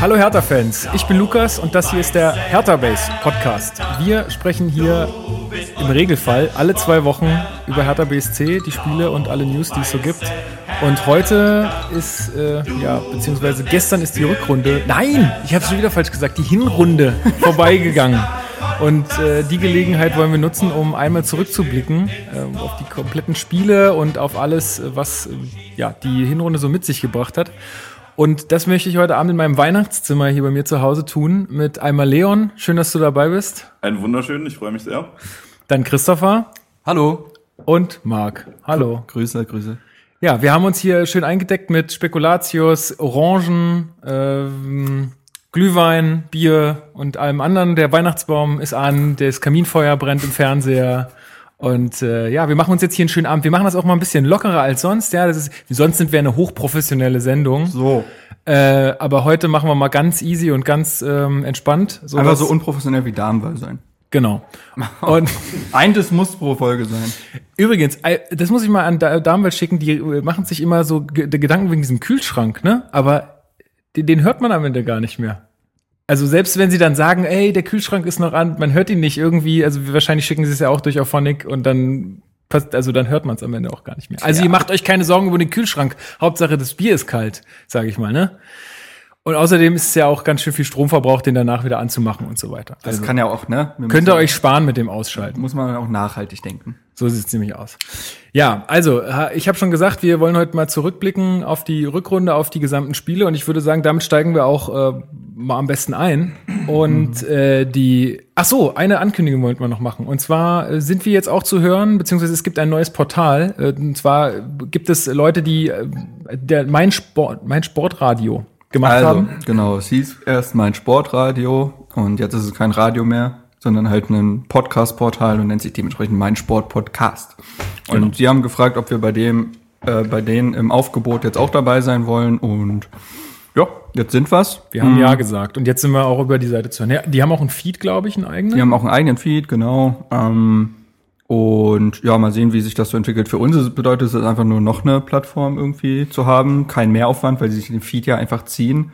Hallo Hertha-Fans, ich bin Lukas und das hier ist der Hertha Base Podcast. Wir sprechen hier im Regelfall alle zwei Wochen über Hertha BSC, die Spiele und alle News, die es so gibt. Und heute ist, äh, ja, beziehungsweise gestern ist die Rückrunde, nein, ich habe es schon wieder falsch gesagt, die Hinrunde vorbeigegangen. Und äh, die Gelegenheit wollen wir nutzen, um einmal zurückzublicken äh, auf die kompletten Spiele und auf alles, was ja, die Hinrunde so mit sich gebracht hat. Und das möchte ich heute Abend in meinem Weihnachtszimmer hier bei mir zu Hause tun mit einmal Leon. Schön, dass du dabei bist. Ein wunderschön, ich freue mich sehr. Dann Christopher. Hallo. Und Marc. Hallo. Grüße, Grüße. Ja, wir haben uns hier schön eingedeckt mit Spekulatius, Orangen, ähm, Glühwein, Bier und allem anderen. Der Weihnachtsbaum ist an, das Kaminfeuer brennt im Fernseher. Und äh, ja, wir machen uns jetzt hier einen schönen Abend. Wir machen das auch mal ein bisschen lockerer als sonst. Ja, das ist, sonst sind wir eine hochprofessionelle Sendung. So. Äh, aber heute machen wir mal ganz easy und ganz ähm, entspannt. So Einfach so unprofessionell wie Damenwahl sein. Genau. Und Eines muss pro Folge sein. Übrigens, äh, das muss ich mal an Damenwelt schicken, die äh, machen sich immer so Gedanken wegen diesem Kühlschrank, ne? Aber den hört man am Ende gar nicht mehr. Also selbst wenn sie dann sagen, ey, der Kühlschrank ist noch an, man hört ihn nicht irgendwie, also wahrscheinlich schicken sie es ja auch durch Auphonic und dann passt, also dann hört man es am Ende auch gar nicht mehr. Also ja. ihr macht euch keine Sorgen über den Kühlschrank. Hauptsache das Bier ist kalt, sage ich mal, ne? Und außerdem ist es ja auch ganz schön viel Stromverbrauch, den danach wieder anzumachen und so weiter. Das also kann ja auch, ne? Könnt ihr euch sparen mit dem Ausschalten. Muss man auch nachhaltig denken. So sieht es ziemlich aus. Ja, also ich habe schon gesagt, wir wollen heute mal zurückblicken auf die Rückrunde, auf die gesamten Spiele und ich würde sagen, damit steigen wir auch äh, mal am besten ein. Und äh, die, ach so, eine Ankündigung wollten wir noch machen. Und zwar äh, sind wir jetzt auch zu hören, beziehungsweise es gibt ein neues Portal. Äh, und zwar gibt es Leute, die äh, der mein Sport, mein Sportradio gemacht also, haben. Genau, es hieß erst mein Sportradio und jetzt ist es kein Radio mehr, sondern halt ein Podcast-Portal und nennt sich dementsprechend mein Sport Podcast. Und genau. sie haben gefragt, ob wir bei dem, äh, bei denen im Aufgebot jetzt auch dabei sein wollen und ja, jetzt sind wir's. Wir haben mhm. ja gesagt. Und jetzt sind wir auch über die Seite zu hören. Die haben auch einen Feed, glaube ich, einen eigenen. Die haben auch einen eigenen Feed, genau. Ähm, und ja, mal sehen, wie sich das so entwickelt. Für uns bedeutet es einfach nur noch eine Plattform irgendwie zu haben. Kein Mehraufwand, weil sie sich den Feed ja einfach ziehen.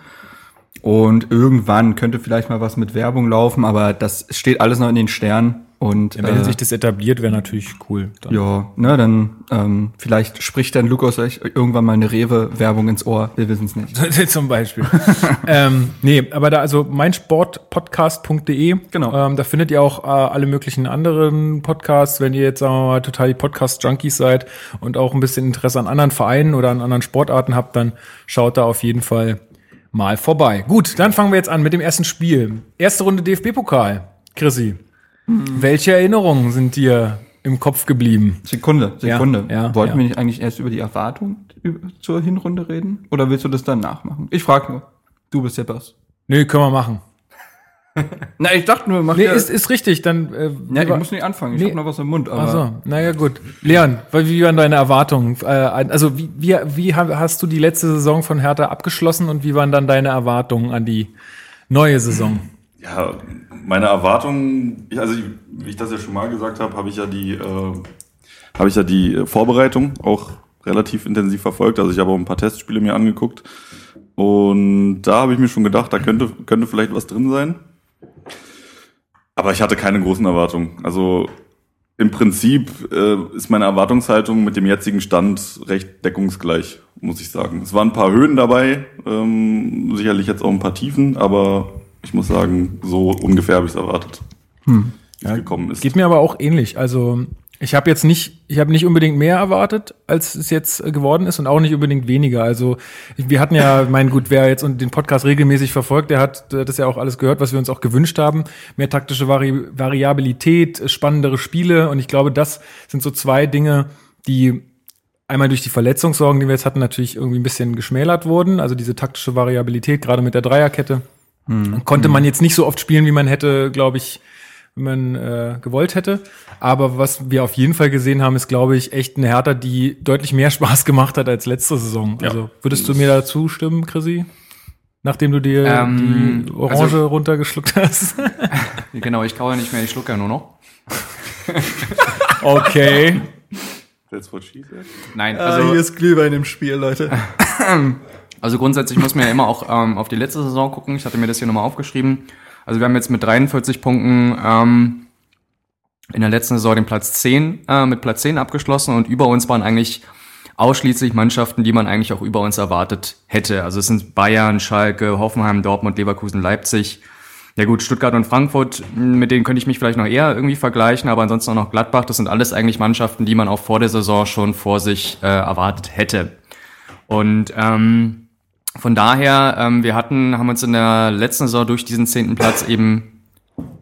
Und irgendwann könnte vielleicht mal was mit Werbung laufen, aber das steht alles noch in den Sternen. Und, ja, wenn äh, sich das etabliert, wäre natürlich cool. Dann. Ja, ne, dann ähm, vielleicht spricht dann Lukas euch irgendwann mal eine Rewe-Werbung ins Ohr. Wir wissen es nicht. Zum Beispiel. ähm, nee, aber da also meinsportpodcast.de. Genau. Ähm, da findet ihr auch äh, alle möglichen anderen Podcasts, wenn ihr jetzt sagen wir mal total die Podcast-Junkies seid und auch ein bisschen Interesse an anderen Vereinen oder an anderen Sportarten habt, dann schaut da auf jeden Fall mal vorbei. Gut, dann fangen wir jetzt an mit dem ersten Spiel. Erste Runde DFB-Pokal. Chrissy. Mhm. Welche Erinnerungen sind dir im Kopf geblieben? Sekunde, Sekunde. Ja, ja, Wollten ja. wir nicht eigentlich erst über die Erwartung zur Hinrunde reden? Oder willst du das dann nachmachen? Ich frage nur. Du bist der Boss. Nö, können wir machen. Na, ich dachte nur, mach Nee, ist, ist richtig, dann. Äh, ja, ich muss nicht anfangen, ich nee. habe noch was im Mund. Aber Ach so, naja, gut. Leon, wie waren deine Erwartungen? Äh, also, wie, wie, wie hast du die letzte Saison von Hertha abgeschlossen und wie waren dann deine Erwartungen an die neue Saison? Ja, meine Erwartungen, also wie ich das ja schon mal gesagt habe, habe ich ja die, äh, habe ich ja die Vorbereitung auch relativ intensiv verfolgt. Also ich habe auch ein paar Testspiele mir angeguckt und da habe ich mir schon gedacht, da könnte könnte vielleicht was drin sein. Aber ich hatte keine großen Erwartungen. Also im Prinzip äh, ist meine Erwartungshaltung mit dem jetzigen Stand recht deckungsgleich, muss ich sagen. Es waren ein paar Höhen dabei, ähm, sicherlich jetzt auch ein paar Tiefen, aber ich muss sagen, so ungefähr habe ich es erwartet. Hm. Ja, gekommen ist. Geht mir aber auch ähnlich. Also ich habe jetzt nicht, ich habe nicht unbedingt mehr erwartet, als es jetzt geworden ist und auch nicht unbedingt weniger. Also wir hatten ja, mein gut, wer jetzt den Podcast regelmäßig verfolgt, der hat das ja auch alles gehört, was wir uns auch gewünscht haben. Mehr taktische Vari Variabilität, spannendere Spiele und ich glaube, das sind so zwei Dinge, die einmal durch die Verletzungssorgen, die wir jetzt hatten, natürlich irgendwie ein bisschen geschmälert wurden. Also diese taktische Variabilität, gerade mit der Dreierkette. Hm. Konnte man jetzt nicht so oft spielen, wie man hätte, glaube ich, wenn man äh, gewollt hätte. Aber was wir auf jeden Fall gesehen haben, ist, glaube ich, echt eine Hertha, die deutlich mehr Spaß gemacht hat als letzte Saison. Ja. Also würdest du mir da zustimmen, Chrissy? Nachdem du dir ähm, die Orange also, runtergeschluckt hast. genau, ich kaue ja nicht mehr, ich schlucke ja nur noch. okay. That's what she said. Nein, ah, also ah, hier ist Glühwein im Spiel, Leute. Also grundsätzlich muss man ja immer auch ähm, auf die letzte Saison gucken. Ich hatte mir das hier nochmal aufgeschrieben. Also wir haben jetzt mit 43 Punkten ähm, in der letzten Saison den Platz 10, äh, mit Platz 10 abgeschlossen und über uns waren eigentlich ausschließlich Mannschaften, die man eigentlich auch über uns erwartet hätte. Also es sind Bayern, Schalke, Hoffenheim, Dortmund, Leverkusen, Leipzig. Ja gut, Stuttgart und Frankfurt, mit denen könnte ich mich vielleicht noch eher irgendwie vergleichen, aber ansonsten auch noch Gladbach, das sind alles eigentlich Mannschaften, die man auch vor der Saison schon vor sich äh, erwartet hätte. Und ähm, von daher, ähm, wir hatten, haben uns in der letzten Saison durch diesen zehnten Platz eben,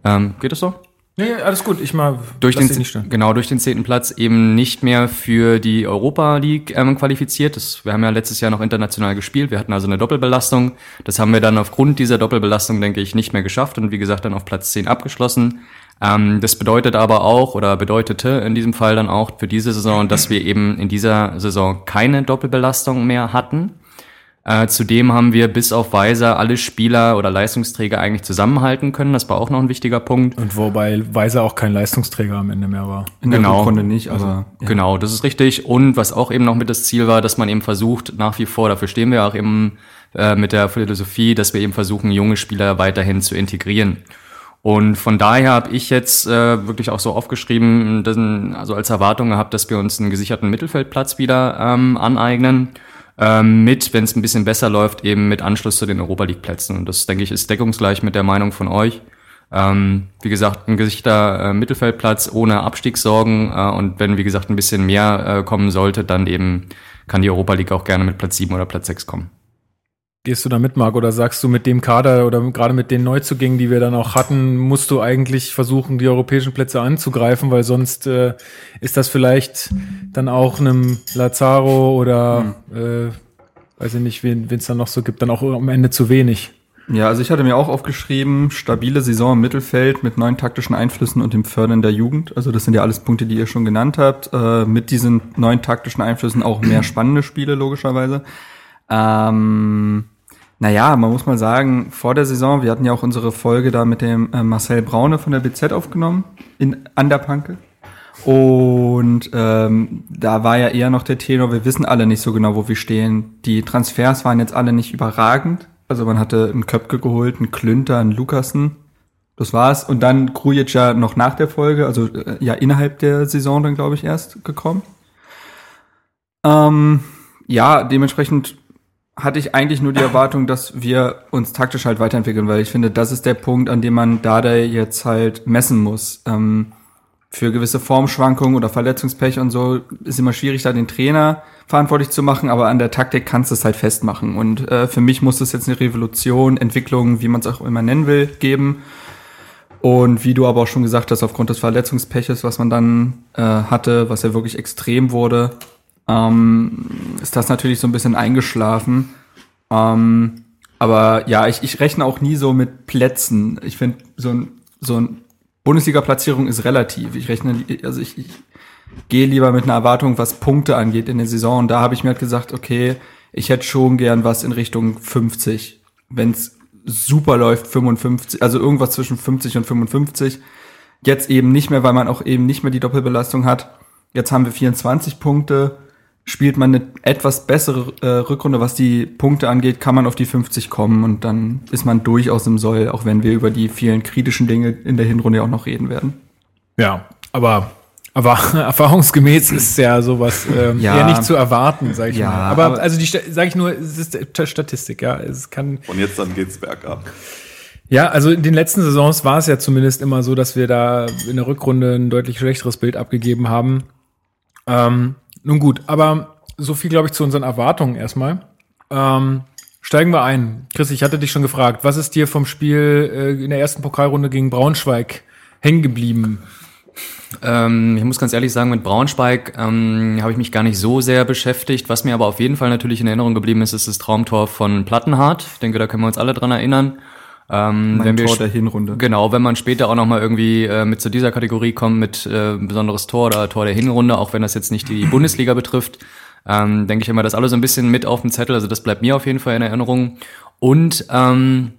ähm, geht das so? Nee, alles gut. Ich mal durch den genau durch den zehnten Platz eben nicht mehr für die Europa League ähm, qualifiziert. Das, wir haben ja letztes Jahr noch international gespielt. Wir hatten also eine Doppelbelastung. Das haben wir dann aufgrund dieser Doppelbelastung, denke ich, nicht mehr geschafft und wie gesagt dann auf Platz 10 abgeschlossen. Ähm, das bedeutet aber auch oder bedeutete in diesem Fall dann auch für diese Saison, dass wir eben in dieser Saison keine Doppelbelastung mehr hatten. Äh, zudem haben wir bis auf Weiser alle Spieler oder Leistungsträger eigentlich zusammenhalten können. Das war auch noch ein wichtiger Punkt. Und wobei Weiser auch kein Leistungsträger am Ende mehr war. In der genau. Rückrunde nicht, aber. Also, ja. Genau, das ist richtig. Und was auch eben noch mit das Ziel war, dass man eben versucht, nach wie vor, dafür stehen wir auch eben äh, mit der Philosophie, dass wir eben versuchen, junge Spieler weiterhin zu integrieren. Und von daher habe ich jetzt äh, wirklich auch so aufgeschrieben, dass, also als Erwartung gehabt, dass wir uns einen gesicherten Mittelfeldplatz wieder ähm, aneignen ähm, mit, wenn es ein bisschen besser läuft, eben mit Anschluss zu den Europa League Plätzen. Und das, denke ich, ist deckungsgleich mit der Meinung von euch. Ähm, wie gesagt, ein gesichter äh, Mittelfeldplatz ohne Abstiegssorgen äh, und wenn, wie gesagt, ein bisschen mehr äh, kommen sollte, dann eben kann die Europa League auch gerne mit Platz 7 oder Platz 6 kommen. Gehst du da mit, Marc, oder sagst du mit dem Kader oder gerade mit den Neuzugängen, die wir dann auch hatten, musst du eigentlich versuchen, die europäischen Plätze anzugreifen, weil sonst äh, ist das vielleicht dann auch einem Lazaro oder hm. äh, weiß ich nicht, wen es dann noch so gibt, dann auch am Ende zu wenig. Ja, also ich hatte mir auch aufgeschrieben, stabile Saison im Mittelfeld mit neuen taktischen Einflüssen und dem Fördern der Jugend. Also das sind ja alles Punkte, die ihr schon genannt habt. Äh, mit diesen neuen taktischen Einflüssen auch mehr spannende Spiele, logischerweise. Ähm, naja, man muss mal sagen, vor der Saison, wir hatten ja auch unsere Folge da mit dem äh, Marcel Braune von der BZ aufgenommen, in, an. Und ähm, da war ja eher noch der Tenor, wir wissen alle nicht so genau, wo wir stehen. Die Transfers waren jetzt alle nicht überragend. Also man hatte einen Köpke geholt, einen Klünter, einen Lukassen. Das war's. Und dann Krujic ja noch nach der Folge, also äh, ja innerhalb der Saison dann, glaube ich, erst gekommen. Ähm, ja, dementsprechend hatte ich eigentlich nur die Erwartung, dass wir uns taktisch halt weiterentwickeln, weil ich finde, das ist der Punkt, an dem man Dada jetzt halt messen muss. Ähm, für gewisse Formschwankungen oder Verletzungspech und so ist immer schwierig, da den Trainer verantwortlich zu machen, aber an der Taktik kannst du es halt festmachen. Und äh, für mich muss es jetzt eine Revolution, Entwicklung, wie man es auch immer nennen will, geben. Und wie du aber auch schon gesagt hast, aufgrund des Verletzungspeches, was man dann äh, hatte, was ja wirklich extrem wurde, ähm, ist das natürlich so ein bisschen eingeschlafen. Ähm, aber ja, ich, ich rechne auch nie so mit Plätzen. Ich finde, so ein, so ein Bundesliga-Platzierung ist relativ. Ich rechne, also ich, ich gehe lieber mit einer Erwartung, was Punkte angeht in der Saison. Und da habe ich mir halt gesagt, okay, ich hätte schon gern was in Richtung 50. Wenn es super läuft, 55, also irgendwas zwischen 50 und 55. Jetzt eben nicht mehr, weil man auch eben nicht mehr die Doppelbelastung hat. Jetzt haben wir 24 Punkte spielt man eine etwas bessere äh, Rückrunde, was die Punkte angeht, kann man auf die 50 kommen und dann ist man durchaus im Soll, auch wenn wir über die vielen kritischen Dinge in der Hinrunde auch noch reden werden. Ja, aber aber erfahrungsgemäß ist ja sowas ähm, ja. eher nicht zu erwarten, sag ich ja, mal. Aber, aber also die sage ich nur, es ist Statistik, ja, es kann Und jetzt dann geht's bergab. Ja, also in den letzten Saisons war es ja zumindest immer so, dass wir da in der Rückrunde ein deutlich schlechteres Bild abgegeben haben. Ähm, nun gut, aber so viel, glaube ich, zu unseren Erwartungen erstmal. Ähm, steigen wir ein. Chris, ich hatte dich schon gefragt, was ist dir vom Spiel äh, in der ersten Pokalrunde gegen Braunschweig hängen geblieben? Ähm, ich muss ganz ehrlich sagen, mit Braunschweig ähm, habe ich mich gar nicht so sehr beschäftigt. Was mir aber auf jeden Fall natürlich in Erinnerung geblieben ist, ist das Traumtor von Plattenhardt. Ich denke, da können wir uns alle dran erinnern. Ähm, mein wenn wir Tor der Hinrunde. Genau, wenn man später auch nochmal irgendwie äh, mit zu dieser Kategorie kommt, mit äh, besonderes Tor oder Tor der Hinrunde, auch wenn das jetzt nicht die Bundesliga betrifft, ähm, denke ich immer, das alles so ein bisschen mit auf dem Zettel. Also das bleibt mir auf jeden Fall in Erinnerung. Und ähm,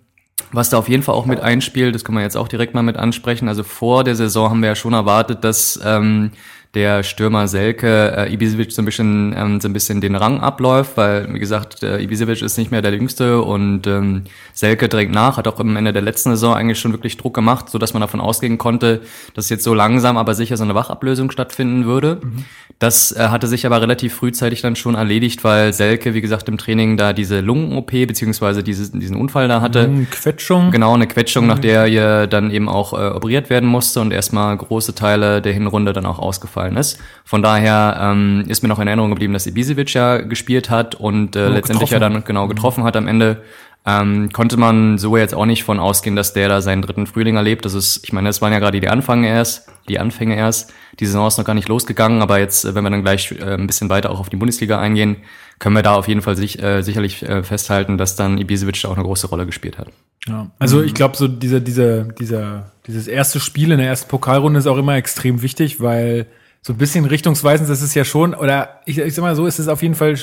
was da auf jeden Fall auch mit einspielt, das können wir jetzt auch direkt mal mit ansprechen. Also vor der Saison haben wir ja schon erwartet, dass ähm, der Stürmer Selke äh, Ibisevic so ein bisschen ähm, so ein bisschen den Rang abläuft, weil wie gesagt, äh, Ibisevic ist nicht mehr der Jüngste und ähm, Selke drängt nach, hat auch am Ende der letzten Saison eigentlich schon wirklich Druck gemacht, so dass man davon ausgehen konnte, dass jetzt so langsam aber sicher so eine Wachablösung stattfinden würde. Mhm. Das äh, hatte sich aber relativ frühzeitig dann schon erledigt, weil Selke, wie gesagt, im Training da diese Lungen-OP beziehungsweise dieses, diesen Unfall da hatte. Eine Quetschung. Genau, eine Quetschung, nach der er dann eben auch äh, operiert werden musste und erstmal große Teile der Hinrunde dann auch ausgefallen ist. Von daher ähm, ist mir noch in Erinnerung geblieben, dass Ibisevic ja gespielt hat und äh, letztendlich ja dann genau getroffen hat am Ende. Ähm, konnte man so jetzt auch nicht von ausgehen, dass der da seinen dritten Frühling erlebt. Das ist, ich meine, das waren ja gerade die Anfänge erst, die Anfänge erst. Die Saison ist noch gar nicht losgegangen, aber jetzt, äh, wenn wir dann gleich äh, ein bisschen weiter auch auf die Bundesliga eingehen, können wir da auf jeden Fall sich, äh, sicherlich äh, festhalten, dass dann Ibisevic da auch eine große Rolle gespielt hat. Ja, also ich glaube, so dieser, dieser, dieser, dieses erste Spiel in der ersten Pokalrunde ist auch immer extrem wichtig, weil so ein bisschen richtungsweisend ist es ja schon, oder ich, ich sag mal so, ist es auf jeden Fall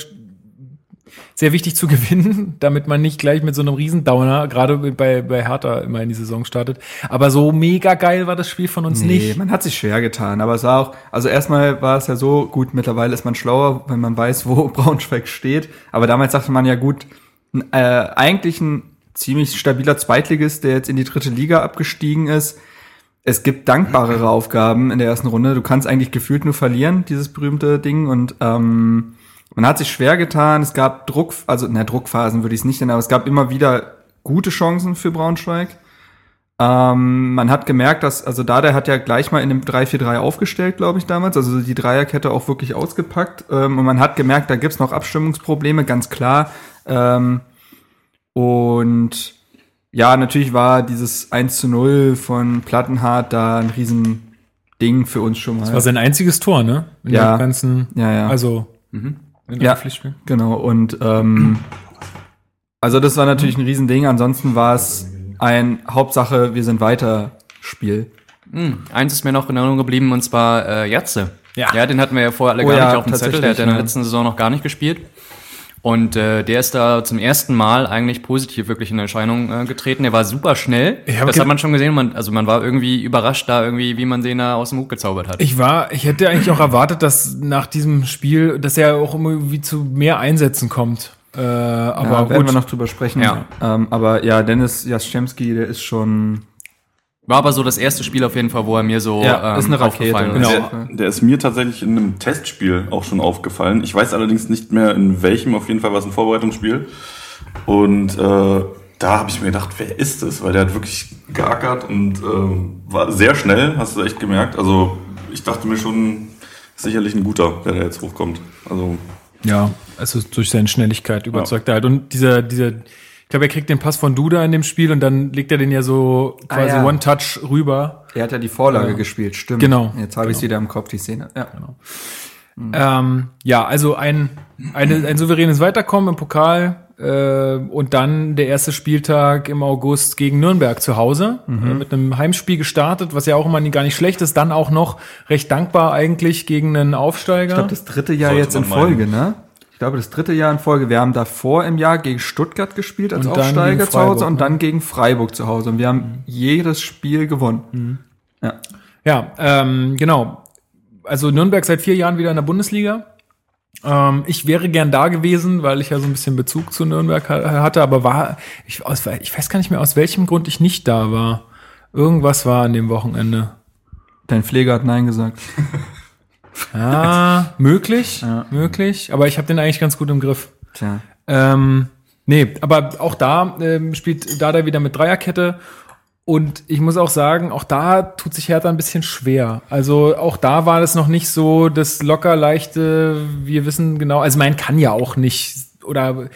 sehr wichtig zu gewinnen, damit man nicht gleich mit so einem Riesendowner, gerade bei, bei Hertha immer in die Saison startet. Aber so mega geil war das Spiel von uns nee, nicht. Man hat sich schwer getan, aber es war auch, also erstmal war es ja so, gut, mittlerweile ist man schlauer, wenn man weiß, wo Braunschweig steht. Aber damals sagte man ja gut, äh, eigentlich ein ziemlich stabiler Zweitligist, der jetzt in die dritte Liga abgestiegen ist. Es gibt dankbarere Aufgaben in der ersten Runde. Du kannst eigentlich gefühlt nur verlieren, dieses berühmte Ding. Und ähm, man hat sich schwer getan. Es gab Druck, also na Druckphasen würde ich es nicht nennen, aber es gab immer wieder gute Chancen für Braunschweig. Ähm, man hat gemerkt, dass, also Dada hat ja gleich mal in dem 3-4-3 aufgestellt, glaube ich, damals. Also die Dreierkette auch wirklich ausgepackt. Ähm, und man hat gemerkt, da gibt's noch Abstimmungsprobleme, ganz klar. Ähm, und ja, natürlich war dieses 1 zu 0 von Plattenhardt da ein Riesending für uns schon mal. Das war sein einziges Tor, ne? In ja. ganzen, ja, ja. Also, mhm ja, genau. Und ähm, also das war natürlich ein Riesending. Ansonsten war es ein Hauptsache, wir sind weiter Spiel. Mhm. Eins ist mir noch in Erinnerung geblieben und zwar äh, Jatze. Ja. ja, den hatten wir ja vorher alle oh, gar ja, nicht auf dem Zettel. Der hat ja in der letzten Saison noch gar nicht gespielt. Und äh, der ist da zum ersten Mal eigentlich positiv wirklich in Erscheinung äh, getreten. Er war super schnell. Das hat man schon gesehen. Man, also man war irgendwie überrascht da irgendwie, wie man den da aus dem Hut gezaubert hat. Ich war, ich hätte eigentlich auch erwartet, dass nach diesem Spiel, dass er auch irgendwie zu mehr Einsätzen kommt. Äh, aber ja, werden wir noch drüber sprechen. Ja. Ähm, aber ja, Dennis Jaschemski, der ist schon war aber so das erste Spiel auf jeden Fall, wo er mir so ja, ähm, ist eine Rakete. Genau. Der, der, ist mir tatsächlich in einem Testspiel auch schon aufgefallen. Ich weiß allerdings nicht mehr in welchem, auf jeden Fall war es ein Vorbereitungsspiel. Und äh, da habe ich mir gedacht, wer ist das? Weil der hat wirklich geackert und äh, war sehr schnell, hast du echt gemerkt. Also ich dachte mir schon, sicherlich ein guter, der da jetzt hochkommt. Also ja, also durch seine Schnelligkeit überzeugt ja. er halt. Und dieser, dieser glaube, er kriegt den Pass von Duda in dem Spiel und dann legt er den ja so quasi ah, ja. One-Touch rüber. Er hat ja die Vorlage ja. gespielt, stimmt. Genau. Jetzt habe genau. ich es wieder im Kopf, die Szene. Ja, genau. Mhm. Ähm, ja also ein, eine, ein souveränes Weiterkommen im Pokal äh, und dann der erste Spieltag im August gegen Nürnberg zu Hause mhm. äh, mit einem Heimspiel gestartet, was ja auch immer gar nicht schlecht ist. Dann auch noch recht dankbar eigentlich gegen einen Aufsteiger. Ich glaube, das dritte Jahr Sollte jetzt in Folge, ne? Glaube, das dritte Jahr in Folge. Wir haben davor im Jahr gegen Stuttgart gespielt als Aufsteiger zu Hause und dann gegen Freiburg zu Hause. Und wir haben mhm. jedes Spiel gewonnen. Mhm. Ja, ja ähm, genau. Also Nürnberg seit vier Jahren wieder in der Bundesliga. Ähm, ich wäre gern da gewesen, weil ich ja so ein bisschen Bezug zu Nürnberg hatte, aber war, ich, aus, ich weiß gar nicht mehr, aus welchem Grund ich nicht da war. Irgendwas war an dem Wochenende. Dein Pfleger hat Nein gesagt. Ja, möglich, ja. möglich. Aber ich habe den eigentlich ganz gut im Griff. Tja. Ähm, nee, aber auch da ähm, spielt Dada wieder mit Dreierkette. Und ich muss auch sagen, auch da tut sich Hertha ein bisschen schwer. Also auch da war das noch nicht so das locker leichte, wir wissen genau, also mein kann ja auch nicht oder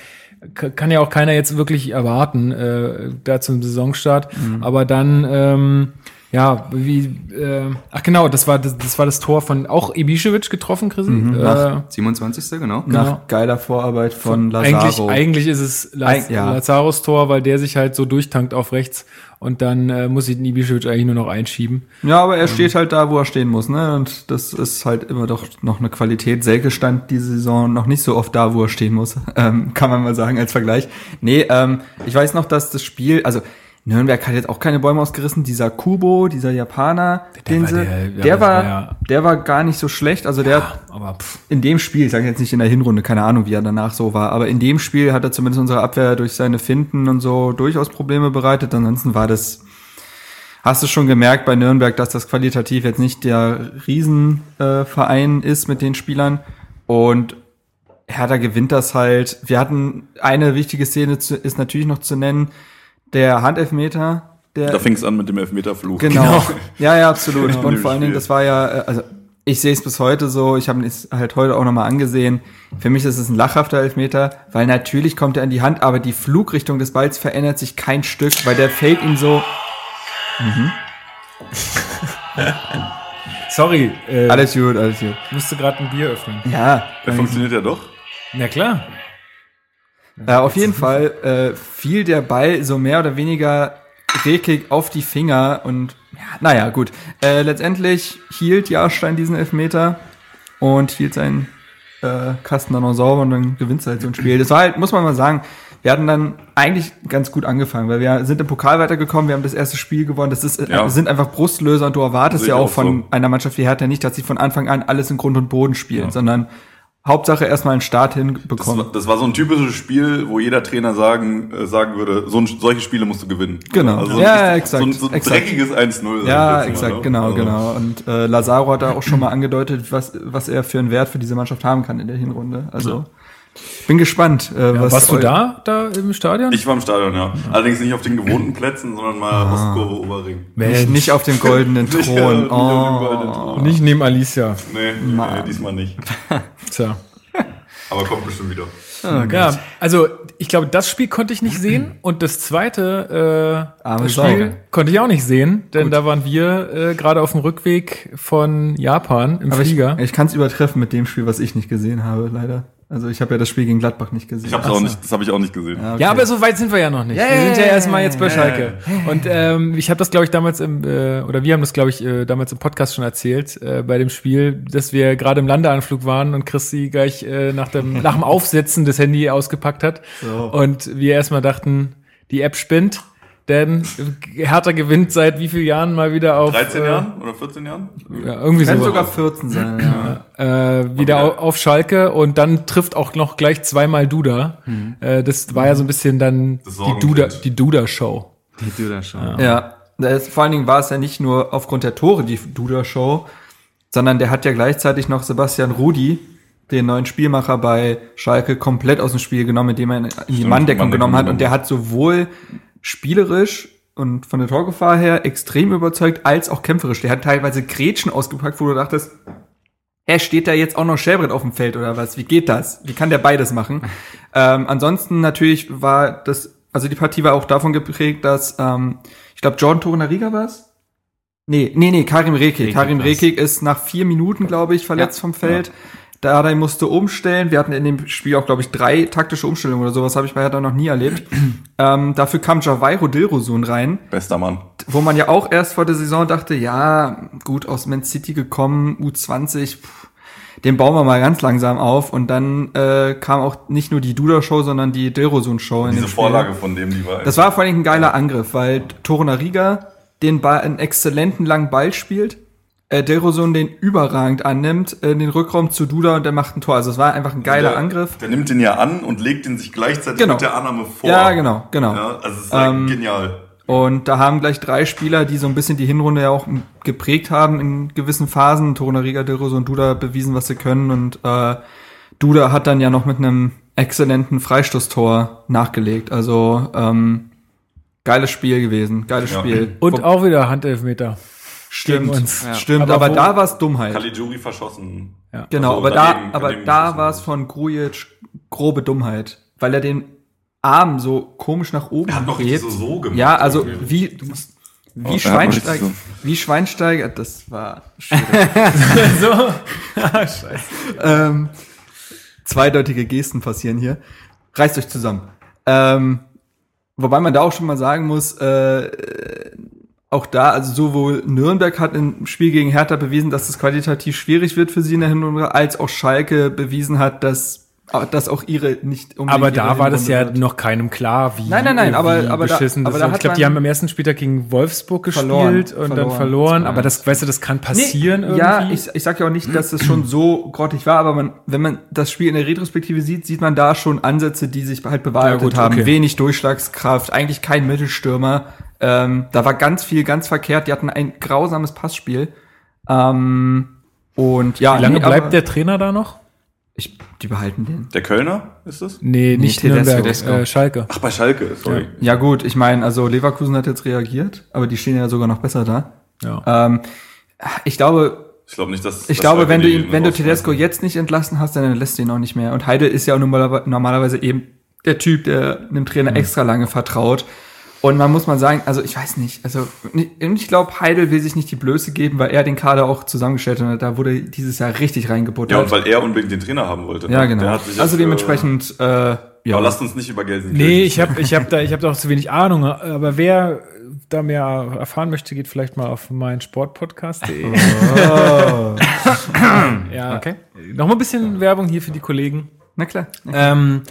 kann ja auch keiner jetzt wirklich erwarten, äh, da zum Saisonstart. Mhm. Aber dann ähm, ja, wie, äh, ach genau, das war das, das war das Tor von auch Ibišević getroffen, Chris. Mhm, nach äh, 27. genau. Nach genau. geiler Vorarbeit von Lazaro. Eigentlich, eigentlich ist es Laz ja. Lazaros Tor, weil der sich halt so durchtankt auf rechts und dann äh, muss ich den Ibišević eigentlich nur noch einschieben. Ja, aber er ähm. steht halt da, wo er stehen muss, ne? Und das ist halt immer doch noch eine Qualität. Selke stand diese Saison noch nicht so oft da, wo er stehen muss, ähm, kann man mal sagen als Vergleich. Nee, ähm, ich weiß noch, dass das Spiel, also Nürnberg hat jetzt auch keine Bäume ausgerissen. Dieser Kubo, dieser Japaner, Der den war sie, der- ja, der, das war, ja- der war gar nicht so schlecht. Also der hat Aber pff, in dem Spiel, ich sage jetzt nicht in der Hinrunde, keine Ahnung, wie er danach so war, aber in dem Spiel hat er zumindest unsere Abwehr durch seine Finden und so durchaus Probleme bereitet. Ansonsten war das, hast du schon gemerkt bei Nürnberg, dass das qualitativ jetzt nicht der Riesenverein äh, ist mit den Spielern. Und Hertha gewinnt das halt. Wir hatten eine wichtige Szene, zu, ist natürlich noch zu nennen, der Handelfmeter. Der, Da fing es an mit dem Elfmeterfluch. Genau. Ja, ja, absolut. Und dem vor allen Dingen, das war ja, äh, also ich sehe es bis heute so, ich habe es halt heute auch nochmal angesehen. Für mich ist es ein lachhafter Elfmeter, weil natürlich kommt er in die Hand, aber die Flugrichtung des Balls verändert sich kein Stück, weil der fällt ihm so. sorry, äh, Alles gut, alles gut. ich musste gerade ein Bier öffnen. Ja, Der funktioniert ja doch. Na klar. Äh, auf jeden Fall äh, fiel der Ball so mehr oder weniger rekig auf die Finger und ja, naja, gut. Äh, letztendlich hielt Jahrstein diesen Elfmeter und hielt seinen äh, Kasten dann noch sauber und dann gewinnt halt so ein Spiel. Das war halt, muss man mal sagen, wir hatten dann eigentlich ganz gut angefangen, weil wir sind im Pokal weitergekommen, wir haben das erste Spiel gewonnen. Das ist, Ja. äh, sind einfach Brustlöser und du erwartest Sehe ja auch auch von so. einer Mannschaft wie Hertha nicht, dass sie von Anfang an alles in Grund und Boden spielen, Ja. sondern Hauptsache erstmal einen Start Das hinbekommen. war, das war so ein typisches Spiel, wo jeder Trainer sagen, äh, sagen würde, so ein, solche Spiele musst du gewinnen. Genau. Also Ja, ein- ja, exakt, So ein, so ein exakt. dreckiges 1-0. sag Ja, ich jetzt mal, exakt, ne? genau, Also, genau. Und äh, Lazaro hat da auch schon mal angedeutet, was, was er für einen Wert für diese Mannschaft haben kann in der Hinrunde. Also bin gespannt, äh, Ja, was warst du da, da im Stadion? Ich war im Stadion, ja. Allerdings nicht auf den gewohnten Plätzen, sondern mal Ah. Ostkurve Oberring. Nicht, nicht auf dem goldenen Nicht, äh, Thron. nicht auf dem Oh. goldenen Thron. Nicht neben Alicia. Nee, nee, nee, diesmal nicht. Tja. Aber kommt bestimmt wieder. Ja, also ich glaube, das Spiel konnte ich nicht sehen und das zweite äh, Spiel Sau. konnte ich auch nicht sehen, denn da waren wir äh, gerade auf dem Rückweg von Japan im Aber ich, Flieger. ich kann es übertreffen mit dem Spiel, was ich nicht gesehen habe, leider. Also ich habe ja das Spiel gegen Gladbach nicht gesehen. Ich hab's auch nicht, das habe ich auch nicht gesehen. Ja, okay. Ja, aber so weit sind wir ja noch nicht. wir sind ja erstmal jetzt bei Schalke. Und ähm, ich habe das, glaube ich, damals im, äh, oder wir haben das, glaube ich, äh, damals im Podcast schon erzählt, äh, bei dem Spiel, dass wir gerade im Landeanflug waren und Christi gleich äh, nach, dem, nach dem Aufsetzen das Handy ausgepackt hat. So. Und wir erstmal dachten, die App spinnt, denn Hertha gewinnt seit wie vielen Jahren mal wieder auf 13 äh, Jahren oder 14 Jahren? Ja, irgendwie Kann so. sogar 14 sein, ja. äh, wieder au- auf Schalke und dann trifft auch noch gleich zweimal Duda. Äh, das war ja so ein bisschen dann die. Duda, die Duda-Show. Die du da schon. Ja, das, vor allen Dingen war es ja nicht nur aufgrund der Tore die Duda-Show, sondern der hat ja gleichzeitig noch Sebastian Rudi, den neuen Spielmacher bei Schalke, komplett aus dem Spiel genommen, indem er ihn in die Stimmt, Manndeckung Manndeckung genommen hat. Und der hat sowohl spielerisch und von der Torgefahr her extrem überzeugt, als auch kämpferisch. Der hat teilweise Grätschen ausgepackt, wo du dachtest, er steht da jetzt auch noch Scherbrett auf dem Feld oder was? Wie geht das? Wie kann der beides machen? ähm, ansonsten natürlich war das, also die Partie war auch davon geprägt, dass ähm, ich glaube Jordan Torunariga war es? Nee, nee, nee, Karim Rekik. Rekik Karim. Rekik ist nach vier Minuten, glaube ich, verletzt Ja. vom Feld. Dardai musste umstellen. Wir hatten in dem Spiel auch, glaube ich, drei taktische Umstellungen oder sowas, habe ich bei Hertha noch nie erlebt. ähm, dafür kam Javairo Dilrosun rein Bester Mann. wo man ja auch erst vor der Saison dachte, ja, gut, aus Man City gekommen, U20, pff, den bauen wir mal ganz langsam auf. Und dann äh, kam auch nicht nur die Duda-Show, sondern die Dilrosun-Show in Diese. Vorlage von dem, die war. Das war vor allem ein geiler Angriff, weil Torunariga den Ball, einen exzellenten langen Ball spielt, äh, Dilrosun den überragend annimmt, äh, den Rückraum zu Duda und der macht ein Tor. Also es war einfach ein geiler der, Angriff. Der nimmt den ja an und legt den sich gleichzeitig Genau. mit der Annahme vor. Ja, genau, genau. Ja, also es ist Ähm, genial. Und da haben gleich drei Spieler, die so ein bisschen die Hinrunde ja auch geprägt haben in gewissen Phasen. Torunariga, Dilrosun und Duda bewiesen, was sie können. Und äh, Duda hat dann ja noch mit einem exzellenten Freistoßtor nachgelegt. Also ähm, geiles Spiel gewesen, geiles Ja. Spiel. Und Wo- auch wieder Handelfmeter. Stimmt, gegen uns. Ja. stimmt. Aber Aber, da war es Dummheit. Caligiuri verschossen. Ja. Genau, Also aber da, aber da war es von Grujic grobe Dummheit, weil er den Arm so komisch nach oben Er hat noch hebt. so so gemacht. Ja, also irgendwie. wie wie Oh, er hat noch Schweinsteiger, so. wie Schweinsteiger, das war schwierig. so. Ah, Scheiße. ähm, zweideutige Gesten passieren hier. Reißt euch zusammen. Ähm, wobei man da auch schon mal sagen muss, äh, auch da, also sowohl Nürnberg hat im Spiel gegen Hertha bewiesen, dass es qualitativ schwierig wird für sie in der Hinrunde, als auch Schalke bewiesen hat, dass dass auch ihre nicht um Aber da war das ja wird. noch keinem klar, wie Nein, nein, nein, aber aber beschissen da, aber da Ich glaube, die haben am ersten Spieltag gegen Wolfsburg gespielt verloren, und verloren, dann verloren, aber das weißt du, das kann passieren nee, irgendwie. Ja, ich, ich sag ja auch nicht, dass es schon so grottig war, aber man wenn man das Spiel in der Retrospektive sieht, sieht man da schon Ansätze, die sich halt bewahrheitet ja, gut, haben. Okay. Wenig Durchschlagskraft, eigentlich kein Mittelstürmer. Ähm, da war ganz viel ganz verkehrt, die hatten ein grausames Passspiel. Ähm, und ja, Wie lange nee, bleibt der Trainer da noch? Ich, die behalten den. Der Kölner ist es? Nee, nicht nee, Nürnberg, Tedesco. Äh, Schalke. Ach, bei Schalke, sorry. Ja, ja gut, ich meine, also Leverkusen hat jetzt reagiert, aber die stehen ja sogar noch besser da. Ja. Ähm, ich glaube, ich glaube nicht, dass. Ich glaube, wenn du ihn, wenn du Tedesco jetzt nicht entlassen hast, dann lässt du ihn auch nicht mehr. Und Heide ist ja normalerweise eben der Typ, der einem Trainer mhm. extra lange vertraut. Und man muss mal sagen, also ich weiß nicht, also ich glaube, Heidel will sich nicht die Blöße geben, weil er den Kader auch zusammengestellt hat. Da wurde dieses Jahr richtig reingebuttert. Ja, und weil er unbedingt den Trainer haben wollte. Ja, genau. also dementsprechend, äh, ja. Aber lasst uns nicht über Geld Nee, ich habe ich hab da, ich hab da auch zu wenig Ahnung. Aber wer da mehr erfahren möchte, geht vielleicht mal auf meinen Sportpodcast.de. Oh. ja, okay. Noch mal ein bisschen Werbung hier für die Kollegen. Na klar. Na klar. Ähm,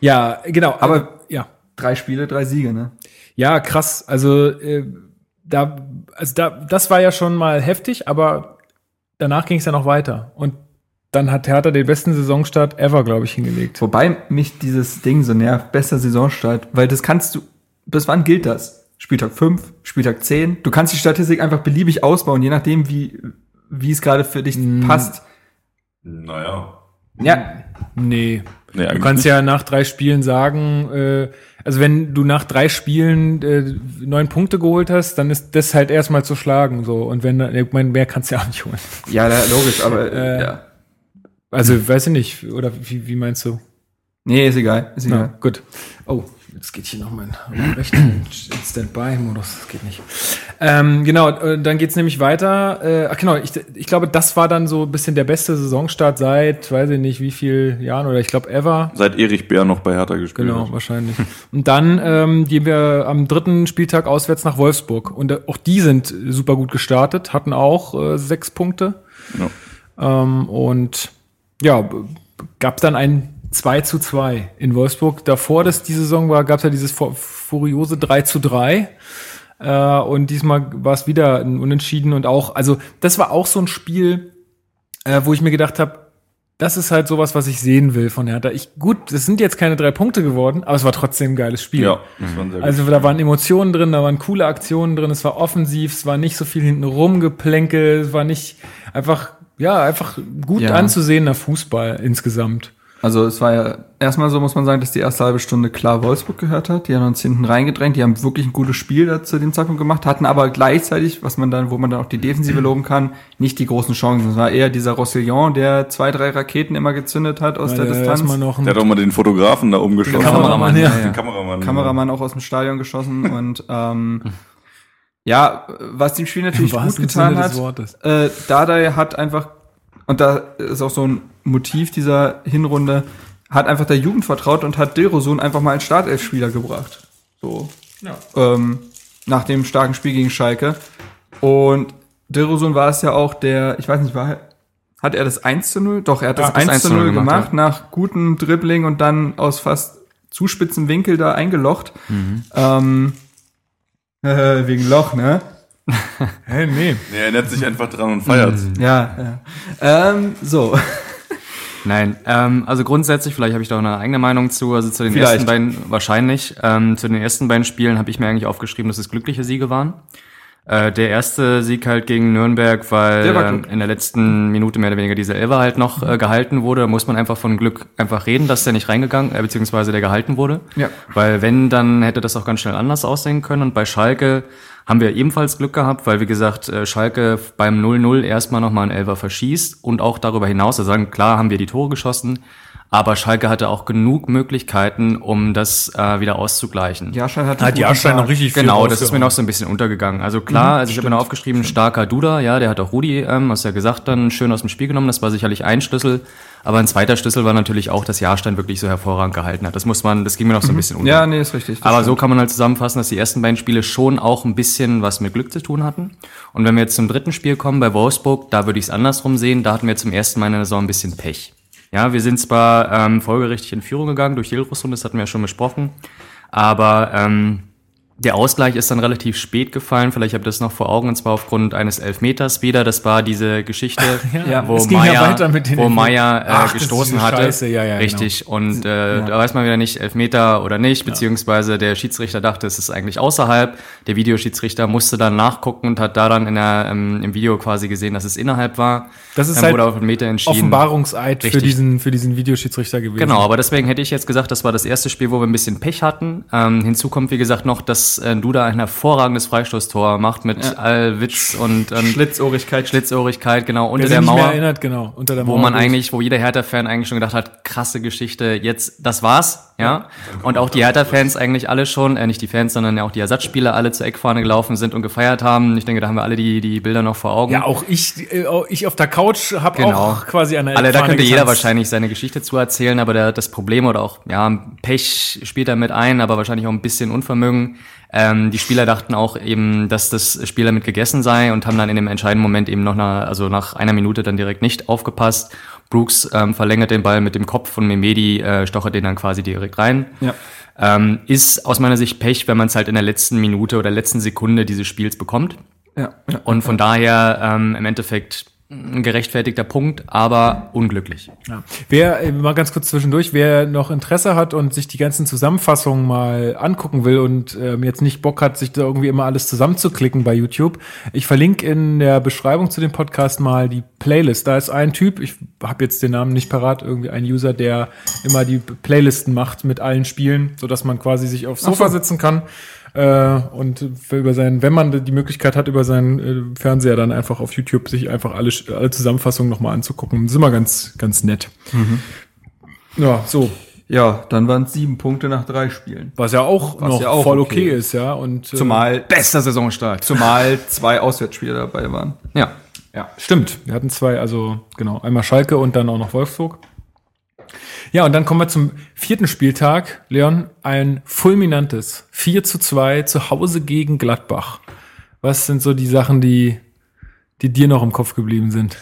ja, genau. Aber äh, ja. Drei Spiele, drei Siege, ne? Ja, krass. Also äh, da, also da, das war ja schon mal heftig, aber danach ging es ja noch weiter. Und dann hat Hertha den besten Saisonstart ever, glaube ich, hingelegt. Wobei mich dieses Ding so nervt, bester Saisonstart, weil das kannst du, bis wann gilt das? Spieltag 5, Spieltag 10? Du kannst die Statistik einfach beliebig ausbauen, je nachdem, wie, wie es gerade für dich hm. passt. Naja. Ja. Nee. Nee du kannst nicht. ja nach drei Spielen sagen, äh, also wenn du nach drei Spielen äh, neun Punkte geholt hast, dann ist das halt erstmal zu schlagen. so Und wenn ich meine, mehr kannst du ja auch nicht holen. Ja, logisch, aber äh, ja. Also, weiß ich nicht, oder wie, wie meinst du? Nee, ist egal. Ist egal. Ja, gut. Oh, Jetzt geht hier noch mein Rechner in Standby-Modus. Das geht nicht. Ähm, genau, äh, dann geht's nämlich weiter. Äh, ach genau, ich, ich glaube, das war dann so ein bisschen der beste Saisonstart seit, weiß ich nicht, wie viel Jahren oder ich glaube ever. Seit Erich Bär noch bei Hertha gespielt Genau, hat. wahrscheinlich. Und dann ähm, gehen wir am dritten Spieltag auswärts nach Wolfsburg. Und äh, auch die sind super gut gestartet, hatten auch äh, sechs Punkte. Ja. Ähm, und ja, gab dann ein 2 zu 2 in Wolfsburg. Davor, dass die Saison war, gab es ja dieses furiose 3 zu 3. Äh, und diesmal war es wieder ein Unentschieden und auch, also das war auch so ein Spiel, äh, wo ich mir gedacht habe, das ist halt sowas, was ich sehen will von Hertha. Ich, gut, das sind jetzt keine drei Punkte geworden, aber es war trotzdem ein geiles Spiel. Ja, das war ein sehr also da waren Emotionen drin, da waren coole Aktionen drin, es war offensiv, es war nicht so viel hinten rumgeplänkel, es war nicht einfach, ja, einfach gut ja. anzusehener Fußball insgesamt. Also es war ja erstmal so, muss man sagen, dass die erste halbe Stunde klar Wolfsburg gehört hat. Die haben uns hinten reingedrängt, die haben wirklich ein gutes Spiel da zu dem Zeitpunkt gemacht, hatten aber gleichzeitig, was man dann, wo man dann auch die Defensive loben kann, nicht die großen Chancen. Es war eher dieser Rossillon, der zwei, drei Raketen immer gezündet hat aus ja, der Distanz. der hat auch mal den Fotografen da umgeschossen. Den Kameramann, ja. Den Kameramann, Kameramann auch aus dem Stadion geschossen und ähm, ja, was dem Spiel natürlich gut getan hat, äh, Dardai hat einfach und da ist auch so ein Motiv dieser Hinrunde, hat einfach der Jugend vertraut und hat Dilrosun einfach mal als Startelfspieler gebracht. So. Ja. Ähm, nach dem starken Spiel gegen Schalke. Und Dilrosun war es ja auch der, ich weiß nicht, war hat er das 1 zu 0? Doch, er hat das, ja, 1, 1 zu 0 gemacht, gemacht ja. nach gutem Dribbling und dann aus fast zu spitzen Winkel da eingelocht. Mhm. Ähm, äh, wegen Loch, ne? Hä, nee. Nee, er erinnert sich einfach dran und feiert. Ja, ja. Ähm, so. Nein, ähm, also grundsätzlich, vielleicht habe ich da auch eine eigene Meinung zu. Also zu den vielleicht. ersten beiden, wahrscheinlich, ähm, zu den ersten beiden Spielen habe ich mir eigentlich aufgeschrieben, dass es glückliche Siege waren. Äh, der erste Sieg halt gegen Nürnberg, weil äh, in der letzten Minute mehr oder weniger diese Elfer halt noch äh, gehalten wurde. Da muss man einfach von Glück einfach reden, dass der nicht reingegangen, äh, beziehungsweise der gehalten wurde. Ja. Weil wenn, dann hätte das auch ganz schnell anders aussehen können. Und bei Schalke haben wir ebenfalls Glück gehabt, weil wie gesagt, äh, Schalke beim 0-0 erstmal nochmal einen Elfer verschießt und auch darüber hinaus, also sagen, klar haben wir die Tore geschossen, aber Schalke hatte auch genug Möglichkeiten, um das äh, wieder auszugleichen. Jahrstein hat, hat Jahrstein noch richtig viel Genau, das ist mir noch so ein bisschen untergegangen. Also klar, mhm, also ich habe mir noch aufgeschrieben, starker Duda, ja, der hat auch Rudi, ähm, hast ja gesagt, dann schön aus dem Spiel genommen. Das war sicherlich ein Schlüssel. Aber ein zweiter Schlüssel war natürlich auch, dass Jahrstein wirklich so hervorragend gehalten hat. Das muss man, das ging mir noch so ein mhm. bisschen unter. Ja, nee, ist richtig. Aber stimmt. so kann man halt zusammenfassen, dass die ersten beiden Spiele schon auch ein bisschen was mit Glück zu tun hatten. Und wenn wir jetzt zum dritten Spiel kommen, bei Wolfsburg, da würde ich es andersrum sehen. Da hatten wir zum ersten Mal in der Saison ein bisschen Pech. Ja, wir sind zwar ähm, folgerichtig in Führung gegangen durch Hilrusum, das hatten wir ja schon besprochen, aber ähm, der Ausgleich ist dann relativ spät gefallen. Vielleicht habt ihr das noch vor Augen, und zwar aufgrund eines Elfmeters wieder. Das war diese Geschichte, Ja, wo ging ja wo. Meier äh, Ach, gestoßen hatte. Ja, ja, Richtig. Und äh, da weiß man wieder nicht, Elfmeter oder nicht, beziehungsweise der Schiedsrichter dachte, es ist eigentlich außerhalb. Der Videoschiedsrichter musste dann nachgucken und hat da dann in der, ähm, im Video quasi gesehen, dass es innerhalb war. Das ist dann halt auf Elfmeter entschieden. Offenbarungseid für diesen, für diesen Videoschiedsrichter gewesen. Genau, aber deswegen hätte ich jetzt gesagt, das war das erste Spiel, wo wir ein bisschen Pech hatten. Ähm, hinzu kommt, wie gesagt, noch, dass äh, Duda ein hervorragendes Freistoßtor macht mit all Witz und ähm, Schlitzohrigkeit. Schlitzohrigkeit, genau, unter der Mauer. erinnert, genau, unter der Mauer. Wo man durch. eigentlich, wo jeder Hertha-Fan eigentlich schon gedacht hat, krasse Geschichte, jetzt, das war's, ja. Und auch die Hertha-Fans eigentlich alle schon, äh, nicht die Fans, sondern ja auch die Ersatzspieler alle zur Eckfahne gelaufen sind und gefeiert haben. Ich denke, da haben wir alle die, die Bilder noch vor Augen. Ja, auch ich, äh, ich auf der Couch habe Genau. auch quasi an der Alle, da könnte jeder getanzt. wahrscheinlich seine Geschichte zu erzählen, aber der, das Problem oder auch, ja, Pech spielt da mit ein, aber wahrscheinlich auch ein bisschen Unvermögen. Ähm, die Spieler dachten auch eben, dass das Spiel damit gegessen sei und haben dann in dem entscheidenden Moment eben noch nach, also nach einer Minute dann direkt nicht aufgepasst. Brooks ähm, verlängert den Ball mit dem Kopf und Memedi äh, stochert den dann quasi direkt rein. Ja. Ähm, ist aus meiner Sicht Pech, wenn man es halt in der letzten Minute oder letzten Sekunde dieses Spiels bekommt. Ja, ja. Und von daher ähm, im Endeffekt ein gerechtfertigter Punkt, aber unglücklich. Ja. Wer, äh, mal ganz kurz zwischendurch, wer noch Interesse hat und sich die ganzen Zusammenfassungen mal angucken will und ähm, jetzt nicht Bock hat, sich da irgendwie immer alles zusammenzuklicken bei YouTube, ich verlinke in der Beschreibung zu dem Podcast mal die Playlist. Da ist ein Typ, ich habe jetzt den Namen nicht parat, irgendwie ein User, der immer die Playlisten macht mit allen Spielen, so dass man quasi sich aufs Sofa sitzen kann. Äh, und über seinen, wenn man die Möglichkeit hat, über seinen äh, Fernseher dann einfach auf YouTube sich einfach alle, alle Zusammenfassungen nochmal anzugucken. Das ist immer ganz, ganz nett. Ja, so. ja, dann waren es sieben Punkte nach drei Spielen. Was ja auch Was noch ja auch voll okay okay, ist. ist, ja. Und, äh, Zumal, Bester Saisonstart. zumal zwei Auswärtsspiele dabei waren. Ja. Ja, stimmt. Wir hatten zwei, also genau, einmal Schalke und dann auch noch Wolfsburg. Ja, und dann kommen wir zum vierten Spieltag. Leon, ein fulminantes 4 zu 2 zu Hause gegen Gladbach. Was sind so die Sachen, die, die dir noch im Kopf geblieben sind?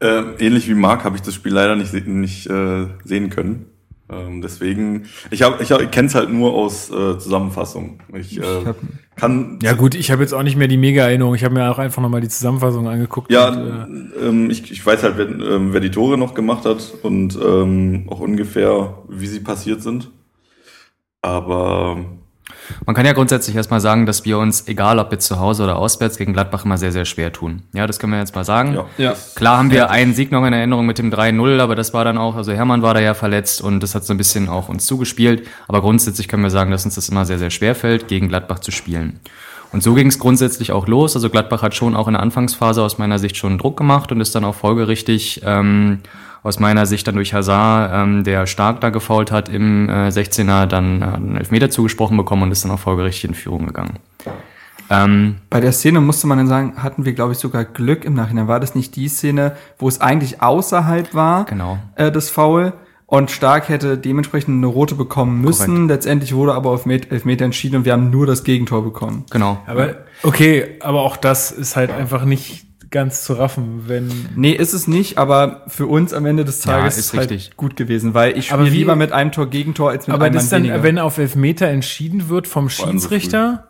Ähm, ähnlich wie Marc habe ich das Spiel leider nicht, nicht äh, sehen können. Ähm, deswegen, ich, hab, ich, hab, ich kenne es halt nur aus äh, Zusammenfassung. Ich, äh, hab- kann. Ja gut, ich habe jetzt auch nicht mehr die Mega-Erinnerung. Ich habe mir auch einfach nochmal die Zusammenfassung angeguckt. Ja, und, äh, ähm, ich, ich weiß halt, wer, ähm, wer die Tore noch gemacht hat und ähm, auch ungefähr, wie sie passiert sind. Aber Man kann ja grundsätzlich erstmal sagen, dass wir uns, egal ob jetzt zu Hause oder auswärts, gegen Gladbach immer sehr, sehr schwer tun. Ja, das können wir jetzt mal sagen. ja, Ja. Klar haben wir einen Sieg noch in Erinnerung mit dem 3-0, aber das war dann auch, also Hermann war da ja verletzt und das hat so ein bisschen auch uns zugespielt. Aber grundsätzlich können wir sagen, dass uns das immer sehr, sehr schwer fällt, gegen Gladbach zu spielen. Und so ging es grundsätzlich auch los. Also Gladbach hat schon auch in der Anfangsphase aus meiner Sicht schon Druck gemacht und ist dann auch folgerichtig ähm, aus meiner Sicht dann durch Hazard, ähm, der stark da gefault hat im äh, 16er, dann äh, einen Elfmeter zugesprochen bekommen und ist dann auch folgerichtig in Führung gegangen. Ähm, Bei der Szene musste man dann sagen, hatten wir, glaube ich, sogar Glück im Nachhinein. War das nicht die Szene, wo es eigentlich außerhalb war, Genau. äh, das Foul? Und Stark hätte dementsprechend eine rote bekommen müssen. Korrekt. Letztendlich wurde aber auf Met- Elfmeter entschieden und wir haben nur das Gegentor bekommen. genau. aber okay, aber auch das ist halt einfach nicht ganz zu raffen, wenn Nee, ist es nicht, aber für uns am Ende des Ja, Tages ist ist halt richtig. gut gewesen, weil ich Aber spiele lieber mit einem Tor Gegentor als mit Aber einem das Mann dann, weniger. wenn auf Elfmeter entschieden wird vom. Schiedsrichter,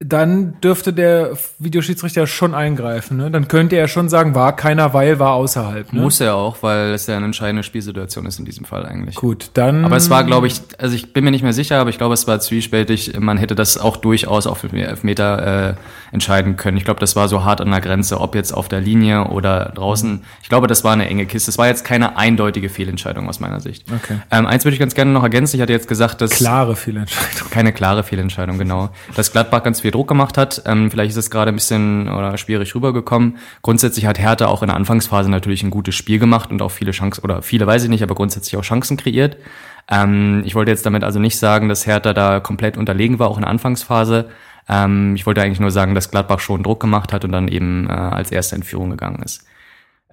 dann dürfte der Videoschiedsrichter schon eingreifen. Ne? Dann könnte er schon sagen, war keiner, weil war außerhalb. Ne? Muss er auch, weil es ja eine entscheidende Spielsituation ist in diesem Fall eigentlich. Gut, dann. Aber es war, glaube ich, also ich bin mir nicht mehr sicher, aber ich glaube, es war zwiespältig. Man hätte das auch durchaus auf Elfmeter äh, entscheiden können. Ich glaube, das war so hart an der Grenze, ob jetzt auf der Linie oder draußen. Ich glaube, das war eine enge Kiste. Es war jetzt keine eindeutige Fehlentscheidung aus meiner Sicht. Okay. Ähm, eins würde ich ganz gerne noch ergänzen. Ich hatte jetzt gesagt, dass klare Fehlentscheidung. keine klare Fehlentscheidung, genau. Dass Gladbach ganz viel Druck gemacht hat. Ähm, vielleicht ist es gerade ein bisschen oder schwierig rübergekommen. Grundsätzlich hat Hertha auch in der Anfangsphase natürlich ein gutes Spiel gemacht und auch viele Chancen, oder viele weiß ich nicht, aber grundsätzlich auch Chancen kreiert. Ähm, ich wollte jetzt damit also nicht sagen, dass Hertha da komplett unterlegen war, auch in der Anfangsphase. Ähm, ich wollte eigentlich nur sagen, dass Gladbach schon Druck gemacht hat und dann eben äh, als erster in Führung gegangen ist.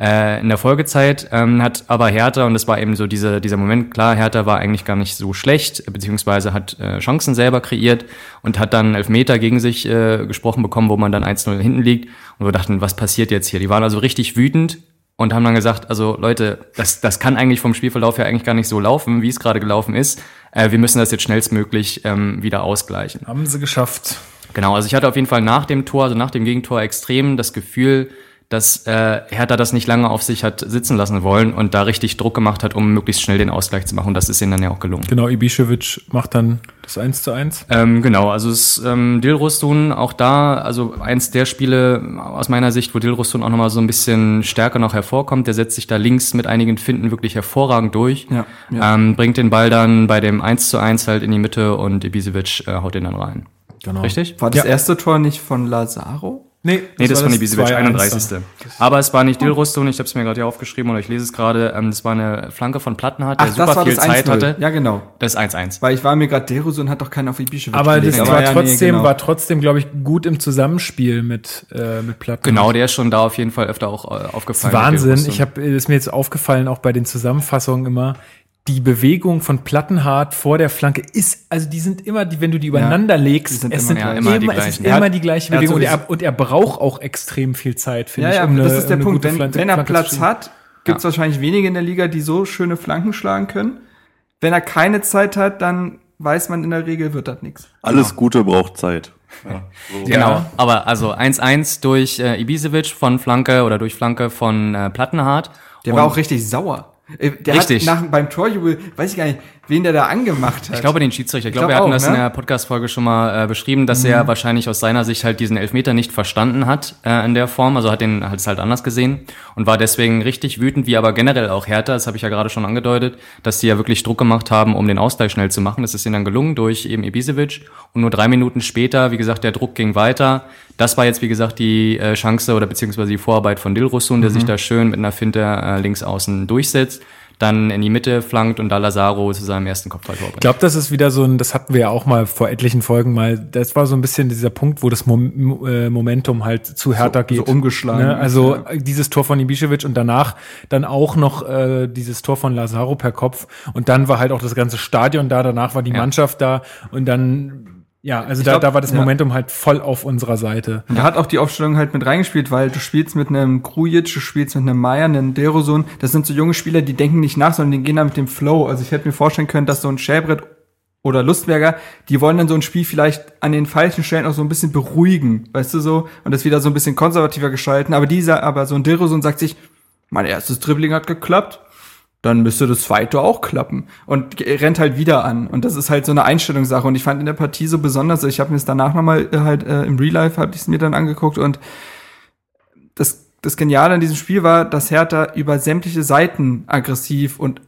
Äh, in der Folgezeit ähm, hat aber Hertha, und das war eben so diese, dieser Moment, klar, Hertha war eigentlich gar nicht so schlecht, beziehungsweise hat äh, Chancen selber kreiert und hat dann Elfmeter gegen sich äh, gesprochen bekommen, wo man dann 1-0 hinten liegt. Und wir dachten, was passiert jetzt hier? Die waren also richtig wütend und haben dann gesagt, also Leute, das, das kann eigentlich vom Spielverlauf ja eigentlich gar nicht so laufen, wie es gerade gelaufen ist. Äh, wir müssen das jetzt schnellstmöglich ähm, wieder ausgleichen. Haben sie geschafft. Genau, also ich hatte auf jeden Fall nach dem Tor, also nach dem Gegentor extrem das Gefühl, dass äh, Hertha das nicht lange auf sich hat sitzen lassen wollen und da richtig Druck gemacht hat, um möglichst schnell den Ausgleich zu machen. Das ist ihnen dann ja auch gelungen. Genau, Ibišević macht dann das 1 zu 1. Ähm, genau, also es ähm, Dilrostun auch da, also eins der Spiele aus meiner Sicht, wo Dilrostun auch nochmal so ein bisschen stärker noch hervorkommt. Der setzt sich da links mit einigen Finden wirklich hervorragend durch. Ja, ja. Ähm, bringt den Ball dann bei dem 1 zu 1 halt in die Mitte und Ibisevic äh, haut den dann rein. Genau. Richtig? War das Ja. erste Tor nicht von Lazaro? Nee, Nee, das, war von Ibisevic, 2-1 31. dann. Aber es war nicht Dilroston, ich habe es mir gerade hier aufgeschrieben oder ich lese es gerade. Ähm, das war eine Flanke von Plattenhardt, der Ach, super das war viel das Zeit 1-0. hatte. Ja, genau. Das ist 1-1. Weil ich war mir gerade Derosun hat doch keinen auf Ibišević Aber das war ja, nee, trotzdem, genau. war trotzdem, glaube ich, gut im Zusammenspiel mit, äh, mit Platten. Genau, der ist schon da auf jeden Fall öfter auch äh, aufgefallen. Wahnsinn. Ich habe ist mir jetzt aufgefallen, auch bei den Zusammenfassungen immer, die Bewegung von Plattenhardt vor der Flanke ist, also die sind immer, die, wenn du die übereinander legst, die sind es immer sind immer, Ja, immer die es. Er immer hat- die gleiche Bewegung und er, und er braucht auch extrem viel Zeit, finde Ja, ich. ja, um eine- das ist der um eine Punkt. Wenn, Flanke- wenn er Flanke Platz hat, gibt es wahrscheinlich wenige in der Liga, die so schöne Flanken schlagen können. Wenn er keine Zeit hat, dann weiß man in der Regel, wird das nichts. Alles Gute braucht Zeit. Ja, so. Genau, Ja. aber also 1-1 durch äh, Ibisevic von Flanke oder durch Flanke von äh, Plattenhardt. Der Und war auch richtig sauer. Äh, Der Richtig. hat nach, beim Torjubel, weiß ich gar nicht, wen der da angemacht hat. Ich glaube, den Schiedsrichter. Ich glaube, glaub wir hatten auch, das in ne? der Podcast-Folge schon mal äh, beschrieben, dass er wahrscheinlich aus seiner Sicht halt diesen Elfmeter nicht verstanden hat äh, in der Form. Also hat den hat es halt anders gesehen und war deswegen richtig wütend, wie aber generell auch härter. Das habe ich ja gerade schon angedeutet, dass die ja wirklich Druck gemacht haben, um den Ausgleich schnell zu machen. Das ist ihnen dann gelungen durch eben Ibisevic. Und nur drei Minuten später, wie gesagt, der Druck ging weiter. Das war jetzt, wie gesagt, die äh, Chance oder beziehungsweise die Vorarbeit von Dilrosun, der sich da schön mit einer Finte äh, links außen durchsetzt. Dann in die Mitte flankt und da Lazaro zu seinem ersten Kopfballtor bringt. Ich glaube, das ist wieder so ein, das hatten wir ja auch mal vor etlichen Folgen mal, das war so ein bisschen dieser Punkt, wo das Mom äh, Momentum halt zu härter geht. so umgeschlagen Ne? Also ja. äh, dieses Tor von Ibišević und danach dann auch noch äh, dieses Tor von Lazaro per Kopf und dann war halt auch das ganze Stadion da, danach war die Ja. Mannschaft da und dann, ja, also da, glaub, da war das ja. Momentum halt voll auf unserer Seite. Und er hat auch die Aufstellung halt mit reingespielt, weil du spielst mit einem Krujic, du spielst mit einem Meier, einem Derosun. Das sind so junge Spieler, die denken nicht nach, sondern die gehen da mit dem Flow. Also ich hätte mir vorstellen können, dass so ein Schäbrett oder Lustberger, die wollen dann so ein Spiel vielleicht an den falschen Stellen auch so ein bisschen beruhigen, weißt du so, und das wieder so ein bisschen konservativer gestalten. Aber dieser, aber so ein Derosun sagt sich, mein erstes Dribbling hat geklappt, dann müsste das zweite auch klappen. Und rennt halt wieder an. Und das ist halt so eine Einstellungssache. Und ich fand in der Partie so besonders, ich habe mir es danach nochmal äh, halt äh, im Real Life, habe ich es mir dann angeguckt und das, das Geniale an diesem Spiel war, dass Hertha über sämtliche Seiten aggressiv und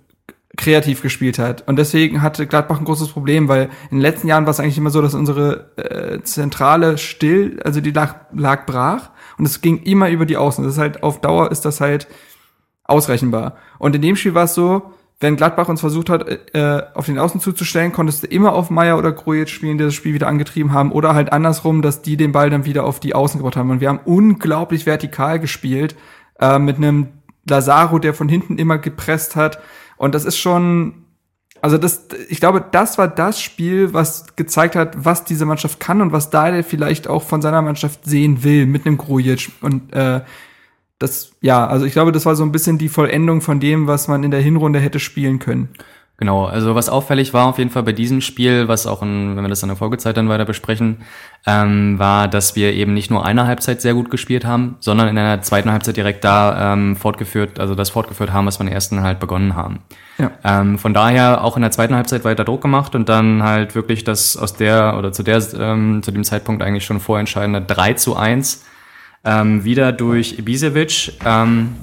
kreativ gespielt hat. Und deswegen hatte Gladbach ein großes Problem, weil in den letzten Jahren war es eigentlich immer so, dass unsere äh, Zentrale still, also die lag, lag brach und es ging immer über die Außen. Das ist halt auf Dauer ist das halt ausrechenbar. Und in dem Spiel war es so, wenn Gladbach uns versucht hat, äh, auf den Außen zuzustellen, konntest du immer auf Meier oder Grujic spielen, die das Spiel wieder angetrieben haben, oder halt andersrum, dass die den Ball dann wieder auf die Außen gebracht haben. Und wir haben unglaublich vertikal gespielt, äh, mit einem Lazaro, der von hinten immer gepresst hat. Und das ist schon, also das, ich glaube, das war das Spiel, was gezeigt hat, was diese Mannschaft kann und was Dade vielleicht auch von seiner Mannschaft sehen will mit einem Grujic. Und äh, das, ja, also ich glaube, das war so ein bisschen die Vollendung von dem, was man in der Hinrunde hätte spielen können. Genau, also was auffällig war auf jeden Fall bei diesem Spiel, was auch, in, wenn wir das in der Folgezeit dann weiter besprechen, ähm, war, dass wir eben nicht nur eine Halbzeit sehr gut gespielt haben, sondern in einer zweiten Halbzeit direkt da ähm, fortgeführt, also das fortgeführt haben, was wir in der ersten halt begonnen haben. Ja. Ähm, von daher auch in der zweiten Halbzeit weiter Druck gemacht und dann halt wirklich das aus der oder zu der ähm, zu dem Zeitpunkt eigentlich schon vorentscheidende 3 zu 1 ähm, wieder durch Ibisevic. Ähm,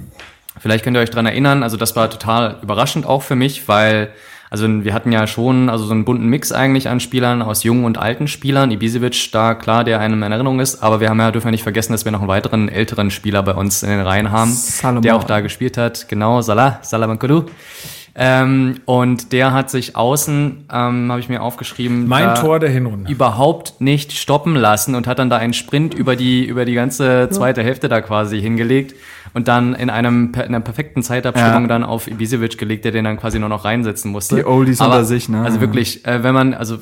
Vielleicht könnt ihr euch dran erinnern, also das war total überraschend auch für mich, weil also wir hatten ja schon also so einen bunten Mix eigentlich an Spielern aus jungen und alten Spielern. Ibisevic da klar, der einem in Erinnerung ist, aber wir haben ja dürfen wir nicht vergessen, dass wir noch einen weiteren älteren Spieler bei uns in den Reihen haben, Salomon. der auch da gespielt hat. Genau, Salah, Salah Bankodu. Ähm, und der hat sich außen, ähm, habe ich mir aufgeschrieben, Mein da Tor der Hinrunde. überhaupt nicht stoppen lassen und hat dann da einen Sprint über die, über die ganze zweite Hälfte da quasi hingelegt und dann in einem, in einer perfekten Zeitabstimmung Ja. dann auf Ibisevic gelegt, der den dann quasi nur noch reinsetzen musste. Die Oldies Aber, unter sich, ne? Also wirklich, äh, wenn man, also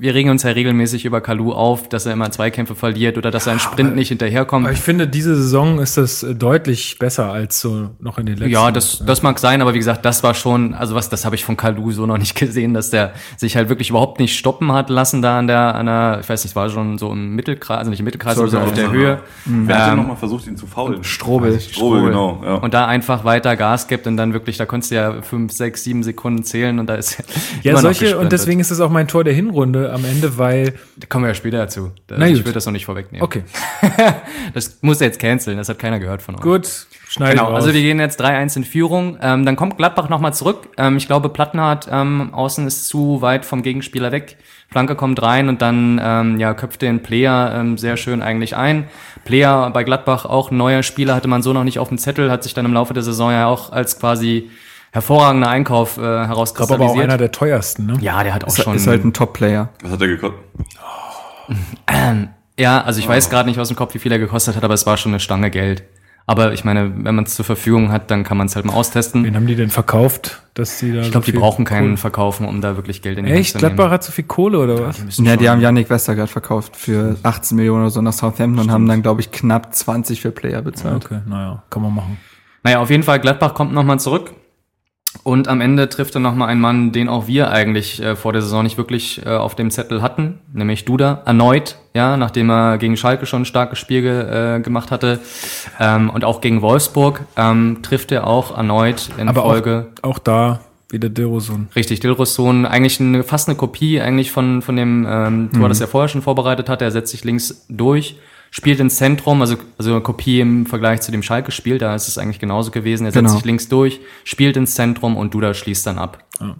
wir regen uns ja regelmäßig über Kalu auf, dass er immer Zweikämpfe verliert oder dass er einen Sprint nicht hinterherkommt. Aber ich finde, diese Saison ist das äh, deutlich besser als so noch in den letzten. Ja, das, das mag sein, aber wie gesagt, das war schon, also was, das habe ich von Kalu so noch nicht gesehen, dass der sich halt wirklich überhaupt nicht stoppen hat lassen da an der, an der, ich weiß nicht, war schon so im Mittelkreis, also nicht im Mittelkreis, So, sondern so auf der ja. Höhe. Wer hat denn Ähm, nochmal versucht, ihn zu faulen? Strobel. Strobel, genau. Ja. Und da einfach weiter Gas gibt und dann wirklich, da konntest du ja fünf, sechs, sieben Sekunden zählen und da ist Ja, immer noch solche, und deswegen ist es auch mein Tor der Hinrunde am Ende, weil, Da kommen wir ja später dazu. Da, Na ich gut. will das noch nicht vorwegnehmen. okay, Das muss er jetzt canceln, das hat keiner gehört von euch. gut, schneide Genau, ich also raus. wir gehen jetzt 3-1 in Führung. Ähm, dann kommt Gladbach nochmal zurück. Ähm, ich glaube, Plattenhardt ähm, außen ist zu weit vom Gegenspieler weg. Flanke kommt rein und dann ähm, ja, köpft den Player ähm, sehr schön eigentlich ein. Player bei Gladbach auch ein neuer Spieler, hatte man so noch nicht auf dem Zettel, hat sich dann im Laufe der Saison ja auch als quasi hervorragender Einkauf äh, Ich glaube aber auch herauskristallisiert. einer der teuersten, ne? ja, der hat auch Ist, schon. ist halt ein Top-Player. Was hat er gekostet? ja, also ich weiß gerade nicht aus dem Kopf, wie viel er gekostet hat, aber es war schon eine Stange Geld. Aber ich meine, wenn man es zur Verfügung hat, dann kann man es halt mal austesten. Wen haben die denn verkauft, dass die da Ich glaube, die brauchen keinen verkaufen, um da wirklich Geld in die Echt? Hand zu nehmen. Gladbach hat so viel Kohle oder was? Ja, die haben Yannick Westergaard verkauft für 18 Millionen oder so nach Southampton und haben dann, glaube ich, knapp 20 für Player bezahlt. Okay, naja, kann man machen. Naja, auf jeden Fall, Gladbach kommt nochmal zurück. Und am Ende trifft er nochmal einen Mann, den auch wir eigentlich äh, vor der Saison nicht wirklich äh, auf dem Zettel hatten, nämlich Duda, erneut, ja, nachdem er gegen Schalke schon ein starkes Spiel ge äh, gemacht hatte ähm, und auch gegen Wolfsburg, ähm, trifft er auch erneut in Aber Folge. auch, auch da wieder Dilrosun. Richtig, Dilrosun, eigentlich eine, fast eine Kopie eigentlich von, von dem ähm, Tor, das er vorher schon vorbereitet hatte. Er setzt sich links durch, spielt ins Zentrum, also, also eine Kopie im Vergleich zu dem Schalke-Spiel, da ist es eigentlich genauso gewesen. Er setzt Genau. sich links durch, spielt ins Zentrum und Duda schließt dann ab. Ja.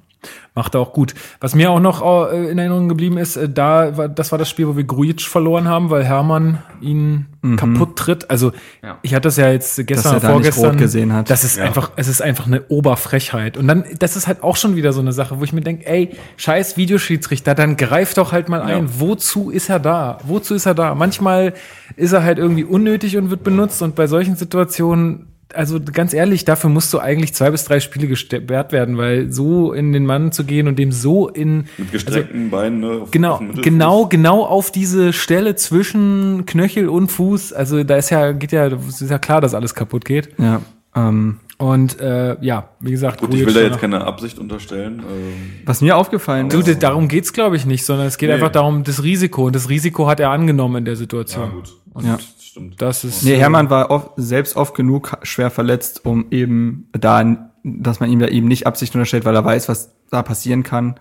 Macht er auch gut. Was mir auch noch äh, in Erinnerung geblieben ist, äh, da war, das war das Spiel, wo wir Grujic verloren haben, weil Hermann ihn kaputt tritt. Also Ja. ich hatte das ja jetzt gestern er oder da nicht vorgestern rot gesehen hat. Das ist einfach, es ist einfach eine Oberfrechheit. Und dann, das ist halt auch schon wieder so eine Sache, wo ich mir denke, ey, scheiß Videoschiedsrichter, dann greif doch halt mal ein. Wozu ist er da? Wozu ist er da? Manchmal ist er halt irgendwie unnötig und wird benutzt und bei solchen Situationen also ganz ehrlich, dafür musst du eigentlich zwei bis drei Spiele gesperrt werden, weil so in den Mann zu gehen und dem so in Mit gestreckten Beinen, ne? auf- genau auf genau genau auf diese Stelle zwischen Knöchel und Fuß, also da ist ja geht ja ist ja klar, dass alles kaputt geht Ja, ähm, und äh, ja, wie gesagt, Gut, ich will da jetzt noch- keine Absicht unterstellen. Ähm, was mir aufgefallen Du, ist, das- darum geht's glaube ich nicht, sondern es geht Nee. einfach darum das Risiko und das Risiko hat er angenommen in der Situation. ja, gut. Ja. Stimmt. Das ist nee, Hermann war oft, selbst oft genug schwer verletzt, um eben da, dass man ihm da eben nicht Absicht unterstellt, weil er weiß, was da passieren kann.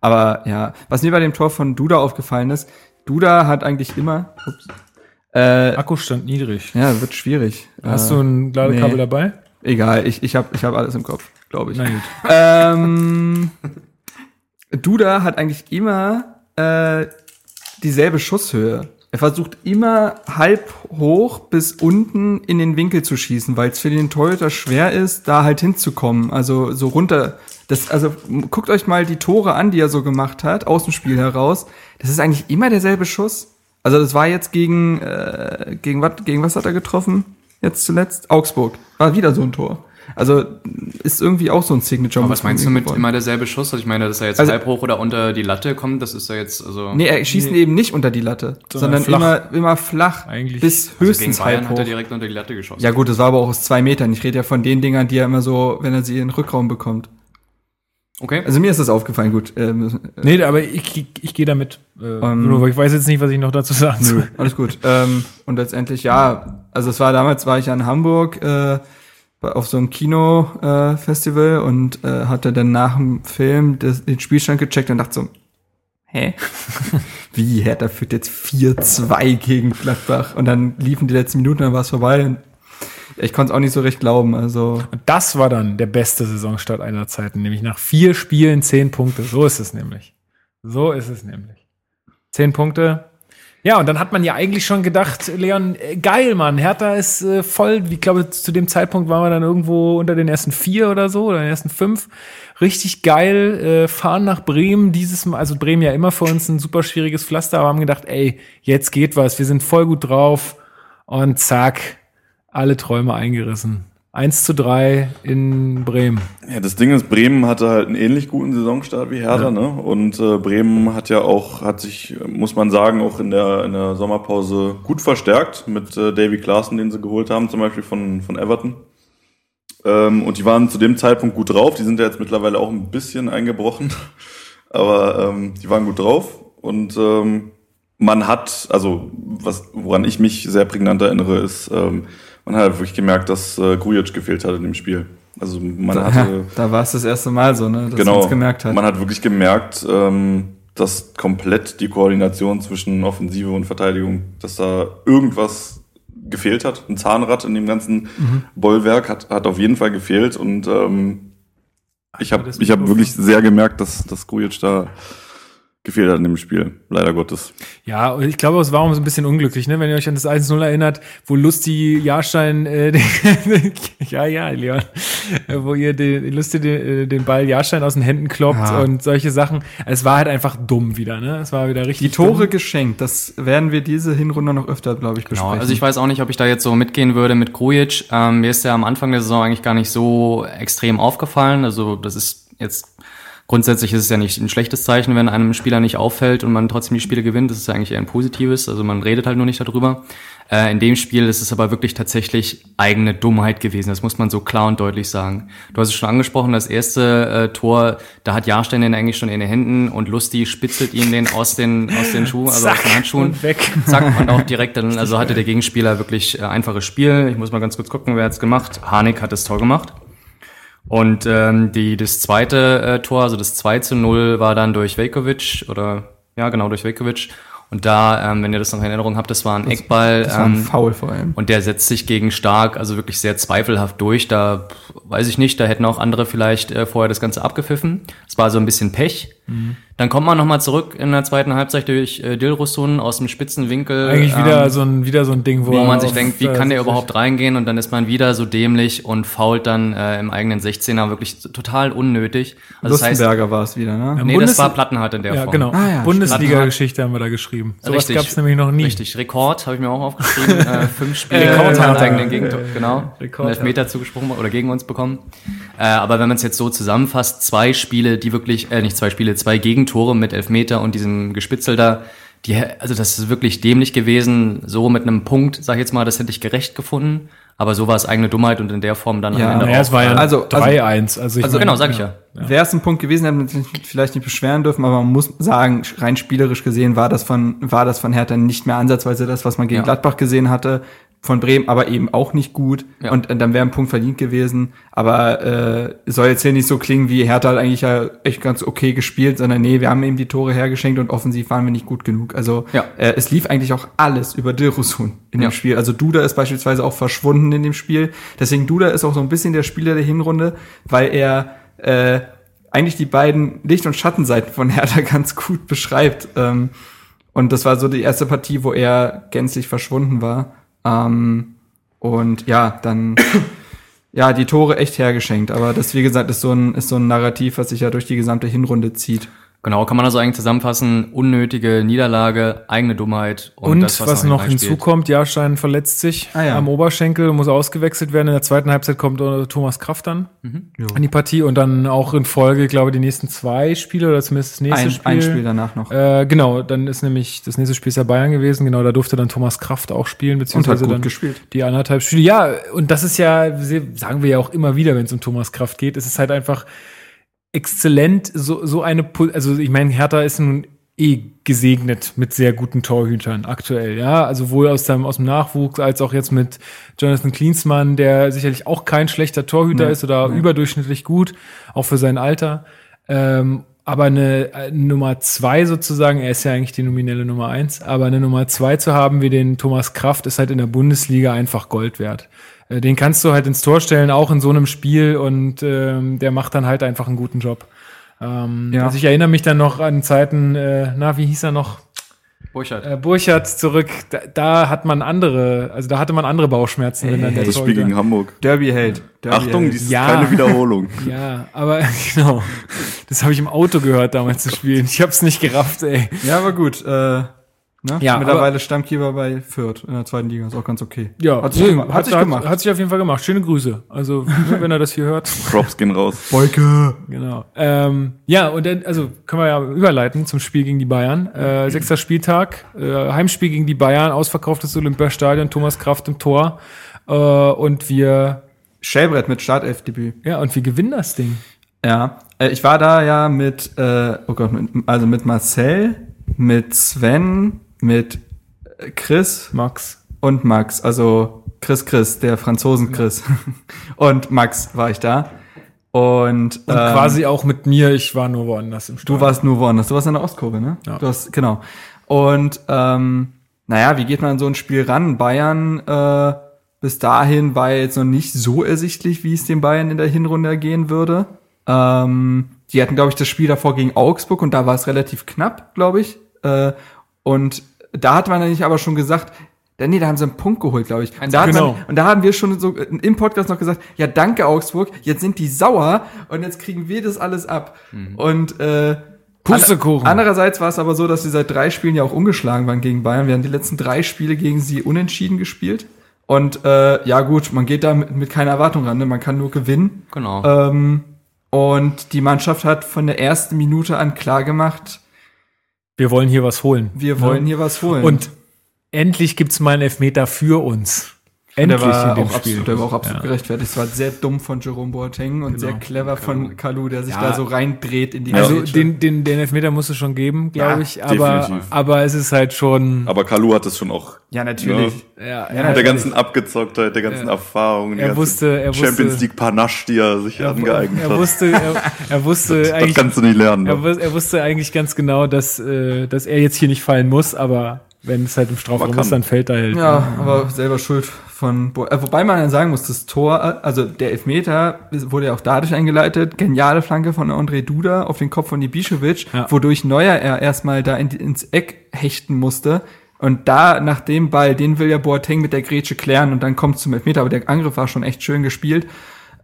Aber ja, was mir bei dem Tor von Duda aufgefallen ist, Duda hat eigentlich immer, ups, äh, Akkustand niedrig. ja, wird schwierig. Hast äh, du ein Ladekabel nee. dabei? Egal, ich, ich habe ich hab alles im Kopf, glaube ich. Na gut. Ähm, Duda hat eigentlich immer äh, dieselbe Schusshöhe. Er versucht immer halb hoch bis unten in den Winkel zu schießen, weil es für den Torhüter schwer ist, da halt hinzukommen. Also so runter. Das, also guckt euch mal die Tore an, die er so gemacht hat, aus dem Spiel heraus. Das ist eigentlich immer derselbe Schuss. Also das war jetzt gegen äh, gegen was gegen was hat er getroffen? Jetzt zuletzt Augsburg. War wieder so ein Tor. Also ist irgendwie auch so ein Signature. Aber was meinst du mit geworden. immer derselbe Schuss? Also ich meine, dass er jetzt Also- halb hoch oder unter die Latte kommt, das ist ja jetzt, also. Nee, er schießt eben nicht unter die Latte, Sondern sondern flach. immer, immer flach Eigentlich. bis also höchstens gegen Bayern halb hat hoch. er direkt unter die Latte geschossen. Ja gut, das war aber auch aus zwei Metern. Ich rede ja von den Dingern, die er immer so, wenn er sie in den Rückraum bekommt. Okay. Also mir ist das aufgefallen, gut. Ähm, Nee, aber ich, ich, ich gehe damit. Äh, Ähm, nur, ich weiß jetzt nicht, was ich noch dazu sagen soll. alles gut. ähm, und letztendlich, ja, also es war damals, war ich ja in Hamburg äh, auf so einem Kino-Festival äh, und äh, hatte dann nach dem Film das, den Spielstand gecheckt und dachte so, hä? Wie, Hertha führt jetzt 4-2 gegen Gladbach und dann liefen die letzten Minuten, dann war es vorbei und ich konnte es auch nicht so recht glauben, also das war dann der beste Saisonstart aller Zeiten, nämlich nach vier Spielen zehn Punkte. So ist es nämlich. So ist es nämlich. Zehn Punkte. Ja, und dann hat man ja eigentlich schon gedacht, Leon, äh, geil, Mann, Hertha ist äh, voll, ich glaube, zu dem Zeitpunkt waren wir dann irgendwo unter den ersten vier oder so, oder den ersten fünf. Richtig geil, äh, fahren nach Bremen, dieses Mal, also Bremen ja immer für uns ein super schwieriges Pflaster, aber haben gedacht, ey, jetzt geht was, wir sind voll gut drauf und zack, alle Träume eingerissen. 1 zu 3 in Bremen. Ja, das Ding ist, Bremen hatte halt einen ähnlich guten Saisonstart wie Hertha, ja. ne? Und äh, Bremen hat ja auch, hat sich, muss man sagen, auch in der, in der Sommerpause gut verstärkt mit äh, Davy Klaassen, den sie geholt haben, zum Beispiel von, von Everton. Ähm, und die waren zu dem Zeitpunkt gut drauf. Die sind ja jetzt mittlerweile auch ein bisschen eingebrochen. Aber ähm, die waren gut drauf. Und ähm, man hat, also was, woran ich mich sehr prägnant erinnere, ist, ähm, man hat wirklich gemerkt, dass äh, Grujic gefehlt hat in dem Spiel. Also man da, hatte. Da war es das erste Mal so, ne? Dass genau, man gemerkt hat. Man hat wirklich gemerkt, ähm, dass komplett die Koordination zwischen Offensive und Verteidigung, dass da irgendwas gefehlt hat. Ein Zahnrad in dem ganzen mhm. Bollwerk hat, hat auf jeden Fall gefehlt und ähm, ich habe ich hab wirklich sehr gemerkt, dass, dass Grujic da gefehlt hat in dem Spiel, leider Gottes. Ja, und ich glaube, es war auch so ein bisschen unglücklich, ne? wenn ihr euch an das 1-0 erinnert, wo Lusti Jahrstein, äh, den, ja, ja, Leon, äh, wo ihr den, Lusti den, äh, den Ball Jahrstein aus den Händen kloppt ja. und solche Sachen. Es war halt einfach dumm wieder, ne? Es war wieder richtig Die Tore dumm. geschenkt, das werden wir diese Hinrunde noch öfter, glaube ich, genau, besprechen. Also ich weiß auch nicht, ob ich da jetzt so mitgehen würde mit Krujic. Ähm, mir ist der am Anfang der Saison eigentlich gar nicht so extrem aufgefallen. Also das ist jetzt grundsätzlich ist es ja nicht ein schlechtes Zeichen, wenn einem Spieler nicht auffällt und man trotzdem die Spiele gewinnt. Das ist ja eigentlich eher ein positives. Also man redet halt nur nicht darüber. Äh, in dem Spiel ist es aber wirklich tatsächlich eigene Dummheit gewesen. Das muss man so klar und deutlich sagen. Du hast es schon angesprochen, das erste äh, Tor, da hat Jahrstein den eigentlich schon in den Händen und Lusti spitzelt ihn den aus den, aus den Schuhen, also Zack, aus den Handschuhen. Und weg. Zack, und auch direkt dann, also hatte der Gegenspieler wirklich äh, einfaches Spiel. Ich muss mal ganz kurz gucken, wer hat's gemacht. Harnik hat das Tor gemacht. Und ähm, die, das zweite äh, Tor, also das 2 zu 0, war dann durch Velkovic oder ja, genau, durch Velkovic. Und da, ähm, wenn ihr das noch in Erinnerung habt, das war ein das, Eckball. Das war ein ähm, Foul vor allem. Und der setzt sich gegen Stark, also wirklich sehr zweifelhaft durch. Da weiß ich nicht, da hätten auch andere vielleicht äh, vorher das Ganze abgepfiffen. Es war so ein bisschen Pech. Mhm. Dann kommt man nochmal zurück in der zweiten Halbzeit durch äh, Dilrosun aus dem spitzen Winkel. Eigentlich wieder ähm, so ein wieder so ein Ding, wo, wo man sich denkt, wie kann der überhaupt reingehen? Und dann ist man wieder so dämlich und fault dann äh, im eigenen 16er wirklich total unnötig. Also Lustenberger das heißt, war es wieder, ne? Ja, nee, Bundes das war Plattenhardt in der ja, Form. Genau. Ah, ja, Bundesliga-Geschichte haben wir da geschrieben. So was gab es nämlich noch nie. Richtig, Rekord habe ich mir auch aufgeschrieben. äh, fünf Spiele äh, Rekord hat eigenen Gegentor, genau. Rekord Elfmeter zugesprochen oder gegen uns bekommen. Äh, aber wenn man es jetzt so zusammenfasst, zwei Spiele, die wirklich, äh, nicht zwei Spiele, zwei Gegentore mit Elfmeter Meter und diesem Gespitzel da, die, also das ist wirklich dämlich gewesen. So mit einem Punkt, sag ich jetzt mal, das hätte ich gerecht gefunden. Aber so war es eigene Dummheit und in der Form dann ja, am Ende ja, es war ja also 3-1. Also, also, also genau, sag ich ja. ja. Wäre es ein Punkt gewesen, hätte man sich vielleicht nicht beschweren dürfen, aber man muss sagen, rein spielerisch gesehen war das von, war das von Hertha nicht mehr ansatzweise das, was man gegen ja. Gladbach gesehen hatte von Bremen, aber eben auch nicht gut. Ja. Und äh, dann wäre ein Punkt verdient gewesen. Aber äh, soll jetzt hier nicht so klingen, wie Hertha hat eigentlich ja echt ganz okay gespielt, sondern nee, wir haben eben die Tore hergeschenkt und offensiv waren wir nicht gut genug. Also ja. äh, es lief eigentlich auch alles über Dilrosun in ja. dem Spiel. Also Duda ist beispielsweise auch verschwunden in dem Spiel. Deswegen Duda ist auch so ein bisschen der Spieler der Hinrunde, weil er äh, eigentlich die beiden Licht- und Schattenseiten von Hertha ganz gut beschreibt. Ähm, und das war so die erste Partie, wo er gänzlich verschwunden war. Ähm, und ja, dann ja, die Tore echt hergeschenkt. Aber das, wie gesagt, ist so ein, ist so ein Narrativ, was sich ja durch die gesamte Hinrunde zieht. Genau, kann man also eigentlich zusammenfassen, unnötige Niederlage, eigene Dummheit. Und, und das, was, was noch hinzukommt, Jahrstein verletzt sich ah, ja. am Oberschenkel, muss ausgewechselt werden. In der zweiten Halbzeit kommt Thomas Kraft dann mhm. an die Partie und dann auch in Folge, glaube ich, die nächsten zwei Spiele oder zumindest das nächste ein, Spiel. Ein Spiel danach noch. Äh, genau, dann ist nämlich, das nächste Spiel ist ja Bayern gewesen, genau, da durfte dann Thomas Kraft auch spielen, beziehungsweise und hat gut dann gespielt. die anderthalb Spiele. Ja, und das ist ja, sagen wir ja auch immer wieder, wenn es um Thomas Kraft geht, es ist halt einfach, exzellent so, so eine, also ich meine, Hertha ist nun eh gesegnet mit sehr guten Torhütern aktuell, ja, also sowohl aus dem, aus dem Nachwuchs als auch jetzt mit Jonathan Klinsmann, der sicherlich auch kein schlechter Torhüter nee, ist oder nee. überdurchschnittlich gut, auch für sein Alter. Ähm, aber eine, eine Nummer zwei sozusagen, er ist ja eigentlich die nominelle Nummer eins, aber eine Nummer zwei zu haben wie den Thomas Kraft ist halt in der Bundesliga einfach Gold wert. Äh, den kannst du halt ins Tor stellen, auch in so einem Spiel und ähm, der macht dann halt einfach einen guten Job. Ähm, ja. Also ich erinnere mich dann noch an Zeiten, äh, na, wie hieß er noch? Burchard. Äh, Burchard zurück, da, da, hat man andere, also da hatte man andere Bauchschmerzen, wenn dann der Das Spiel gegen Hamburg. Derby Held. Derby Achtung, Held. dies ja. keine Wiederholung. Ja, aber genau. Das habe ich im Auto gehört damals zu spielen. Ich habe es nicht gerafft, ey. Ja, aber gut. Äh, Ne? Ja, Mittlerweile Stammkeeper bei Fürth in der zweiten Liga. Ist auch ganz okay. Ja, hat sich, nee, gema- hat sich gemacht. Hat, sich auf jeden Fall gemacht. Schöne Grüße. Also, wenn er das hier hört. Props gehen raus. Boyke. Genau. Ähm, ja, und dann, also können wir ja überleiten zum Spiel gegen die Bayern. Äh, sechster Spieltag, äh, Heimspiel gegen die Bayern, ausverkauftes Olympiastadion, Thomas Kraft im Tor. Äh, und wir, Schellbrett mit Startelfdebüt. ja, und wir gewinnen das Ding. Ja, äh, ich war da ja mit, äh, oh Gott, mit, also mit Marcel, mit Sven, mit Chris Max. und Max. Also Chris Chris, der Franzosen Chris. und Max war ich da. Und, Und ähm, quasi auch mit mir, ich war nur woanders im Du Stadion. warst nur woanders. Du warst in der Ostkurve, ne? Ja. Du hast, genau. Und ähm, naja, wie geht man an so ein Spiel ran? Bayern äh, bis dahin war jetzt noch nicht so ersichtlich, wie es den Bayern in der Hinrunde gehen würde. Ähm, die hatten, glaube ich, das Spiel davor gegen Augsburg und da war es relativ knapp, glaube ich. Äh, und da hat man eigentlich aber schon gesagt, da- nee, da haben sie einen Punkt geholt, glaube ich. Und da, Genau. man, und da haben wir schon so im Podcast noch gesagt, ja, danke Augsburg, jetzt sind die sauer und jetzt kriegen wir das alles ab. Und äh, Pustekuchen. Ander- Andererseits war es aber so, dass sie seit drei Spielen ja auch ungeschlagen waren gegen Bayern. Wir haben die letzten drei Spiele gegen sie unentschieden gespielt. Und äh, ja gut, man geht da mit, mit keiner Erwartung ran, ne? man kann nur gewinnen. Genau. Ähm, und die Mannschaft hat von der ersten Minute an klar gemacht, Wir wollen hier was holen. wir wollen hier was holen. Und endlich gibt's mal einen Elfmeter für uns. Der Endlich war, in dem auch Spiel. absolut, der war auch absolut gerechtfertigt. Es war sehr dumm von Jerome Boateng und sehr clever von Kalu, der sich Ja. da so reindreht in die Also den, den, den Elfmeter muss es schon geben, glaube Ja, ich. Aber, definitiv. aber es ist halt schon. Aber Kalu hat es schon auch. Ja, natürlich. Ja, Mit der ganzen Abgezocktheit, der ganzen Erfahrung, Er ganzen wusste- er Champions wusste- League Panache, die er sich angeeignet er hat. wusste, er, er wusste das eigentlich, kannst du nicht lernen. er, Ne? er wusste eigentlich ganz genau, dass, äh, dass er jetzt hier nicht fallen muss, aber wenn es halt im Strafraum ist, dann fällt er halt. Ja, aber selber schuld von Bo äh, Wobei man ja sagen muss, das Tor, also der Elfmeter wurde ja auch dadurch eingeleitet, geniale Flanke von André Duda auf den Kopf von Ibišević, Ja. wodurch Neuer er erstmal da in, ins Eck hechten musste. Und da, nach dem Ball, den will ja Boateng mit der Grätsche klären und dann kommt zum Elfmeter, aber der Angriff war schon echt schön gespielt.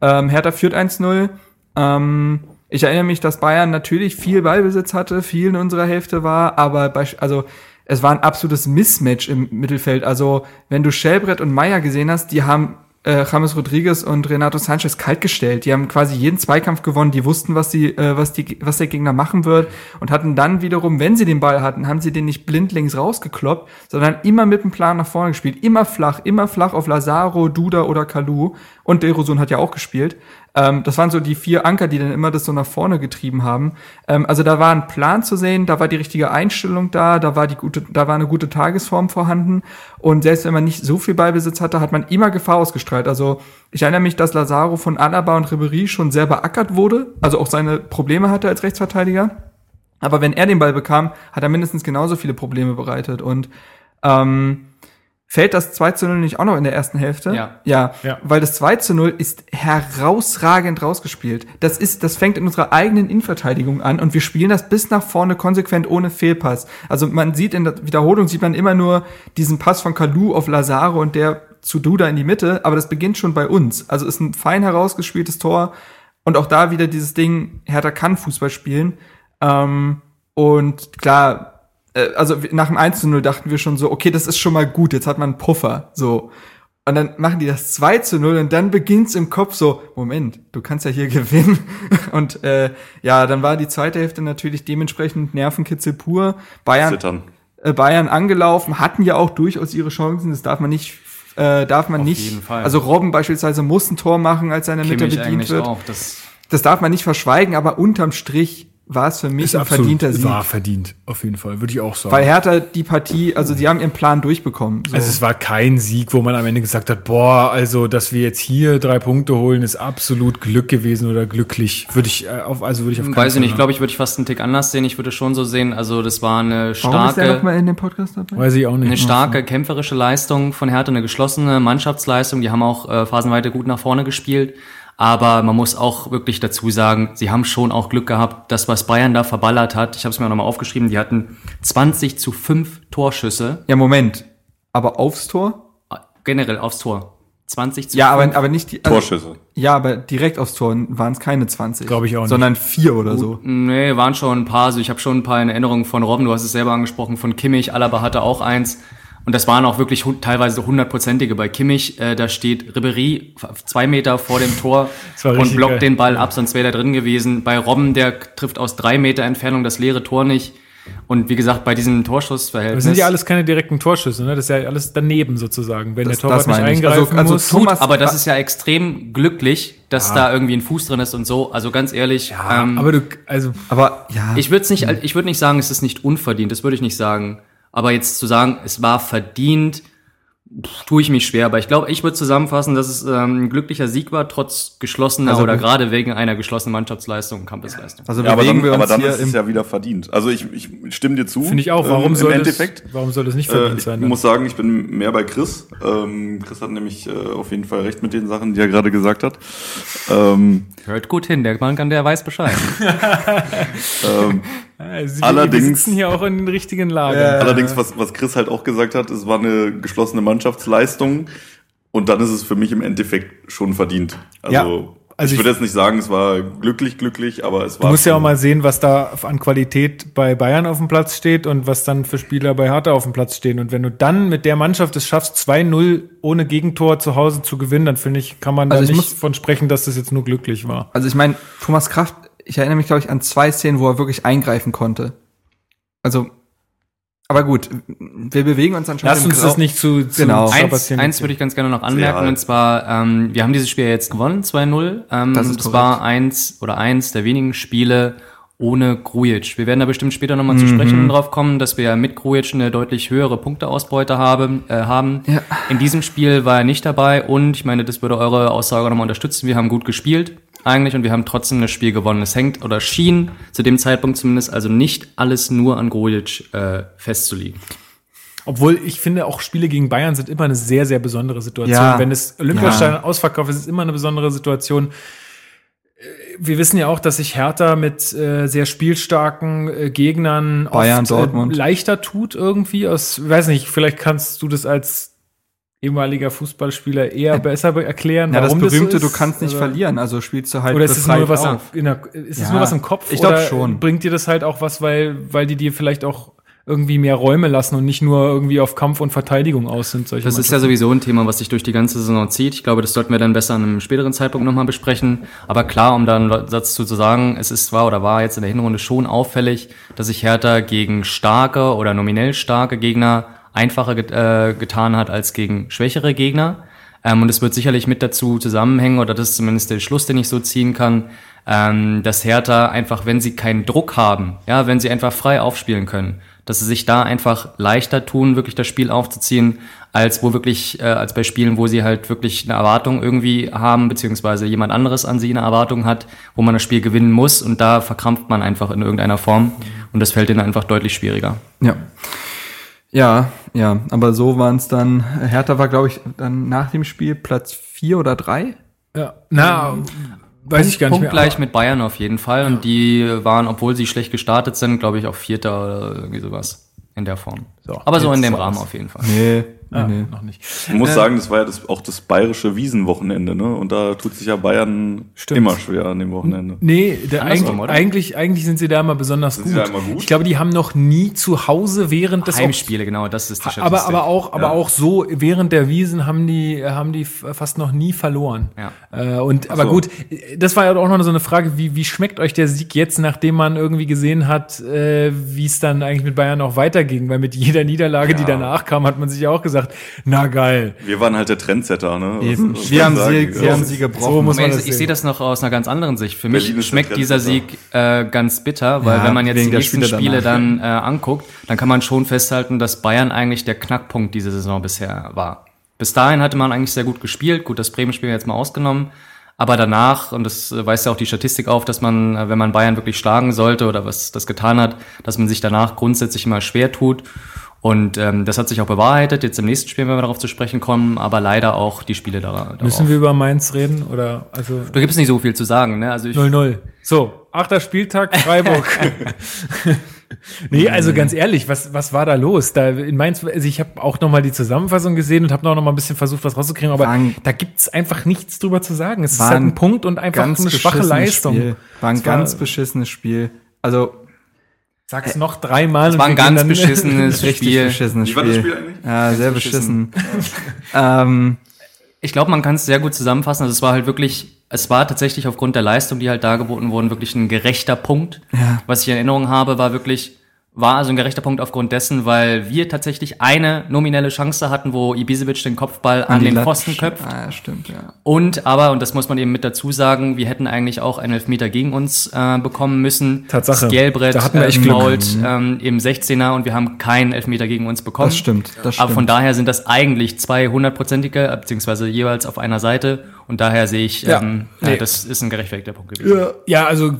Ähm, Hertha führt 1-0. Ähm, ich erinnere mich, dass Bayern natürlich viel Ballbesitz hatte, viel in unserer Hälfte war, aber bei, also es war ein absolutes Mismatch im Mittelfeld. Also wenn du Schellbrett und Meier gesehen hast, die haben äh, James Rodriguez und Renato Sanchez kaltgestellt. Die haben quasi jeden Zweikampf gewonnen. Die wussten, was die, äh, was die, was der Gegner machen wird und hatten dann wiederum, wenn sie den Ball hatten, haben sie den nicht blindlings rausgekloppt, sondern immer mit dem Plan nach vorne gespielt. Immer flach, immer flach auf Lazaro, Duda oder Kalu. Und Derosun hat ja auch gespielt. Ähm, das waren so die vier Anker, die dann immer das so nach vorne getrieben haben. Ähm, also da war ein Plan zu sehen, da war die richtige Einstellung da, da war die gute, da war eine gute Tagesform vorhanden. Und selbst wenn man nicht so viel Ballbesitz hatte, hat man immer Gefahr ausgestrahlt. Also ich erinnere mich, dass Lazaro von Alaba und Ribery schon sehr beackert wurde, also auch seine Probleme hatte als Rechtsverteidiger. Aber wenn er den Ball bekam, hat er mindestens genauso viele Probleme bereitet. Und ähm, fällt das 2 zu 0 nicht auch noch in der ersten Hälfte? Ja. Ja, Ja. weil das 2 zu 0 ist herausragend rausgespielt. Das ist, das fängt in unserer eigenen Innenverteidigung an und wir spielen das bis nach vorne konsequent ohne Fehlpass. Also man sieht in der Wiederholung sieht man immer nur diesen Pass von Kalu auf Lazaro und der zu Duda in die Mitte, aber das beginnt schon bei uns. Also ist ein fein herausgespieltes Tor und auch da wieder dieses Ding, Hertha kann Fußball spielen. Ähm, und klar, also wir- nach dem 1 zu 0 dachten wir schon so, okay, das ist schon mal gut, jetzt hat man einen Puffer, so. Und dann machen die das 2 zu 0 und dann beginnt's im Kopf so, Moment, du kannst ja hier gewinnen. Und äh, ja, dann war die zweite Hälfte natürlich dementsprechend Nervenkitzel pur. Bayern, Zittern. äh, Bayern angelaufen, hatten ja auch durchaus ihre Chancen, das darf man nicht, äh, darf man Auf nicht. jeden Fall. Also Robben beispielsweise muss ein Tor machen, als in der Mitte bedient wird. auch. Das Das darf man nicht verschweigen, aber unterm Strich war es für mich ist ein absolut verdienter Sieg. war verdient, auf jeden Fall, würde ich auch sagen. Weil Hertha die Partie, also sie haben ihren Plan durchbekommen. So. also es war kein Sieg, wo man am Ende gesagt hat, boah, also dass wir jetzt hier drei Punkte holen, ist absolut Glück gewesen oder glücklich. Würde ich äh, auf, also würde ich auf keinen weiß ich nicht, glaube ich, würde ich fast einen Tick anders sehen. Ich würde schon so sehen, also das war eine Warum ist der starke, nochmal in dem Podcast dabei? Weiß ich auch nicht. eine starke kämpferische Leistung von Hertha, eine geschlossene Mannschaftsleistung. Die haben auch äh, phasenweise gut nach vorne gespielt. Aber man muss auch wirklich dazu sagen, sie haben schon auch Glück gehabt, das, was Bayern da verballert hat. Ich habe es mir nochmal aufgeschrieben, die hatten 20 zu 5 Torschüsse Ja, Moment. Aber aufs Tor? äh, generell aufs Tor. 20 zu Ja, aber, aber nicht die. Also, Torschüsse. Ja, aber direkt aufs Tor waren es keine 20. Glaube ich auch nicht. Sondern vier oder so. Nee, waren schon ein paar. Also ich habe schon ein paar in Erinnerung von Robben, du hast es selber angesprochen, von Kimmich, Alaba hatte auch eins. Und das waren auch wirklich teilweise hundertprozentige. Bei Kimmich, äh, da steht Ribery zwei Meter vor dem Tor und blockt geil. den Ball ab, sonst wäre der drin gewesen. Bei Robben, der trifft aus drei Meter Entfernung das leere Tor nicht. Und wie gesagt, bei diesem Torschussverhältnis. Das sind ja alles keine direkten Torschüsse, ne? Das ist ja alles daneben sozusagen, wenn das, der Torwart nicht eingreifen also, also muss. Thomas, aber das ist ja extrem glücklich, dass ja. da irgendwie ein Fuß drin ist und so. Also ganz ehrlich. Ja, ähm, aber du, also, aber ja. Ich würde nicht, ich würde nicht sagen, es ist nicht unverdient. Das würde ich nicht sagen. Aber jetzt zu sagen, es war verdient, tue ich mich schwer. Aber ich glaube, ich würde zusammenfassen, dass es ähm, ein glücklicher Sieg war, trotz geschlossener also, oder gerade wegen einer geschlossenen Mannschaftsleistung und Campusleistung. Also ja, aber dann, aber dann ist es ja wieder verdient. Also ich, ich stimme dir zu. Finde ich auch. Warum ähm, soll Endeffekt, das, warum soll das nicht verdient äh, ich sein? Ich muss sagen, ich bin mehr bei Chris. Ähm, Chris hat nämlich äh, auf jeden Fall recht mit den Sachen, die er gerade gesagt hat. Ähm, Hört gut hin, der Mann kann, der weiß Bescheid. ähm, also allerdings, wir sitzen hier auch in den richtigen Lager. Äh, allerdings, was, was Chris halt auch gesagt hat, es war eine geschlossene Mannschaftsleistung und dann ist es für mich im Endeffekt schon verdient. Also, ja, also ich würde jetzt nicht sagen, es war glücklich, glücklich, aber es war. Du musst ja auch mal sehen, was da an Qualität bei Bayern auf dem Platz steht und was dann für Spieler bei Hertha auf dem Platz stehen. Und wenn du dann mit der Mannschaft es schaffst, 2-0 ohne Gegentor zu Hause zu gewinnen, dann finde ich, kann man also da nicht von sprechen, dass das jetzt nur glücklich war. Also ich meine, Thomas Kraft ich erinnere mich, glaube ich, an zwei Szenen, wo er wirklich eingreifen konnte. Also, aber gut, wir bewegen uns anscheinend. Lass uns das nicht zu, zu genau. Eins, eins würde ich ganz gerne noch anmerken, ja. und zwar, ähm, wir haben dieses Spiel jetzt gewonnen, 2-0. Ähm, das, ist das war eins oder eins der wenigen Spiele ohne Grujic. Wir werden da bestimmt später nochmal mhm. zu sprechen drauf kommen, dass wir mit Grujic eine deutlich höhere Punkteausbeute haben. Äh, haben. Ja. In diesem Spiel war er nicht dabei und ich meine, das würde eure Aussage nochmal unterstützen. Wir haben gut gespielt eigentlich und wir haben trotzdem das Spiel gewonnen. Es hängt oder schien zu dem Zeitpunkt zumindest also nicht alles nur an Grujic äh, festzulegen. Obwohl ich finde, auch Spiele gegen Bayern sind immer eine sehr, sehr besondere Situation. Ja. Wenn es Olympiastein ja. ausverkauft ist, ist es immer eine besondere Situation. Äh, wir wissen ja auch, dass sich Hertha mit äh, sehr spielstarken äh, Gegnern Bayern, oft, äh, leichter tut irgendwie. Aus, weiß nicht, vielleicht kannst du das als ehemaliger Fußballspieler eher besser erklären, ja, warum das berühmte, das so ist, du kannst nicht oder? verlieren, also spielst du halt Oder ist es nur was, der, ist ja, es nur was im Kopf? Ich glaube schon. Bringt dir das halt auch was, weil, weil die dir vielleicht auch irgendwie mehr Räume lassen und nicht nur irgendwie auf Kampf und Verteidigung aus sind. Solche das ist ja sowieso ein Thema, was sich durch die ganze Saison zieht. Ich glaube, das sollten wir dann besser an einem späteren Zeitpunkt nochmal besprechen. Aber klar, um da einen Satz zu sagen, es ist zwar oder war jetzt in der Hinrunde schon auffällig, dass sich Hertha gegen starke oder nominell starke Gegner einfacher get, äh, getan hat als gegen schwächere Gegner. Ähm, und es wird sicherlich mit dazu zusammenhängen, oder das ist zumindest der Schluss, den ich so ziehen kann, ähm, dass Hertha einfach, wenn sie keinen Druck haben, ja, wenn sie einfach frei aufspielen können, dass sie sich da einfach leichter tun, wirklich das Spiel aufzuziehen, als wo wirklich, äh, als bei Spielen, wo sie halt wirklich eine Erwartung irgendwie haben, beziehungsweise jemand anderes an sie eine Erwartung hat, wo man das Spiel gewinnen muss und da verkrampft man einfach in irgendeiner Form und das fällt ihnen einfach deutlich schwieriger. Ja. Ja, ja, aber so waren es dann. Hertha war, glaube ich, dann nach dem Spiel Platz vier oder drei. Ja, na, ähm, weiß Punkt, ich gar nicht Punkt mehr. gleich mit Bayern auf jeden Fall. Und die waren, obwohl sie schlecht gestartet sind, glaube ich, auch Vierter oder irgendwie sowas in der Form. So, aber so in dem Rahmen auf jeden Fall. Nee, Ah, nee. noch nicht. Ich muss äh, sagen, das war ja das, auch das bayerische Wiesenwochenende, ne? Und da tut sich ja Bayern stimmt. immer schwer an dem Wochenende. Nee, der eigentlich, eigentlich, eigentlich sind sie da immer besonders gut. Da immer gut. Ich glaube, die haben noch nie zu Hause während des Heimspiele, genau, das ist die Statistik. Aber, aber auch, aber ja. auch so während der Wiesen haben die, haben die fast noch nie verloren. Ja. Äh, und, aber so. gut, das war ja auch noch so eine Frage, wie, wie schmeckt euch der Sieg jetzt, nachdem man irgendwie gesehen hat, äh, wie es dann eigentlich mit Bayern auch weiterging? Weil mit jeder Niederlage, ja. die danach kam, hat man sich ja auch gesagt, gesagt, na geil. Wir waren halt der Trendsetter, ne? Eben. Was, wir, haben sie, wir haben sie gebrochen. So muss man ich, ich sehe das noch aus einer ganz anderen Sicht. Für Berlin mich schmeckt dieser Sieg äh, ganz bitter, weil ja, wenn man jetzt die nächsten Spiele dann äh, anguckt, dann kann man schon festhalten, dass Bayern eigentlich der Knackpunkt dieser Saison bisher war. Bis dahin hatte man eigentlich sehr gut gespielt. Gut, das Bremen-Spiel jetzt mal ausgenommen. Aber danach, und das äh, weist ja auch die Statistik auf, dass man, äh, wenn man Bayern wirklich schlagen sollte oder was das getan hat, dass man sich danach grundsätzlich immer schwer tut. Und ähm, das hat sich auch bewahrheitet. Jetzt im nächsten Spiel, wenn wir darauf zu sprechen kommen, aber leider auch die Spiele darauf. Müssen wir über Mainz reden? Oder also da gibt es nicht so viel zu sagen. Ne? Also 0-0. So, achter Spieltag, Freiburg. Nee, also ganz ehrlich, was, was war da los? Da in Mainz, also ich habe auch noch mal die Zusammenfassung gesehen und habe noch mal ein bisschen versucht, was rauszukriegen, aber Waren- da gibt's einfach nichts drüber zu sagen. Es ist halt ein Punkt und einfach eine schwache Leistung. Spiel. War ein Es war- ganz beschissenes Spiel. Also Sag's noch dreimal. Es war ein ganz beschissenes richtig Spiel. beschissenes Wie war das Spiel eigentlich? Ja, sehr beschissen. beschissen. ähm, Ich glaube, man kann es sehr gut zusammenfassen. Also es war halt wirklich, es war tatsächlich aufgrund der Leistung, die halt dargeboten wurden, wirklich ein gerechter Punkt. Ja. Was ich in Erinnerung habe, war wirklich, war also ein gerechter Punkt aufgrund dessen, weil wir tatsächlich eine nominelle Chance hatten, wo Ibisevic den Kopfball an, die den Pfosten köpft. Ah, stimmt, ja. Und aber, und das muss man eben mit dazu sagen, wir hätten eigentlich auch einen Elfmeter gegen uns äh, bekommen müssen. Tatsache. Das Gelbrett Da hatten wir echt äh, Glück. fault, ähm, im 16er und wir haben keinen Elfmeter gegen uns bekommen. Das stimmt, das Aber von stimmt. daher sind das eigentlich zwei hundertprozentige, beziehungsweise jeweils auf einer Seite. Und daher sehe ich, Ja. ähm, Nee. ja, das ist ein gerechtfertigter Punkt gewesen. Ja, also war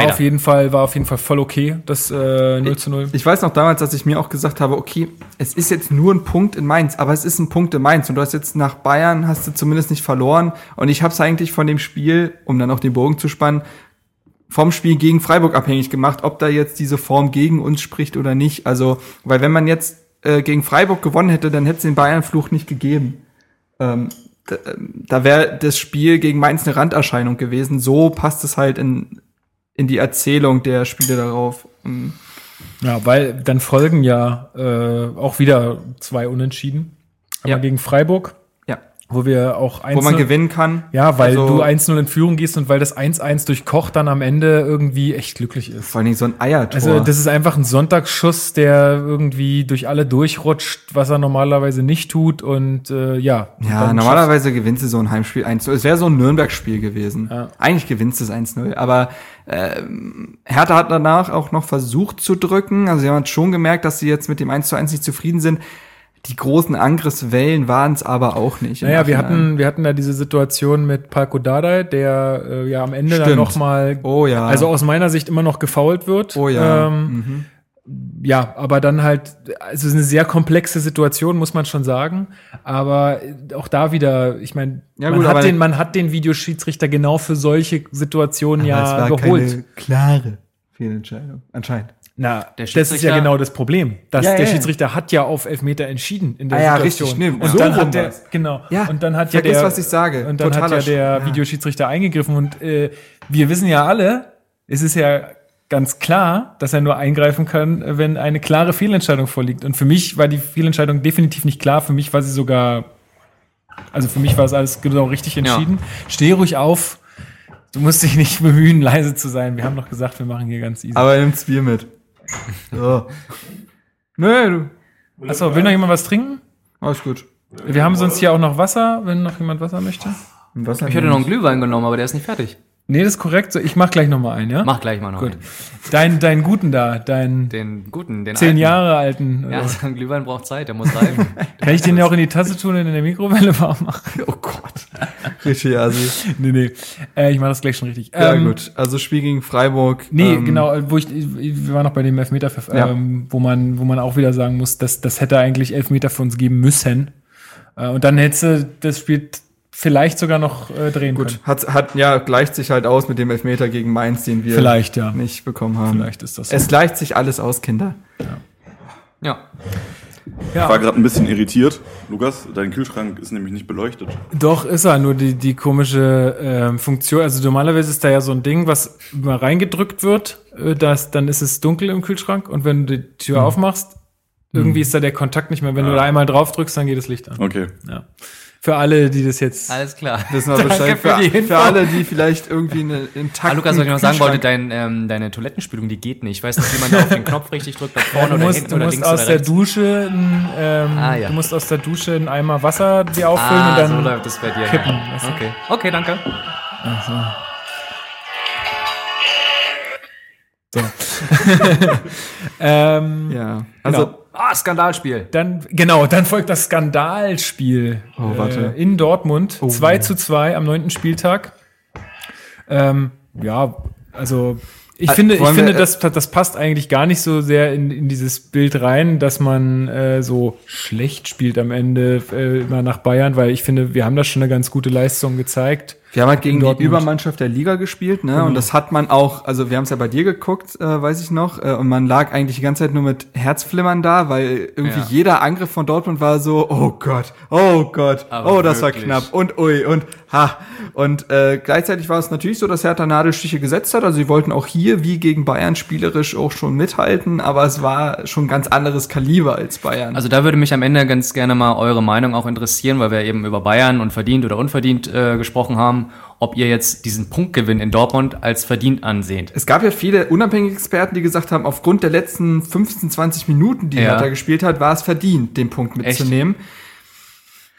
Leider. auf jeden Fall, war auf jeden Fall voll okay, das äh, 0 zu 0. Ich weiß noch damals, dass ich mir auch gesagt habe, okay, es ist jetzt nur ein Punkt in Mainz, aber es ist ein Punkt in Mainz und du hast jetzt nach Bayern, hast du zumindest nicht verloren und ich habe es eigentlich von dem Spiel, um dann auch den Bogen zu spannen, vom Spiel gegen Freiburg abhängig gemacht, ob da jetzt diese Form gegen uns spricht oder nicht. Also, weil wenn man jetzt äh, gegen Freiburg gewonnen hätte, dann hätte es den Bayern-Fluch nicht gegeben. Ähm, da da wäre das Spiel gegen Mainz eine Randerscheinung gewesen. So passt es halt in, in die Erzählung der Spiele darauf. Ähm, Ja, weil dann folgen ja äh, auch wieder zwei Unentschieden. Einmal Ja. gegen Freiburg. Wo wir auch wo man gewinnen kann. Ja, weil Also- du 1-0 in Führung gehst und weil das 1-1 durch Koch dann am Ende irgendwie echt glücklich ist. Vor allen Dingen so ein Eiertor. Also das ist einfach ein Sonntagsschuss, der irgendwie durch alle durchrutscht, was er normalerweise nicht tut und äh, ja. ja, normalerweise gewinnst du so ein Heimspiel 1 Es wäre so ein Nürnberg-Spiel gewesen. Ja. Eigentlich gewinnst du es 1-0. Aber ähm, Hertha hat danach auch noch versucht zu drücken. Also sie haben schon gemerkt, dass sie jetzt mit dem 1 1 nicht zufrieden sind. Die großen Angriffswellen waren es aber auch nicht. Naja, wir hatten, wir hatten da diese Situation mit Palko Dardai, der äh, ja am Ende dann Stimmt. noch mal, Oh ja. also aus meiner Sicht immer noch gefault wird. Oh ja. Ähm, Ja, aber dann halt, also es ist eine sehr komplexe Situation, muss man schon sagen. Aber auch da wieder, ich meine, Ja, man, hat den, man hat den Videoschiedsrichter genau für solche Situationen ja geholt. keine klare Fehlentscheidung. Anscheinend. Na, das ist ja genau das Problem. Dass Ja, der ja. Schiedsrichter hat ja auf Elfmeter entschieden in der Ah ja, Situation. richtig, stimmt. Und So dann hat der, genau. Ja, und dann hat ja der, was ich sage. Und dann hat ja Totaler der Sch- ja. Videoschiedsrichter eingegriffen und äh, wir wissen ja alle, es ist ja ganz klar, dass er nur eingreifen kann, wenn eine klare Fehlentscheidung vorliegt. Und für mich war die Fehlentscheidung definitiv nicht klar. Für mich war sie sogar, also für mich war es alles genau richtig entschieden. Steh ruhig auf. Du musst dich nicht bemühen, leise zu sein. Wir haben doch gesagt, wir machen hier ganz easy. Aber nimm's Bier mit. So. Nö, du. Achso, will noch jemand was trinken? Alles gut. Wir haben sonst hier auch noch Wasser, wenn noch jemand Wasser möchte. Was Ich hätte noch einen Glühwein genommen, aber der ist nicht fertig. Nee, das ist korrekt. So, Ich mach gleich noch mal einen, ja? Mach gleich mal noch Gut. einen. Dein, deinen guten da, deinen Den guten, den zehn alten. Jahre alten. Ja, so ein Glühwein braucht Zeit, der muss reifen. Kann ich den ja auch in die Tasse tun und in der Mikrowelle warm machen? Oh Gott. Richtig assi. Nee, nee. Äh, ich mach das gleich schon richtig. Ja, Ähm, gut. Also Spiel gegen Freiburg. Nee, ähm, genau, wo ich, wir waren noch bei dem Elfmeter, Ja. ähm, wo man, wo man auch wieder sagen muss, dass das hätte eigentlich Elfmeter für uns geben müssen. Äh, und dann hättest du das Spiel vielleicht sogar noch äh, drehen Gut. können. Hat, hat, ja, gleicht sich halt aus mit dem Elfmeter gegen Mainz, den wir Vielleicht, ja. nicht bekommen haben. Vielleicht ist das so. Es gleicht sich alles aus, Kinder. Ja. Ich war gerade ein bisschen irritiert. Lukas, dein Kühlschrank ist nämlich nicht beleuchtet. Doch, ist er, nur die, die komische ähm, Funktion. Also normalerweise ist da ja so ein Ding, was mal reingedrückt wird, äh, das, dann ist es dunkel im Kühlschrank und wenn du die Tür aufmachst, irgendwie ist da der Kontakt nicht mehr. Wenn du da einmal drauf drückst, dann geht das Licht an. Okay. Ja. Für alle, die das jetzt. Alles klar. Wissen wir Danke Bescheid. für die Für, für alle, die vielleicht irgendwie eine intakte. Ah, Lukas, was ich noch sagen wollte, dein, ähm, deine Toilettenspülung, die geht nicht. Ich weiß nicht, wie man da auf den Knopf richtig drückt, Ja, vorne du oder musst, hinten du oder musst links aus oder der rechts. Dusche, ein, ähm, Ah, ja. du musst aus der Dusche einen Eimer Wasser dir auffüllen Ah, und dann. so läuft das bei dir. kippen, Ja. Okay. Okay, danke. ähm, Ja. Also, Genau. Ah, Skandalspiel. Dann, genau, dann folgt das Skandalspiel Oh, warte. Äh, in Dortmund. Oh. 2 zu 2 am neunten Spieltag. Ähm, ja, also ich Äh, finde, ich wir, finde, äh, das, das passt eigentlich gar nicht so sehr in, in dieses Bild rein, dass man äh, so schlecht spielt am Ende äh, immer nach Bayern, weil ich finde, wir haben da schon eine ganz gute Leistung gezeigt. Wir haben halt gegen die Übermannschaft der Liga gespielt, ne? Mhm. Und das hat man auch, also wir haben es ja bei dir geguckt, äh, weiß ich noch, äh, und man lag eigentlich die ganze Zeit nur mit Herzflimmern da, weil irgendwie ja. jeder Angriff von Dortmund war so, oh Gott, oh Gott, Aber oh, das wirklich. war knapp und ui und ha. Und äh, gleichzeitig war es natürlich so, dass Hertha Nadelstiche gesetzt hat. Also sie wollten auch hier wie gegen Bayern spielerisch auch schon mithalten, aber es war schon ganz anderes Kaliber als Bayern. Also da würde mich am Ende ganz gerne mal eure Meinung auch interessieren, weil wir eben über Bayern und verdient oder unverdient äh, gesprochen haben ob ihr jetzt diesen Punktgewinn in Dortmund als verdient anseht. Es gab ja viele unabhängige Experten, die gesagt haben, aufgrund der letzten 15, 20 Minuten, die ja. Hertha gespielt hat, war es verdient, den Punkt mitzunehmen. Echt?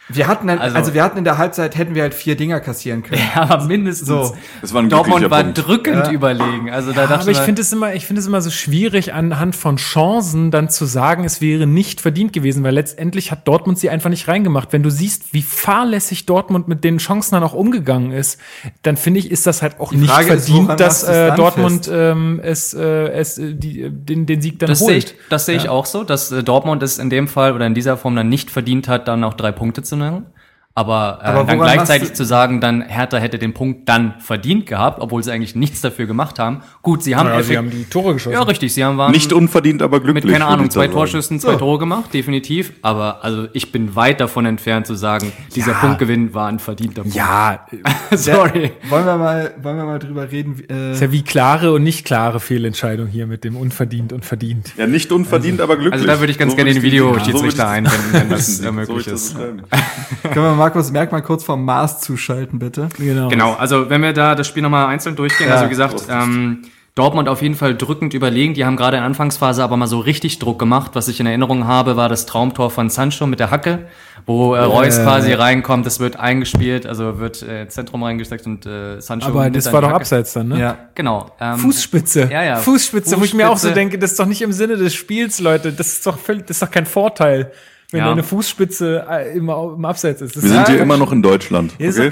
Wir hatten dann, also, also, wir hatten in der Halbzeit hätten wir halt vier Dinger kassieren können. Ja, aber mindestens. So. Das war ein Dortmund war Punkt. drückend ja. überlegen. Also da ja, dachte aber ich finde es immer, ich finde es immer so schwierig anhand von Chancen dann zu sagen, es wäre nicht verdient gewesen, weil letztendlich hat Dortmund sie einfach nicht reingemacht. Wenn du siehst, wie fahrlässig Dortmund mit den Chancen dann auch umgegangen ist, dann finde ich, ist das halt auch nicht verdient, ist, dass äh, Dortmund ähm, es, äh, es äh, die, den, den Sieg dann das holt. Seh ich, das sehe ich auch so, dass äh, Dortmund es in dem Fall oder in dieser Form dann nicht verdient hat, dann auch drei Punkte zu nehmen. Aber, äh, Aber dann gleichzeitig zu sagen, dann Hertha hätte den Punkt dann verdient gehabt, obwohl sie eigentlich nichts dafür gemacht haben. Gut, sie haben, ja, sie haben die Tore geschossen. Ja, richtig, sie haben waren nicht unverdient, aber glücklich. Mit keine Ahnung, zwei Torschüssen, zwei so. Tore gemacht, definitiv. Aber also ich bin weit davon entfernt zu sagen, dieser ja. Punktgewinn war ein verdienter Punkt. Ja, sorry. wollen wir mal, wollen wir mal drüber reden? Äh ist ja wie klare und nicht klare Fehlentscheidung hier mit dem unverdient und verdient. Ja, nicht unverdient, also, aber glücklich. Also da würde ich ganz so gerne den Videoschiedsrichter ja, so einwenden, wenn das möglich ist. Können wir Markus Merkmann kurz vom Mars zuschalten, bitte. Genau. Genau, also wenn wir da das Spiel nochmal einzeln durchgehen, ja, also wie gesagt, ähm, Dortmund auf jeden Fall drückend überlegen. Die haben gerade in Anfangsphase aber mal so richtig Druck gemacht. Was ich in Erinnerung habe, war das Traumtor von Sancho mit der Hacke, wo äh, Reus äh, quasi reinkommt. Das wird eingespielt, also wird äh, Zentrum reingesteckt und äh, Sancho. Aber das war doch Hacke. abseits dann, ne? Ja, genau. Ähm, Fußspitze. Ja, ja. Fußspitze, Fußspitze, wo ich mir auch so denke, das ist doch nicht im Sinne des Spiels, Leute. Das ist doch völlig, das ist doch kein Vorteil wenn ja. deine Fußspitze äh, im, im Abseits ist. Das Wir sind hier immer noch in Deutschland. Okay? Okay?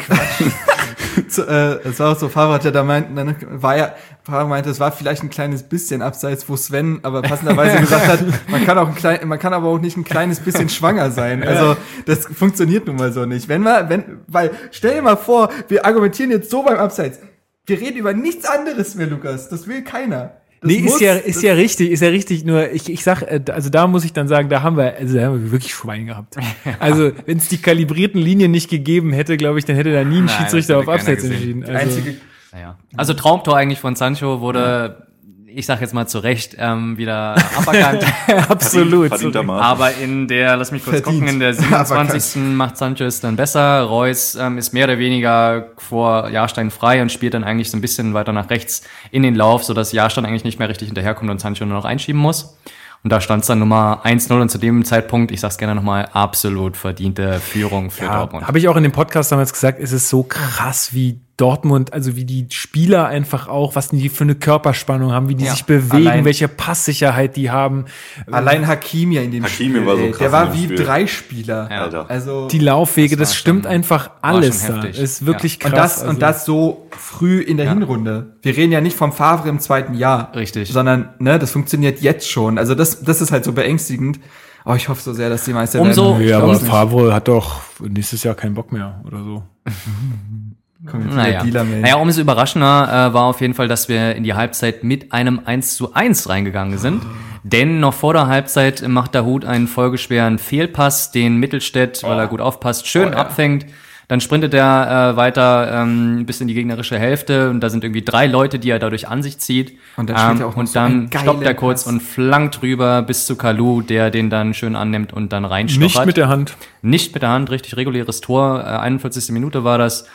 so, äh, es war auch so, Fahrer hat ja da meint, dann war ja, Fahrer meinte, es war vielleicht ein kleines bisschen abseits, wo Sven aber passenderweise gesagt hat, man kann auch ein klein, man kann aber auch nicht ein kleines bisschen schwanger sein. Also das funktioniert nun mal so nicht. Wenn wir, wenn, weil stell dir mal vor, wir argumentieren jetzt so beim Abseits. Wir reden über nichts anderes mehr, Lukas. Das will keiner. Das nee, muss, ist ja, ist ja richtig, ist ja richtig. Nur ich, ich sag, äh, also da muss ich dann sagen, da haben wir, also da haben wir wirklich Schwein gehabt. Also wenn es die kalibrierten Linien nicht gegeben hätte, glaube ich, dann hätte da nie ein Nein, Schiedsrichter auf Abseits entschieden. Also, Einzige, naja. also Traumtor eigentlich von Sancho wurde ich sag jetzt mal zu Recht, ähm, wieder aberkannt. Absolut. Verdientermaßen. Aber in der, lass mich kurz Verdient. gucken, in der 27. macht Sanchez dann besser. Reus ähm, ist mehr oder weniger vor Jahrstein frei und spielt dann eigentlich so ein bisschen weiter nach rechts in den Lauf, sodass Jahrstein eigentlich nicht mehr richtig hinterherkommt und Sancho nur noch einschieben muss. Und da stand es dann Nummer 1-0 und zu dem Zeitpunkt, ich sag's gerne nochmal, absolut verdiente Führung für ja, Dortmund. Habe ich auch in dem Podcast damals gesagt, ist es so krass, wie Dortmund, also wie die Spieler einfach auch, was die für eine Körperspannung haben, wie die ja, sich bewegen, allein, welche Passsicherheit die haben. Allein Hakim ja in dem Hakimi Spiel, war so krass der war wie Spiel. drei Spieler. Ja. Also die Laufwege, das, das stimmt schon, einfach alles da. Ist wirklich ja. krass. Und das, also. und das so früh in der Hinrunde. Wir reden ja nicht vom Favre im zweiten Jahr. Richtig. Sondern, ne, das funktioniert jetzt schon. Also das, das ist halt so beängstigend. Aber ich hoffe so sehr, dass die Meister Umso, werden. Ja, aber Favre hat doch nächstes Jahr keinen Bock mehr oder so. naja. naja, umso überraschender äh, war auf jeden Fall, dass wir in die Halbzeit mit einem 1 zu 1 reingegangen sind. Denn noch vor der Halbzeit macht der Hut einen folgeschweren Fehlpass, den Mittelstädt, weil er gut aufpasst, schön oh, ja. abfängt. Dann sprintet er äh, weiter ähm, bis in die gegnerische Hälfte und da sind irgendwie drei Leute, die er dadurch an sich zieht. Und dann, ähm, und so dann stoppt er kurz Pass. und flankt rüber bis zu Kalu, der den dann schön annimmt und dann reinstochert. Nicht mit der Hand. Nicht mit der Hand, richtig reguläres Tor. Äh, 41. Minute war das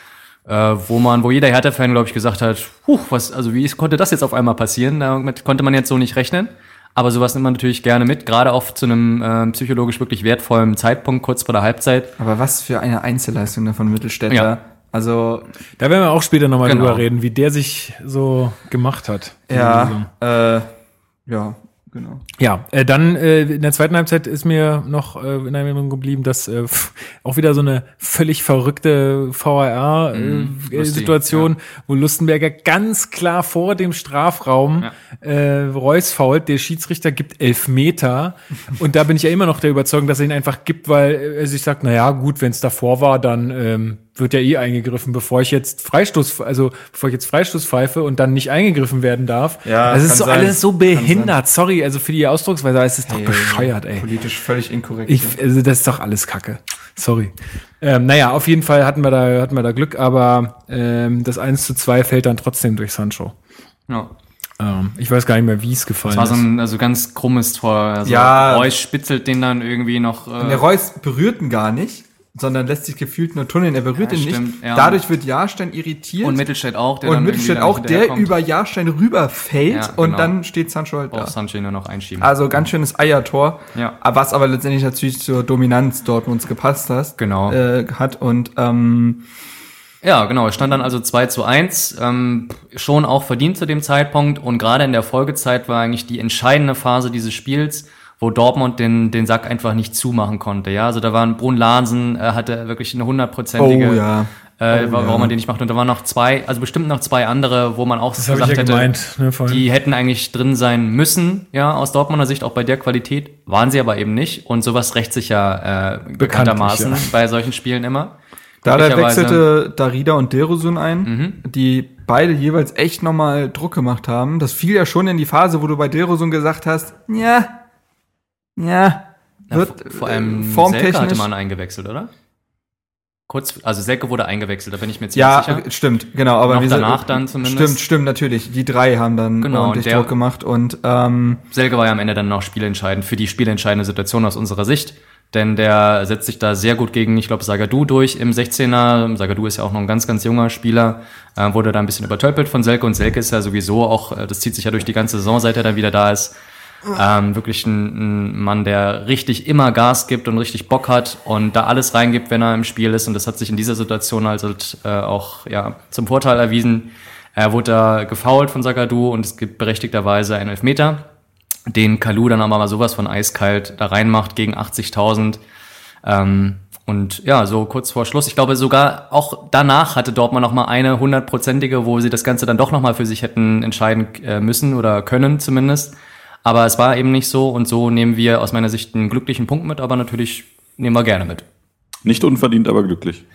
äh, wo man, wo jeder Hertha-Fan, glaube ich, gesagt hat, huch, was, also wie konnte das jetzt auf einmal passieren? Damit konnte man jetzt so nicht rechnen. Aber sowas nimmt man natürlich gerne mit, gerade auch zu einem äh, psychologisch wirklich wertvollen Zeitpunkt, kurz vor der Halbzeit. Aber was für eine Einzelleistung da von Mittelstädter. Ja. Also. Da werden wir auch später nochmal genau. drüber reden, wie der sich so gemacht hat. Ja, äh, ja, Genau. Ja, äh, dann äh, in der zweiten Halbzeit ist mir noch äh, in Erinnerung geblieben, dass äh, auch wieder so eine völlig verrückte VAR-Situation, äh, mm, ja. wo Lustenberger ganz klar vor dem Strafraum ja. äh, Reus fault, der Schiedsrichter gibt elf Meter und da bin ich ja immer noch der Überzeugung, dass er ihn einfach gibt, weil er sich sagt, na ja, gut, wenn es davor war, dann ähm, wird ja eh eingegriffen, bevor ich jetzt Freistoß, also bevor ich jetzt Freistoß pfeife und dann nicht eingegriffen werden darf. Ja, das ist so sein. alles so behindert. Sorry, also für die Ausdrucksweise, es ist doch bescheuert, ey. Politisch völlig inkorrekt. Ich, also das ist doch alles Kacke. Sorry. Ähm, naja, auf jeden Fall hatten wir da, hatten wir da Glück, aber ähm, das 1 zu 2 fällt dann trotzdem durch Sancho. Ja. Ähm, ich weiß gar nicht mehr, wie es gefallen Das war so ist. ein also ganz krummes Tor. Also Ja. Reus spitzelt den dann irgendwie noch. der Äh, Reus berührt ihn gar nicht, sondern lässt sich gefühlt nur tunneln. Er berührt Ja, ihn stimmt, nicht. ja. Dadurch wird Jahrstein irritiert. und Mittelstädt auch, der und Mittelstädt auch, der hinterherkommt. über Jahrstein rüberfällt Ja, und genau. dann steht Sancho halt da. auf Sancho nur noch einschieben. Also ganz schönes Eiertor, Ja. was aber letztendlich natürlich zur Dominanz Dortmunds gepasst hat. Genau. Äh, hat und ähm, Ja, genau. Es stand dann also 2 zu 1. Ähm, schon auch verdient zu dem Zeitpunkt. Und gerade in der Folgezeit war eigentlich die entscheidende Phase dieses Spiels, wo Dortmund den, den Sack einfach nicht zumachen konnte. Ja, also da waren Brun Larsen, äh, hatte wirklich eine hundertprozentige, Oh ja. äh, Oh warum ja. man den nicht macht. Und da waren noch zwei, also bestimmt noch zwei andere, wo man auch Das ich ja hätte, gemeint. Ne, die hätten eigentlich drin sein müssen, ja, aus Dortmunder Sicht, auch bei der Qualität, waren sie aber eben nicht. Und sowas rächt sich ja äh, bekanntermaßen ja. bei solchen Spielen immer. Da da wechselte Darida und Derosun ein, Mhm. die beide jeweils echt nochmal Druck gemacht haben. Das fiel ja schon in die Phase, wo du bei Derosun gesagt hast, ja, ja, Ja, wird vor- vor allem äh, Selke formtechnisch. hatte man eingewechselt, oder? Kurz, also Selke wurde eingewechselt, da bin ich mir ziemlich ja, sicher. äh, stimmt, genau. Aber Noch sind- danach dann zumindest. Stimmt, stimmt, natürlich. Die drei haben dann Genau, ordentlich der- Druck gemacht und ähm, Selke war ja am Ende dann noch spielentscheidend für die spielentscheidende Situation aus unserer Sicht. Denn der setzt sich da sehr gut gegen, ich glaube, Sagadu durch im 16er. Sagadu ist ja auch noch ein ganz, ganz junger Spieler. Äh, wurde da ein bisschen übertölpelt von Selke. Und Selke ist ja sowieso auch, äh, das zieht sich ja durch die ganze Saison, seit er dann wieder da ist. Ähm, wirklich ein, ein Mann, der richtig immer Gas gibt und richtig Bock hat und da alles reingibt, wenn er im Spiel ist. Und das hat sich in dieser Situation also äh, auch ja, zum Vorteil erwiesen. Er wurde da gefoult von Sagadu und es gibt berechtigterweise einen Elfmeter, den Kalu dann aber mal sowas von eiskalt da reinmacht gegen 80.000. Ähm, und ja, so kurz vor Schluss. Ich glaube sogar auch danach hatte Dortmund noch mal eine hundertprozentige, wo sie das Ganze dann doch noch mal für sich hätten entscheiden äh, müssen oder können zumindest. Aber es war eben nicht so und so nehmen wir aus meiner Sicht einen glücklichen Punkt mit, aber natürlich nehmen wir gerne mit. Nicht unverdient, aber glücklich.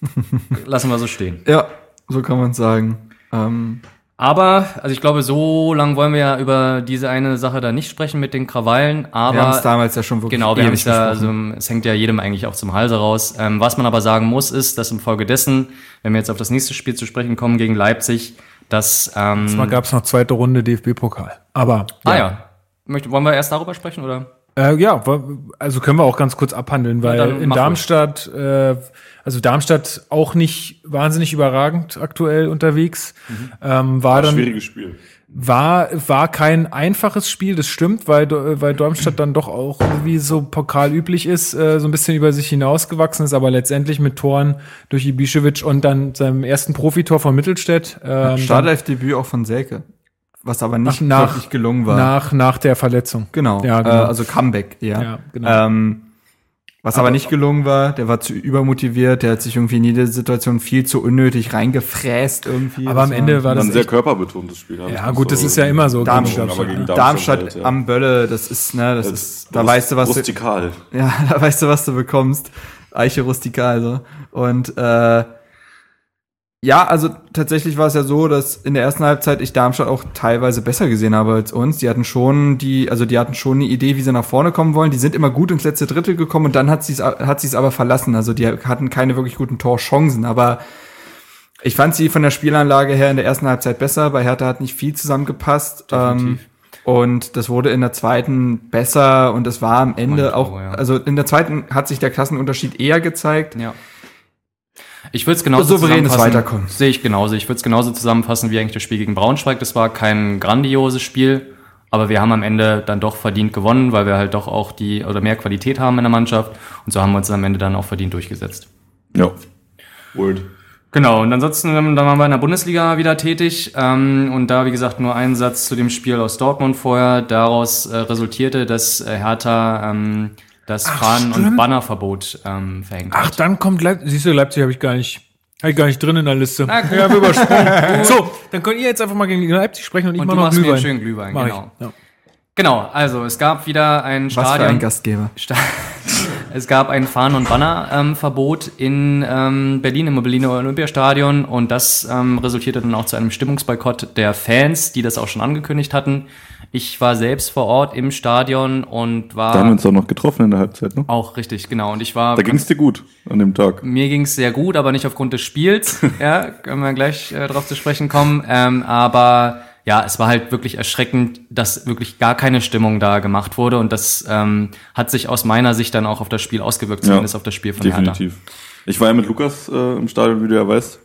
Lassen wir so stehen. ja, so kann man sagen. Ähm, Aber, also ich glaube, so lang wollen wir ja über diese eine Sache da nicht sprechen mit den Krawallen, aber. wir haben es damals ja schon wirklich Genau, wir haben es ja, also, es hängt ja jedem eigentlich auch zum Halse raus. Ähm, was man aber sagen muss, ist, dass infolgedessen, wenn wir jetzt auf das nächste Spiel zu sprechen kommen gegen Leipzig, dass, ähm, Mal gab es noch zweite Runde DFB-Pokal. Aber ah ja, Möchte, wollen wir erst darüber sprechen oder? Äh, ja, wa- also können wir auch ganz kurz abhandeln, weil in Darmstadt, äh, also Darmstadt auch nicht wahnsinnig überragend aktuell unterwegs. Ähm, war dann Schwieriges Spiel. war war kein einfaches Spiel, das stimmt, weil weil Darmstadt dann doch auch wie so Pokal üblich ist, äh, so ein bisschen über sich hinausgewachsen ist, aber letztendlich mit Toren durch Ibišević und dann seinem ersten Profitor von Mittelstädt ähm, Startelf-Debüt auch von Selke. Was aber nicht Ach, nach- wirklich gelungen war. nach nach der Verletzung. Genau, Ja, genau. Äh, also Comeback, ja. Ja, genau. Ähm, was aber, nicht gelungen war, der war zu übermotiviert, der hat sich irgendwie in jede Situation viel zu unnötig reingefräst irgendwie. Aber am Ende war das ein sehr körperbetontes Spiel. ja gut, das ist ja immer so Darmstadt, aber gegen Darmstadt, Darmstadt Darmstadt halt, ja. am Bölle, das ist, ne, das, Das ist, da weißt du, was du, Rustikal. ja, da weißt du, was du bekommst. Eiche rustikal, so. Und, äh, ja, also tatsächlich war es ja so, dass in der ersten Halbzeit ich Darmstadt auch teilweise besser gesehen habe als uns. Die hatten schon die, also die hatten schon eine Idee, wie sie nach vorne kommen wollen. Die sind immer gut ins letzte Drittel gekommen und dann hat sie es hat sie es aber verlassen. Also die hatten keine wirklich guten Torchancen, aber ich fand sie von der Spielanlage her in der ersten Halbzeit besser. Bei Hertha hat nicht viel zusammengepasst. Ähm, und das wurde in der zweiten besser und es war am Ende auch, also in der zweiten hat sich der Klassenunterschied eher gezeigt. Ja. Ich würde es genauso Souveränes zusammenfassen. Weiterkommen. Sehe ich genauso. Ich würde es genauso zusammenfassen wie eigentlich das Spiel gegen Braunschweig. Das war kein grandioses Spiel, aber wir haben am Ende dann doch verdient gewonnen, weil wir halt doch auch die oder mehr Qualität haben in der Mannschaft und so haben wir uns am Ende dann auch verdient durchgesetzt. Ja. Word. Genau, und ansonsten ähm, dann waren wir in der Bundesliga wieder tätig ähm, und da, wie gesagt, nur ein Satz zu dem Spiel aus Dortmund vorher. Daraus äh, resultierte, dass äh, Hertha ähm, das Fahnen- und stimmt. Bannerverbot ähm, verhängt Ach, hat. dann kommt Leipzig. Siehst du, Leipzig habe ich gar nicht, hab ich gar nicht drin in der Liste. Na gut. Ja, übersprungen. so, dann könnt ihr jetzt einfach mal gegen Leipzig sprechen und ich Und mach du noch machst mir Glühwein. einen schönen Glühwein, Mach genau. Ich. Ja. Genau, also es gab wieder ein Was für Stadion. ein Gastgeber. Sta Es gab ein Fahnen- und Bannerverbot ähm, in ähm, Berlin im Berliner Olympiastadion und das ähm, resultierte dann auch zu einem Stimmungsboykott der Fans, die das auch schon angekündigt hatten. Ich war selbst vor Ort im Stadion und war. Da haben wir uns auch noch getroffen in der Halbzeit, ne? Auch richtig, genau. Und ich war. Da ging es dir gut an dem Tag. Mir ging es sehr gut, aber nicht aufgrund des Spiels. ja, können wir gleich äh, drauf zu sprechen kommen. Ähm, aber ja, es war halt wirklich erschreckend, dass wirklich gar keine Stimmung da gemacht wurde und das ähm, hat sich aus meiner Sicht dann auch auf das Spiel ausgewirkt, zumindest ja, auf das Spiel von definitiv. Hertha. Ich war ja mit Lukas äh, im Stadion, wie du ja weißt,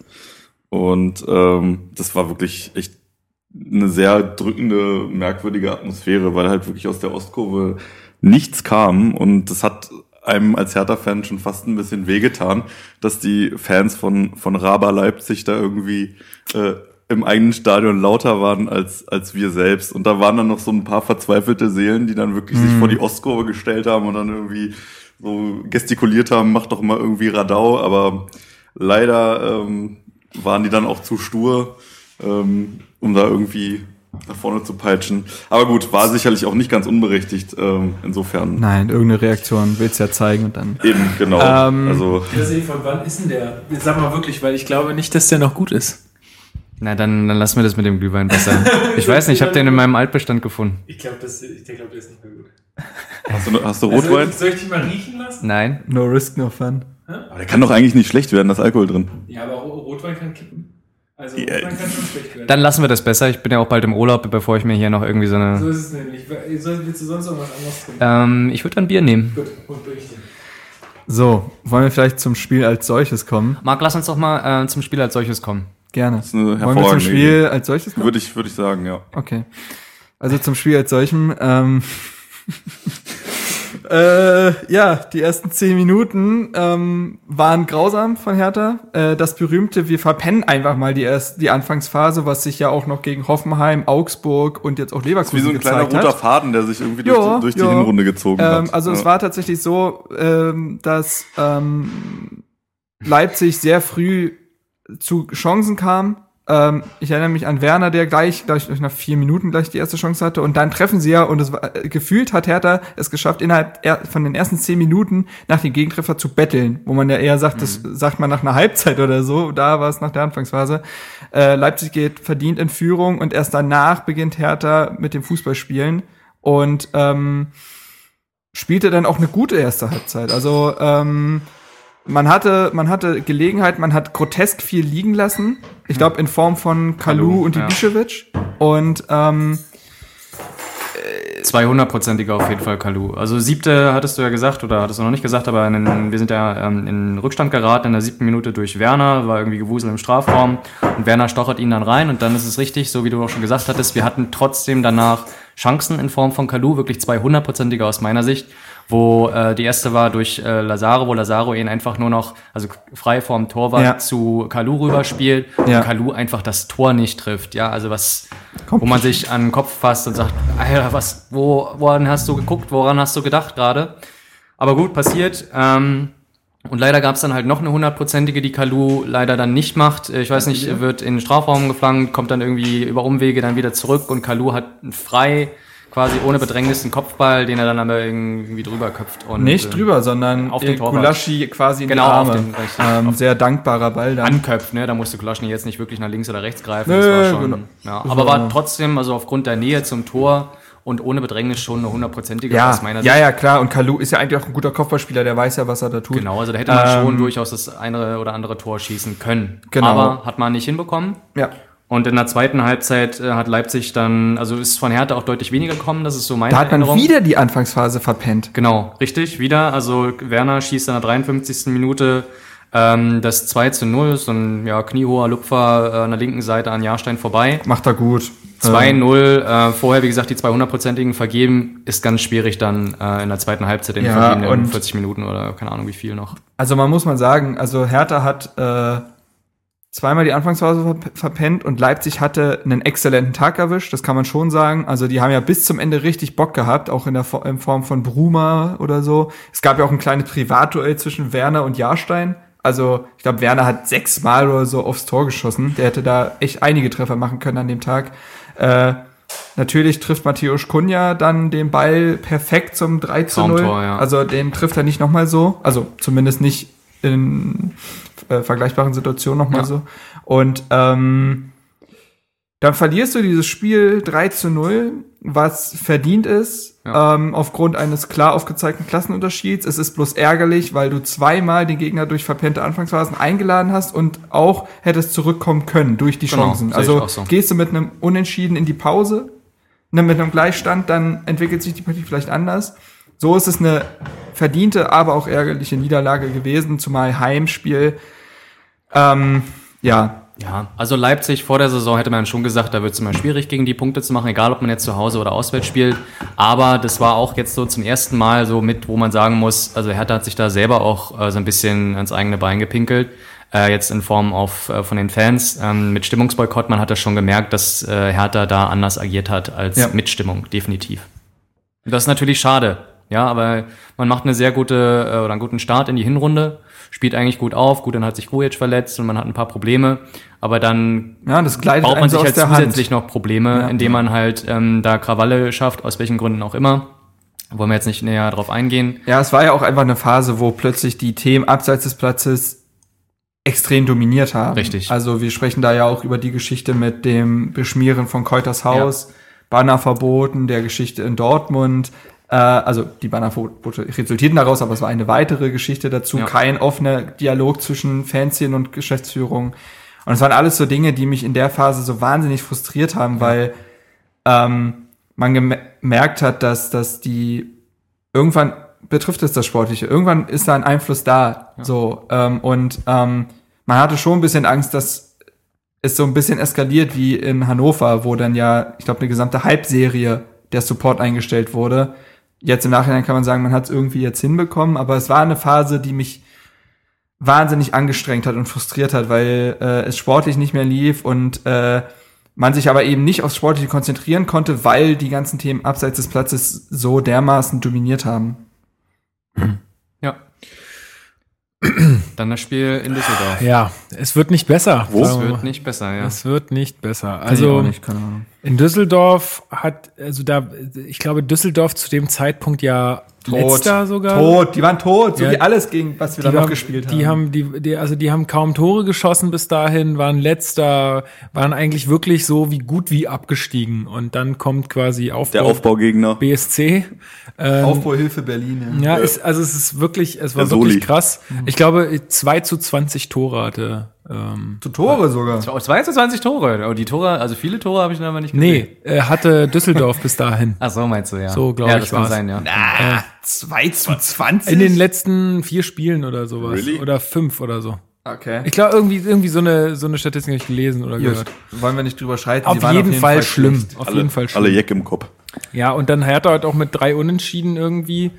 und ähm, das war wirklich echt eine sehr drückende, merkwürdige Atmosphäre, weil halt wirklich aus der Ostkurve nichts kam und das hat einem als Hertha-Fan schon fast ein bisschen wehgetan, dass die Fans von, von Raba Leipzig da irgendwie äh, im eigenen Stadion lauter waren als, als wir selbst. Und da waren dann noch so ein paar verzweifelte Seelen, die dann wirklich mhm. sich vor die Ostkurve gestellt haben und dann irgendwie so gestikuliert haben, mach doch mal irgendwie Radau. Aber leider ähm, waren die dann auch zu stur, ähm, um da irgendwie nach vorne zu peitschen. Aber gut, war sicherlich auch nicht ganz unberechtigt. Ähm, insofern. Nein, irgendeine Reaktion willst du ja zeigen und dann. Eben, genau. Ähm, also. Von wann ist denn der? Sag mal wirklich, weil ich glaube nicht, dass der noch gut ist. Na, dann, dann lass mir das mit dem Glühwein besser. Ich weiß nicht, ich habe den in meinem Altbestand gefunden. Ich glaube, glaub, der ist nicht mehr gut. Hast du, hast du Rotwein? Also, soll ich dich mal riechen lassen? Nein. No risk, no fun. Aber der kann doch eigentlich nicht schlecht werden, da ist Alkohol drin. Ja, aber Rotwein kann kippen. Also yeah. Rotwein kann schon schlecht werden. Dann lassen wir das besser. Ich bin ja auch bald im Urlaub, bevor ich mir hier noch irgendwie so eine... So ist es nämlich. Willst du sonst noch was anderes trinken? Ähm, ich würde dann Bier nehmen. Gut, und berichten. So, wollen wir vielleicht zum Spiel als solches kommen? Marc, lass uns doch mal äh, zum Spiel als solches kommen. Gerne. Das ist eine Wollen wir zum Spiel Idee. als solches kommen? Würde ich, würde ich sagen, ja. Okay. Also zum Spiel als solchem. Ähm, äh, ja, die ersten zehn Minuten ähm, waren grausam von Hertha. Äh, das berühmte, wir verpennen einfach mal die, erst, die Anfangsphase, was sich ja auch noch gegen Hoffenheim, Augsburg und jetzt auch Leverkusen gezeigt hat. Wie so ein kleiner roter Faden, der sich irgendwie jo, durch, durch die Hinrunde gezogen ähm, hat. Also ja. es war tatsächlich so, ähm, dass ähm, Leipzig sehr früh zu Chancen kam. Ähm, ich erinnere mich an Werner, der gleich, gleich nach vier Minuten gleich die erste Chance hatte. Und dann treffen sie ja, und es war, äh, gefühlt hat Hertha es geschafft, innerhalb er, von den ersten zehn Minuten nach dem Gegentreffer zu betteln, wo man ja eher sagt, mhm. das sagt man nach einer Halbzeit oder so. Da war es nach der Anfangsphase. Äh, Leipzig geht verdient in Führung und erst danach beginnt Hertha mit dem Fußballspielen und ähm, spielte dann auch eine gute erste Halbzeit. Also ähm, man hatte, man hatte Gelegenheit, man hat grotesk viel liegen lassen. Ich glaube in Form von Kalu, und Ibišević. Ja. Und ähm, 200-prozentiger auf jeden Fall Kalu. Also siebte hattest du ja gesagt, oder hattest du noch nicht gesagt, aber in, wir sind ja ähm, in Rückstand geraten in der siebten Minute durch Werner, war irgendwie Gewusel im Strafraum und Werner stochert ihn dann rein und dann ist es richtig, so wie du auch schon gesagt hattest, wir hatten trotzdem danach Chancen in Form von Kalu, wirklich 200-prozentiger aus meiner Sicht wo äh, die erste war durch äh, Lazaro, wo Lazaro ihn einfach nur noch, also frei vorm Torwart ja. zu Kalu rüberspielt ja. und Kalu einfach das Tor nicht trifft. Ja, also was, Komm. wo man sich an den Kopf fasst und sagt, Alter, was, wo, woran hast du geguckt, woran hast du gedacht gerade? Aber gut, passiert. Ähm, und leider gab es dann halt noch eine hundertprozentige, die Kalu leider dann nicht macht. Ich weiß nicht, wird in den Strafraum geflankt, kommt dann irgendwie über Umwege dann wieder zurück und Kalu hat frei quasi ohne Bedrängnis einen Kopfball, den er dann aber irgendwie drüber köpft. Und, Nicht äh, drüber, sondern auf den Gulaschi quasi in genau, die Arme. Den, ähm, sehr dankbarer Ball dann. Anköpft, ne? Da musste Gulaschi jetzt nicht wirklich nach links oder rechts greifen. Nö, das war schon, genau. ja, aber war trotzdem, also aufgrund der Nähe zum Tor und ohne Bedrängnis schon eine hundertprozentige ja, aus meiner Sicht. Ja, ja, klar. Und Kalu ist ja eigentlich auch ein guter Kopfballspieler, der weiß ja, was er da tut. Genau, also da hätte man ähm, schon durchaus das eine oder andere Tor schießen können. Genau. Aber hat man nicht hinbekommen. Ja. Und in der zweiten Halbzeit äh, hat Leipzig dann, also ist von Hertha auch deutlich weniger gekommen, das ist so meine Da hat man Erinnerung. wieder die Anfangsphase verpennt. Genau, richtig, wieder. Also Werner schießt in der 53. Minute ähm, das 2 zu 0, so ein ja, kniehoher Lupfer äh, an der linken Seite an Jahrstein vorbei. Macht er gut. 2-0, äh, vorher, wie gesagt, die 200-prozentigen vergeben, ist ganz schwierig dann äh, in der zweiten Halbzeit in den ja, verbliebenen 40 Minuten oder keine Ahnung wie viel noch. Also man muss mal sagen, also Hertha hat äh, zweimal die Anfangsphase verpennt und Leipzig hatte einen exzellenten Tag erwischt, das kann man schon sagen. Also die haben ja bis zum Ende richtig Bock gehabt, auch in der in Form von Bruma oder so. Es gab ja auch ein kleines Privatduell zwischen Werner und Jahrstein. Also ich glaube, Werner hat sechsmal oder so aufs Tor geschossen. Der hätte da echt einige Treffer machen können an dem Tag. Äh, Natürlich trifft Matthäus Kunja dann den Ball perfekt zum 3 zu 0. Traumtor, ja. Also den trifft er nicht nochmal so. Also zumindest nicht in äh, vergleichbaren Situationen nochmal Ja. so. Und ähm, dann verlierst du dieses Spiel 3 zu 0, was verdient ist, Ja. ähm, aufgrund eines klar aufgezeigten Klassenunterschieds. Es ist bloß ärgerlich, weil du zweimal den Gegner durch verpennte Anfangsphasen eingeladen hast und auch hättest zurückkommen können durch die Genau, Chancen. Also so. gehst du mit einem Unentschieden in die Pause, ne, mit einem Gleichstand, dann entwickelt sich die Partie vielleicht anders. So ist es eine verdiente, aber auch ärgerliche Niederlage gewesen, zumal Heimspiel. Ähm, ja, Ja, also Leipzig vor der Saison hätte man schon gesagt, da wird es immer schwierig, gegen die Punkte zu machen, egal ob man jetzt zu Hause oder auswärts spielt. Aber das war auch jetzt so zum ersten Mal so mit, wo man sagen muss, also Hertha hat sich da selber auch äh, so ein bisschen ans eigene Bein gepinkelt. Äh, jetzt in Form auf, äh, von den Fans. Ähm, mit Stimmungsboykott, man hat das schon gemerkt, dass äh, Hertha da anders agiert hat als Ja. mit Stimmung, definitiv. Und Das ist natürlich schade. Ja, aber man macht eine sehr gute äh, oder einen guten Start in die Hinrunde, spielt eigentlich gut auf. Gut, dann hat sich Grujic verletzt und man hat ein paar Probleme. Aber dann ja, das baut man sich halt zusätzlich Hand. noch Probleme, Ja. indem man halt ähm, da Krawalle schafft, aus welchen Gründen auch immer. Wollen wir jetzt nicht näher drauf eingehen. Ja, es war ja auch einfach eine Phase, wo plötzlich die Themen abseits des Platzes extrem dominiert haben. Richtig. Also wir sprechen da ja auch über die Geschichte mit dem Beschmieren von Keuters Haus, Bannerverboten, der Geschichte in Dortmund. Äh, also die Bannerverbote resultierten daraus, aber es war eine weitere Geschichte dazu. Ja. Kein offener Dialog zwischen Fanszenen und Geschäftsführung. Und es waren alles so Dinge, die mich in der Phase so wahnsinnig frustriert haben, weil ähm, man gemerkt hat, dass, dass die irgendwann betrifft es das Sportliche. Irgendwann ist da ein Einfluss da. So, ähm, und ähm, man hatte schon ein bisschen Angst, dass es so ein bisschen eskaliert wie in Hannover, wo dann ja, ich glaube, eine gesamte Halbserie der Support eingestellt wurde. Jetzt im Nachhinein kann man sagen, man hat es irgendwie jetzt hinbekommen, aber es war eine Phase, die mich wahnsinnig angestrengt hat und frustriert hat, weil äh, es sportlich nicht mehr lief und äh, man sich aber eben nicht aufs Sportliche konzentrieren konnte, weil die ganzen Themen abseits des Platzes so dermaßen dominiert haben. Ja. Dann das Spiel in Düsseldorf. Ja, es wird nicht besser. Wo? Es wird nicht besser, ja. Es wird nicht besser. Also auch nicht, keine Ahnung. In Düsseldorf hat, also da, ich glaube, Düsseldorf zu dem Zeitpunkt ja letzter sogar. Tot, die waren tot, so Ja. wie alles gegen was wir da noch haben, gespielt die haben. haben die, die, also die haben kaum Tore geschossen bis dahin, waren letzter, waren eigentlich wirklich so wie gut wie abgestiegen. Und dann kommt quasi Aufbau, Der Aufbaugegner. BSC. Ähm, Aufbauhilfe Berlin. ja, ist, also es ist wirklich, es war Der wirklich Soli. krass. Ich glaube, 2 zu 20 Tore hatte. Ähm, Zu Tore sogar. Oh, 22 Tore. Oh, die Tore, also viele Tore habe ich noch aber nicht gesehen. nee, äh, hatte Düsseldorf bis dahin. Ach so, meinst du, ja. So, glaub ja, ich, das kann sein, ja. Ah, 2 zu 20? In den letzten vier Spielen oder sowas. Really? Oder fünf oder so. okay. Ich glaube, irgendwie, irgendwie so eine, so eine Statistik habe ich gelesen oder Gut, gehört. wollen wir nicht drüber schreiten. Auf Sie waren jeden, Fall, schlimm. schlecht. Auf Alle, jeden Fall schlimm. alle Jeck im Kopf. Ja, und dann Hertha halt auch mit drei Unentschieden irgendwie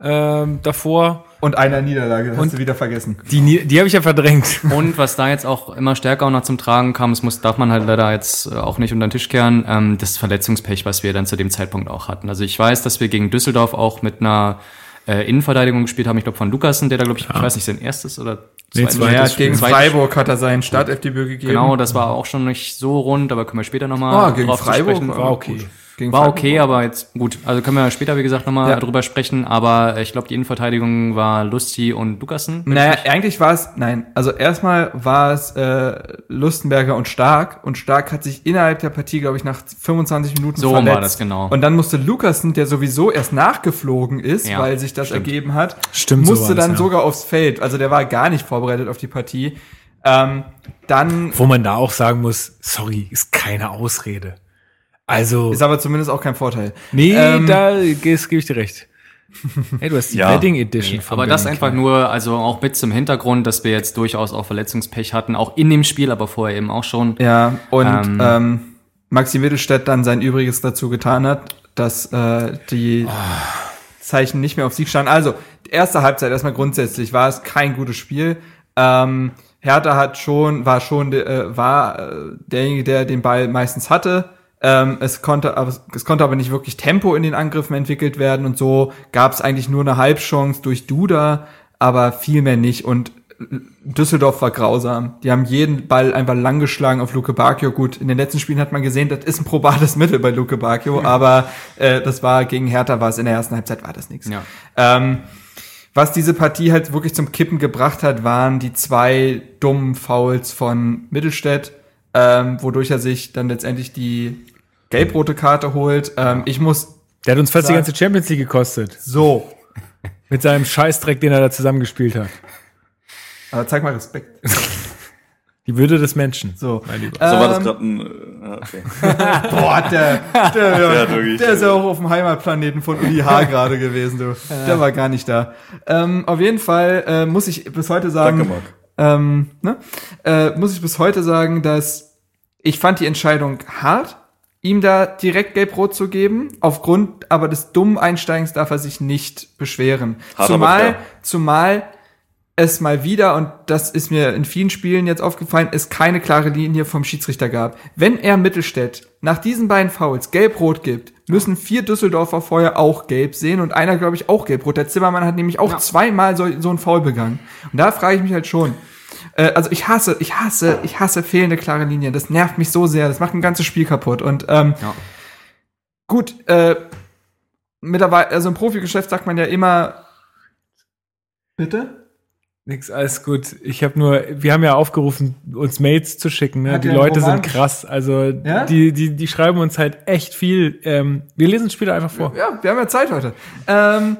ähm, davor. Und einer Niederlage, das Und- hast du wieder vergessen. Die, die habe ich ja verdrängt. Und was da jetzt auch immer stärker auch noch zum Tragen kam, das muss, darf man halt leider jetzt äh, auch nicht unter den Tisch kehren, ähm, das Verletzungspech, was wir dann zu dem Zeitpunkt auch hatten. Also ich weiß, dass wir gegen Düsseldorf auch mit einer äh, Innenverteidigung gespielt haben, ich glaube von Lukasen, der da, glaube ich, ich weiß nicht, sein erstes oder Nee, zweites- zweites Ja, Spiel. gegen zweites Freiburg hat er sein Startelfdebüt gegeben. Genau, das war auch schon nicht so rund, aber können wir später nochmal Ah, gegen Freiburg war okay. Gegen War okay, aber jetzt gut. Also können wir später, wie gesagt, nochmal Ja. drüber sprechen. Aber ich glaube, die Innenverteidigung war Lusti und Lukasen. Naja, eigentlich war es, nein, also erstmal war es äh, Lustenberger und Stark und Stark hat sich innerhalb der Partie, glaube ich, nach 25 Minuten So verletzt. war das, genau. Und dann musste Lukasen, der sowieso erst nachgeflogen ist, Ja, weil sich das stimmt. ergeben hat, Stimmt, so musste das, dann ja. sogar aufs Feld. Also der war gar nicht vorbereitet auf die Partie. Ähm, dann Wo man da auch sagen muss, sorry, ist keine Ausrede. Also, ist aber zumindest auch kein Vorteil. nee, ähm, da gebe ich dir recht. Hey, du hast die Ja. Wedding Edition. Nee, von aber das Berlin einfach Klar. nur, also auch mit zum Hintergrund, dass wir jetzt durchaus auch Verletzungspech hatten, auch in dem Spiel, aber vorher eben auch schon. Ja, und Ähm, ähm, Maxi Mittelstädt dann sein Übriges dazu getan hat, dass äh, die Zeichen nicht mehr auf Sieg standen. Also, die erste Halbzeit erstmal grundsätzlich war es kein gutes Spiel. Ähm, Hertha hat schon, war schon, äh, war äh, derjenige, der den Ball meistens hatte. Ähm, es konnte, aber es konnte aber nicht wirklich Tempo in den Angriffen entwickelt werden und so gab es eigentlich nur eine Halbchance durch Duda, aber viel mehr nicht. Und Düsseldorf war grausam. Die haben jeden Ball einfach lang geschlagen auf Luke Bacchio. Gut, in den letzten Spielen hat man gesehen, das ist ein probates Mittel bei Luke Bacchio, aber äh, das war gegen Hertha war es in der ersten Halbzeit war das nichts. Ja. Ähm, was diese Partie halt wirklich zum Kippen gebracht hat, waren die zwei dummen Fouls von Mittelstädt, ähm, wodurch er sich dann letztendlich die gelb-rote Karte holt. Ähm, ich muss Der hat uns fast die Sag- ganze Champions League gekostet. so, Mit seinem Scheißdreck, den er da zusammengespielt hat. aber zeig mal Respekt. Die Würde des Menschen. So, Mein Lieber. So war das Ähm, gerade ein. Äh, ja, okay. Boah, der, der, wirklich- der ist ja auch auf dem Heimatplaneten von Uli H. gerade gewesen, du. Der war gar nicht da. Ähm, auf jeden Fall äh, muss ich bis heute sagen, Danke, Marc. ähm, ne? äh, muss ich bis heute sagen, dass ich fand die Entscheidung hart, ihm da direkt gelb-rot zu geben. Aufgrund aber des dummen Einsteigens darf er sich nicht beschweren. Hart, zumal, zumal es mal wieder, und das ist mir in vielen Spielen jetzt aufgefallen, es keine klare Linie vom Schiedsrichter gab. Wenn er Mittelstädt nach diesen beiden Fouls gelb-rot gibt, müssen vier Düsseldorfer vorher auch gelb sehen und einer, glaube ich, auch gelb-rot. Der Zimmermann hat nämlich auch Ja. zweimal so, so ein Foul begangen. Und da frage ich mich halt schon. Äh, also ich hasse, ich hasse, ich hasse fehlende klare Linien. Das nervt mich so sehr. Das macht ein ganzes Spiel kaputt. Und ähm, Ja. gut, äh, mittlerweile, also im Profigeschäft sagt man ja immer. Bitte? Nix, alles gut. Ich habe nur, wir haben ja aufgerufen, uns Mails zu schicken. Ne? Hat Die Leute sind krass. Also Ja? die, die, die schreiben uns halt echt viel. Ähm, wir lesen es später einfach vor. Ja, wir haben ja Zeit heute. Ähm,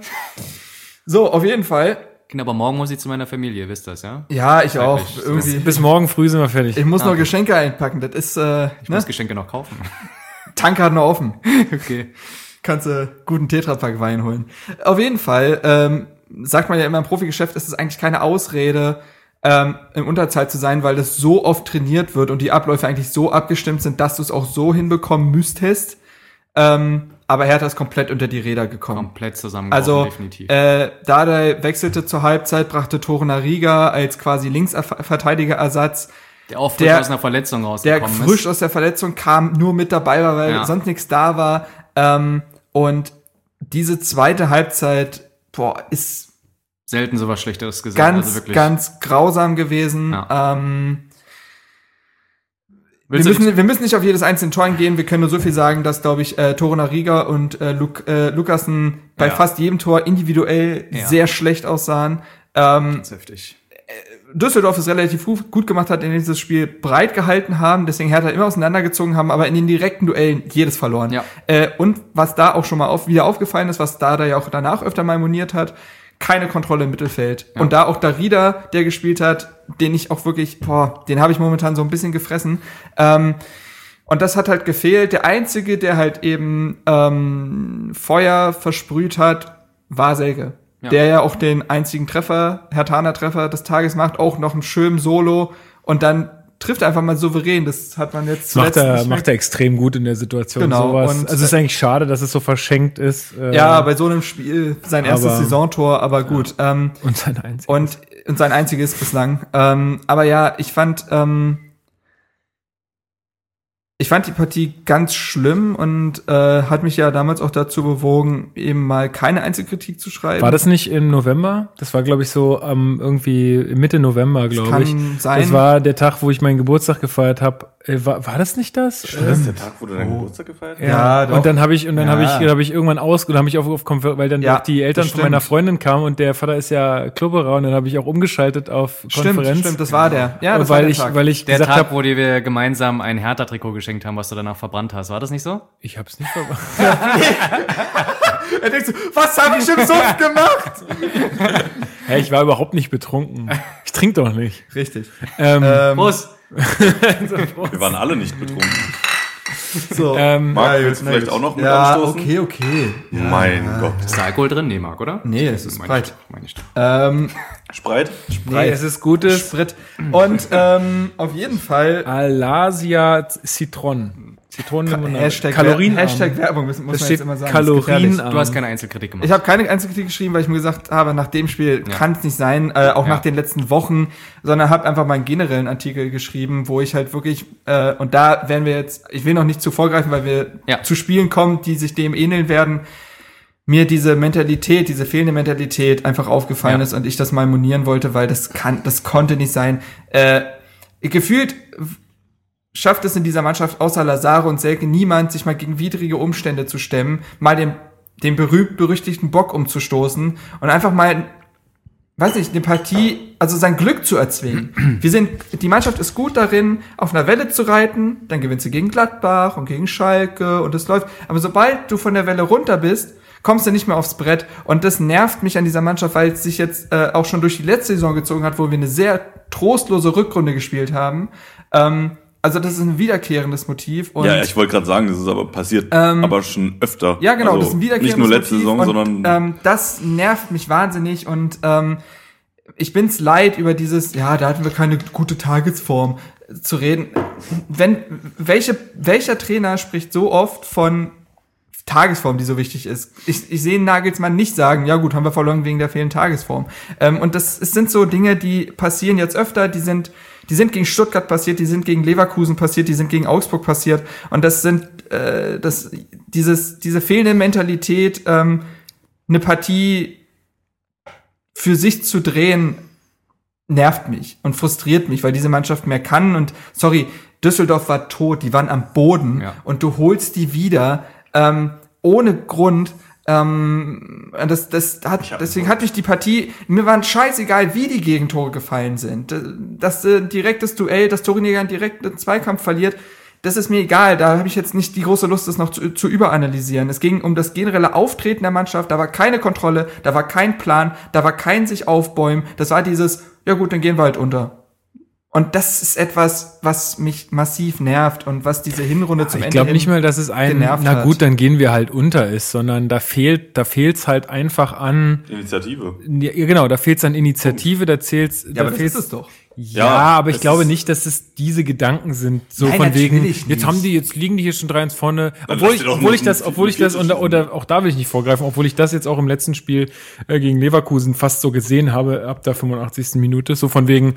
so, auf jeden Fall. Kinder, aber morgen muss ich zu meiner Familie, ihr wisst das, ja? Ja, ich auch. Irgendwie. Bis morgen früh sind wir fertig. Ich muss noch Okay. Geschenke einpacken. Das ist, äh, Ich ne? muss Geschenke noch kaufen. Tank hat noch offen. okay. kannst du guten Tetrapack Wein holen. Auf jeden Fall, ähm, sagt man ja immer im Profigeschäft, ist es eigentlich keine Ausrede, ähm, im Unterzahl zu sein, weil das so oft trainiert wird und die Abläufe eigentlich so abgestimmt sind, dass du es auch so hinbekommen müsstest. Ähm, aber Hertha ist komplett unter die Räder gekommen. Komplett zusammengebrochen, Also, definitiv. äh, Dardai wechselte zur Halbzeit, brachte Torunariga als quasi Linksverteidigerersatz. der auch frisch der- aus einer Verletzung Der rausgekommen frisch ist. aus der Verletzung kam, nur mit dabei war, weil Ja. sonst nichts da war. Ähm, und diese zweite Halbzeit, boah, ist Selten sowas Schlechteres gesehen. ganz, also wirklich. ganz grausam gewesen. Ja. Ähm, wir, müssen, wir müssen nicht auf jedes einzelne Tor eingehen. Wir können nur so viel sagen, dass, glaube ich, äh, Torunariga und äh, Luk äh, Lukassen bei Ja. fast jedem Tor individuell Ja. sehr schlecht aussahen. Ähm, Ganz heftig. Düsseldorf es relativ gut gemacht hat, indem sie das Spiel breit gehalten haben, deswegen Hertha immer auseinandergezogen haben, aber in den direkten Duellen jedes verloren. Ja. Äh, und was da auch schon mal auf, wieder aufgefallen ist, was da da ja auch danach öfter mal moniert hat, keine Kontrolle im Mittelfeld. Ja. Und da auch Darida, der gespielt hat, den ich auch wirklich, boah, den habe ich momentan so ein bisschen gefressen. Ähm, und das hat halt gefehlt. Der Einzige, der halt eben ähm, Feuer versprüht hat, war Selke. Ja. Der ja auch den einzigen Treffer, Hertaner Treffer des Tages macht, auch noch einen schönen Solo und dann trifft einfach mal souverän. Das hat man jetzt Das macht zuletzt er, macht er extrem gut in der Situation. Genau, Sowas. und- also es ist eigentlich schade, dass es so verschenkt ist. äh, Ja, bei so einem Spiel sein erstes Aber- Saisontor, aber gut. Ähm, und sein einziges. und, und sein einziges bislang. Ähm, aber ja, ich fand, ähm, ich fand die Partie ganz schlimm und äh, hat mich ja damals auch dazu bewogen, eben mal keine Einzelkritik zu schreiben. War das nicht im November? Das war, glaube ich, so am irgendwie Mitte November, glaube kann ich. sein. Das war der Tag, wo ich meinen Geburtstag gefeiert habe. Äh, war, war das nicht das? War das der Tag, wo du deinen Geburtstag gefeiert hast? Oh. Ja, doch. und dann habe ich und dann Ja. habe ich habe ich irgendwann aus und habe ich auf, auf weil dann Ja, auch die Eltern das von meiner stimmt. Freundin kamen und der Vater ist ja Klubberer und dann habe ich auch umgeschaltet auf Stimmt, Konferenz. stimmt, das war der. Ja, das war weil der ich Tag. weil ich Der gesagt Tag, habe, wo dir wir gemeinsam ein Hertha-Trikot geschenkt haben, was du danach verbrannt hast. War das nicht so? ich habe es nicht verbracht. er denkt so, was habe ich im Sumpf gemacht? Hä, ich war überhaupt nicht betrunken. Ich trinke doch nicht. Richtig. Ähm, Ähm, Prost! Wir waren alle nicht betrunken. so. ähm, Marc, Ja, willst du vielleicht auch noch mit ja, anstoßen? okay, okay. Mein Gott. Ist da Alkohol drin? Nee, Marc, oder? Nee, es ist Meine breit. ich meine ich doch. Ähm, Spreit? nee, es ist gutes Sprit. Und ähm, auf jeden Fall Alasia Citron. Zitronenlimonade. Hashtag, Kalorienarm. Hashtag Werbung, müssen, muss Das man jetzt immer sagen. Kalorienarm. Du hast keine Einzelkritik gemacht. Ich habe keine Einzelkritik geschrieben, weil ich mir gesagt habe, nach dem Spiel Ja. kann es nicht sein, äh, auch Ja. nach den letzten Wochen, sondern habe einfach mal einen generellen Artikel geschrieben, wo ich halt wirklich, äh, und da werden wir jetzt, ich will noch nicht zu vorgreifen, weil wir Ja. zu Spielen kommen, die sich dem ähneln werden. mir diese Mentalität, diese fehlende Mentalität einfach aufgefallen Ja. ist und ich das mal monieren wollte, weil das kann, das konnte nicht sein. Äh, gefühlt schafft es in dieser Mannschaft außer Lazare und Selke niemand, sich mal gegen widrige Umstände zu stemmen, mal den, den berühmt-berüchtigten Bock umzustoßen und einfach mal, weiß nicht, eine Partie, also sein Glück zu erzwingen. Wir sind, die Mannschaft ist gut darin, auf einer Welle zu reiten, dann gewinnst du gegen Gladbach und gegen Schalke und es läuft. Aber sobald du von der Welle runter bist, kommst du nicht mehr aufs Brett. Und das nervt mich an dieser Mannschaft, weil es sich jetzt äh, auch schon durch die letzte Saison gezogen hat, wo wir eine sehr trostlose Rückrunde gespielt haben. Ähm, also das ist ein wiederkehrendes Motiv. Und ja, ich wollte gerade sagen, das ist aber passiert, aber schon öfter. Ähm, ja, genau, Also das ist ein wiederkehrendes Nicht nur letzte Motiv Saison, und, sondern ähm, das nervt mich wahnsinnig und ähm, ich bin's leid über dieses, ja, da hatten wir keine gute Tagesform zu reden. Wenn welche welcher Trainer spricht so oft von Tagesform, die so wichtig ist. Ich, ich sehe Nagelsmann nicht sagen, ja gut, haben wir verloren wegen der fehlenden Tagesform. Ähm, und das es sind so Dinge, die passieren jetzt öfter, die sind, die sind gegen Stuttgart passiert, die sind gegen Leverkusen passiert, die sind gegen Augsburg passiert. Und das sind äh, das, dieses, diese fehlende Mentalität, ähm, eine Partie für sich zu drehen, nervt mich und frustriert mich, weil diese Mannschaft mehr kann. Und sorry, Düsseldorf war tot, die waren am Boden Ja. und du holst die wieder ähm, ohne Grund. Ähm, das, das hat, deswegen hat mich die Partie, mir war scheißegal, wie die Gegentore gefallen sind. Das äh, direktes Duell, das Toriniger einen direkten Zweikampf verliert, das ist mir egal. Da habe ich jetzt nicht die große Lust, das noch zu, zu überanalysieren. Es ging um das generelle Auftreten der Mannschaft. Da war keine Kontrolle, da war kein Plan, da war kein sich aufbäumen. Das war dieses, ja gut, dann gehen wir halt unter. Und das ist etwas, was mich massiv nervt und was diese Hinrunde zum Ich Ende glaube hin nicht mal, dass es ein, na hat. gut, dann gehen wir halt unter ist, sondern da fehlt, da fehlt's halt einfach an, Initiative. ja, genau, da fehlt's an Initiative, da zählt's, Ja, da aber das fehlt's, ist es doch. Ja, Ja, aber ich glaube nicht, dass es diese Gedanken sind, so Nein, von wegen, jetzt nicht. haben die, jetzt liegen die hier schon drei ins vorne, Dann obwohl ich, obwohl ich das, obwohl ich das, und, 40 oder auch da will ich nicht vorgreifen, obwohl ich das jetzt auch im letzten Spiel äh, gegen Leverkusen fast so gesehen habe, ab der 85. Minute, so von wegen,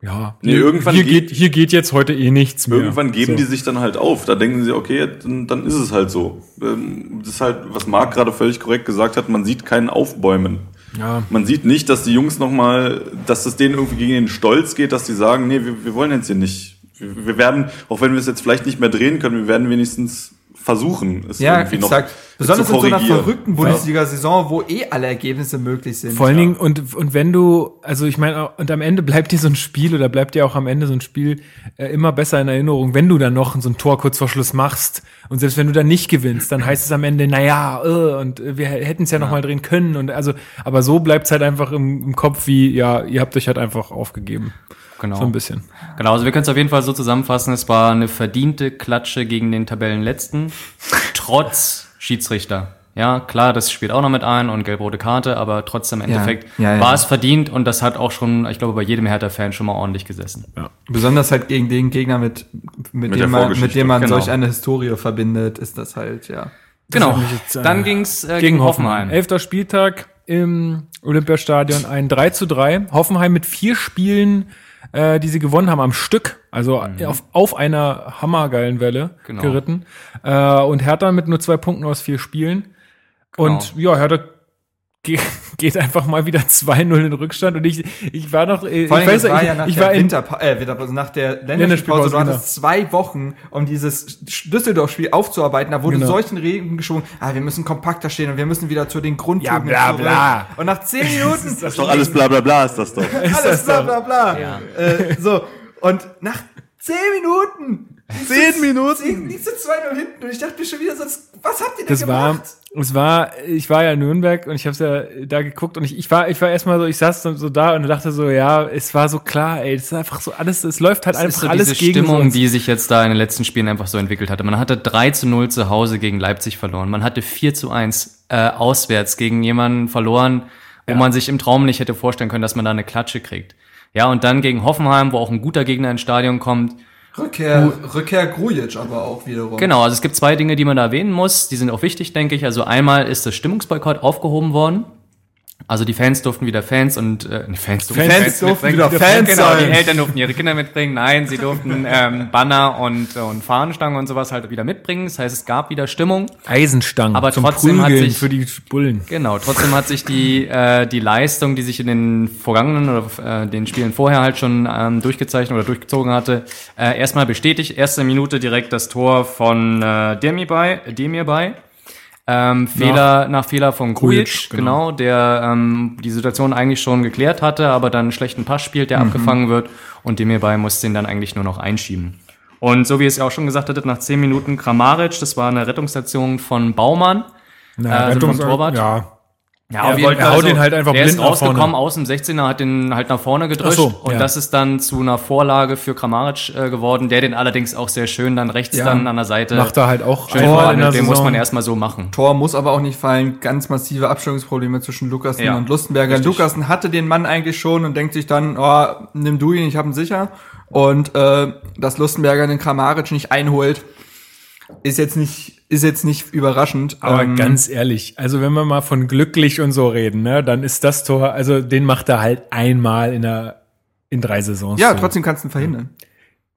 ja, Nee, hier, irgendwann hier geht- geht, hier geht jetzt heute eh nichts mehr. Irgendwann geben so. die sich dann halt auf. Da denken sie, okay, dann, dann ist es halt so. Ähm, Das ist halt, was Marc gerade völlig korrekt gesagt hat, man sieht keinen Aufbäumen. Ja. Man sieht nicht, dass die Jungs nochmal, dass es denen irgendwie gegen den Stolz geht, dass die sagen, nee, wir, wir wollen jetzt hier nicht. Wir, wir werden, auch wenn wir es jetzt vielleicht nicht mehr drehen können, wir werden wenigstens versuchen, es Ja, irgendwie exakt. noch Besonders zu in so einer korrigieren. verrückten Bundesliga-Saison, wo eh alle Ergebnisse möglich sind. Vor allen Dingen, und, und wenn du, also ich meine, und am Ende bleibt dir so ein Spiel oder bleibt dir auch am Ende so ein Spiel äh, immer besser in Erinnerung, wenn du dann noch so ein Tor kurz vor Schluss machst. Und selbst wenn du dann nicht gewinnst, dann heißt es am Ende, naja, äh, und äh, wir hätten es ja, noch mal drehen können. Und also, aber so bleibt es halt einfach im, im Kopf wie, ja, ihr habt euch halt einfach aufgegeben. Genau. So ein bisschen. Genau, also wir können es auf jeden Fall so zusammenfassen, es war eine verdiente Klatsche gegen den Tabellenletzten, trotz Schiedsrichter. Ja, klar, das spielt auch noch mit ein und gelb-rote Karte, aber trotzdem im Ja, Endeffekt ja, ja. war es verdient und das hat auch schon, ich glaube, bei jedem Hertha-Fan schon mal ordentlich gesessen. Besonders halt gegen den Gegner, mit, mit, der dem, man, mit dem man genau. solch eine Historie verbindet, ist das halt, ja. Genau, jetzt, äh, dann ging's äh, Gegen Hoffenheim. Elfter Spieltag im Olympiastadion, ein 3 zu 3. Hoffenheim mit vier Spielen, äh, die sie gewonnen haben am Stück, also auf, auf einer hammergeilen Welle Genau. geritten. Äh, und Hertha mit nur zwei Punkten aus vier Spielen. Und ja, Hertha geht einfach mal wieder 2-0 in Rückstand. Und ich, ich war noch, äh, ich Vor weiß das war ich, ja nach ich der war in, Winterpa äh, Winterpause, nach der Länderspielpause. Du genau. hattest zwei Wochen, um dieses Düsseldorf-Spiel aufzuarbeiten. Da wurde Genau. solchen Regen geschwungen. Ah, wir müssen kompakter stehen und wir müssen wieder zu den Grundtugenden Ja, bla, bla. Und nach zehn Minuten Das ist doch alles bla bla bla, ist das doch. alles bla bla bla. Äh, so, und nach zehn Minuten. Zehn Minuten? Liegst du 2-0 hinten und ich dachte mir schon wieder so, was habt ihr denn Das war, gemacht? es war, ich war ja in Nürnberg und ich habe es ja da geguckt und ich, ich war, ich war erstmal so, ich saß so, so da und dachte so, ja, es war so klar, ey, es ist einfach so alles, es läuft halt Das ist einfach so alles diese gegen Stimmung, uns. die sich jetzt da in den letzten Spielen einfach so entwickelt hatte. Man hatte 3 zu 0 zu Hause gegen Leipzig verloren. Man hatte 4 zu 1 äh, auswärts gegen jemanden verloren, wo man sich im Traum nicht hätte vorstellen können, dass man da eine Klatsche kriegt. Ja, und dann gegen Hoffenheim, wo auch ein guter Gegner ins Stadion kommt. Rückkehr, Rückkehr Grujic aber auch wiederum. Genau, also es gibt zwei Dinge, die man da erwähnen muss. Die sind auch wichtig, denke ich. Also einmal ist das Stimmungsboykott aufgehoben worden. Also die Fans durften wieder Fans und äh, Fans durften, Fans durften wieder Fans genau, sein. die Eltern durften ihre Kinder mitbringen. Nein, sie durften ähm, Banner und, und Fahnenstangen und sowas halt wieder mitbringen. Das heißt, es gab wieder Stimmung. Eisenstangen Aber zum trotzdem hat Prügeln sich- für die Bullen. Genau, trotzdem hat sich die, äh, die Leistung, die sich in den vergangenen oder äh, den Spielen vorher halt schon ähm, durchgezeichnet oder durchgezogen hatte, äh, erstmal bestätigt. Erste Minute direkt das Tor von äh, Demirbay, Demirbay. Ähm, Fehler nach Fehler von Grujic, genau. genau. der ähm, die Situation eigentlich schon geklärt hatte, aber dann einen schlechten Pass spielt, der abgefangen wird und Demirbay muss den dann eigentlich nur noch einschieben. Und so wie ihr es ja auch schon gesagt hattet, nach zehn Minuten Kramaric, das war eine Rettungsstation von Baumann, Na, also vom Rettungs- Torwart. Ja. Ja, Er auf jeden wollte- Fall. er haut den halt einfach der blind ist nach rausgekommen vorne. aus dem 16er, hat den halt nach vorne gedrückt. Ach so, und ja. das ist dann zu einer Vorlage für Kramaric äh, geworden, der den allerdings auch sehr schön dann rechts Ja. dann an der Seite Macht er halt auch schön der Den muss man erstmal so machen. Tor muss aber auch nicht fallen. Ganz massive Abstimmungsprobleme zwischen Lukasen Ja, und Lustenberger. richtig. Lukasen hatte den Mann eigentlich schon und denkt sich dann, oh, nimm du ihn, ich hab ihn sicher. Und äh, dass Lustenberger den Kramaric nicht einholt, ist jetzt nicht, ist jetzt nicht überraschend. Aber Ähm, ganz ehrlich, also wenn wir mal von glücklich und so reden, ne, dann ist das Tor, also den macht er halt einmal in der in drei Saisons. ja, so. trotzdem kannst du ihn verhindern.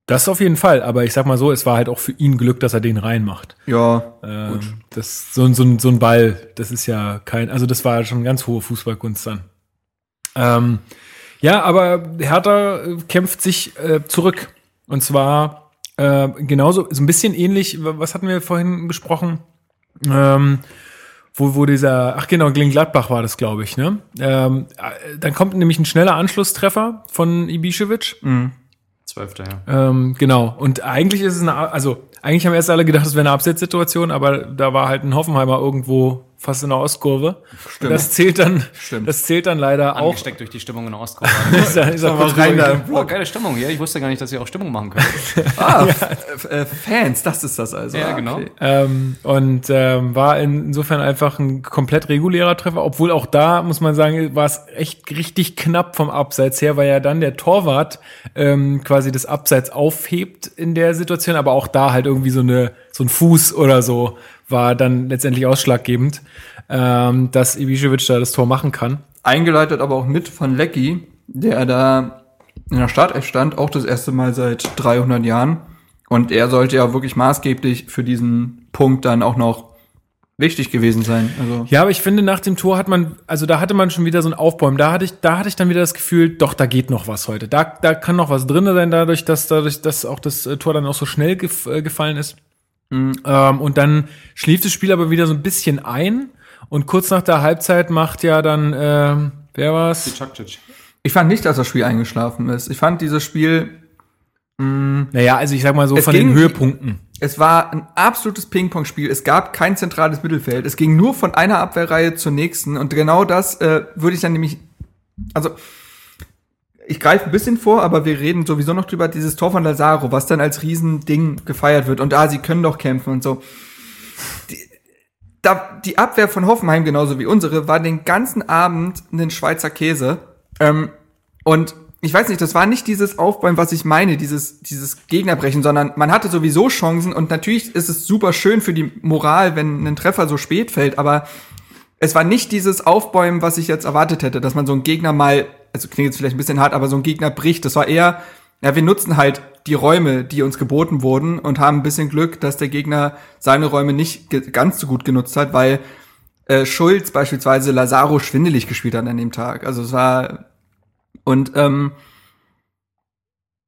Das auf jeden Fall, aber ich sag mal so, es war halt auch für ihn Glück, dass er den reinmacht. Ja, Ähm, das so, ein- so, so ein Ball, das ist ja kein, also das war schon ganz hohe Fußballkunst dann. Ähm, ja, aber Hertha äh, kämpft sich äh, zurück. Und zwar äh, genauso, so ein bisschen ähnlich, wa- was hatten wir vorhin besprochen? Ähm, wo, wo dieser, ach genau, Glenn Gladbach war das, glaube ich, ne? Ähm, äh, dann kommt nämlich ein schneller Anschlusstreffer von Ibišević. Zwölfter, ja. Ähm, genau. Und eigentlich ist es eine, also eigentlich haben erst alle gedacht, es wäre eine Absetzsituation, aber da war halt ein Hoffenheimer irgendwo fast in der Ostkurve. Und das zählt dann, Stimmt. das zählt dann leider auch. Angesteckt durch die Stimmung in der Ostkurve. Ist er, ist er kurz rein da im oh, geile Stimmung hier. Ich wusste gar nicht, dass ihr auch Stimmung machen könnt. Ah, f- äh, Fans, das ist das also. Ja, Ah, genau. Ähm, und ähm, war in, insofern einfach ein komplett regulärer Treffer, obwohl auch da, muss man sagen, war es echt richtig knapp vom Abseits her, weil ja dann der Torwart ähm, quasi das Abseits aufhebt in der Situation, aber auch da halt irgendwie so eine so ein Fuß oder so war dann letztendlich ausschlaggebend, ähm, dass Ibišević da das Tor machen kann. Eingeleitet aber auch mit von Lecky, der da in der Startelf stand, auch das erste Mal seit 300 Jahren. Und er sollte ja wirklich maßgeblich für diesen Punkt dann auch noch wichtig gewesen sein. Also Ja, aber ich finde, nach dem Tor hat man, also da hatte man schon wieder so ein Aufbäumen. Da hatte ich, da hatte ich dann wieder das Gefühl, doch, da geht noch was heute. Da, da kann noch was drin sein, dadurch, dass, dadurch, dass auch das äh, Tor dann auch so schnell gef äh, gefallen ist. Ähm, und dann schlief das Spiel aber wieder so ein bisschen ein. Und kurz nach der Halbzeit macht ja dann, ähm, wer war's? Ich fand nicht, dass das Spiel eingeschlafen ist. Ich fand dieses Spiel, Naja, also ich sag mal so von ging- den Höhepunkten. es war ein absolutes Ping-Pong-Spiel. Es gab kein zentrales Mittelfeld. Es ging nur von einer Abwehrreihe zur nächsten. Und genau das äh, würde ich dann nämlich, also ich greife ein bisschen vor, aber wir reden sowieso noch drüber, dieses Tor von Lazaro, was dann als Riesending gefeiert wird. Und ah, sie können doch kämpfen und so. Die, da, die Abwehr von Hoffenheim, genauso wie unsere, war den ganzen Abend ein Schweizer Käse. Ähm, und ich weiß nicht, das war nicht dieses Aufbäumen, was ich meine, dieses, dieses Gegnerbrechen, sondern man hatte sowieso Chancen und natürlich ist es super schön für die Moral, wenn ein Treffer so spät fällt, aber es war nicht dieses Aufbäumen, was ich jetzt erwartet hätte, dass man so einen Gegner mal, also klingt jetzt vielleicht ein bisschen hart, aber so einen Gegner bricht. Das war eher, ja, wir nutzen halt die Räume, die uns geboten wurden und haben ein bisschen Glück, dass der Gegner seine Räume nicht ganz so gut genutzt hat, weil äh, Schulz beispielsweise Lazaro schwindelig gespielt hat an dem Tag. Also es war und ähm,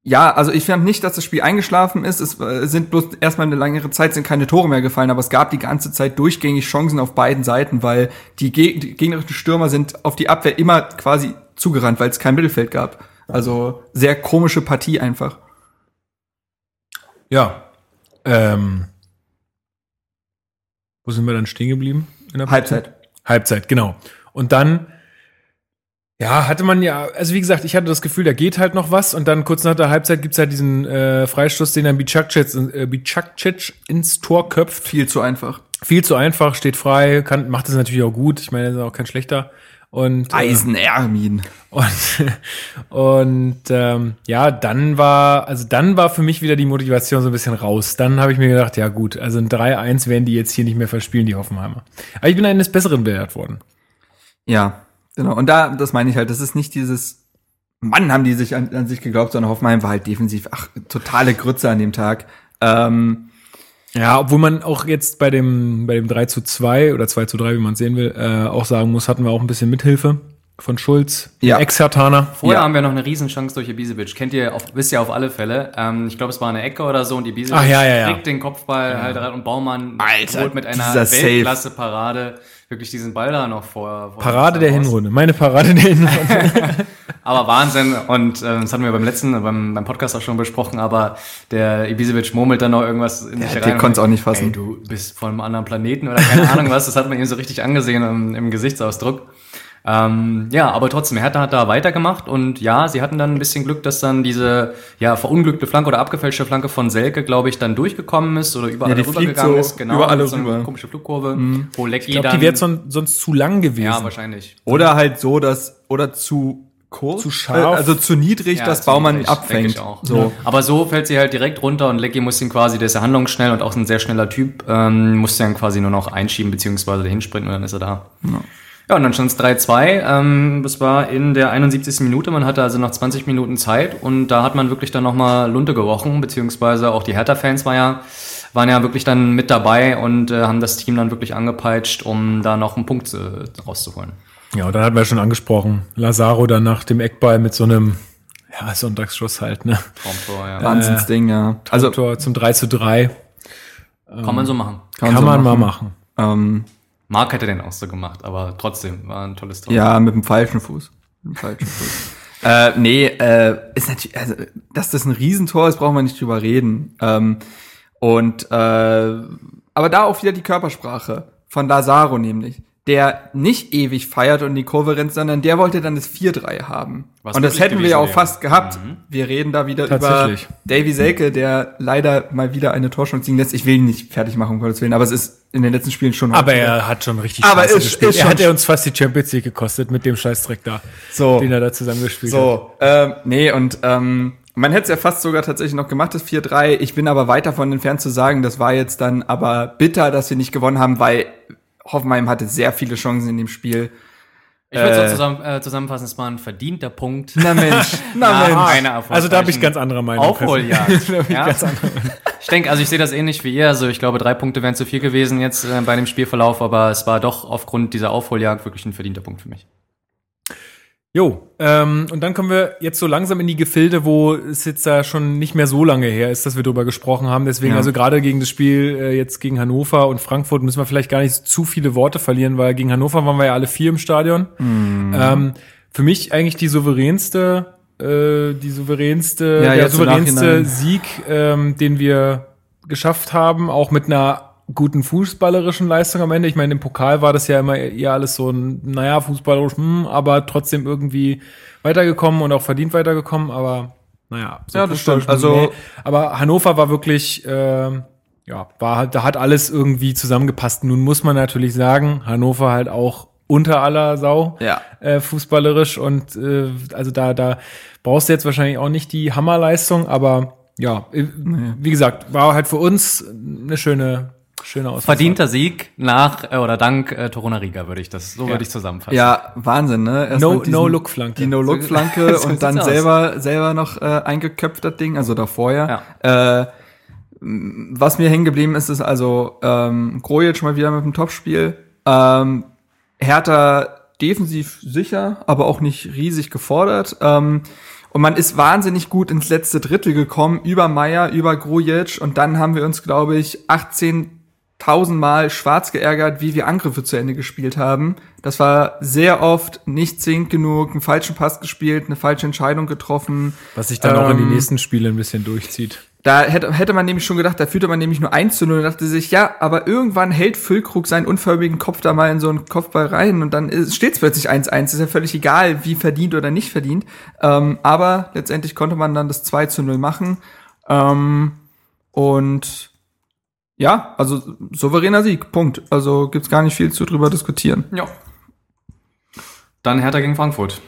ja, also ich fand nicht, dass das Spiel eingeschlafen ist. Es äh, sind bloß erstmal eine längere Zeit sind keine Tore mehr gefallen, aber es gab die ganze Zeit durchgängig Chancen auf beiden Seiten, weil die, Geg die gegnerischen Stürmer sind auf die Abwehr immer quasi zugerannt, weil es kein Mittelfeld gab. Also sehr komische Partie einfach. Ja. Ähm, wo sind wir dann stehen geblieben? In der Halbzeit. Halbzeit, genau. Und dann, ja, hatte man ja, also wie gesagt, ich hatte das Gefühl, da geht halt noch was und dann kurz nach der Halbzeit gibt's halt diesen äh, Freistoß, den dann Bicakcic, äh, Bicakcic ins Tor köpft. Viel zu einfach. Viel zu einfach, steht frei, kann, macht es natürlich auch gut. Ich meine, er ist auch kein schlechter. Und, äh, Eisenermin. und, und ähm, ja, dann war, also dann war für mich wieder die Motivation so ein bisschen raus. Dann habe ich mir gedacht, ja gut, also ein 3-1 werden die jetzt hier nicht mehr verspielen, die Hoffenheimer. Aber ich bin eines Besseren belehrt worden. Ja, Genau, und da, das meine ich halt, das ist nicht dieses, Mann, haben die sich an, an sich geglaubt, sondern Hoffenheim war halt defensiv, ach, totale Grütze an dem Tag. Ähm, ja, obwohl man auch jetzt bei dem, bei dem 3 zu 2 oder 2 zu 3, wie man sehen will, äh, auch sagen muss, hatten wir auch ein bisschen Mithilfe von Schulz, Ja. Ex-Hertaner. Vorher Ja. haben wir noch eine Riesenchance durch Ibisevic. Kennt ihr, auf, wisst ihr auf alle Fälle. Ähm, ich glaube, es war eine Ecke oder so und Ibisevic Ach, ja, ja, ja. kriegt den Kopfball halt rein und Baumann Alter, holt mit einer. Weltklasse-Parade wirklich diesen Ball da noch vor. vor Parade der. Hinrunde. Meine Parade der Hinrunde. Aber Wahnsinn und äh, das hatten wir beim letzten, beim, beim Podcast auch schon besprochen, aber der Ibisevic murmelt dann noch irgendwas in sich der rein. konnt's auch nicht fassen. Ey, du bist von einem anderen Planeten oder keine Ahnung was, das hat man ihm so richtig angesehen im, im Gesichtsausdruck. Ähm, ja, aber trotzdem, Hertha hat da weitergemacht und ja, sie hatten dann ein bisschen Glück, dass dann diese ja verunglückte Flanke oder abgefälschte Flanke von Selke, glaube ich, dann durchgekommen ist oder überall Ja, rübergegangen fliegt ist. so überall mit so eine rüber. Mhm. komische Flugkurve, wo Lecky Ich glaube, dann... die wäre son sonst zu lang gewesen. ja, wahrscheinlich. oder halt so, dass, oder zu kurz, Zu scharf. äh, also zu niedrig, Ja, dass zu Baumann niedrig, abfängt. Auch. So. Aber so fällt sie halt direkt runter und Lecky muss ihn quasi, der ist ja handlungsschnell und auch ein sehr schneller Typ, ähm, muss dann quasi nur noch einschieben beziehungsweise dahin sprinten und dann ist er da. Ja, und dann stand es 3-2. Ähm, das war in der 71. Minute. Man hatte also noch 20 Minuten Zeit und da hat man wirklich dann nochmal Lunte gerochen, beziehungsweise auch die Hertha-Fans war ja, waren ja wirklich dann mit dabei und äh, haben das Team dann wirklich angepeitscht, um da noch einen Punkt äh, rauszuholen. Ja, und dann hatten wir schon angesprochen. Lazaro dann nach dem Eckball mit so einem ja, Sonntagsschuss halt, ne? Traumtor, ja. Wahnsinnsding, ja. Also, Tor zum 3 zu 3. Kann man so machen. Kann, so man mal machen. Ähm, Marc hätte den auch so gemacht, aber trotzdem war ein tolles Tor. ja, mit dem falschen Fuß. Mit dem falschen Fuß. äh, nee, äh, ist natürlich, also, dass das ein Riesentor ist, brauchen wir nicht drüber reden. Ähm, und, äh, aber da auch wieder die Körpersprache von Lazaro nämlich. Der nicht ewig feiert und in die Kurve rennt, sondern der wollte dann das 4-3 haben. Was und das hätten wir ja auch wäre. fast gehabt. Wir reden da wieder über. Davy Selke, der leider mal wieder eine Torchance ziehen lässt. Ich will ihn nicht fertig machen, um Gottes Willen, aber es ist in den letzten Spielen schon Aber er hat schon richtig Aber scheiße ist- gespielt. ist er hat er uns fast die Champions League gekostet mit dem Scheißdreck da, so. den er da zusammengespielt hat. So, ähm, nee, und ähm, man hätte es ja fast sogar tatsächlich noch gemacht, das 4-3. Ich bin aber weit davon entfernt zu sagen, das war jetzt dann aber bitter, dass wir nicht gewonnen haben, weil Hoffenheim hatte sehr viele Chancen in dem Spiel. Ich würde Äh, so zusammen, äh, zusammenfassen, es war ein verdienter Punkt. Na Mensch, na Nach Mensch. Also da habe ich ganz anderer Meinung. Aufholjagd. Da ich ja? ganz andere Ich denke, also ich sehe das ähnlich wie ihr. Also ich glaube, drei Punkte wären zu viel gewesen jetzt äh, bei dem Spielverlauf, aber es war doch aufgrund dieser Aufholjagd wirklich ein verdienter Punkt für mich. Jo, ähm, und dann kommen wir jetzt so langsam in die Gefilde, wo es jetzt da schon nicht mehr so lange her ist, dass wir drüber gesprochen haben. Deswegen, Ja. also gerade gegen das Spiel äh, jetzt gegen Hannover und Frankfurt müssen wir vielleicht gar nicht zu viele Worte verlieren, weil gegen Hannover waren wir ja alle vier im Stadion. Mhm. Ähm, für mich eigentlich die souveränste, äh, die souveränste, Ja, der souveränste. Sieg, ähm, den wir geschafft haben, auch mit einer guten fußballerischen Leistung am Ende. Ich meine, im Pokal war das ja immer eher alles so ein, naja, fußballerisch, hm, aber trotzdem irgendwie weitergekommen und auch verdient weitergekommen, aber naja. So Ja, das stimmt. Also- nee. aber Hannover war wirklich, ähm, ja, war halt, da hat alles irgendwie zusammengepasst. Nun muss man natürlich sagen, Hannover halt auch unter aller Sau Ja. äh, fußballerisch und äh, also da da brauchst du jetzt wahrscheinlich auch nicht die Hammerleistung, aber ja, äh, wie gesagt, war halt für uns eine schöne schöne Ausfahrt. Verdienter Sieg nach äh, oder dank äh, Toruna Riga würde ich das, so würde ich zusammenfassen. Ja, Wahnsinn, ne? Erst No- mit diesem- No-Look-Flanke. Die No-Look-Flanke So und dann aus. selber, selber noch äh, eingeköpft, das Ding, also davor ja. Äh, was mir hängen geblieben ist, ist also ähm, Grojic mal wieder mit dem Topspiel. Ähm, Hertha defensiv sicher, aber auch nicht riesig gefordert. Ähm, und man ist wahnsinnig gut ins letzte Drittel gekommen, über Meier, über Grujic. Und dann haben wir uns, glaube ich, 18.000 Mal schwarz geärgert, wie wir Angriffe zu Ende gespielt haben. Das war sehr oft nicht zwingend genug, einen falschen Pass gespielt, eine falsche Entscheidung getroffen. was sich dann auch in die Ähm, nächsten Spiele ein bisschen durchzieht. Da hätte, hätte man nämlich schon gedacht, da führte man nämlich nur 1 zu 0 und dachte sich, ja, aber irgendwann hält Füllkrug seinen unförmigen Kopf da mal in so einen Kopfball rein und dann steht es plötzlich 1-1. Ist ja völlig egal, wie verdient oder nicht verdient. Ähm, aber letztendlich konnte man dann das 2 zu 0 machen. Ähm, und ja, also souveräner Sieg, Punkt. Also gibt's gar nicht viel zu drüber diskutieren. ja. Dann Hertha gegen Frankfurt.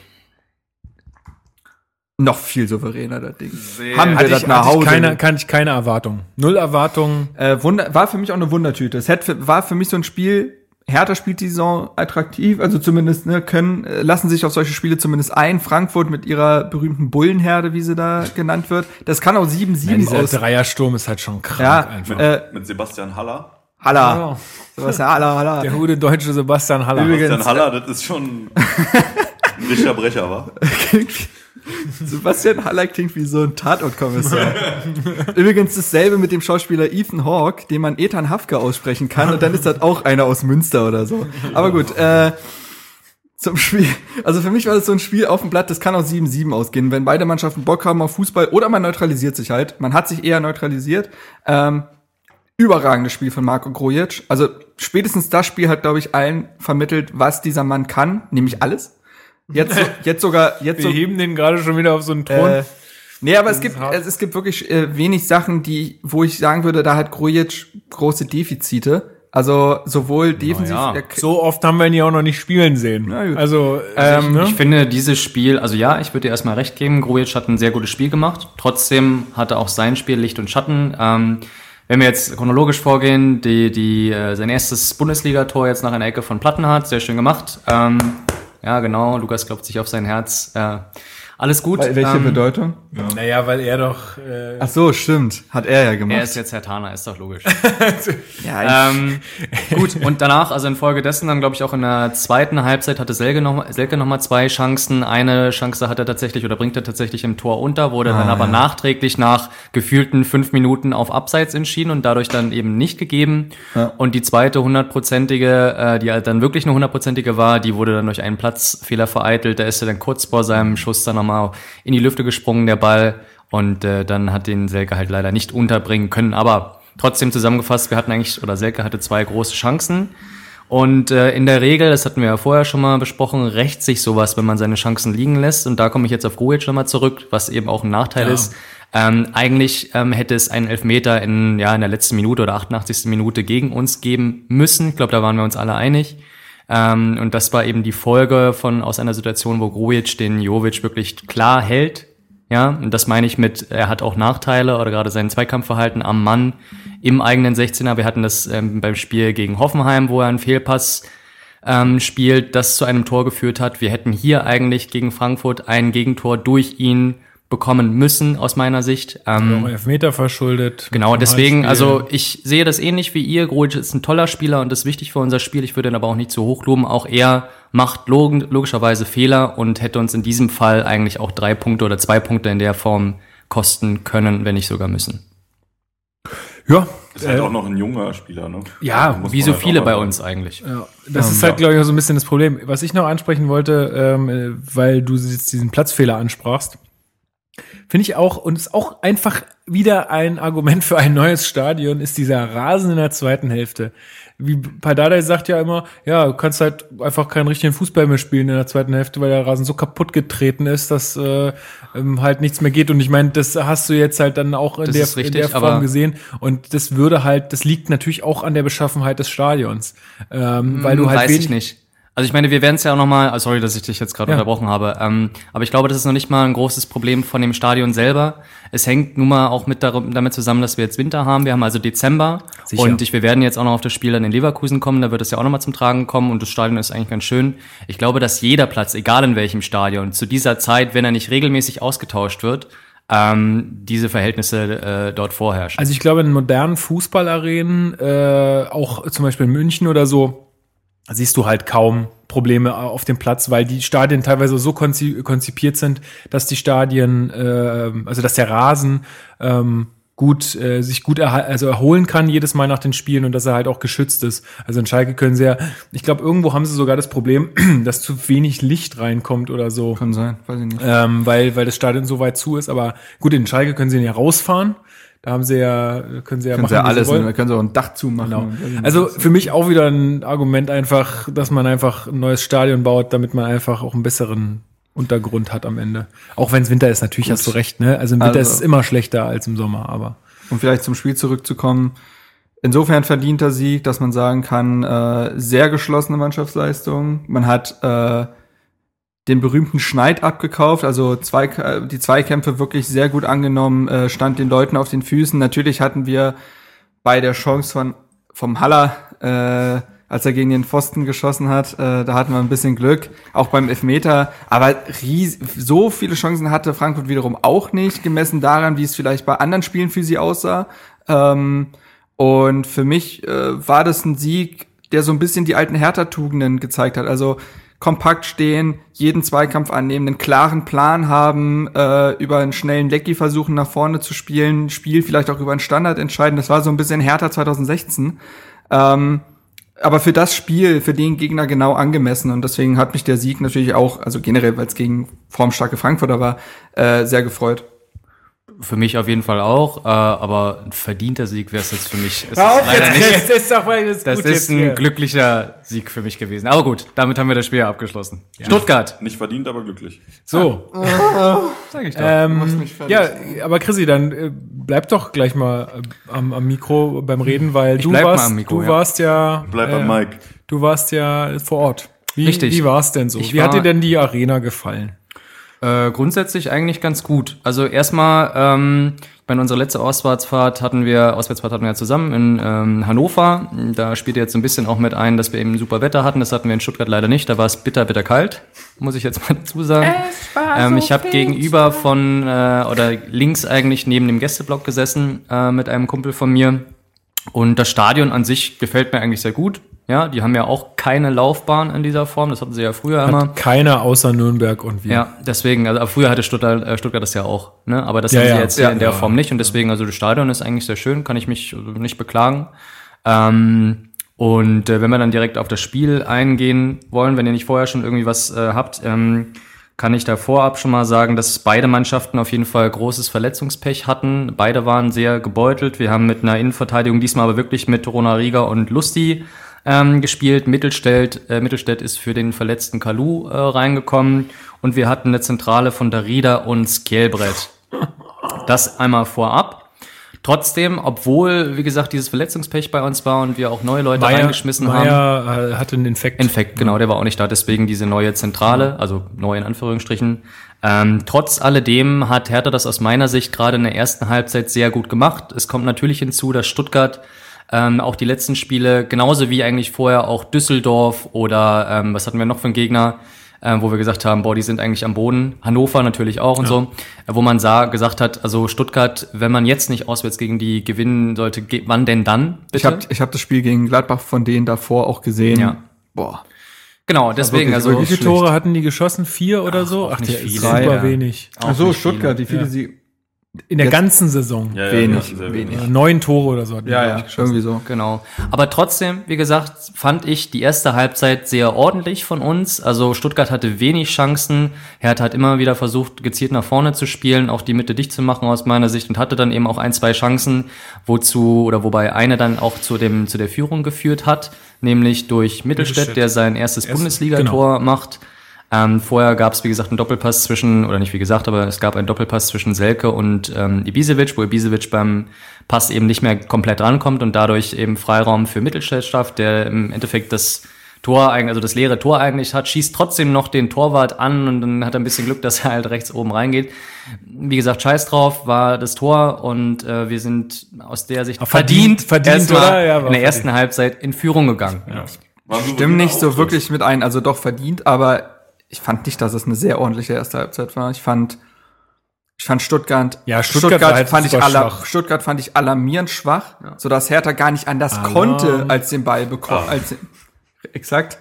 Noch viel souveräner, das Ding. Sehr- Haben wir das nach Hause? keine, kann ich keine Erwartung. Null Erwartung. Äh, Wunder, war für mich auch eine Wundertüte. Es hätte, war für mich so ein Spiel, Hertha spielt die Saison attraktiv, also zumindest ne, können äh, lassen sich auf solche Spiele zumindest ein. Frankfurt mit ihrer berühmten Bullenherde, wie sie da genannt wird, das kann auch 7-7 Ja, dieser aus. Dreiersturm ist halt schon krank Ja, einfach. äh, Mit Sebastian Haller. Haller. Ja. Sebastian Haller, Haller. Der gute deutsche Sebastian Haller. Übrigens- Sebastian Haller, das ist schon ein richtiger Brecher, wa? Sebastian Haller klingt wie so ein Tatortkommissar. Übrigens dasselbe mit dem Schauspieler Ethan Hawke, den man Ethan Hafke aussprechen kann, und dann ist das auch einer aus Münster oder so. Aber gut, äh, zum Spiel. Also für mich war das so ein Spiel auf dem Blatt, das kann auch 7-7 ausgehen, wenn beide Mannschaften Bock haben auf Fußball oder man neutralisiert sich halt. Man hat sich eher neutralisiert. Ähm, überragendes Spiel von Marco Grujic. Also spätestens das Spiel hat, glaube ich, allen vermittelt, was dieser Mann kann, nämlich alles. Jetzt, jetzt sogar, jetzt Wir so, heben den gerade schon wieder auf so einen Thron. äh, nee, aber es gibt, es, es gibt wirklich äh, wenig Sachen, die, wo ich sagen würde, da hat Grujic große Defizite. Also sowohl defensiv, ja. so oft haben wir ihn ja auch noch nicht spielen sehen. Na gut. Also, Ähm, ne? Ich finde dieses Spiel, also ja, ich würde dir erstmal recht geben, Grujic hat ein sehr gutes Spiel gemacht. Trotzdem hatte auch sein Spiel Licht und Schatten. Ähm, wenn wir jetzt chronologisch vorgehen, die, die, äh, sein erstes Bundesligator jetzt nach einer Ecke von Plattenhardt, sehr schön gemacht. Ähm, ja, genau, Lukas klopft sich auf sein Herz. Äh, alles gut. welche ähm, Bedeutung? naja, weil er doch. Äh, Ach so, stimmt. Hat er ja gemacht. Er ist jetzt Herr Tana, ist doch logisch. ja, ich, ähm, gut, und danach, also infolgedessen, dann glaube ich auch in der zweiten Halbzeit hatte Selke noch, Selke noch mal zwei Chancen. Eine Chance hat er tatsächlich oder bringt er tatsächlich im Tor unter, wurde dann aber nachträglich nach gefühlten fünf Minuten auf Abseits entschieden und dadurch dann eben nicht gegeben. Ja. Und die zweite hundertprozentige, äh, die halt dann wirklich eine hundertprozentige war, die wurde dann durch einen Platzfehler vereitelt. Da ist er dann kurz vor seinem Schuss dann nochmal in die Lüfte gesprungen, der Ball. Und äh, dann hat den Selke halt leider nicht unterbringen können. Aber trotzdem zusammengefasst, wir hatten eigentlich, oder Selke hatte zwei große Chancen. Und äh, in der Regel, das hatten wir ja vorher schon mal besprochen, rächt sich sowas, wenn man seine Chancen liegen lässt. Und da komme ich jetzt auf Grujic nochmal zurück, was eben auch ein Nachteil Ja. ist. Ähm, eigentlich ähm, hätte es einen Elfmeter in, ja, in der letzten Minute oder 88. Minute gegen uns geben müssen. Ich glaube, da waren wir uns alle einig. Ähm, und das war eben die Folge von aus einer Situation, wo Grujic den Jovic wirklich klar hält. Ja, und das meine ich mit, er hat auch Nachteile oder gerade sein Zweikampfverhalten am Mann im eigenen 16er. Wir hatten das ähm, beim Spiel gegen Hoffenheim, wo er einen Fehlpass ähm, spielt, das zu einem Tor geführt hat. Wir hätten hier eigentlich gegen Frankfurt ein Gegentor durch ihn bekommen müssen, aus meiner Sicht. Ähm, auch Elfmeter verschuldet. Genau, deswegen, also ich sehe das ähnlich wie ihr. Grujic ist ein toller Spieler und ist wichtig für unser Spiel. Ich würde ihn aber auch nicht zu hoch loben. Auch er macht log logischerweise Fehler und hätte uns in diesem Fall eigentlich auch drei Punkte oder zwei Punkte in der Form kosten können, wenn nicht sogar müssen. Ja, Ist halt äh, auch noch ein junger Spieler, ne? Ja, Muss Wie so halt viele bei uns eigentlich. Ja, das ist halt, glaube ich, auch so ein bisschen das Problem. Was ich noch ansprechen wollte, ähm, äh, weil du jetzt diesen Platzfehler ansprachst, finde ich auch, und ist auch einfach wieder ein Argument für ein neues Stadion, ist dieser Rasen in der zweiten Hälfte. Wie Pardadei sagt ja immer, ja, du kannst halt einfach keinen richtigen Fußball mehr spielen in der zweiten Hälfte, weil der Rasen so kaputt getreten ist, dass äh, ähm, halt nichts mehr geht. Und ich meine, das hast du jetzt halt dann auch in, Das der, richtig, in der Form gesehen. Und das würde halt, das liegt natürlich auch an der Beschaffenheit des Stadions. Ähm, weil du halt Weiß wenig, ich nicht. Also ich meine, wir werden es ja auch nochmal, oh, sorry, dass ich dich jetzt gerade Ja. unterbrochen habe, ähm, aber ich glaube, das ist noch nicht mal ein großes Problem von dem Stadion selber. Es hängt nun mal auch mit darum, damit zusammen, dass wir jetzt Winter haben. Wir haben also Dezember Sicher. und ich, wir werden jetzt auch noch auf das Spiel dann in Leverkusen kommen, da wird es ja auch nochmal zum Tragen kommen und das Stadion ist eigentlich ganz schön. Ich glaube, dass jeder Platz, egal in welchem Stadion, zu dieser Zeit, wenn er nicht regelmäßig ausgetauscht wird, ähm, diese Verhältnisse äh, dort vorherrschen. Also ich glaube, in modernen Fußballarenen, äh, auch zum Beispiel in München oder so, siehst du halt kaum Probleme auf dem Platz, weil die Stadien teilweise so konzi konzipiert sind, dass die Stadien, äh, also dass der Rasen ähm, gut äh, sich gut erha also erholen kann jedes Mal nach den Spielen und dass er halt auch geschützt ist. Also in Schalke können sie ja, ich glaube, irgendwo haben sie sogar das Problem, dass zu wenig Licht reinkommt oder so. kann sein, weiß ich nicht. ähm, weil, weil das Stadion so weit zu ist. Aber gut, in Schalke können sie ja rausfahren. Da haben sie ja, können sie ja können machen, sie ja alles, sie da können sie auch ein Dach zumachen. Genau. Also für mich auch wieder ein Argument einfach, dass man einfach ein neues Stadion baut, damit man einfach auch einen besseren Untergrund hat am Ende. Auch wenn es Winter ist, natürlich hast du recht, ne? Also im Winter Also- ist es immer schlechter als im Sommer, aber. um vielleicht zum Spiel zurückzukommen, insofern verdienter Sieg, dass man sagen kann, äh, sehr geschlossene Mannschaftsleistung. Man hat äh, den berühmten Schneid abgekauft, also zwei, äh, die Zweikämpfe wirklich sehr gut angenommen, äh, stand den Leuten auf den Füßen. Natürlich hatten wir bei der Chance von vom Haller, äh, als er gegen den Pfosten geschossen hat. Äh, da hatten wir ein bisschen Glück, auch beim Elfmeter. Aber ries so viele Chancen hatte Frankfurt wiederum auch nicht, gemessen daran, wie es vielleicht bei anderen Spielen für sie aussah. Ähm, und für mich äh, war das ein Sieg, der so ein bisschen die alten Hertha-Tugenden gezeigt hat. Also kompakt stehen, jeden Zweikampf annehmen, einen klaren Plan haben, äh, über einen schnellen Lecky versuchen nach vorne zu spielen, Spiel vielleicht auch über einen Standard entscheiden. Das war so ein bisschen Hertha 2016. Ähm, aber für das Spiel, für den Gegner genau angemessen. Und deswegen hat mich der Sieg natürlich auch, also generell, weil es gegen formstarke Frankfurter war, äh, sehr gefreut. Für mich auf jeden Fall auch, äh, aber ein verdienter Sieg wäre es jetzt für mich. Ist auf, leider jetzt, nicht. jetzt ist doch mal das, Das gut ist jetzt ein hier. glücklicher Sieg für mich gewesen. Aber gut, damit haben wir das Spiel abgeschlossen. Stuttgart. Nicht verdient, aber glücklich. So, Sag ich doch. ähm, ja, aber Chrissy, dann äh, bleib doch gleich mal äh, am, am Mikro beim Reden, weil du bleib mal warst, am Mikro, du ja. warst ja, Bleib äh, am Mike. du warst ja vor Ort. Wie, Richtig. Wie war es denn so? Ich wie hat dir denn die Arena gefallen? Äh, grundsätzlich eigentlich ganz gut. Also erstmal, ähm, bei unserer letzten Auswärtsfahrt hatten wir, Auswärtsfahrt hatten wir ja zusammen in ähm, Hannover. Da spielte jetzt so ein bisschen auch mit ein, dass wir eben super Wetter hatten. Das hatten wir in Stuttgart leider nicht. Da war es bitter, bitter kalt, muss ich jetzt mal dazu sagen. Ähm, ich habe gegenüber von, äh, oder links eigentlich neben dem Gästeblock gesessen äh, mit einem Kumpel von mir. Und das Stadion an sich gefällt mir eigentlich sehr gut. Ja, die haben ja auch keine Laufbahn in dieser Form. Das hatten sie ja früher immer. Hat keiner außer Nürnberg und wir. Ja, deswegen, also früher hatte Stuttgart, äh, Stuttgart das ja auch, ne? Aber das Ja, haben sie ja. jetzt Ja, in der. Form nicht und deswegen, also das Stadion ist eigentlich sehr schön, kann ich mich nicht beklagen. Ähm, und äh, wenn wir dann direkt auf das Spiel eingehen wollen, wenn ihr nicht vorher schon irgendwie was äh, habt, ähm, kann ich da vorab schon mal sagen, dass beide Mannschaften auf jeden Fall großes Verletzungspech hatten. Beide waren sehr gebeutelt. Wir haben mit einer Innenverteidigung diesmal aber wirklich mit Ronariga und Lusti ähm, gespielt. Mittelstädt, äh, Mittelstädt ist für den verletzten Kalu äh, reingekommen und wir hatten eine Zentrale von Darida und Skjelbrett. Das einmal vorab. Trotzdem, obwohl, wie gesagt, dieses Verletzungspech bei uns war und wir auch neue Leute reingeschmissen haben. Meier, äh, hatte einen Infekt. Infekt, genau, der war auch nicht da, deswegen diese neue Zentrale, also neu in Anführungsstrichen. Ähm, trotz alledem hat Hertha das aus meiner Sicht gerade in der ersten Halbzeit sehr gut gemacht. Es kommt natürlich hinzu, dass Stuttgart ähm, auch die letzten Spiele, genauso wie eigentlich vorher auch Düsseldorf oder ähm, was hatten wir noch für einen Gegner, ähm, wo wir gesagt haben, boah, die sind eigentlich am Boden. Hannover natürlich auch und so, äh, wo man sah, gesagt hat, also Stuttgart, wenn man jetzt nicht auswärts gegen die gewinnen sollte, ge wann denn dann? Bitte? Ich habe ich hab das Spiel gegen Gladbach von denen davor auch gesehen. Ja. Boah. genau, deswegen, wirklich- also Wie viele. Tore hatten die geschossen? Vier oder so? Ach, nicht der ist viele. super Ja. wenig. Ach so, Stuttgart, die viele Ja. sie. In der Jetzt- ganzen Saison. Ja, ja, Wenig, sehr wenig. Äh, Neun Tore oder so. Ja, ja, irgendwie so. Genau. Aber trotzdem, wie gesagt, fand ich die erste Halbzeit sehr ordentlich von uns. Also Stuttgart hatte wenig Chancen. Hertha hat immer wieder versucht, gezielt nach vorne zu spielen, auch die Mitte dicht zu machen aus meiner Sicht und hatte dann eben auch ein, zwei Chancen, wozu oder wobei eine dann auch zu dem zu der Führung geführt hat, nämlich durch Mittelstädt, Mittelstädt. der sein erstes Erstes- Bundesligator macht. Ähm, vorher gab es, wie gesagt, einen Doppelpass zwischen, oder nicht wie gesagt, aber es gab einen Doppelpass zwischen Selke und ähm, Ibisevic, wo Ibisevic beim Pass eben nicht mehr komplett rankommt und dadurch eben Freiraum für Mittelstädt schafft, der im Endeffekt das Tor, eigentlich- also das leere Tor eigentlich hat, schießt trotzdem noch den Torwart an und dann hat er ein bisschen Glück, dass er halt rechts oben reingeht. Wie gesagt, scheiß drauf, war das Tor und äh, wir sind aus der Sicht verdient, verdient, oder? Ja, war in der verdient. ersten Halbzeit in Führung gegangen. So Stimmt nicht so wirklich mit ein, also doch verdient, aber ich fand nicht, dass es eine sehr ordentliche erste Halbzeit war. Ich fand, ich fand Stuttgart, Ja, Stuttgart war halt fand ich alar. Stuttgart fand ich alarmierend schwach, so dass Hertha gar nicht anders Alarm. konnte, als den Ball bekommen, als exakt,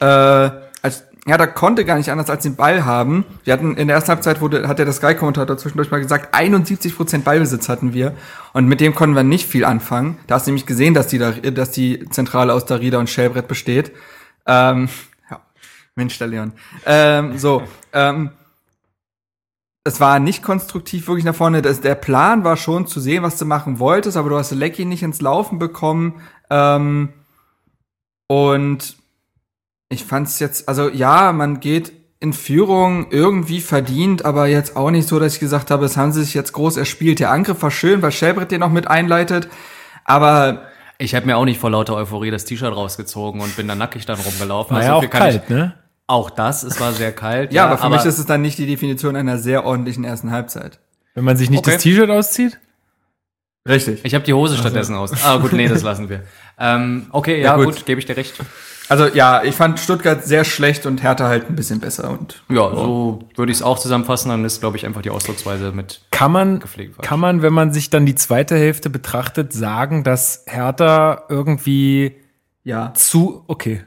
äh, als Hertha konnte gar nicht anders als den Ball haben. Wir hatten in der ersten Halbzeit wurde, hat ja der Sky-Kommentator zwischendurch mal gesagt, 71% Ballbesitz hatten wir und mit dem konnten wir nicht viel anfangen. Da hast du nämlich gesehen, dass die, da, dass die Zentrale aus Darida und Schellbrett besteht. Ähm, ja, Mensch, der Leon. Ähm, so, ähm, es war nicht konstruktiv wirklich nach vorne. Das, der Plan war schon zu sehen, was du machen wolltest, aber du hast Lecky nicht ins Laufen bekommen. Ähm, und ich fand's jetzt, also ja, man geht in Führung irgendwie verdient, aber jetzt auch nicht so, dass ich gesagt habe, es haben sie sich jetzt groß erspielt. Der Angriff war schön, weil Shelbrett den noch mit einleitet, aber Ich habe mir auch nicht vor lauter Euphorie das T-Shirt rausgezogen und bin dann nackig dann rumgelaufen. War Also ja auch kalt, ich, ne? Auch das, es war sehr kalt. ja, aber für mich ist es dann nicht die Definition einer sehr ordentlichen ersten Halbzeit. Wenn man sich nicht Okay. das T-Shirt auszieht? Richtig. Ich habe die Hose stattdessen aus. Ah, gut, nee, das lassen wir. Ähm, okay, ja, Ja, gut, gut. gebe ich dir recht. Also ja, ich fand Stuttgart sehr schlecht und Hertha halt ein bisschen besser. Und Ja, so würde ich es auch zusammenfassen. Dann ist, glaube ich, einfach die Ausdrucksweise mit. Kann man, Gepflegt falsch. kann man, wenn man sich dann die zweite Hälfte betrachtet, sagen, dass Hertha irgendwie ja. zu, okay.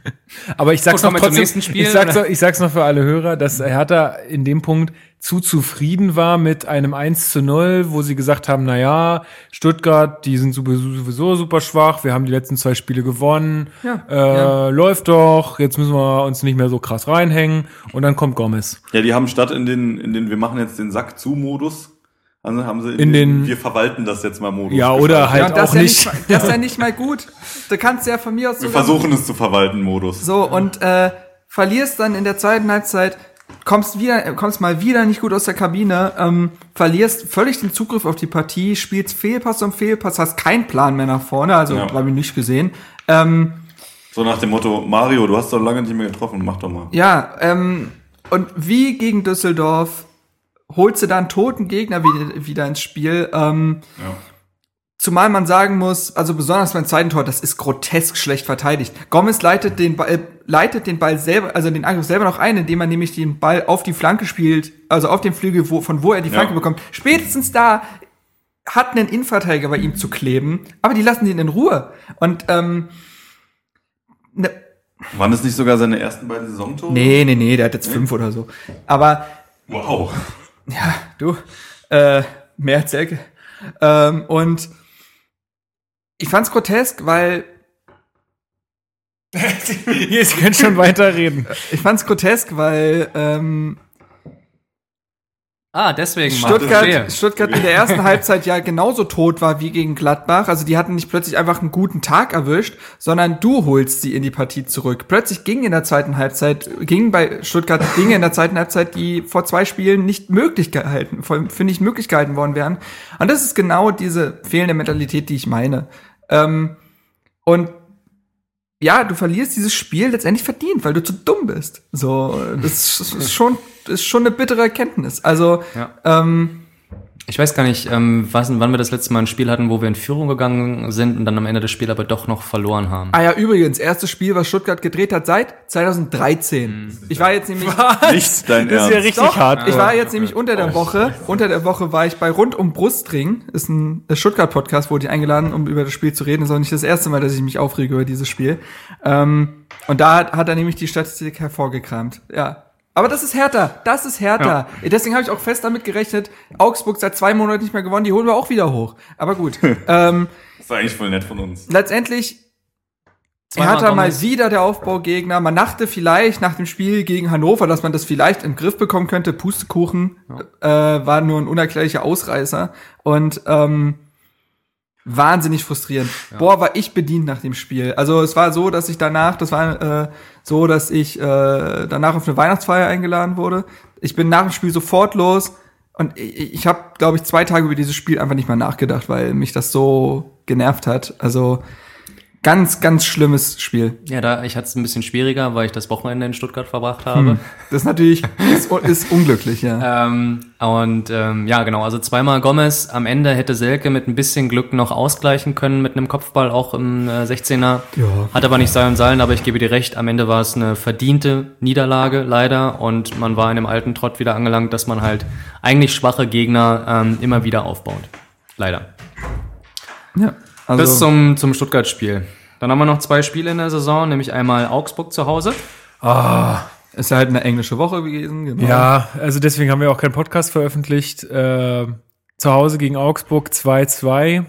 Aber ich sag's Gut, noch trotzdem, nächsten Spiel, ich sag's, noch, ich sag's noch für alle Hörer, dass Hertha in dem Punkt zu zufrieden war mit einem 1 zu 0, wo sie gesagt haben, na ja, Stuttgart, die sind sowieso sowieso super schwach, wir haben die letzten zwei Spiele gewonnen, Ja, äh, ja. läuft doch, jetzt müssen wir uns nicht mehr so krass reinhängen und dann kommt Gomez. Ja, die haben statt in den, in den, wir machen jetzt den Sack zu Modus, also haben sie in, In den- wir verwalten das jetzt mal Modus. Ja, oder halt ja, das auch ja nicht. nicht. Das ist ja nicht mal gut. Du kannst ja von mir aus Wir versuchen es zu verwalten Modus. So, und äh, verlierst dann in der zweiten Halbzeit, kommst wieder, kommst mal wieder nicht gut aus der Kabine, ähm, verlierst völlig den Zugriff auf die Partie, spielst Fehlpass um Fehlpass, hast keinen Plan mehr nach vorne, also Ja. habe ich nicht gesehen. Ähm, So nach dem Motto, Mario, du hast doch lange nicht mehr getroffen, mach doch mal. ja, ähm, und wie gegen Düsseldorf holst du dann toten Gegner wieder, wieder ins Spiel. Ähm, Ja. Zumal man sagen muss, also besonders beim zweiten Tor, das ist grotesk schlecht verteidigt. Gomez leitet den Ball, leitet den Ball selber, also den Angriff selber noch ein, indem er nämlich den Ball auf die Flanke spielt, also auf den Flügel, wo, von wo er die Ja. Flanke bekommt. Spätestens da hat einen Innenverteidiger bei ihm zu kleben, aber die lassen ihn in Ruhe. Und ähm, ne, Waren das nicht sogar seine ersten beiden Saisontore? nee, nee, nee, der hat jetzt fünf oder so. Aber Wow. Ja, du, äh, mehr als Elke. Ähm, und ich fand's grotesk, weil Ihr könnt schon weiterreden. ich fand's grotesk, weil ähm, Ah, deswegen Stuttgart. Stuttgart in der ersten Halbzeit ja genauso tot war wie gegen Gladbach. Also die hatten nicht plötzlich einfach einen guten Tag erwischt, sondern du holst sie in die Partie zurück. Plötzlich ging in der zweiten Halbzeit, ging bei Stuttgart Dinge in der zweiten Halbzeit, die vor zwei Spielen nicht möglich gehalten, für nicht möglich gehalten worden wären. Und das ist genau diese fehlende Mentalität, die ich meine. Ähm, und ja, du verlierst dieses Spiel letztendlich verdient, weil du zu dumm bist. So, das ist schon, ist schon eine bittere Erkenntnis. Also, Ja. ähm, Ich weiß gar nicht, ähm, was, wann wir das letzte Mal ein Spiel hatten, wo wir in Führung gegangen sind und dann am Ende des Spiels aber doch noch verloren haben. Ah ja, übrigens, erstes Spiel, was Stuttgart gedreht hat seit 2013. Ich war jetzt nämlich Nicht dein Das ist ja Ernst. richtig Doch, hart. ich war jetzt nämlich unter der Woche, unter der Woche war ich bei Rund um Brustring, ist ein Stuttgart-Podcast, wurde ich eingeladen, um über das Spiel zu reden. Das ist auch nicht das erste Mal, dass ich mich aufrege über dieses Spiel. Ähm, und da hat, hat er nämlich die Statistik hervorgekramt. Ja. Aber das ist härter. Das ist härter. Deswegen habe ich auch fest damit gerechnet, Augsburg seit zwei Monaten nicht mehr gewonnen, die holen wir auch wieder hoch. Aber gut. ähm, Das war eigentlich voll nett von uns. letztendlich Zweimal Hertha mal wieder der Aufbaugegner. Man dachte vielleicht nach dem Spiel gegen Hannover, dass man das vielleicht im Griff bekommen könnte. Pustekuchen äh, war nur ein unerklärlicher Ausreißer. Und ähm, wahnsinnig frustrierend. Boah, war ich bedient nach dem Spiel. Also es war so, dass ich danach, das war äh, so, dass ich äh, danach auf eine Weihnachtsfeier eingeladen wurde. Ich bin nach dem Spiel sofort los und ich, ich habe, glaube ich, zwei Tage über dieses Spiel einfach nicht mehr nachgedacht, weil mich das so genervt hat. Also ganz, ganz schlimmes Spiel. Ja, da ich hatte es ein bisschen schwieriger, weil ich das Wochenende in Stuttgart verbracht habe. Das ist natürlich ist, ist unglücklich, ja. Ähm, und ähm, ja, genau, also zweimal Gomez. Am Ende hätte Selke mit ein bisschen Glück noch ausgleichen können mit einem Kopfball, auch im äh, 16er. Ja. Hat aber nicht sein und sein, aber ich gebe dir recht, am Ende war es eine verdiente Niederlage, leider. Und man war in dem alten Trott wieder angelangt, dass man halt eigentlich schwache Gegner ähm, immer wieder aufbaut. Leider. ja. Also, Bis zum, zum Stuttgart-Spiel. Dann haben wir noch zwei Spiele in der Saison, nämlich einmal Augsburg zu Hause. ist ja halt eine englische Woche gewesen. Genau. Ja, also deswegen haben wir auch keinen Podcast veröffentlicht. Äh, zu Hause gegen Augsburg 2-2.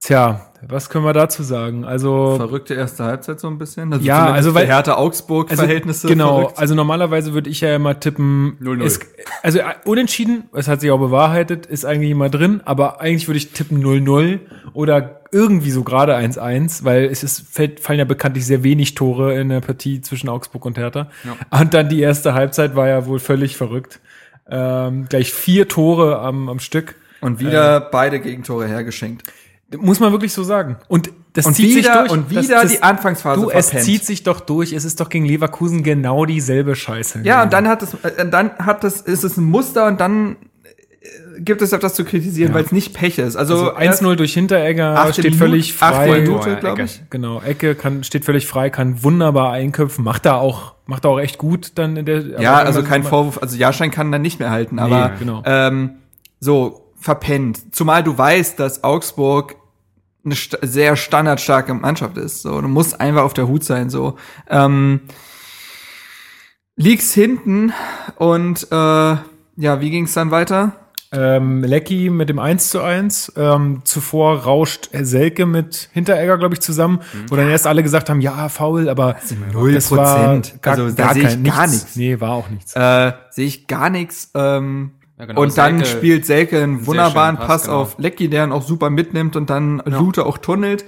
Tja, was können wir dazu sagen? Also, Verrückte erste Halbzeit so ein bisschen. Also Ja, also weil- Hertha Augsburg also Verhältnisse genau. verrückt. Also normalerweise würde ich ja immer tippen. 0-0. Es, also äh, unentschieden, es hat sich auch bewahrheitet, ist eigentlich immer drin, aber eigentlich würde ich tippen 0-0 oder irgendwie so gerade 1-1, weil es ist, fällt, fallen ja bekanntlich sehr wenig Tore in der Partie zwischen Augsburg und Hertha. Und dann die erste Halbzeit war ja wohl völlig verrückt. Ähm, gleich vier Tore am, am Stück. Und wieder beide Gegentore hergeschenkt. Muss man wirklich so sagen. Und das Und zieht sich wieder- durch. und Das- wieder das, die Anfangsphase Du, es zieht sich doch durch. Es ist doch gegen Leverkusen genau dieselbe Scheiße. Ja, und dann hat es, äh, dann hat es, ist es ein Muster und dann gibt es etwas zu kritisieren, weil es nicht Pech ist. Also, Also 1-0 durch Hinteregger steht Minute- völlig frei. Minute, glaube ich. Genau, Ecke kann, steht völlig frei, kann wunderbar einköpfen, macht da auch, macht da auch echt gut dann in der. Ja, also kein Vorwurf. Also Jahrstein kann dann nicht mehr halten, aber genau. ähm, so verpennt. Zumal du weißt, dass Augsburg eine st sehr standardstarke Mannschaft ist. So, du musst einfach auf der Hut sein. So, ähm, liegst hinten und äh, ja, wie ging es dann weiter? Ähm, Lecky mit dem 1 zu 1. Ähm, zuvor rauscht Selke mit Hinteregger, glaube ich, zusammen, wo dann erst alle gesagt haben, ja, faul, aber null war Prozent. gar, Also da gar, sehe ich gar nichts. nichts. Nee, war auch nichts. Äh, Sehe ich gar nichts. Ähm, Ja, genau, und dann Selke- spielt Selke einen wunderbaren Pass, Pass, genau. auf Lecky, der ihn auch super mitnimmt und dann Lute auch tunnelt.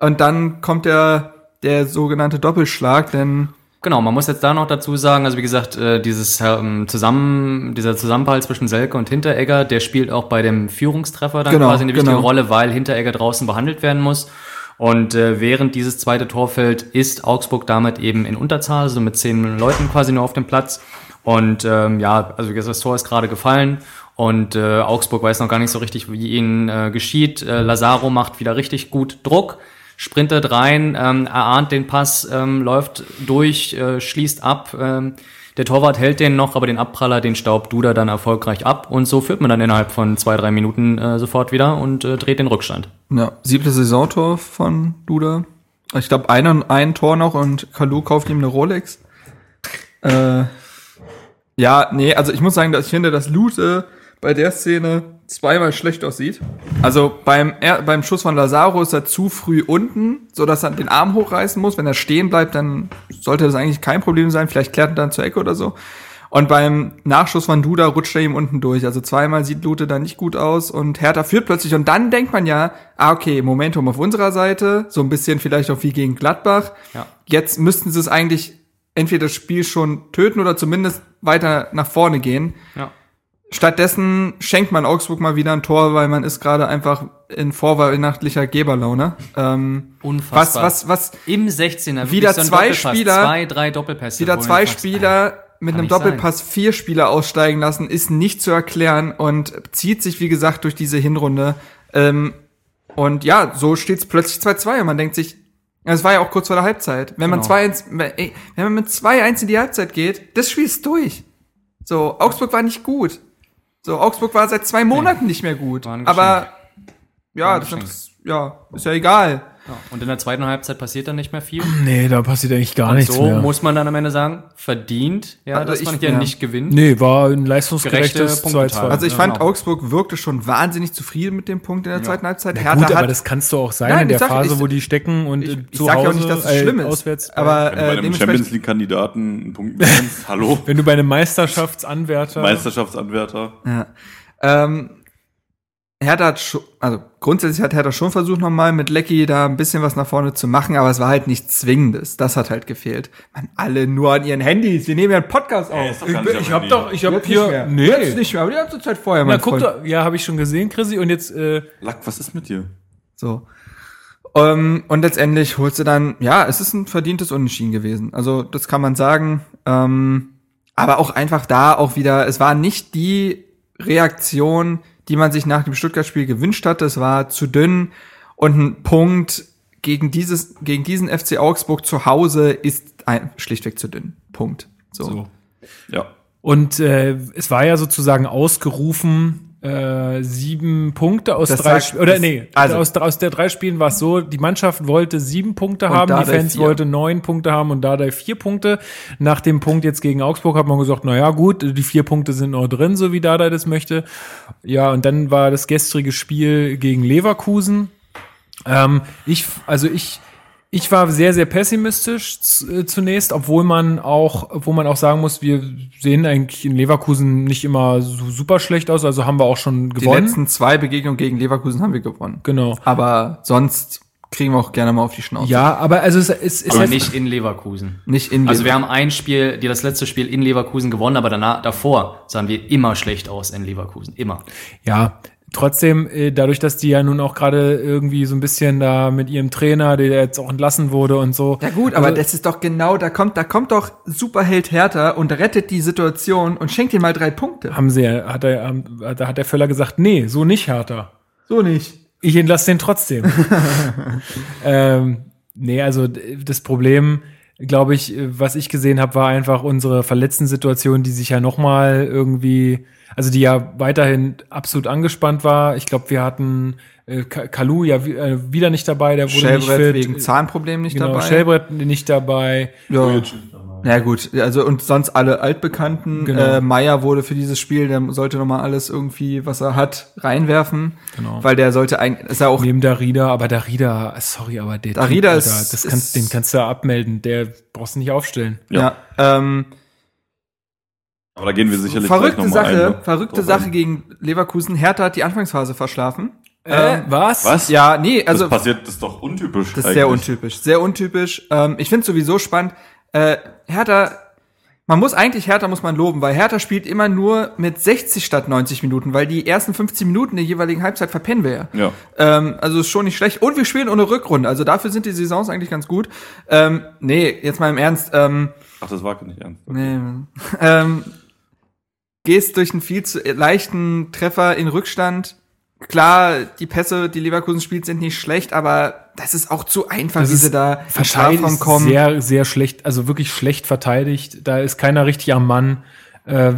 Und dann kommt der, der sogenannte Doppelschlag, denn Genau, man muss jetzt da noch dazu sagen, also wie gesagt, äh, dieses ähm, zusammen, dieser Zusammenhalt zwischen Selke und Hinteregger, der spielt auch bei dem Führungstreffer dann Genau, quasi eine wichtige genau. Rolle, weil Hinteregger draußen behandelt werden muss. Und äh, während dieses zweite Tor fällt, ist Augsburg damit eben in Unterzahl, also mit zehn Leuten quasi nur auf dem Platz. Und ähm, ja, also das Tor ist gerade gefallen und äh, Augsburg weiß noch gar nicht so richtig, wie ihnen äh, geschieht. Äh, Lazaro macht wieder richtig gut Druck, sprintet rein, ähm, erahnt den Pass, ähm, läuft durch, äh, schließt ab. Ähm, der Torwart hält den noch, aber den Abpraller, den staubt Duda dann erfolgreich ab. Und so führt man dann innerhalb von zwei, drei Minuten äh, sofort wieder und äh, dreht den Rückstand. ja, siebte Saisontor von Duda. Ich glaube, ein, ein Tor noch und Kalu kauft ihm eine Rolex. Äh, ja, nee, also ich muss sagen, dass ich finde, dass Lute bei der Szene zweimal schlecht aussieht. Also beim, er, beim Schuss von Lazaro ist er zu früh unten, so dass er den Arm hochreißen muss. Wenn er stehen bleibt, dann sollte das eigentlich kein Problem sein. Vielleicht klärt er dann zur Ecke oder so. Und beim Nachschuss von Duda rutscht er ihm unten durch. Also zweimal sieht Lute da nicht gut aus und Hertha führt plötzlich. Und dann denkt man ja, ah, okay, Momentum auf unserer Seite, so ein bisschen vielleicht auch wie gegen Gladbach. Ja. Jetzt müssten sie es eigentlich entweder das Spiel schon töten oder zumindest weiter nach vorne gehen. Ja. Stattdessen schenkt man Augsburg mal wieder ein Tor, weil man ist gerade einfach in vorweihnachtlicher Geberlaune. Ähm, Unfassbar. was, was, was, Im 16er. wirklich Wieder so zwei Doppelpass, Spieler- Zwei, drei Doppelpässe. wieder zwei du sagst, Spieler mit einem nicht sein. Doppelpass vier Spieler aussteigen lassen, ist nicht zu erklären und zieht sich, wie gesagt, durch diese Hinrunde. Ähm, und ja, so steht's plötzlich 2-2 und man denkt sich, es war ja auch kurz vor der Halbzeit. Wenn man Genau. 2-1, ey, wenn man mit 2-1 in die Halbzeit geht, das Spiel ist durch. So, Augsburg war nicht gut. So, Augsburg war seit zwei Monaten nicht mehr gut. Aber ja, das ist, ja, ist ja egal. Ja. Und in der zweiten Halbzeit passiert dann nicht mehr viel. nee, da passiert eigentlich gar Und nichts so mehr. muss man dann am Ende sagen, verdient, ja, Also dass man ich- hier ja. nicht gewinnt. Nee, war ein leistungsgerechtes Gerechte 2-2. Punkteteilung. Also ich Ja, fand, genau. Augsburg wirkte schon wahnsinnig zufrieden mit dem Punkt in der zweiten Halbzeit. Na Hertha gut, aber das kannst du auch sein Nein, in der sag- Phase, ich- wo die stecken und ich, äh, ich zu sag Hause, ja auch nicht, dass es äh, schlimm ist. auswärts. aber Wenn du bei äh, einem Champions dementsprechend, League-Kandidaten einen Punkt bekommst, hallo, wenn du bei einem Meisterschaftsanwärter Meisterschaftsanwärter. ja. ähm, Hertha hat schon, also grundsätzlich hat Hertha schon versucht nochmal mit Lecky da ein bisschen was nach vorne zu machen, aber es war halt nichts Zwingendes. Das hat halt gefehlt. Man, alle nur an ihren Handys. Wir nehmen ja einen Podcast auf. ist doch gar nicht am ich hab doch, ich hab Jetzt hier, nicht mehr. nee. Jetzt nicht mehr, aber die ganze Zeit vorher, Na, mein guck Freund. doch, ja, habe ich schon gesehen, Chrissy, und jetzt, äh, Lack, was ist mit dir? So. Ähm, und letztendlich holst du dann, ja, es ist ein verdientes Unentschieden gewesen. Also, das kann man sagen. Ähm, aber auch einfach da auch wieder, es war nicht die Reaktion, die man sich nach dem Stuttgart-Spiel gewünscht hatte. Es war zu dünn und ein Punkt gegen dieses, gegen diesen FC Augsburg zu Hause ist ein, schlichtweg zu dünn. Punkt. So. so. Ja. Und äh, es war ja sozusagen ausgerufen, äh, sieben Punkte aus Das drei sagt- Spielen. Oder nee, also- aus, aus der drei Spielen war es so, die Mannschaft wollte sieben Punkte haben, die Fans vier. wollte neun Punkte haben und Dardai vier Punkte. Nach dem Punkt jetzt gegen Augsburg hat man gesagt, na ja, gut, die vier Punkte sind noch drin, so wie Dardai das möchte. Ja, und dann war das gestrige Spiel gegen Leverkusen. Ähm, ich, also ich, ich war sehr, sehr pessimistisch äh, zunächst, obwohl man auch, obwohl man auch sagen muss, wir sehen eigentlich in Leverkusen nicht immer so super schlecht aus, also haben wir auch schon Die gewonnen. letzten zwei Begegnungen gegen Leverkusen haben wir gewonnen. genau. Aber sonst kriegen wir auch gerne mal auf die Schnauze. Ja, aber also es, es ist Aber nicht in Leverkusen. Nicht in Also wir Leverkusen. haben ein Spiel, die das letzte Spiel in Leverkusen gewonnen, aber danach, davor sahen wir immer schlecht aus in Leverkusen. Immer. ja, trotzdem, äh, dadurch, dass die ja nun auch gerade irgendwie so ein bisschen da mit ihrem Trainer, der jetzt auch entlassen wurde und so. Ja gut, aber also, das ist doch genau, da kommt, da kommt doch Superheld Hertha und rettet die Situation und schenkt ihm mal drei Punkte. Haben sie, hat er, da hat der Völler gesagt, nee, so nicht Hertha. So nicht. Ich entlasse den trotzdem. ähm, nee, also das Problem, glaube ich, was ich gesehen habe, war einfach unsere verletzten Situation, die sich ja noch mal irgendwie also die ja weiterhin absolut angespannt war. Ich glaube, wir hatten äh, Kalu ja äh, wieder nicht dabei, der wurde nicht fit. wegen Zahnproblemen nicht genau, dabei. Schellbrett nicht dabei. Ja. Ja gut, also und sonst alle Altbekannten. Genau. Äh, Meier wurde für dieses Spiel, der sollte nochmal alles irgendwie, was er hat, reinwerfen. Genau. Weil der sollte eigentlich, ist ja auch. Neben Darida, aber Darida, sorry, aber der Darida typ, ist, das kannst, den kannst du abmelden, der brauchst du nicht aufstellen. Ja, ja ähm, aber da gehen wir sicherlich verrückte Sache, ein, ne? verrückte Sache ein. gegen Leverkusen. Hertha hat die Anfangsphase verschlafen. Äh, ähm, was? Was? Ja, nee, also das passiert, das ist doch untypisch. Das ist sehr untypisch, sehr untypisch. Ähm, ich finde sowieso spannend. Äh, Hertha, man muss eigentlich Hertha muss man loben, weil Hertha spielt immer nur mit 60 statt 90 Minuten, weil die ersten 15 Minuten der jeweiligen Halbzeit verpennen wir ja. Ähm, also ist schon nicht schlecht. Und wir spielen ohne Rückrunde, also dafür sind die Saisons eigentlich ganz gut. Ähm, nee, jetzt mal im Ernst. Ähm, Ach, das war nicht ernst. Okay. Nee. Ähm, gehst durch einen viel zu leichten Treffer in Rückstand. Klar, die Pässe, die Leverkusen spielt, sind nicht schlecht, aber das ist auch zu einfach, das wie sie da verteidigt kommen. Sehr, sehr schlecht, also wirklich schlecht verteidigt. Da ist keiner richtig am Mann. Äh,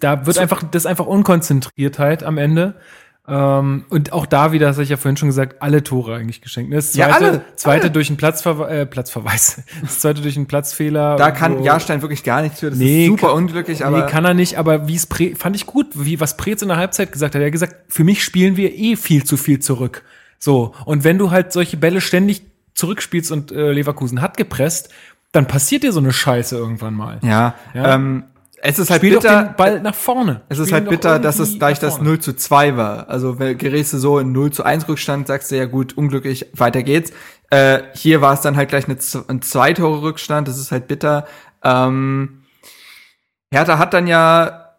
da wird einfach, das ist einfach Unkonzentriertheit am Ende. Ähm, und auch da wieder, das habe ich ja vorhin schon gesagt, alle Tore eigentlich geschenkt. Das zweite, ja, alle, zweite alle. durch einen Platzver äh, Platzverweis. Das zweite durch einen Platzfehler. Da kann Jahrstein wirklich gar nichts für. Das nee, ist super kann, unglücklich, aber. Nee, kann er nicht, aber wie es fand ich gut, wie was Preetz in der Halbzeit gesagt hat. Er hat gesagt, für mich spielen wir eh viel zu viel zurück. So. Und wenn du halt solche Bälle ständig zurückspielst und äh, Leverkusen hat gepresst, dann passiert dir so eine Scheiße irgendwann mal. Ja. ja? Ähm, es ist halt Spiel bitter. Doch den Ball nach vorne. Es ist halt bitter, dass es gleich das 0 zu 2 war. Also, gerätst du so in 0 zu 1 Rückstand, sagst du ja gut, unglücklich, weiter geht's. Äh, hier war es dann halt gleich eine, ein zwei Tore Rückstand, das ist halt bitter. Ähm, Hertha hat dann ja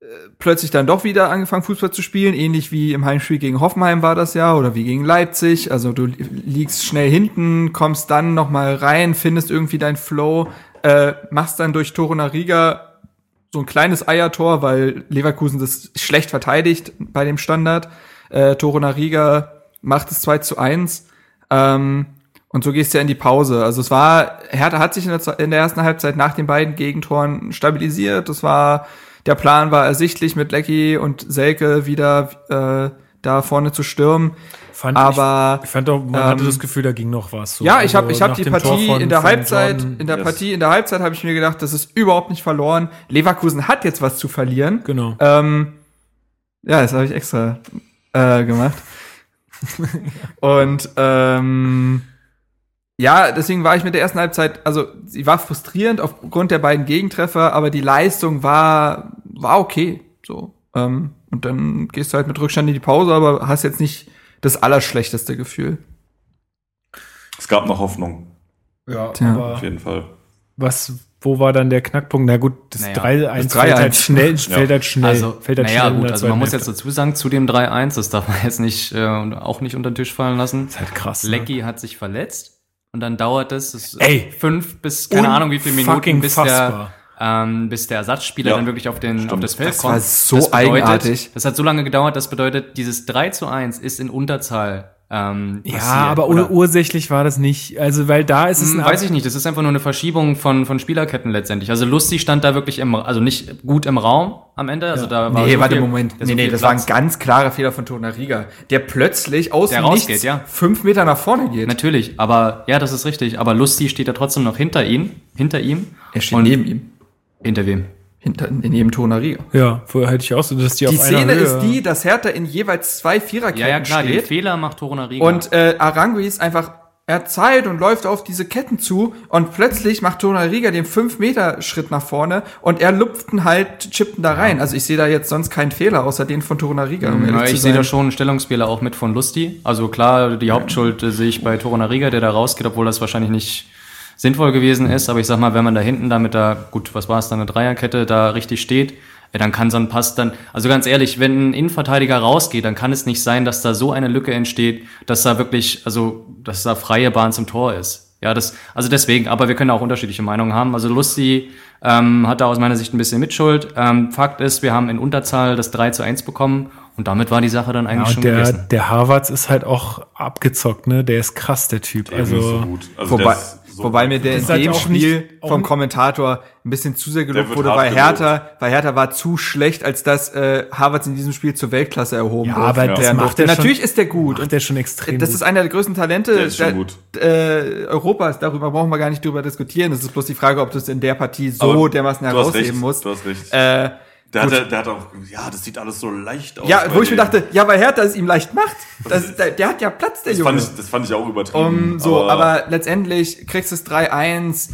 äh, plötzlich dann doch wieder angefangen Fußball zu spielen, ähnlich wie im Heimspiel gegen Hoffenheim war das ja oder wie gegen Leipzig. Also du liegst schnell hinten, kommst dann noch mal rein, findest irgendwie dein Flow, äh, machst dann durch Tore nach Riga so ein kleines Eiertor, weil Leverkusen das schlecht verteidigt bei dem Standard. Äh, Toro Nariga macht es 2 zu 1. Ähm, und so gehst du ja in die Pause. Also es war, Hertha hat sich in der, in der ersten Halbzeit nach den beiden Gegentoren stabilisiert. Das war, der Plan war ersichtlich mit Lecky und Selke wieder äh, da vorne zu stürmen. Fand aber ich, ich fand auch, man ähm, hatte das Gefühl, da ging noch was. So. Ja, ich habe also ich hab die Partie von, in der Halbzeit, Jordan, in der yes. Partie in der Halbzeit habe ich mir gedacht, das ist überhaupt nicht verloren. Leverkusen hat jetzt was zu verlieren. Genau. Ähm, ja, das habe ich extra äh, gemacht. Und ähm, ja, deswegen war ich mit der ersten Halbzeit, also sie war frustrierend aufgrund der beiden Gegentreffer, aber die Leistung war war okay. So ähm, und dann gehst du halt mit Rückstand in die Pause, aber hast jetzt nicht das allerschlechteste Gefühl. Es gab noch Hoffnung. Ja, Tja. aber auf jeden Fall. Was, wo war dann der Knackpunkt? Na gut, das naja, 3-1 fällt halt schnell, ja. fällt halt schnell. Also, fällt halt naja, schnell gut, also man muss jetzt dazu sagen, zu dem 3-1, das darf man jetzt nicht, äh, auch nicht unter den Tisch fallen lassen. Das ist halt krass. Ne? Lecky ne? hat sich verletzt und dann dauert es, es Ey, fünf bis, keine Ahnung wie viele Minuten, bis der, ähm, bis der Ersatzspieler ja, dann wirklich auf, den, auf das Feld das kommt. War so das bedeutet, eigenartig. Das hat so lange gedauert, das bedeutet, dieses 3 zu 1 ist in Unterzahl ähm, ja, aber oder? ursächlich war das nicht. Also, weil da ist es hm, Weiß ich nicht, das ist einfach nur eine Verschiebung von, von Spielerketten letztendlich. Also Lustig stand da wirklich im, also nicht gut im Raum am Ende. Also ja. da war nee, so warte, viel, Moment. Nee, nee, das Platz. war ein ganz klarer Fehler von Tonariga, der plötzlich aus der rausgeht, ja. fünf Meter nach vorne geht. Natürlich, aber ja, das ist richtig. Aber Lustig steht da trotzdem noch hinter ihm, hinter ihm. Er steht neben ihm. Hinter wem? Hinter, in jedem Tonaria. Ja, vorher hätte ich auch so, dass die, die auf Szene Höhe ist die, dass Hertha in jeweils zwei Viererketten Ja, ja, klar, steht. den Fehler macht Tonaria. Und äh, Arangui ist einfach, er hat Zeit und läuft auf diese Ketten zu und plötzlich macht Tonariga den 5-Meter-Schritt nach vorne und er lupften halt, chippten da rein. Also ich sehe da jetzt sonst keinen Fehler, außer den von Tonariga. Um ja, ich sehe da schon einen Stellungsfehler auch mit von Lusti. Also klar, die Hauptschuld äh, sehe ich bei Torunariga, der da rausgeht, obwohl das wahrscheinlich nicht sinnvoll gewesen ist. Aber ich sag mal, wenn man da hinten da mit der, gut, was war es da, eine Dreierkette da richtig steht, dann kann so ein Pass dann, also ganz ehrlich, wenn ein Innenverteidiger rausgeht, dann kann es nicht sein, dass da so eine Lücke entsteht, dass da wirklich, also, dass da freie Bahn zum Tor ist. Ja, das, also deswegen, aber wir können auch unterschiedliche Meinungen haben. Also Lusti ähm, hat da aus meiner Sicht ein bisschen Mitschuld. Ähm, Fakt ist, wir haben in Unterzahl das 3 zu 1 bekommen und damit war die Sache dann eigentlich ja, schon der, gegessen. Der Harvards ist halt auch abgezockt, ne? Der ist krass, der Typ. Der also, so also Wobei, so Wobei mir der in dem Spiel vom Kommentator ein bisschen zu sehr gelobt wurde, weil Hertha, weil Hertha war zu schlecht, als dass äh, Harvards in diesem Spiel zur Weltklasse erhoben ja, aber ja. das macht der Natürlich ist der gut. Macht der schon extrem Das ist einer der größten Talente der ist der, äh, Europas. Darüber brauchen wir gar nicht drüber diskutieren. Das ist bloß die Frage, ob du es in der Partie so aber dermaßen herausheben musst. Du hast recht. Äh, der hat, der hat auch, ja, das sieht alles so leicht aus. Ja, wo ich mir dachte, ja, weil Hertha es ihm leicht macht. Das, der, der hat ja Platz, der das Junge. Fand ich, das fand ich auch übertrieben. Um, so, aber, aber letztendlich kriegst du es 3-1.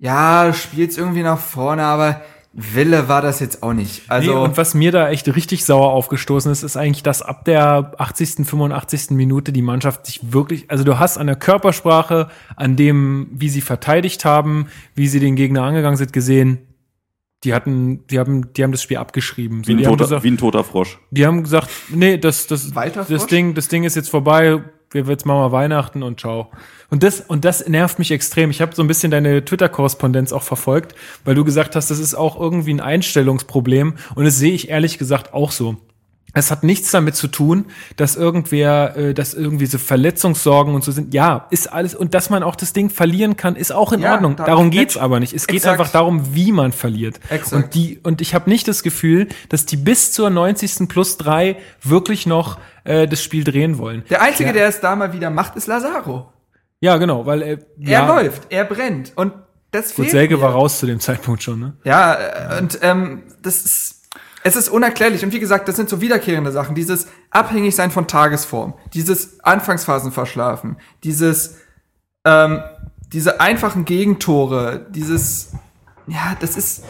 Ja, spielst irgendwie nach vorne, aber Wille war das jetzt auch nicht. Also nee, und was mir da echt richtig sauer aufgestoßen ist, ist eigentlich, dass ab der 80., 85. Minute die Mannschaft sich wirklich, also du hast an der Körpersprache, an dem, wie sie verteidigt haben, wie sie den Gegner angegangen sind, gesehen, die hatten, die haben, die haben das Spiel abgeschrieben. So, wie, ein toter, gesagt, wie ein toter Frosch. Die haben gesagt, nee, das, das, das Ding, das Ding ist jetzt vorbei. Wir jetzt machen mal Weihnachten und ciao. Und das, und das nervt mich extrem. Ich habe so ein bisschen deine Twitter-Korrespondenz auch verfolgt, weil du gesagt hast, das ist auch irgendwie ein Einstellungsproblem. Und das sehe ich ehrlich gesagt auch so. Es hat nichts damit zu tun, dass irgendwer, äh, dass irgendwie so Verletzungssorgen und so sind. Ja, ist alles. Und dass man auch das Ding verlieren kann, ist auch in ja, Ordnung. Da darum geht's aber nicht. Es geht Exakt. einfach darum, wie man verliert. Exakt. Und die, und ich habe nicht das Gefühl, dass die bis zur 90. plus drei wirklich noch äh, das Spiel drehen wollen. Der Einzige, ja. der es da mal wieder macht, ist Lazaro. Ja, genau, weil er ja. läuft, er brennt. Und das Gut, Selke war raus zu dem Zeitpunkt schon, ne? Ja, äh, und ähm, das ist es ist unerklärlich. Und wie gesagt, das sind so wiederkehrende Sachen. Dieses Abhängigsein von Tagesform, dieses Anfangsphasen verschlafen, dieses, ähm, diese einfachen Gegentore, dieses, ja, das ist,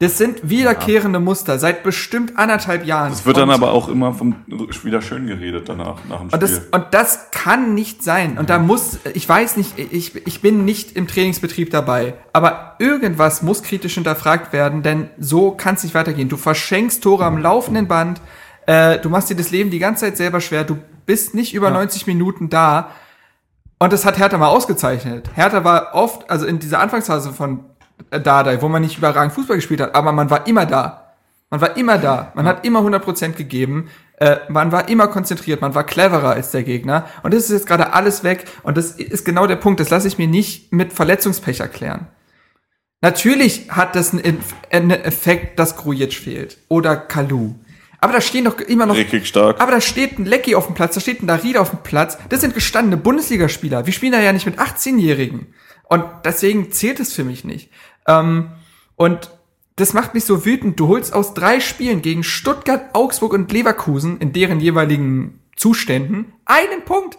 das sind wiederkehrende Muster seit bestimmt anderthalb Jahren. Das wird dann aber auch immer vom, wieder schön geredet danach, nach dem Spiel. Und das, und das kann nicht sein. Und da muss, ich weiß nicht, ich, ich bin nicht im Trainingsbetrieb dabei, aber irgendwas muss kritisch hinterfragt werden, denn so kann es nicht weitergehen. Du verschenkst Tore am laufenden Band, äh, du machst dir das Leben die ganze Zeit selber schwer, du bist nicht über ja. 90 Minuten da. Und das hat Hertha mal ausgezeichnet. Hertha war oft, also in dieser Anfangsphase von Dardai, wo man nicht überragend Fußball gespielt hat, aber man war immer da. Man war immer da. Man hat immer 100% gegeben. Äh, man war immer konzentriert. Man war cleverer als der Gegner. Und das ist jetzt gerade alles weg. Und das ist genau der Punkt. Das lasse ich mir nicht mit Verletzungspech erklären. Natürlich hat das einen, Effekt, dass Grujic fehlt. Oder Kalu. Aber da stehen doch immer noch. Richtig stark. Aber da steht ein Lecky auf dem Platz, da steht ein Darida auf dem Platz. Das sind gestandene Bundesligaspieler. Wir spielen da ja nicht mit 18-Jährigen. Und deswegen zählt es für mich nicht. Ähm, und das macht mich so wütend. Du holst aus drei Spielen gegen Stuttgart, Augsburg und Leverkusen in deren jeweiligen Zuständen einen Punkt.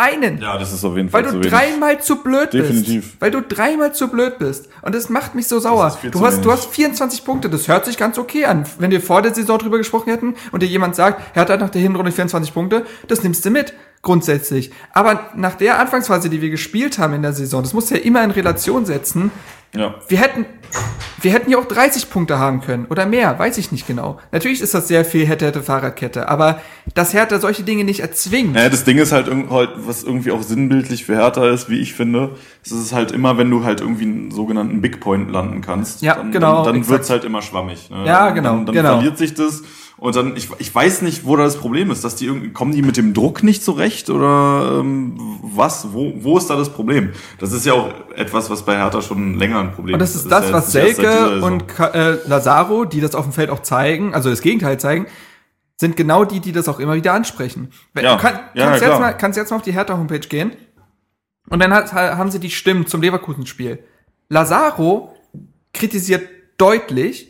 Einen. Ja, das ist auf jeden Fall Weil du dreimal zu blöd Definitiv. bist. Weil du dreimal zu blöd bist. Und das macht mich so sauer. Du hast, du hast 24 Punkte. Das hört sich ganz okay an. Wenn wir vor der Saison drüber gesprochen hätten und dir jemand sagt, er hat halt nach der Hinrunde 24 Punkte, das nimmst du mit grundsätzlich. Aber nach der Anfangsphase, die wir gespielt haben in der Saison, das muss ja immer in Relation setzen. Ja. Wir hätten, wir hätten ja auch 30 Punkte haben können oder mehr, weiß ich nicht genau. Natürlich ist das sehr viel hätte, hätte Fahrradkette, aber dass Hertha solche Dinge nicht erzwingt. Naja, das Ding ist halt, halt, was irgendwie auch sinnbildlich für Hertha ist, wie ich finde, es ist halt immer, wenn du halt irgendwie einen sogenannten Big Point landen kannst, ja, dann, genau, dann, dann wird's halt immer schwammig. Ne? Ja, genau. Dann, dann genau. verliert sich das und dann, ich, ich weiß nicht, wo da das Problem ist, dass die irgendwie, kommen die mit dem Druck nicht zurecht oder ähm, was? Wo, wo ist da das Problem? Das ist ja auch etwas, was bei Hertha schon länger ein Problem ist. Und das ist das, das ist ja was Selke und äh, Lazaro, die das auf dem Feld auch zeigen, also das Gegenteil zeigen, sind genau die, die das auch immer wieder ansprechen. Ja, du kann, ja, kannst, ja, jetzt mal, kannst jetzt mal auf die Hertha-Homepage gehen und dann hat, haben sie die Stimmen zum Leverkusen-Spiel. Lazaro kritisiert deutlich,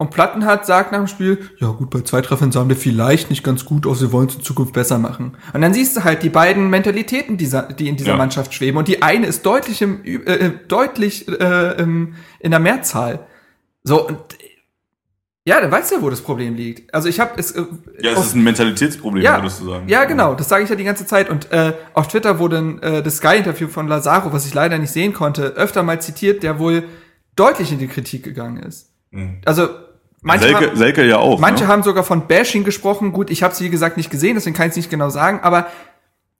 und Plattenhardt sagt nach dem Spiel, ja gut, bei zwei Treffern sahen wir vielleicht nicht ganz gut aus, wir wollen es in Zukunft besser machen. Und dann siehst du halt die beiden Mentalitäten, dieser, die in dieser ja. Mannschaft schweben. Und die eine ist deutlich, im, äh, äh, deutlich äh, im, in der Mehrzahl. So, und ja, dann weißt du ja, wo das Problem liegt. Also ich habe es. Äh, ja, es ist ein Mentalitätsproblem, ja, würdest du sagen. Ja, genau. Das sage ich ja die ganze Zeit. Und äh, auf Twitter wurde ein, äh, das Sky-Interview von Lazaro, was ich leider nicht sehen konnte, öfter mal zitiert, der wohl deutlich in die Kritik gegangen ist. Mhm. Also Manche, Selke, haben, Selke ja auch. manche ne? haben sogar von Bashing gesprochen. Gut, ich habe es wie gesagt nicht gesehen, deswegen kann ich es nicht genau sagen, aber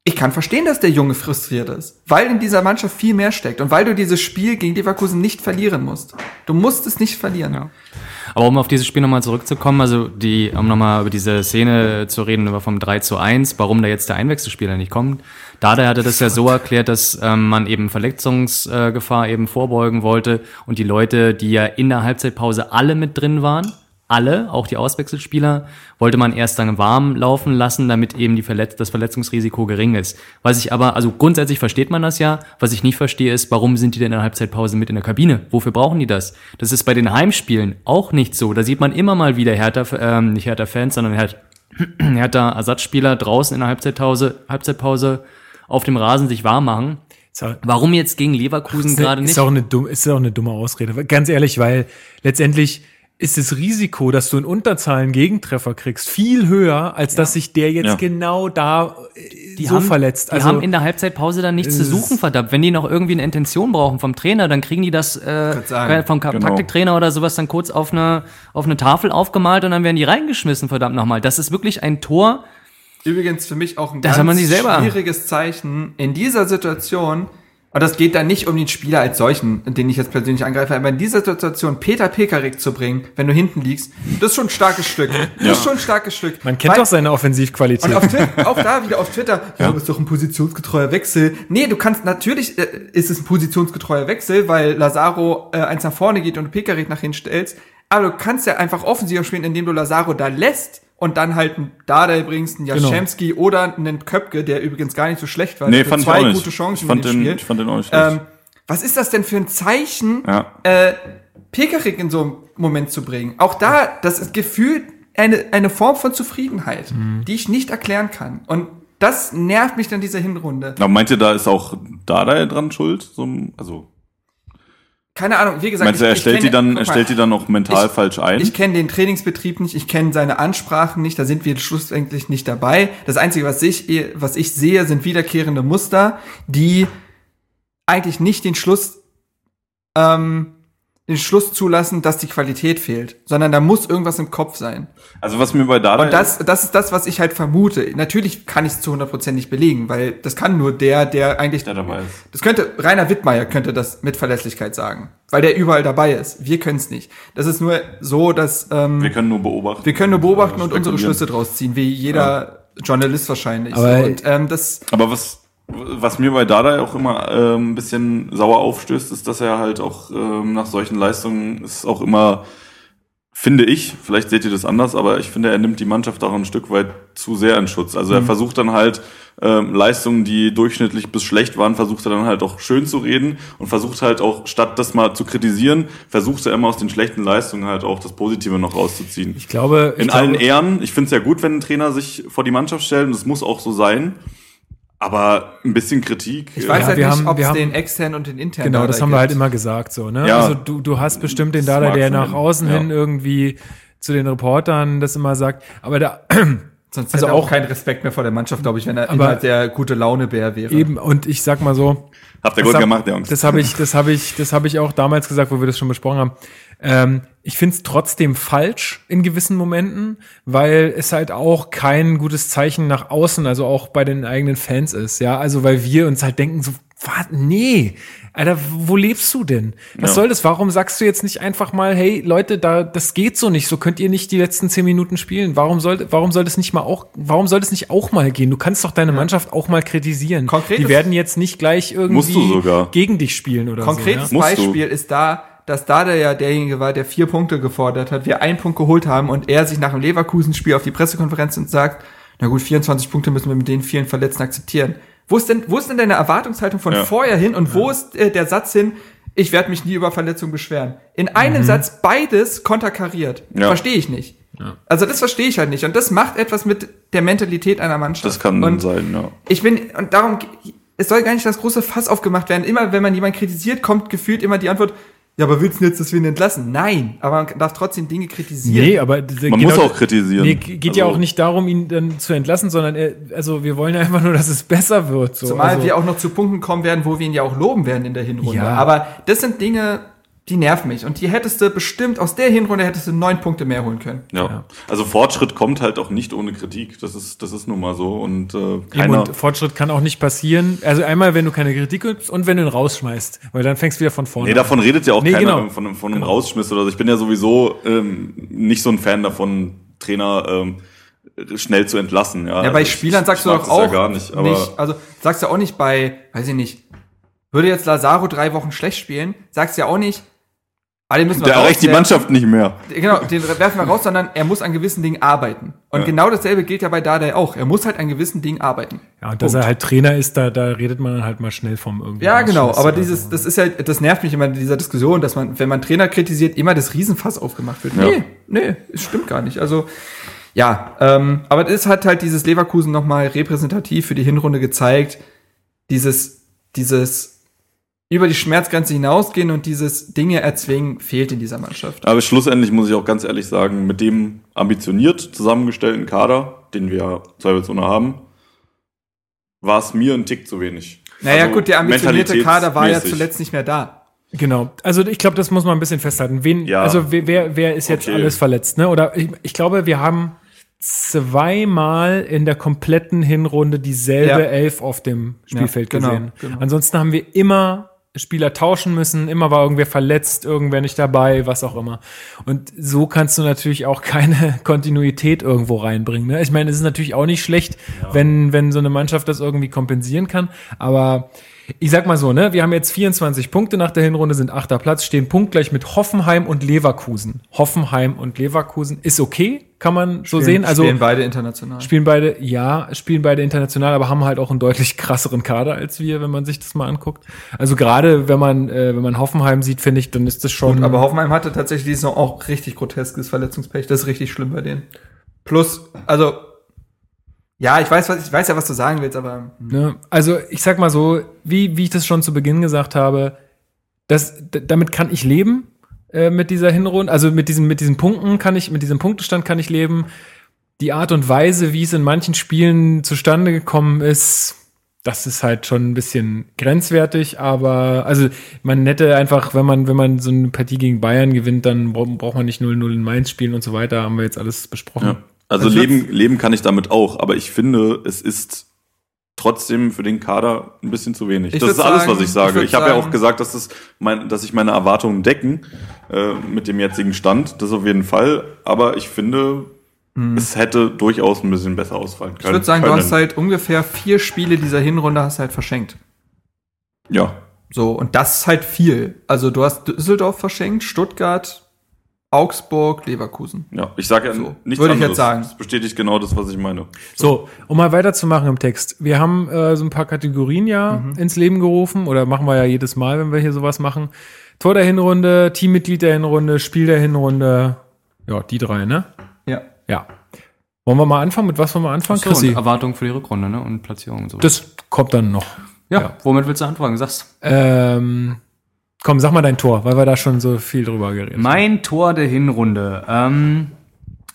ich kann verstehen, dass der Junge frustriert ist, weil in dieser Mannschaft viel mehr steckt und weil du dieses Spiel gegen Leverkusen nicht verlieren musst. Du musst es nicht verlieren. Ja. Aber um auf dieses Spiel nochmal zurückzukommen, also die, um nochmal über diese Szene zu reden, über vom 3 zu 1, warum da jetzt der Einwechselspieler nicht kommt. Dada hatte das ja so erklärt, dass ähm, man eben Verletzungsgefahr eben vorbeugen wollte und die Leute, die ja in der Halbzeitpause alle mit drin waren, alle, auch die Auswechselspieler, wollte man erst dann warm laufen lassen, damit eben die Verletz das Verletzungsrisiko gering ist. Was ich aber, also grundsätzlich versteht man das ja, was ich nicht verstehe ist, warum sind die denn in der Halbzeitpause mit in der Kabine? Wofür brauchen die das? Das ist bei den Heimspielen auch nicht so. Da sieht man immer mal wieder Hertha, ähm, nicht Hertha Fans, sondern Hertha Ersatzspieler draußen in der Halbzeitpause, Halbzeitpause auf dem Rasen sich warm machen. Warum jetzt gegen Leverkusen gerade nicht? Ist auch, eine dumme, ist auch eine dumme Ausrede. Ganz ehrlich, weil letztendlich ist das Risiko, dass du in Unterzahlen Gegentreffer kriegst, viel höher, als dass sich der jetzt Ja. genau da äh, die so haben, verletzt. Die Also haben in der Halbzeitpause dann nichts zu suchen, verdammt. Wenn die noch irgendwie eine Intention brauchen vom Trainer, dann kriegen die das äh, sagen, vom genau. Taktiktrainer oder sowas dann kurz auf eine, auf eine Tafel aufgemalt und dann werden die reingeschmissen, verdammt nochmal. Das ist wirklich ein Tor. Übrigens für mich auch ein Das selber- schwieriges Zeichen in dieser Situation. Und das geht dann nicht um den Spieler als solchen, den ich jetzt persönlich angreife, aber in dieser Situation Peter Pekarik zu bringen, wenn du hinten liegst, das ist schon ein starkes Stück. Das ist schon ein starkes Stück. man kennt Weil- doch seine Offensivqualität. und auf Twitter, auch da wieder auf Twitter, ja, aber ist doch ein positionsgetreuer Wechsel. Nee, du kannst, natürlich äh, ist es ein positionsgetreuer Wechsel, weil Lazaro äh, eins nach vorne geht und du Pekarik nach hinten stellst. Aber du kannst ja einfach offensiv spielen, indem du Lazaro da lässt und dann halt einen Dardai bringst, einen Genau. Jaschemski oder einen Köpke, der übrigens gar nicht so schlecht war. Nee, fand ich zwei auch nicht. gute Chancen ich, fand in dem den, Spiel. ich fand den auch nicht schlecht. Ähm, was ist das denn für ein Zeichen, Ja. äh, Pekarik in so einem Moment zu bringen? Auch da, das ist gefühlt eine, eine Form von Zufriedenheit, Mhm. die ich nicht erklären kann. Und das nervt mich dann dieser Hinrunde. Aber meint ihr, da ist auch Dada dran schuld? So, ein- also, Keine Ahnung, wie gesagt, meinst du, er stellt die kenne- dann, guck er mal, stellt die dann auch mental ich- falsch ein? Ich kenne den Trainingsbetrieb nicht, ich kenne seine Ansprachen nicht, da sind wir schlussendlich nicht dabei. Das Einzige, was ich, was ich sehe, sind wiederkehrende Muster, die eigentlich nicht den Schluss, ähm, den Schluss zulassen, dass die Qualität fehlt, sondern da muss irgendwas im Kopf sein. also was mir bei Dada Und das, das ist das, was ich halt vermute. Natürlich kann ich es zu 100% nicht belegen, weil das kann nur der, der eigentlich, Der dabei ist. das könnte, Rainer Wittmeier könnte das mit Verlässlichkeit sagen, weil der überall dabei ist. Wir können es nicht. Das ist nur so, dass, ähm, wir können nur beobachten. wir können nur beobachten und unsere spekulieren. Schlüsse draus ziehen, wie jeder Journalist wahrscheinlich. Aber- und ähm, das, Aber was, was mir bei Dada auch immer ähm, ein bisschen sauer aufstößt, ist, dass er halt auch ähm, nach solchen Leistungen ist auch immer, finde ich, vielleicht seht ihr das anders, aber ich finde, er nimmt die Mannschaft auch ein Stück weit zu sehr in Schutz. Also er versucht dann halt ähm, Leistungen, die durchschnittlich bis schlecht waren, versucht er dann halt auch schön zu reden und versucht halt auch, statt das mal zu kritisieren, versucht er immer aus den schlechten Leistungen halt auch das Positive noch rauszuziehen. ich glaube, ich In allen glaube, Ehren, ich finde es ja gut, wenn ein Trainer sich vor die Mannschaft stellt und das muss auch so sein. Aber ein bisschen Kritik. ich weiß Ja, halt wir nicht, haben- ob wir es haben- den externen und den internen Genau, Dada das haben wir halt gibt. immer gesagt so, ne? Ja. Also du, du hast bestimmt den Dada, der nach außen ja. hin irgendwie zu den Reportern das immer sagt. Aber da Sonst also hätte er auch auch- keinen Respekt mehr vor der Mannschaft, glaube ich, wenn er Aber- immer der gute Launebär wäre. eben, und ich sag mal so, Habt ihr Das gut hab- gemacht, Jungs. Das habe ich, das habe ich, das habe ich auch damals gesagt, wo wir das schon besprochen haben. Ähm, ich finde es trotzdem falsch in gewissen Momenten, weil es halt auch kein gutes Zeichen nach außen, also auch bei den eigenen Fans ist. Ja, also weil wir uns halt denken so, was? Nee, Alter, wo lebst du denn? Was Ja. soll das? Warum sagst du jetzt nicht einfach mal, hey Leute, da das geht so nicht, so könnt ihr nicht die letzten zehn Minuten spielen. Warum soll, warum soll das nicht mal auch, warum soll das nicht auch mal gehen? Du kannst doch deine Mannschaft auch mal kritisieren. Konkretes- die werden jetzt nicht gleich irgendwie Musst du sogar. gegen dich spielen oder Konkretes so. Musst du. Beispiel ist da, dass Dada ja derjenige war, der vier Punkte gefordert hat, wir einen Punkt geholt haben und er sich nach dem Leverkusen-Spiel auf die Pressekonferenz und sagt, na gut, 24 Punkte müssen wir mit den vielen Verletzten akzeptieren. Wo ist denn, wo ist denn deine Erwartungshaltung von Ja. vorher hin und wo ist äh, der Satz hin, ich werde mich nie über Verletzungen beschweren? In einem Satz beides konterkariert. Ja. Verstehe ich nicht. Also das verstehe ich halt nicht. Und das macht etwas mit der Mentalität einer Mannschaft. Das kann und sein, ja. ich bin, und darum, es soll gar nicht das große Fass aufgemacht werden. Immer, wenn man jemanden kritisiert, kommt gefühlt immer die Antwort, ja, aber willst du jetzt, dass wir ihn entlassen? Nein, aber man darf trotzdem Dinge kritisieren. Nee, aber Man genau- muss auch kritisieren. Nee, geht ja Also- auch nicht darum, ihn dann zu entlassen, sondern er, also wir wollen ja einfach nur, dass es besser wird. So. Zumal also, wir auch noch zu Punkten kommen werden, wo wir ihn ja auch loben werden in der Hinrunde. Ja. Aber das sind Dinge, die nerven mich. Und die hättest du bestimmt, aus der Hinrunde hättest du neun Punkte mehr holen können. Ja. ja. Also Fortschritt kommt halt auch nicht ohne Kritik. Das ist, das ist nun mal so. Und, äh, keiner und Fortschritt kann auch nicht passieren. Also einmal, wenn du keine Kritik gibst und wenn du ihn rausschmeißt. Weil dann fängst du wieder von vorne Nee, davon redet ja auch nee, keiner genau. von, von einem genau. Rausschmiss oder so. Ich bin ja sowieso ähm, nicht so ein Fan davon, Trainer ähm, schnell zu entlassen. Ja, ja bei also Spielern sagst du doch auch ja gar nicht, aber nicht, also sagst du auch nicht bei, weiß ich nicht, würde jetzt Lazaro drei Wochen schlecht spielen, sagst du ja auch nicht, Ah, den müssen wir der erreicht die Mannschaft nicht mehr. Genau, den werfen wir raus, sondern er muss an gewissen Dingen arbeiten. Und ja. genau dasselbe gilt ja bei Dada auch. Er muss halt an gewissen Dingen arbeiten. Ja, und dass Punkt. er halt Trainer ist, da, da redet man dann halt mal schnell vom irgendwie. Ja, genau. Aber dieses, das ist ja, das nervt mich immer in dieser Diskussion, dass man, wenn man Trainer kritisiert, immer das Riesenfass aufgemacht wird. Ja. Nee, nee, es stimmt gar nicht. Also, ja, ähm, aber das hat halt dieses Leverkusen nochmal repräsentativ für die Hinrunde gezeigt. Dieses, dieses über die Schmerzgrenze hinausgehen und dieses Dinge erzwingen fehlt in dieser Mannschaft. Aber schlussendlich muss ich auch ganz ehrlich sagen, mit dem ambitioniert zusammengestellten Kader, den wir zweifelsohne haben, war es mir ein Tick zu wenig. Naja, also, gut, der ambitionierte Kader war ja zuletzt nicht mehr da. Genau. Also ich glaube, das muss man ein bisschen festhalten. Wen, ja. Also wer, wer ist jetzt okay. alles verletzt? Ne? Oder ich, ich glaube, wir haben zweimal in der kompletten Hinrunde dieselbe ja. Elf auf dem Spielfeld ja, genau, gesehen. Genau. Ansonsten haben wir immer Spieler tauschen müssen, immer war irgendwer verletzt, irgendwer nicht dabei, was auch immer. Und so kannst du natürlich auch keine Kontinuität irgendwo reinbringen. Ne? Ich meine, es ist natürlich auch nicht schlecht, ja. wenn, wenn so eine Mannschaft das irgendwie kompensieren kann, aber ich sag mal so, ne, wir haben jetzt 24 Punkte nach der Hinrunde, sind achter Platz, stehen punktgleich mit Hoffenheim und Leverkusen. Hoffenheim und Leverkusen ist okay, kann man so spielen, sehen. Also spielen beide international. Spielen beide, ja, spielen beide international, aber haben halt auch einen deutlich krasseren Kader als wir, wenn man sich das mal anguckt. Also gerade wenn man äh, wenn man Hoffenheim sieht, finde ich, dann ist das schon. Gut, aber Hoffenheim hatte tatsächlich dieses auch richtig groteskes Verletzungspech. Das ist richtig schlimm bei denen. Plus, also ja, ich weiß, was, ich weiß ja, was du sagen willst, aber. Hm. Ne? Also, ich sag mal so, wie, wie ich das schon zu Beginn gesagt habe, das, damit kann ich leben, äh, mit dieser Hinrunde. Also mit diesen, mit diesen Punkten kann ich, mit diesem Punktestand kann ich leben. Die Art und Weise, wie es in manchen Spielen zustande gekommen ist, das ist halt schon ein bisschen grenzwertig, aber also man hätte einfach, wenn man, wenn man so eine Partie gegen Bayern gewinnt, dann braucht man nicht 0-0 in Mainz spielen und so weiter, haben wir jetzt alles besprochen. Ja. Also leben, leben kann ich damit auch, aber ich finde, es ist trotzdem für den Kader ein bisschen zu wenig. Ich das ist alles, sagen, was ich sage. Ich, ich habe ja auch gesagt, dass, das mein, dass ich meine Erwartungen decken äh, mit dem jetzigen Stand. Das auf jeden Fall. Aber ich finde, hm. es hätte durchaus ein bisschen besser ausfallen können. Ich würde sagen, können. du hast halt ungefähr vier Spiele dieser Hinrunde hast halt verschenkt. Ja. So, und das ist halt viel. Also du hast Düsseldorf verschenkt, Stuttgart, Augsburg, Leverkusen. Ja, ich sage ja so, nichts Würde ich jetzt sagen. Das bestätigt genau das, was ich meine. So, so um mal weiterzumachen im Text. Wir haben äh, so ein paar Kategorien ja mhm. ins Leben gerufen oder machen wir ja jedes Mal, wenn wir hier sowas machen. Tor der Hinrunde, Teammitglied der Hinrunde, Spiel der Hinrunde. Ja, die drei, ne? Ja. Ja. Wollen wir mal anfangen? Mit was wollen wir anfangen, so, Chrissy? Erwartungen für die Rückrunde, ne? Und Platzierung und so. Das kommt dann noch. Ja, ja. womit willst du anfangen? Sag's. Ähm, Komm, sag mal dein Tor, weil wir da schon so viel drüber geredet haben. Mein Tor der Hinrunde ähm,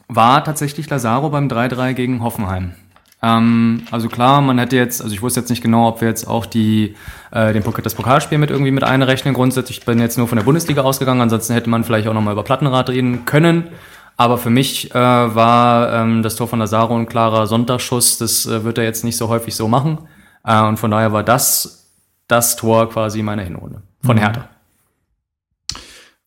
war tatsächlich Lazaro beim 3-3 gegen Hoffenheim. Ähm, also klar, man hätte jetzt, also ich wusste jetzt nicht genau, ob wir jetzt auch die, äh, den das Pokalspiel mit irgendwie mit einrechnen. Grundsätzlich bin jetzt nur von der Bundesliga ausgegangen, ansonsten hätte man vielleicht auch nochmal über Plattenrad reden können. Aber für mich äh, war ähm, das Tor von Lazaro ein klarer Sonntagsschuss. Das äh, wird er jetzt nicht so häufig so machen. Äh, und von daher war das das Tor quasi meiner Hinrunde von mhm. Hertha.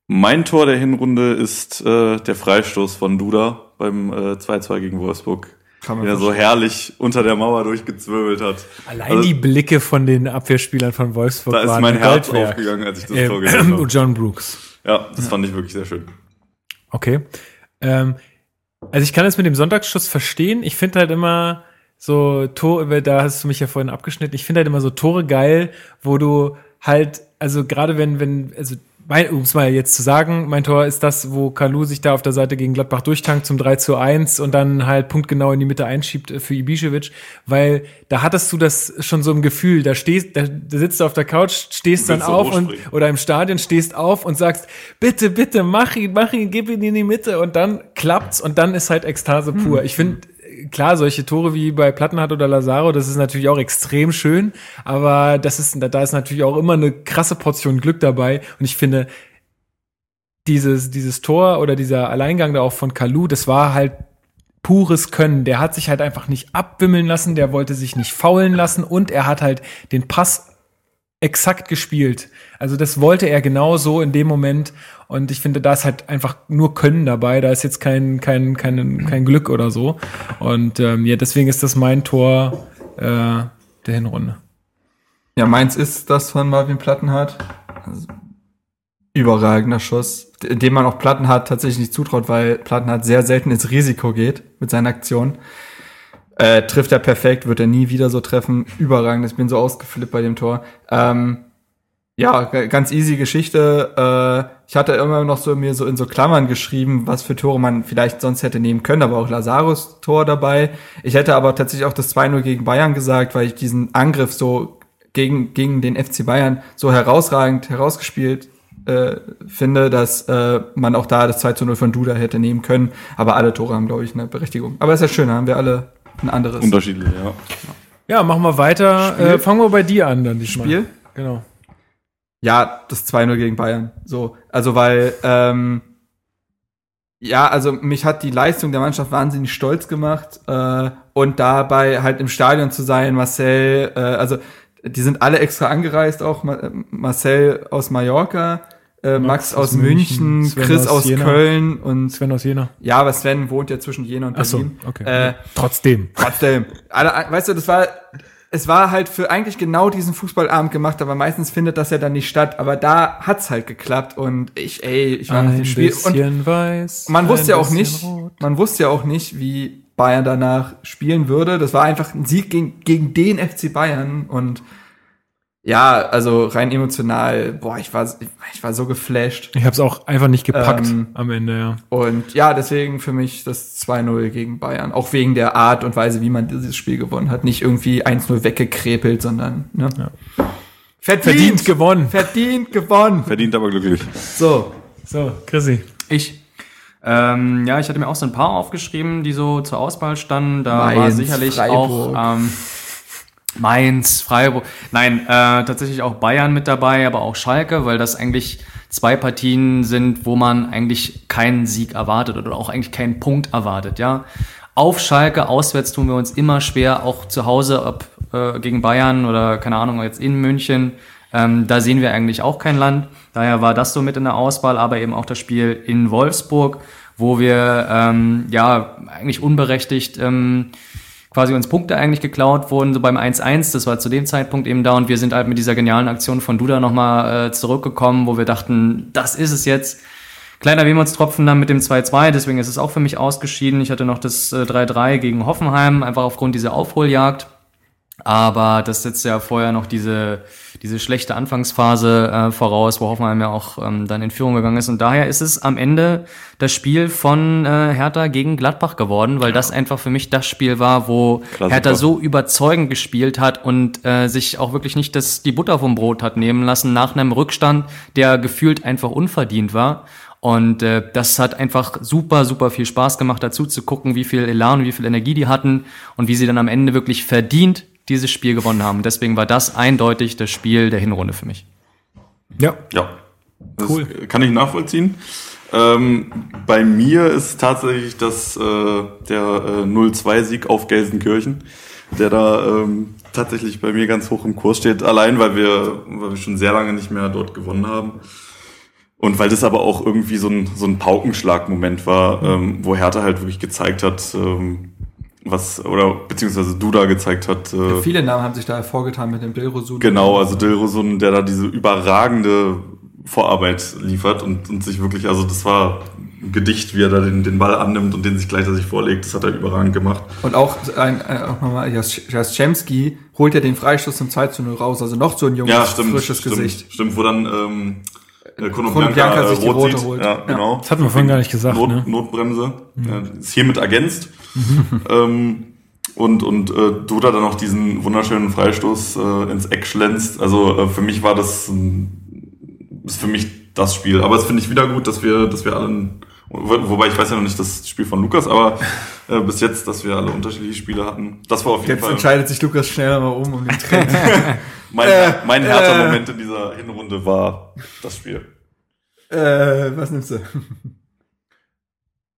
Mein Tor der Hinrunde ist äh, der Freistoß von Duda beim äh, 2-2 gegen Wolfsburg. Kann man der so herrlich unter der Mauer durchgezwirbelt hat. Allein also, die Blicke von den Abwehrspielern von Wolfsburg da ist mein Herz Goldwerk. aufgegangen, als ich das ähm, Tor gesehen habe. Und John Brooks. Ja, das ja. fand ich wirklich sehr schön. Okay. Ähm, also ich kann das mit dem Sonntagsschuss verstehen. Ich finde halt immer so Tore, da hast du mich ja vorhin abgeschnitten. Ich finde halt immer so Tore geil, wo du halt, also gerade wenn, wenn, also um es mal jetzt zu sagen, mein Tor ist das, wo Kalu sich da auf der Seite gegen Gladbach durchtankt zum 3 zu 1 und dann halt punktgenau in die Mitte einschiebt für Ibišević, weil da hattest du das schon so im Gefühl, da stehst, da, da sitzt du auf der Couch, stehst dann auf und, oder im Stadion stehst auf und sagst, bitte, bitte, mach ihn, mach ihn, gib ihn in die Mitte und dann klappt's und dann ist halt Ekstase pur. Hm. Ich finde, klar, solche Tore wie bei Plattenhardt oder Lazaro, das ist natürlich auch extrem schön, aber das ist, da ist natürlich auch immer eine krasse Portion Glück dabei. Und ich finde, dieses, dieses Tor oder dieser Alleingang da auch von Kalu, das war halt pures Können. Der hat sich halt einfach nicht abwimmeln lassen, der wollte sich nicht faulen lassen und er hat halt den Pass exakt gespielt. Also das wollte er genau so in dem Moment. Und ich finde, da ist halt einfach nur Können dabei. Da ist jetzt kein, kein, kein, kein Glück oder so. Und ähm, ja, deswegen ist das mein Tor äh, der Hinrunde. Ja, meins ist das von Marvin Plattenhardt. Also, überragender Schuss, dem man auch Plattenhardt tatsächlich nicht zutraut, weil Plattenhardt sehr selten ins Risiko geht mit seinen Aktionen. Äh, trifft er perfekt, wird er nie wieder so treffen. Überragend, ich bin so ausgeflippt bei dem Tor. Ähm, ja, ganz easy Geschichte. Äh, ich hatte immer noch so mir so in so Klammern geschrieben, was für Tore man vielleicht sonst hätte nehmen können, aber auch Lazarus Tor dabei. Ich hätte aber tatsächlich auch das 2-0 gegen Bayern gesagt, weil ich diesen Angriff so gegen, gegen den FC Bayern so herausragend herausgespielt äh, finde, dass äh, man auch da das 2 0 von Duda hätte nehmen können. Aber alle Tore haben, glaube ich, eine Berechtigung. Aber ist ja schön, da haben wir alle ein anderes. Unterschiedlich, ja. Ja, machen wir weiter. Äh, fangen wir bei dir an dann diesmal. Spiel? Genau. Ja, das 2-0 gegen Bayern. So, also weil, ähm, ja, also mich hat die Leistung der Mannschaft wahnsinnig stolz gemacht äh, und dabei halt im Stadion zu sein, Marcel, äh, also die sind alle extra angereist, auch Marcel aus Mallorca, äh, Max, Max, aus, München, München Chris aus, aus Köln und Sven aus Jena. Ja, aber Sven wohnt ja zwischen Jena und Berlin. Ach so, okay. Äh, trotzdem. Trotzdem. Alle, weißt du, das war es war halt für eigentlich genau diesen Fußballabend gemacht, aber meistens findet das ja dann nicht statt. Aber da hat's halt geklappt und ich, ey, ich war ein nach dem Spiel und weiß, man wusste ja auch nicht, rot. man wusste ja auch nicht, wie Bayern danach spielen würde. Das war einfach ein Sieg gegen, gegen den FC Bayern und ja, also rein emotional, boah, ich war, ich war so geflasht. Ich habe es auch einfach nicht gepackt ähm, am Ende, ja. Und ja, deswegen für mich das 2-0 gegen Bayern. Auch wegen der Art und Weise, wie man dieses Spiel gewonnen hat. Nicht irgendwie 1-0 weggekrepelt, sondern, ne? Ja. Verdient, verdient gewonnen. Verdient gewonnen. Verdient aber glücklich. So. So, Chrissy. Ich. Ähm, ja, ich hatte mir auch so ein paar aufgeschrieben, die so zur Auswahl standen. Da Mainz, war sicherlich Freiburg. auch ähm, Mainz, Freiburg. Nein, äh, tatsächlich auch Bayern mit dabei, aber auch Schalke, weil das eigentlich zwei Partien sind, wo man eigentlich keinen Sieg erwartet oder auch eigentlich keinen Punkt erwartet. Ja, auf Schalke auswärts tun wir uns immer schwer, auch zu Hause, ob äh, gegen Bayern oder keine Ahnung jetzt in München. Ähm, da sehen wir eigentlich auch kein Land. Daher war das so mit in der Auswahl, aber eben auch das Spiel in Wolfsburg, wo wir ähm, ja eigentlich unberechtigt ähm, quasi uns Punkte eigentlich geklaut wurden, so beim 1-1, das war zu dem Zeitpunkt eben da und wir sind halt mit dieser genialen Aktion von Duda nochmal äh, zurückgekommen, wo wir dachten, das ist es jetzt. Kleiner Wehmutstropfen dann mit dem 2-2, deswegen ist es auch für mich ausgeschieden. Ich hatte noch das äh, 3-3 gegen Hoffenheim, einfach aufgrund dieser Aufholjagd. Aber das setzt ja vorher noch diese, diese schlechte Anfangsphase äh, voraus, wo Hoffenheim ja auch ähm, dann in Führung gegangen ist. Und daher ist es am Ende das Spiel von äh, Hertha gegen Gladbach geworden, weil ja. das einfach für mich das Spiel war, wo Klassiker. Hertha so überzeugend gespielt hat und äh, sich auch wirklich nicht das, die Butter vom Brot hat nehmen lassen nach einem Rückstand, der gefühlt einfach unverdient war. Und äh, das hat einfach super, super viel Spaß gemacht, dazu zu gucken, wie viel Elan und wie viel Energie die hatten und wie sie dann am Ende wirklich verdient dieses Spiel gewonnen haben. Deswegen war das eindeutig das Spiel der Hinrunde für mich. Ja. Ja. Das cool. kann ich nachvollziehen. Ähm, bei mir ist tatsächlich das, äh, der äh, 0-2-Sieg auf Gelsenkirchen, der da ähm, tatsächlich bei mir ganz hoch im Kurs steht. Allein, weil wir, weil wir schon sehr lange nicht mehr dort gewonnen haben. Und weil das aber auch irgendwie so ein, so ein Paukenschlag-Moment war, ähm, wo Hertha halt wirklich gezeigt hat, ähm, was, oder beziehungsweise Duda gezeigt hat. Äh, ja, viele Namen haben sich da hervorgetan mit dem Dilrosun. Genau, also Dilrosun, der da diese überragende Vorarbeit liefert und, und sich wirklich, also das war ein Gedicht, wie er da den, den Ball annimmt und den sich gleichzeitig vorlegt, das hat er überragend gemacht. Und auch, ein, äh, auch nochmal, Jaschemski holt ja den Freistoß zum 2 zu 0 raus, also noch so ein junges, ja, stimmt, frisches stimmt, Gesicht. Stimmt, wo dann ähm, äh, Bianca sich die rote holt. Ja, genau. Das hatten wir vorhin gar nicht gesagt. Not, ne? Notbremse. Mhm. Ja, ist hiermit ergänzt. ähm, und, und äh, Duda dann noch diesen wunderschönen Freistoß äh, ins Eck schlänzt. Also äh, für mich war das ist für mich das Spiel. Aber es finde ich wieder gut, dass wir, dass wir alle, wobei ich weiß ja noch nicht das Spiel von Lukas, aber äh, bis jetzt, dass wir alle unterschiedliche Spiele hatten. Das war auf jeden jetzt Fall. Jetzt entscheidet sich Lukas schneller mal um um den mein, äh, mein härter äh. Moment in dieser Hinrunde war das Spiel. Äh, was nimmst du?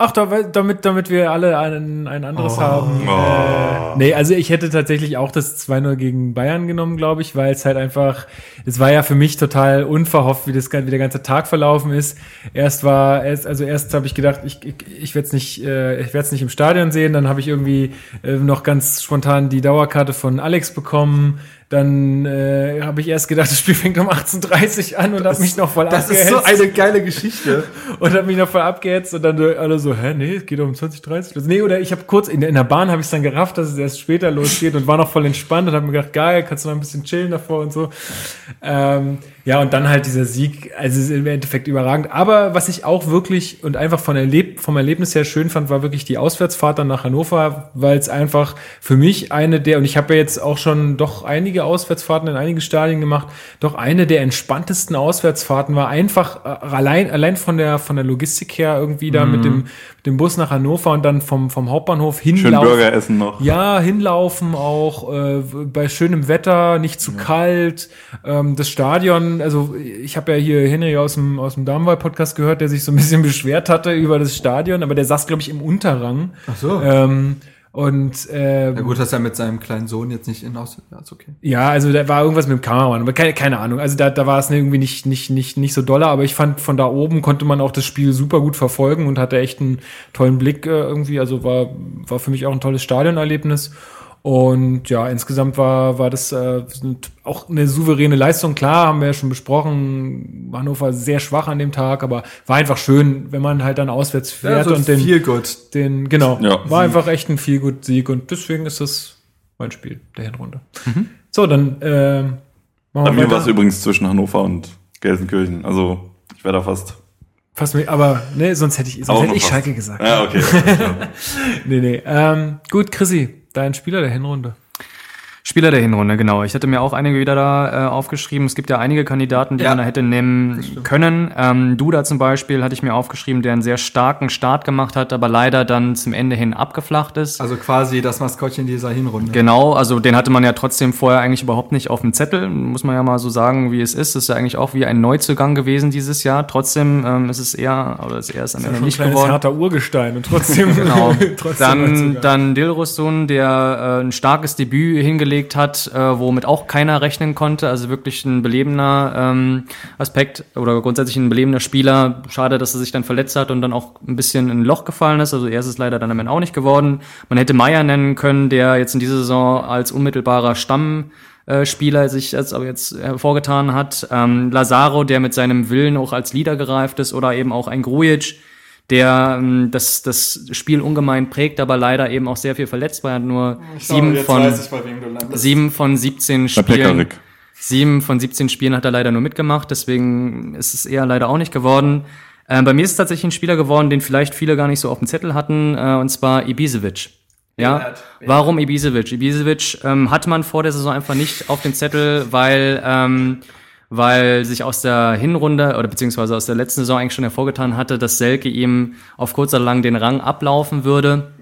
Ach, damit, damit wir alle ein, ein anderes Oh. haben. Oh. Äh, nee, also ich hätte tatsächlich auch das 2-0 gegen Bayern genommen, glaube ich, weil es halt einfach, es war ja für mich total unverhofft, wie das wie der ganze Tag verlaufen ist. Erst war, erst, also erst habe ich gedacht, ich, ich, ich werde es nicht, äh, ich werde es nicht im Stadion sehen. Dann habe ich irgendwie äh, noch ganz spontan die Dauerkarte von Alex bekommen. Dann äh, habe ich erst gedacht, das Spiel fängt um 18.30 Uhr an und habe mich noch voll Das ist so eine geile Geschichte. und habe mich noch voll abgehetzt und dann alle so, hä, nee, es geht um 2030 los. Nee, oder ich habe kurz in, der- in der Bahn habe ich dann gerafft, dass es erst später losgeht und war noch voll entspannt und habe mir gedacht, geil, kannst du noch ein bisschen chillen davor und so. Ähm, ja, und dann halt dieser Sieg, also im Endeffekt überragend. Aber was ich auch wirklich und einfach von Erleb vom Erlebnis her schön fand, war wirklich die Auswärtsfahrt dann nach Hannover, weil es einfach für mich eine der, und ich habe ja jetzt auch schon doch einige Auswärtsfahrten in einige Stadien gemacht, doch eine der entspanntesten Auswärtsfahrten war einfach äh, allein, allein von der, von der Logistik her irgendwie da mit dem, mit dem Bus nach Hannover und dann vom, vom Hauptbahnhof Schön hinlaufen. Burger essen noch. Ja, hinlaufen auch äh, bei schönem Wetter, nicht zu kalt. Ähm, das Stadion, also ich habe ja hier Henry aus dem aus dem Darmwahl-Podcast gehört, der sich so ein bisschen beschwert hatte über das Stadion, aber der saß glaube ich im Unterrang. Ach so. Ähm, und äh, Ja gut, dass er mit seinem kleinen Sohn jetzt nicht in aus. Ja, ist okay. ja, also da war irgendwas mit dem Kameramann, aber keine, keine Ahnung. Also da, da war es irgendwie nicht, nicht, nicht, nicht so doller, aber ich fand, von da oben konnte man auch das Spiel super gut verfolgen und hatte echt einen tollen Blick äh, irgendwie. Also war, war für mich auch ein tolles Stadionerlebnis. Und ja, insgesamt war, war das äh, auch eine souveräne Leistung. Klar, haben wir ja schon besprochen, Hannover sehr schwach an dem Tag, aber war einfach schön, wenn man halt dann auswärts fährt so und den, viel gut. den, genau, Ja. war einfach echt ein viel gut Sieg und deswegen ist das mein Spiel der Hinrunde. So, dann äh, machen Bei wir mir war es übrigens zwischen Hannover und Gelsenkirchen. Also ich wäre da fast. Fast mit, aber ne, sonst hätte ich, sonst Auch hätte ich fast. Schalke gesagt. Ja, okay. Nee, nee. Ähm, gut, Chrissy, dein Spieler der Hinrunde. Spieler der Hinrunde, genau. Ich hatte mir auch einige wieder da äh, aufgeschrieben. Es gibt ja einige Kandidaten, die Ja, man da hätte nehmen können. Ähm, Duda zum Beispiel hatte ich mir aufgeschrieben, der einen sehr starken Start gemacht hat, aber leider dann zum Ende hin abgeflacht ist. Also quasi das Maskottchen dieser Hinrunde. Genau, also den hatte man ja trotzdem vorher eigentlich überhaupt nicht auf dem Zettel, muss man ja mal so sagen, wie es ist. Das ist ja eigentlich auch wie ein Neuzugang gewesen dieses Jahr. Trotzdem ähm, ist es eher, oder ist er es am Ende ein nicht geworden. harter Urgestein und trotzdem, Genau. trotzdem Dann, dann Dilrosun, der äh, ein starkes Debüt hingelegt hat, äh, womit auch keiner rechnen konnte. Also wirklich ein belebender ähm, Aspekt oder grundsätzlich ein belebender Spieler. Schade, dass er sich dann verletzt hat und dann auch ein bisschen in ein Loch gefallen ist. Also er ist es leider dann am Ende auch nicht geworden. Man hätte Meier nennen können, der jetzt in dieser Saison als unmittelbarer Stamm Spieler sich jetzt aber jetzt hervorgetan hat. Ähm, Lazaro, der mit seinem Willen auch als Leader gereift ist, oder eben auch ein Grujic, der ähm, das, das Spiel ungemein prägt, aber leider eben auch sehr viel verletzt war. Er hat nur sieben, von, du landest. sieben von 17 Bei Spielen. Sieben von 17 Spielen hat er leider nur mitgemacht, deswegen ist es eher leider auch nicht geworden. Äh, bei mir ist es tatsächlich ein Spieler geworden, den vielleicht viele gar nicht so auf dem Zettel hatten, äh, und zwar Ibisevic. Ja, warum Ibisevic? Ibisevic ähm, hatte man vor der Saison einfach nicht auf dem Zettel, weil ähm, weil sich aus der Hinrunde oder beziehungsweise aus der letzten Saison eigentlich schon hervorgetan hatte, dass Selke ihm auf kurz oder lang den Rang ablaufen würde.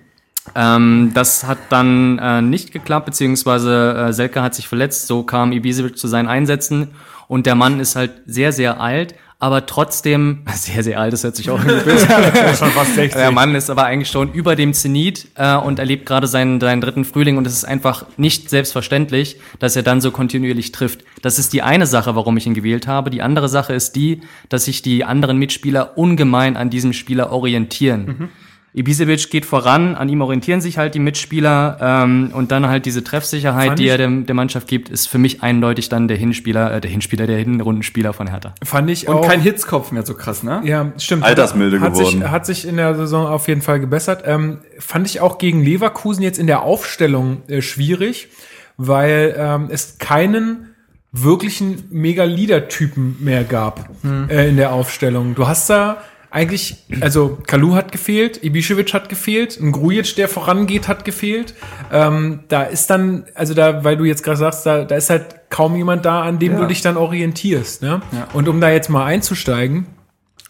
Ähm, das hat dann äh, nicht geklappt, beziehungsweise äh, Selke hat sich verletzt, so kam Ibisevic zu seinen Einsätzen. Und der Mann ist halt sehr, sehr alt, aber trotzdem, sehr, sehr alt, das hört sich auch irgendwie böse an. schon fast 60. Der Mann ist aber eigentlich schon über dem Zenit äh, und erlebt gerade seinen, seinen dritten Frühling und es ist einfach nicht selbstverständlich, dass er dann so kontinuierlich trifft. Das ist die eine Sache, warum ich ihn gewählt habe. Die andere Sache ist die, dass sich die anderen Mitspieler ungemein an diesem Spieler orientieren. Ibisevic geht voran, an ihm orientieren sich halt die Mitspieler ähm, und dann halt diese Treffsicherheit, Fand die er dem, der Mannschaft gibt, ist für mich eindeutig dann der Hinspieler, äh, der Hinspieler, der Hinrundenspieler von Hertha. Fand ich Und auch. kein Hitzkopf mehr so krass, ne? Ja, stimmt. Altersmilde hat geworden. Sich, hat sich in der Saison auf jeden Fall gebessert. Ähm, fand ich auch gegen Leverkusen jetzt in der Aufstellung äh, schwierig, weil ähm, es keinen wirklichen Mega-Leader-Typen mehr gab äh, in der Aufstellung. Du hast da eigentlich, also Kalu hat gefehlt, Ibišević hat gefehlt, ein Grujic, der vorangeht, hat gefehlt. Ähm, da ist dann, also da, weil du jetzt gerade sagst, da, da ist halt kaum jemand da, an dem Ja. du dich dann orientierst. Ne? Ja. Und um da jetzt mal einzusteigen,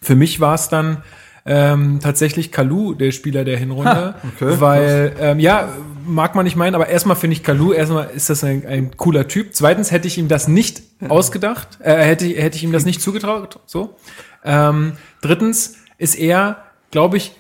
für mich war es dann ähm, tatsächlich Kalu, der Spieler der Hinrunde. okay, weil, ähm, ja, mag man nicht meinen, aber erstmal finde ich Kalu, erstmal ist das ein, ein cooler Typ. Zweitens hätte ich ihm das nicht ausgedacht, äh, hätte, hätte ich ihm das nicht zugetraut, so. Ähm, drittens ist er, glaube ich,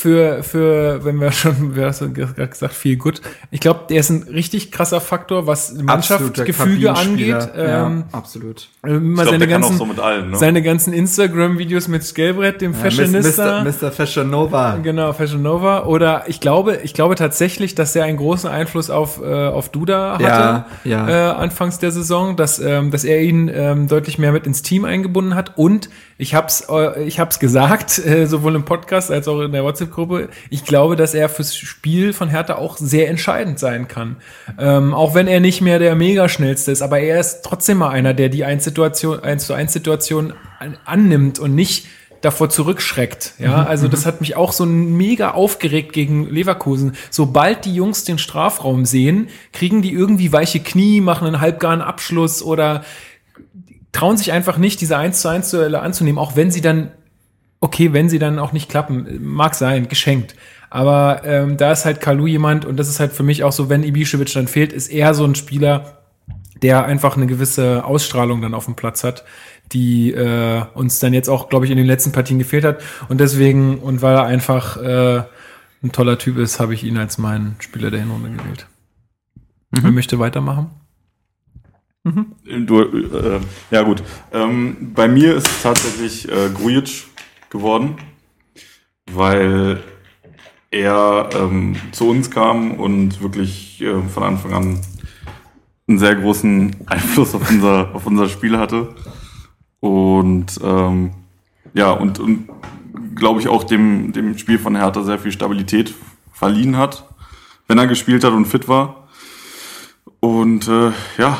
für, für, wenn wir schon, wir haben gerade gesagt, viel gut. Ich glaube, der ist ein richtig krasser Faktor, was Mannschaftsgefüge angeht. Ähm, ja, absolut. Immer seine ganzen, so allen, ne? seine ganzen Instagram-Videos mit Skelbrett, dem ja, Fashionista. Mr. Mr. Fashion Nova. Genau, Fashion Nova. Oder ich glaube, ich glaube tatsächlich, dass er einen großen Einfluss auf, äh, auf Duda hatte, ja, ja. Äh, anfangs der Saison, dass, ähm, dass er ihn ähm, deutlich mehr mit ins Team eingebunden hat. Und ich hab's, äh, ich hab's gesagt, äh, sowohl im Podcast als auch in der WhatsApp-Gruppe. Ich glaube, dass er fürs Spiel von Hertha auch sehr entscheidend sein kann. Ähm, auch wenn er nicht mehr der mega schnellste ist, aber er ist trotzdem mal einer, der die 1 Situation, 1 zu 1 Situation an, annimmt und nicht davor zurückschreckt. Ja, also das hat mich auch so mega aufgeregt gegen Leverkusen. Sobald die Jungs den Strafraum sehen, kriegen die irgendwie weiche Knie, machen einen halbgaren Abschluss oder trauen sich einfach nicht, diese 1 zu 1 Duelle anzunehmen, auch wenn sie dann, okay, wenn sie dann auch nicht klappen, mag sein, geschenkt. Aber ähm, da ist halt Kalu jemand, und das ist halt für mich auch so, wenn Ibišević dann fehlt, ist er so ein Spieler, der einfach eine gewisse Ausstrahlung dann auf dem Platz hat, die äh, uns dann jetzt auch, glaube ich, in den letzten Partien gefehlt hat. Und deswegen, und weil er einfach äh, ein toller Typ ist, habe ich ihn als meinen Spieler der Hinrunde gewählt. Mhm. Wer möchte weitermachen? Mhm. Du, äh, ja gut. Ähm, bei mir ist es tatsächlich äh, Grujic geworden, weil er ähm, zu uns kam und wirklich äh, von Anfang an einen sehr großen Einfluss auf unser, auf unser Spiel hatte. Und ähm, ja, und, und glaube ich auch dem, dem Spiel von Hertha sehr viel Stabilität verliehen hat, wenn er gespielt hat und fit war. Und äh, ja,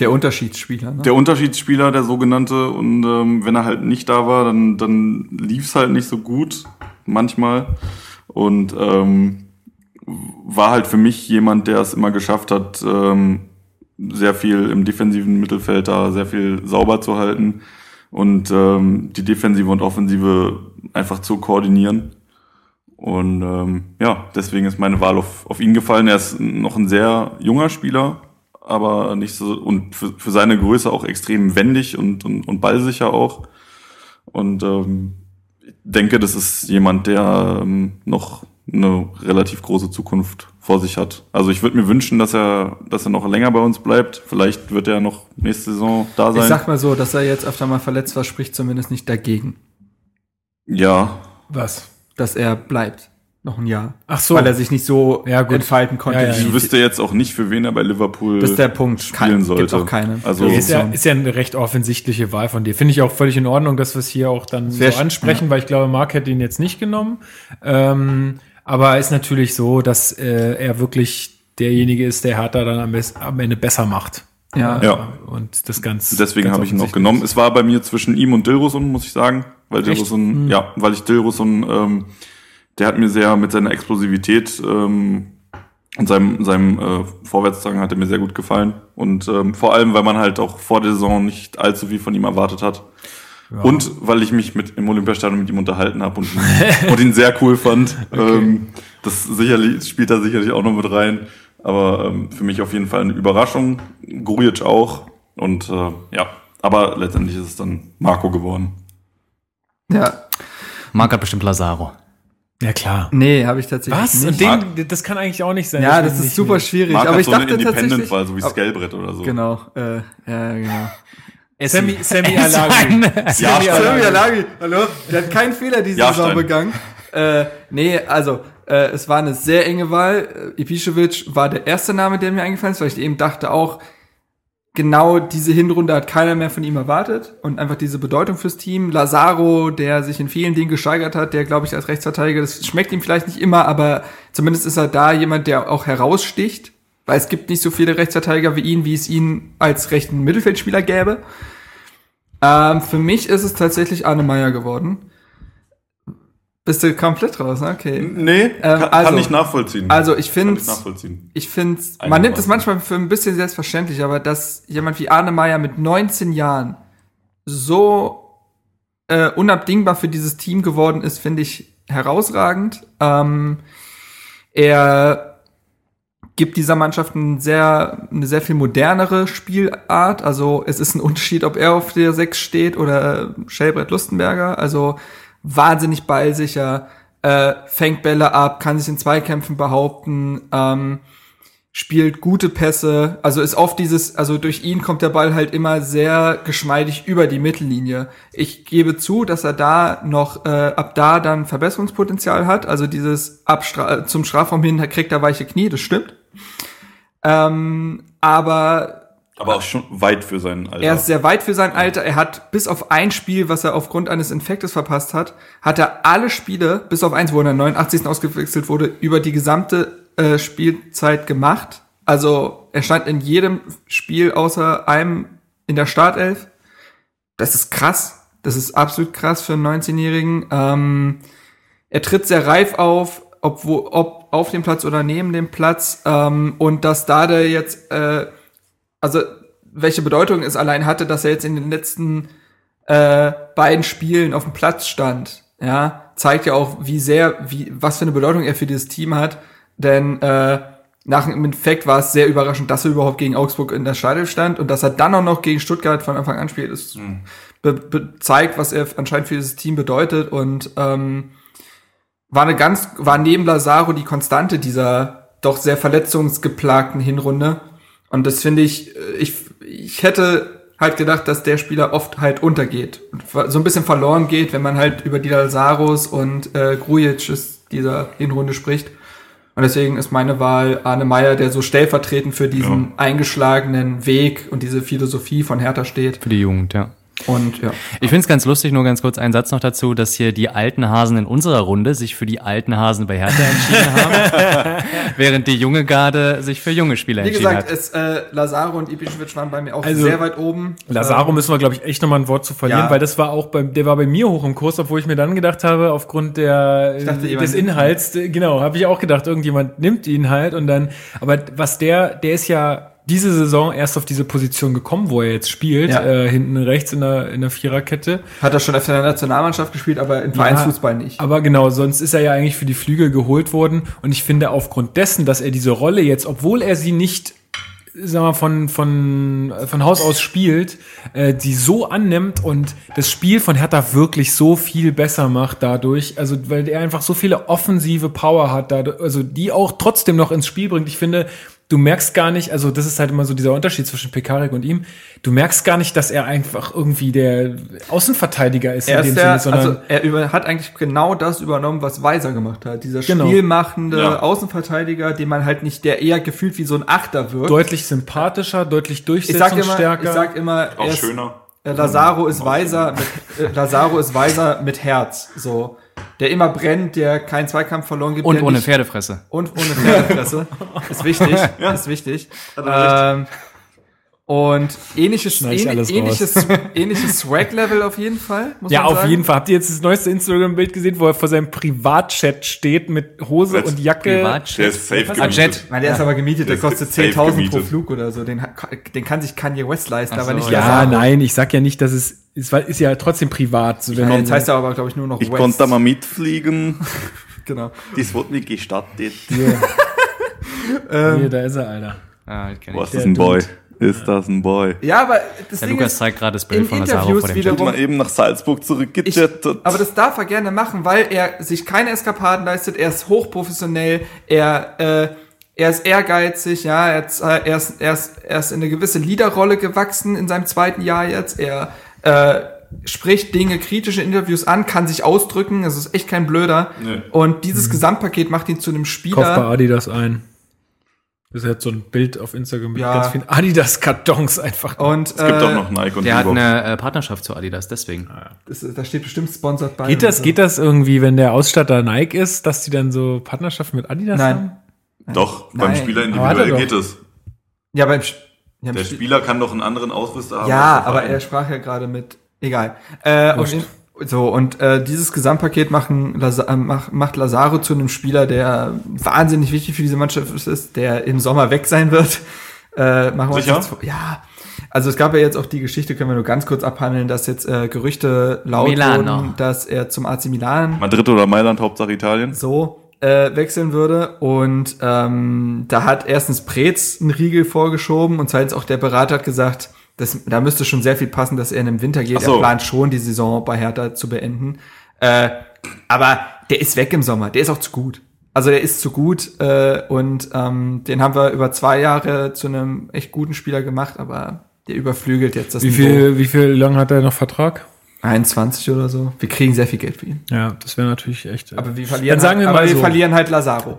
der Unterschiedsspieler, ne? Der Unterschiedsspieler, der sogenannte. Und ähm, wenn er halt nicht da war, dann, dann lief halt nicht so gut, manchmal. Und ähm, war halt für mich jemand, der es immer geschafft hat, ähm, sehr viel im defensiven Mittelfeld da sehr viel sauber zu halten und ähm, die Defensive und Offensive einfach zu koordinieren. Und ähm, ja, deswegen ist meine Wahl auf, auf ihn gefallen. Er ist noch ein sehr junger Spieler, aber nicht so und für, für seine Größe auch extrem wendig und, und, und ballsicher auch. Und ähm, ich denke, das ist jemand, der ähm, noch eine relativ große Zukunft vor sich hat. Also ich würde mir wünschen, dass er, dass er noch länger bei uns bleibt. Vielleicht wird er noch nächste Saison da sein. Ich sag mal so, dass er jetzt öfter mal verletzt war, spricht zumindest nicht dagegen. Ja. Was? Dass er bleibt noch ein Jahr. Ach so. Weil er sich nicht so ja, entfalten konnte. Ja, ja, ich wüsste jetzt auch nicht, für wen er bei Liverpool das ist der Punkt. spielen Kein, sollte. Gibt auch keine. Also ist ja, ist ja eine recht offensichtliche Wahl von dir. Finde ich auch völlig in Ordnung, dass wir es hier auch dann Sehr so ansprechen, weil ich glaube, Mark hätte ihn jetzt nicht genommen. Ähm, aber ist natürlich so, dass äh, er wirklich derjenige ist, der Hertha dann am, am Ende besser macht. Ja. ja. Und das Ganze. Deswegen habe ich ihn noch genommen. Es war bei mir zwischen ihm und Dilrosun, muss ich sagen. Weil Dilrosun, mhm. ja, weil ich Dilrosun ähm, der hat mir sehr mit seiner Explosivität ähm, und seinem, seinem äh, Vorwärtsdrang hat er mir sehr gut gefallen. Und ähm, vor allem, weil man halt auch vor der Saison nicht allzu viel von ihm erwartet hat. Ja. Und weil ich mich mit im Olympiastadion mit ihm unterhalten habe und, und ihn sehr cool fand. Okay. Ähm, das sicherlich spielt da sicherlich auch noch mit rein. Aber ähm, für mich auf jeden Fall eine Überraschung. Guric auch. Und äh, ja, aber letztendlich ist es dann Marco geworden. Ja. Marc hat bestimmt Lazaro. Ja, klar. Nee, habe ich tatsächlich Was? nicht. Und den, das kann eigentlich auch nicht sein. Ja, das ist super schwierig. Marc aber ich so dachte eine tatsächlich. War, so wie Scalebrett oder so. Genau, äh, ja, genau. Sammy, Sammy Alagi. Sammy Alagi. Hallo? Der hat keinen Fehler diese Saison begangen. Äh, nee, also, äh, es war eine sehr enge Wahl. Ibišević war der erste Name, der mir eingefallen ist, weil ich eben dachte auch, genau diese Hinrunde hat keiner mehr von ihm erwartet und einfach diese Bedeutung fürs Team. Lazaro, der sich in vielen Dingen gesteigert hat, der glaube ich als Rechtsverteidiger, das schmeckt ihm vielleicht nicht immer, aber zumindest ist er da jemand, der auch heraussticht, weil es gibt nicht so viele Rechtsverteidiger wie ihn, wie es ihn als rechten Mittelfeldspieler gäbe. Ähm, für mich ist es tatsächlich Arne Meyer geworden. Bist du komplett raus? Okay. Nee, ähm, kann, also, kann ich nachvollziehen. Also ich finde, ich finde, man nimmt es manchmal für ein bisschen selbstverständlich, aber dass jemand wie Arne Meyer mit 19 Jahren so äh, unabdingbar für dieses Team geworden ist, finde ich herausragend. Ähm, er gibt dieser Mannschaft ein sehr, eine sehr viel modernere Spielart. Also es ist ein Unterschied, ob er auf der 6 steht oder Shelbrett Lustenberger. Also wahnsinnig ballsicher, äh, fängt Bälle ab, kann sich in Zweikämpfen behaupten, ähm, spielt gute Pässe, also ist oft dieses, also durch ihn kommt der Ball halt immer sehr geschmeidig über die Mittellinie. Ich gebe zu, dass er da noch äh, ab da dann Verbesserungspotenzial hat, also dieses Abstra zum Strafraum hin kriegt er weiche Knie, das stimmt. Ähm, aber aber auch schon weit für sein Alter. Er ist sehr weit für sein Alter. Er hat bis auf ein Spiel, was er aufgrund eines Infektes verpasst hat, hat er alle Spiele, bis auf eins, wo er in der 89. ausgewechselt wurde, über die gesamte äh, Spielzeit gemacht. Also er stand in jedem Spiel außer einem in der Startelf. Das ist krass. Das ist absolut krass für einen 19-Jährigen. Ähm, er tritt sehr reif auf, ob, wo, ob auf dem Platz oder neben dem Platz. Ähm, und dass da der jetzt, äh, also welche Bedeutung es allein hatte, dass er jetzt in den letzten äh, beiden Spielen auf dem Platz stand, ja, zeigt ja auch, wie sehr, wie, was für eine Bedeutung er für dieses Team hat. Denn äh, nach dem Infekt war es sehr überraschend, dass er überhaupt gegen Augsburg in der Stadion stand und dass er dann auch noch gegen Stuttgart von Anfang an spielt, ist mhm. be zeigt, was er anscheinend für dieses Team bedeutet und ähm, war eine ganz, war neben Lazaro die Konstante dieser doch sehr verletzungsgeplagten Hinrunde. Und das finde ich, äh, ich, ich hätte halt gedacht, dass der Spieler oft halt untergeht und so ein bisschen verloren geht, wenn man halt über die Lazaros und äh, Grujic dieser Hinrunde spricht. Und deswegen ist meine Wahl Arne Meyer, der so stellvertretend für diesen ja. eingeschlagenen Weg und diese Philosophie von Hertha steht. Für die Jugend, ja. Und ja. Ich finde es ganz lustig, nur ganz kurz einen Satz noch dazu, dass hier die alten Hasen in unserer Runde sich für die alten Hasen bei Hertha entschieden haben, während die junge Garde sich für junge Spieler entschieden hat. Wie gesagt, es, äh, Lazaro und Ibišević waren bei mir auch also, sehr weit oben. Lazaro ähm, müssen wir, glaube ich, echt nochmal ein Wort zu verlieren, ja. weil das war auch bei, der war bei mir hoch im Kurs, obwohl ich mir dann gedacht habe, aufgrund der, dachte, des Inhalts, genau, habe ich auch gedacht, irgendjemand nimmt ihn halt und dann, aber was der, der ist ja diese Saison erst auf diese Position gekommen, wo er jetzt spielt, ja. äh, hinten rechts in der, in der Viererkette. Hat er schon öfter in der Nationalmannschaft gespielt, aber im Vereinsfußball ja, nicht. Aber genau, sonst ist er ja eigentlich für die Flügel geholt worden. Und ich finde aufgrund dessen, dass er diese Rolle jetzt, obwohl er sie nicht sag mal, von, von, von Haus aus spielt, äh, die so annimmt und das Spiel von Hertha wirklich so viel besser macht dadurch. Also, weil er einfach so viele offensive Power hat, dadurch, also die auch trotzdem noch ins Spiel bringt. Ich finde, du merkst gar nicht, also das ist halt immer so dieser Unterschied zwischen Pekarik und ihm. Du merkst gar nicht, dass er einfach irgendwie der Außenverteidiger ist er in dem der, Sinne, sondern also er über, hat eigentlich genau das übernommen, was Weiser gemacht hat. Dieser genau. spielmachende ja. Außenverteidiger, den man halt nicht, der eher gefühlt wie so ein Achter wirkt. Deutlich sympathischer, deutlich durchsetzungsstärker. Ich sag immer, ich sag immer, auch schöner. Ist, Lazaro ist Weiser, mit, äh, Lazaro ist Weiser mit Herz, so der immer brennt, der keinen Zweikampf verloren gibt. Und ohne nicht, Pferdefresse. Und ohne Pferdefresse. ist wichtig, ja. ist wichtig. Ähm, und ähnliches, ähn, ähnliches, ähnliches Swag-Level auf jeden Fall. Muss ja, man auf jeden Fall. Habt ihr jetzt das neueste Instagram-Bild gesehen, wo er vor seinem Privatchat steht mit Hose Red und Jacke? Privatchat. Der ist safe gemietet. Jet. Nein, der ja. ist aber gemietet, der, der kostet 10.000 pro Flug oder so. Den, den kann sich Kanye West leisten, so, aber nicht Ja, nein, ich sag ja nicht, dass es, es ist ja trotzdem privat. So, wenn jetzt heißt er aber, glaube ich, nur noch Ich West. konnte da mal mitfliegen. genau. Das wird mir gestattet. Yeah. ähm, Hier, da ist er, Alter. Ah, Was ist ein Boy? Ist das ein Boy? Ja, aber das Der Ding Lukas ist, zeigt gerade das Bild von Lazaro vor dem wiederum, mal eben nach Salzburg zurückgechattet. aber das darf er gerne machen, weil er sich keine Eskapaden leistet. Er ist hochprofessionell. Er, äh, er ist ehrgeizig. Ja, er, ist, er, ist, er, ist, er ist in eine gewisse Leaderrolle gewachsen in seinem zweiten Jahr jetzt. Er äh, spricht Dinge, kritische Interviews an, kann sich ausdrücken. Es ist echt kein Blöder. Nee. Und dieses mhm. Gesamtpaket macht ihn zu einem Spieler. Kauf bei Adidas ein. Das ist jetzt so ein Bild auf Instagram mit ja. ganz vielen Adidas-Kartons einfach. Und, es gibt äh, auch noch Nike und Der hat eine äh, Partnerschaft zu Adidas, deswegen. Ah, das, da steht bestimmt sponsored bei. Geht das, so. geht das irgendwie, wenn der Ausstatter Nike ist, dass die dann so Partnerschaften mit Adidas Nein. haben? Nein. Doch, Nein. beim Spieler individuell geht es. Ja, beim ja, Der Spieler kann doch einen anderen Ausrüster haben. Ja, aber er sprach ja gerade mit. Egal. Äh, so, und äh, dieses Gesamtpaket machen, äh, macht, macht Lazaro zu einem Spieler, der wahnsinnig wichtig für diese Mannschaft ist, der im Sommer weg sein wird. Äh, machen wir Sicher? Uns ja, also es gab ja jetzt auch die Geschichte, können wir nur ganz kurz abhandeln, dass jetzt äh, Gerüchte laut wurden, dass er zum AC Milan. Madrid oder Mailand, Hauptsache Italien. So, äh, wechseln würde. Und ähm, da hat erstens Preetz einen Riegel vorgeschoben und zweitens auch der Berater hat gesagt, das, da müsste schon sehr viel passen, dass er in den Winter geht. so. Er plant schon, die Saison bei Hertha zu beenden. Äh, aber der ist weg im Sommer. Der ist auch zu gut. Also der ist zu gut äh, und ähm, den haben wir über zwei Jahre zu einem echt guten Spieler gemacht, aber der überflügelt jetzt das Wie viel, wie viel lang hat er noch Vertrag? 21 oder so. Wir kriegen sehr viel Geld für ihn. Ja, das wäre natürlich echt. äh, Aber wir verlieren, Dann sagen wir halt, aber mal wir so. verlieren halt Lazaro.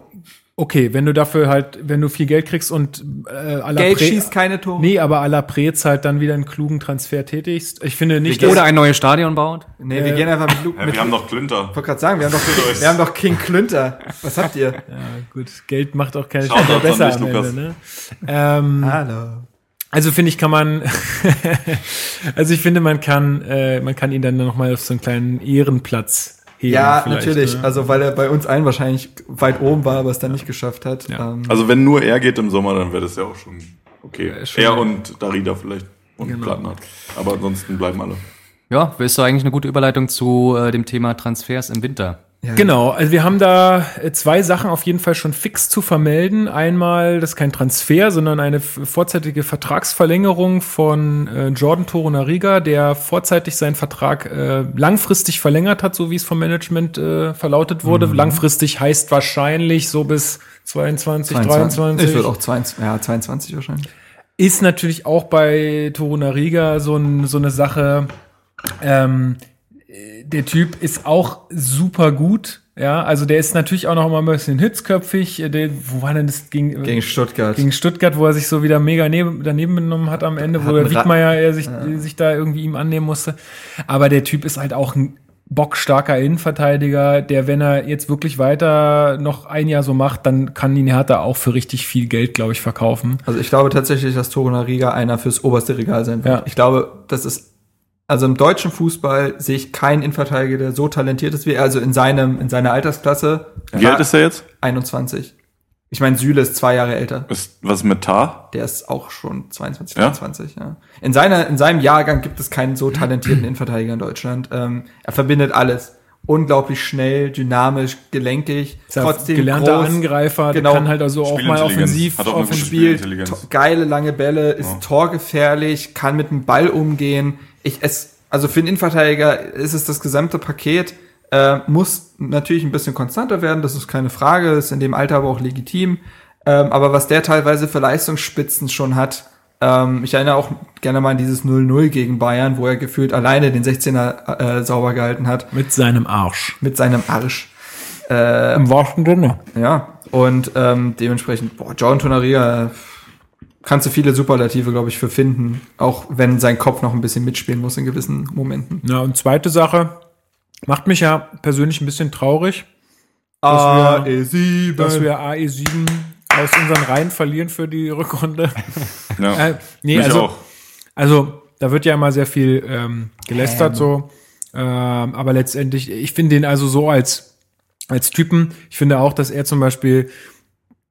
Okay, wenn du dafür halt, wenn du viel Geld kriegst und äh, à la Geld Pre- schießt keine Tore. Nee, aber à la Prez halt dann wieder einen klugen Transfer tätigst. Ich finde nicht, Oder ein neues Stadion baut. Nee, wir gehen einfach mit Luke. Ja, mit wir haben noch Klünter. ich wollte gerade sagen, wir haben, doch, wir haben doch King Klünter. Was habt ihr? Ja, gut, Geld macht auch keine Shoutouts Spieler besser am Lukas. Ende, ne? ähm, Hallo. Also finde ich, kann man, also ich finde, man kann, äh, man kann ihn dann noch mal auf so einen kleinen Ehrenplatz heben. Ja, natürlich. Ne? Also, weil er bei uns allen wahrscheinlich weit oben war, aber es dann nicht geschafft hat. Ja. Ähm, Also wenn nur er geht im Sommer, dann wäre das ja auch schon okay. schon- er und Darida vielleicht und Genau. Plattenhardt. Aber ansonsten bleiben alle. Ja, ist doch eigentlich eine gute Überleitung zu äh, dem Thema Transfers im Winter. Ja. Genau, also wir haben da äh, zwei Sachen auf jeden Fall schon fix zu vermelden. Einmal, das ist kein Transfer, sondern eine vorzeitige Vertragsverlängerung von äh, Jordan Torunariga, der vorzeitig seinen Vertrag äh, langfristig verlängert hat, so wie es vom Management äh, verlautet wurde. Langfristig heißt wahrscheinlich so bis 22, 23. Ich würde auch 22, ja, 22 wahrscheinlich. Ist natürlich auch bei Torunariga so, ein, so eine Sache. Ähm, äh, der Typ ist auch super gut. Ja, also der ist natürlich auch noch mal ein bisschen hitzköpfig. Äh, Der, wo war denn das gegen, Gegen Stuttgart. gegen Stuttgart, wo er sich so wieder mega neben, daneben genommen hat am Ende, wo der Wiedmeier er sich, sich da irgendwie ihm annehmen musste. Aber der Typ ist halt auch ein bockstarker Innenverteidiger, der, wenn er jetzt wirklich weiter noch ein Jahr so macht, dann kann ihn Hertha auch für richtig viel Geld, glaube ich, verkaufen. Also ich glaube tatsächlich, dass Torunariga einer fürs oberste Regal sein wird. Ja. Ich glaube, das ist also im deutschen Fußball sehe ich keinen Innenverteidiger, der so talentiert ist wie er. Also in seinem in seiner Altersklasse. Wie alt ist er jetzt? 21. Ich meine, Süle ist zwei Jahre älter. Ist was mit Tar? Der ist auch schon 22, Ja? 23, ja. In seiner, in seinem Jahrgang gibt es keinen so talentierten Innenverteidiger in Deutschland. Ähm, er verbindet alles. Unglaublich schnell, dynamisch, gelenkig, Ist ja trotzdem gelernter groß, Angreifer, Genau. der kann halt also auch mal offensiv, Hat auch spielt Spielintelligenz. to- geile lange Bälle, ist torgefährlich, kann mit dem Ball umgehen. Ich es also für einen Innenverteidiger ist es das gesamte Paket. Äh, muss natürlich ein bisschen konstanter werden, das ist keine Frage, ist in dem Alter aber auch legitim. Ähm, aber was der teilweise für Leistungsspitzen schon hat, ähm, ich erinnere auch gerne mal an dieses 0-0 gegen Bayern, wo er gefühlt alleine den 16er äh, sauber gehalten hat mit seinem Arsch. mit seinem Arsch. Im wahrsten Sinne. Ja, und ähm, dementsprechend, boah, John Tonaria, äh, kannst du viele Superlative, glaube ich, für finden, auch wenn sein Kopf noch ein bisschen mitspielen muss in gewissen Momenten. Ja, und zweite Sache, macht mich ja persönlich ein bisschen traurig, Dass AE7. dass wir AE7 aus unseren Reihen verlieren für die Rückrunde. Ja. Äh, nee, Mich also, auch. also da wird ja immer sehr viel ähm, gelästert so. Ähm, aber letztendlich, ich finde den also so als, als Typen, ich finde auch, dass er zum Beispiel,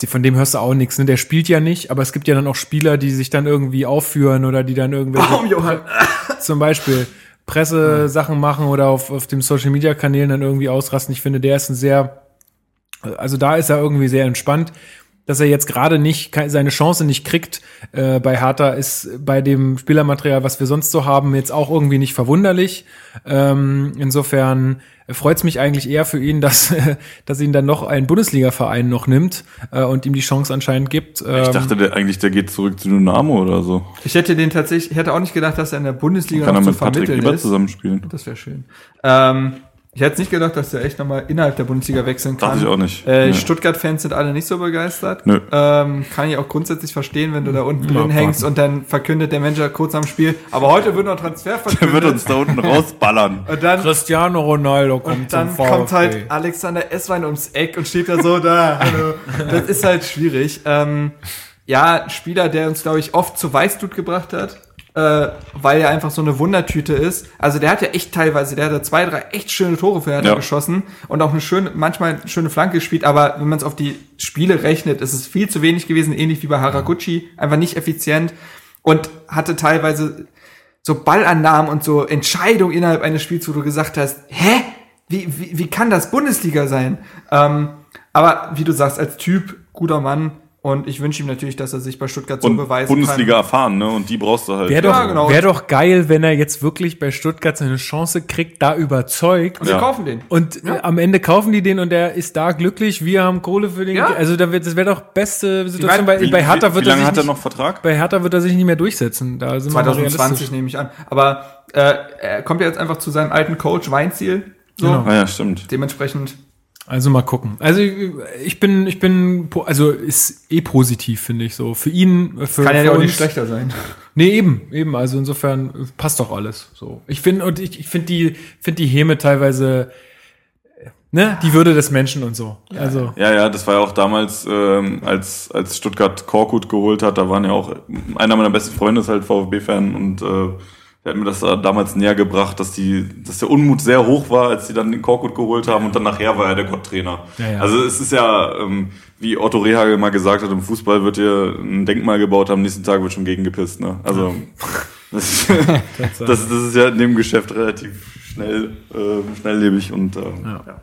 von dem hörst du auch nichts, ne? Der spielt ja nicht, aber es gibt ja dann auch Spieler, die sich dann irgendwie aufführen oder die dann irgendwelche Warum, Johann? zum Beispiel Presse-Sachen machen oder auf, auf dem Social Media Kanälen dann irgendwie ausrasten. Ich finde, der ist ein sehr, also da ist er irgendwie sehr entspannt. Dass er jetzt gerade nicht seine Chance nicht kriegt äh, bei Hertha ist bei dem Spielermaterial, was wir sonst so haben, jetzt auch irgendwie nicht verwunderlich. Ähm, insofern freut es mich eigentlich eher für ihn, dass dass ihn dann noch ein Bundesliga-Verein noch nimmt äh, und ihm die Chance anscheinend gibt. Ich Ähm, dachte der, eigentlich, der geht zurück zu Dynamo oder so. Ich hätte den tatsächlich, ich hätte auch nicht gedacht, dass er in der Bundesliga Kann er noch zu mit Patrick vermitteln Lieber ist. zusammenspielen? Das wäre schön. Ähm, ich hätte nicht gedacht, dass er echt nochmal innerhalb der Bundesliga wechseln kann. Dachte ich auch nicht. Äh, Nee. Stuttgart-Fans sind alle nicht so begeistert. Nö. Ähm, kann ich auch grundsätzlich verstehen, wenn du da unten drin hängst und dann verkündet der Manager kurz am Spiel, aber heute wird noch Transfer Der verkündet. wird uns da unten rausballern. und dann, Cristiano Ronaldo kommt und dann zum VfB. kommt halt Alexander Esswein ums Eck und steht da so da. Hallo. Das ist halt schwierig. Ähm, ja, ein Spieler, der uns, glaube ich, oft zu Weißblut gebracht hat, äh, weil er einfach so eine Wundertüte ist. Also der hat ja echt teilweise, der hat ja zwei, drei echt schöne Tore für Hertha Ja. geschossen und auch eine schöne, manchmal eine schöne Flanke gespielt, aber wenn man es auf die Spiele rechnet, ist es viel zu wenig gewesen, ähnlich wie bei Haraguchi, einfach nicht effizient und hatte teilweise so Ballannahmen und so Entscheidungen innerhalb eines Spiels, wo du gesagt hast, hä? Wie, wie, wie kann das Bundesliga sein? Ähm, aber wie du sagst, als Typ, guter Mann, und ich wünsche ihm natürlich, dass er sich bei Stuttgart so Und beweisen Bundesliga kann. erfahren, ne? Und die brauchst du halt. Wäre Ja, doch, genau. wär doch geil, wenn er jetzt wirklich bei Stuttgart seine Chance kriegt, da überzeugt. Und wir Ja. kaufen den. Und äh, am Ende kaufen die den und er ist da glücklich. Wir haben Kohle für den. Ja. Also da wird, das wäre doch beste Situation. meine, Bei, wie, bei Hertha wie, wird wie er lange sich hat er nicht, noch Vertrag? bei Hertha wird er sich nicht mehr durchsetzen. Da sind wir mal 2020 realistisch. nehme ich an. Aber äh, er kommt ja jetzt einfach zu seinem alten Coach Weinziel. So. Genau. Ah ja, stimmt. Dementsprechend. Also mal gucken. Also ich bin, ich bin, also ist eh positiv, finde ich so. Für ihn, für, Kann ja auch nicht schlechter sein. Nee, eben, eben. Also insofern passt doch alles. So. Ich finde und ich, ich finde die, finde die Häme teilweise, ne, die Würde des Menschen und so. Also Ja, ja, das war ja auch damals, ähm, als, als Stuttgart Korkut geholt hat, da waren ja auch, einer meiner besten Freunde ist halt VfB-Fan und äh, der hat mir das da damals näher gebracht, dass die, dass der Unmut sehr hoch war, als die dann den Korkut geholt haben und dann nachher war er der Gotttrainer. Ja, ja. Also es ist ja, ähm, wie Otto Rehagel mal gesagt hat, im Fußball wird hier ein Denkmal gebaut, am nächsten Tag wird schon gegengepisst, ne? Also das, das, das ist ja in dem Geschäft relativ schnell, äh, schnelllebig und äh, ja.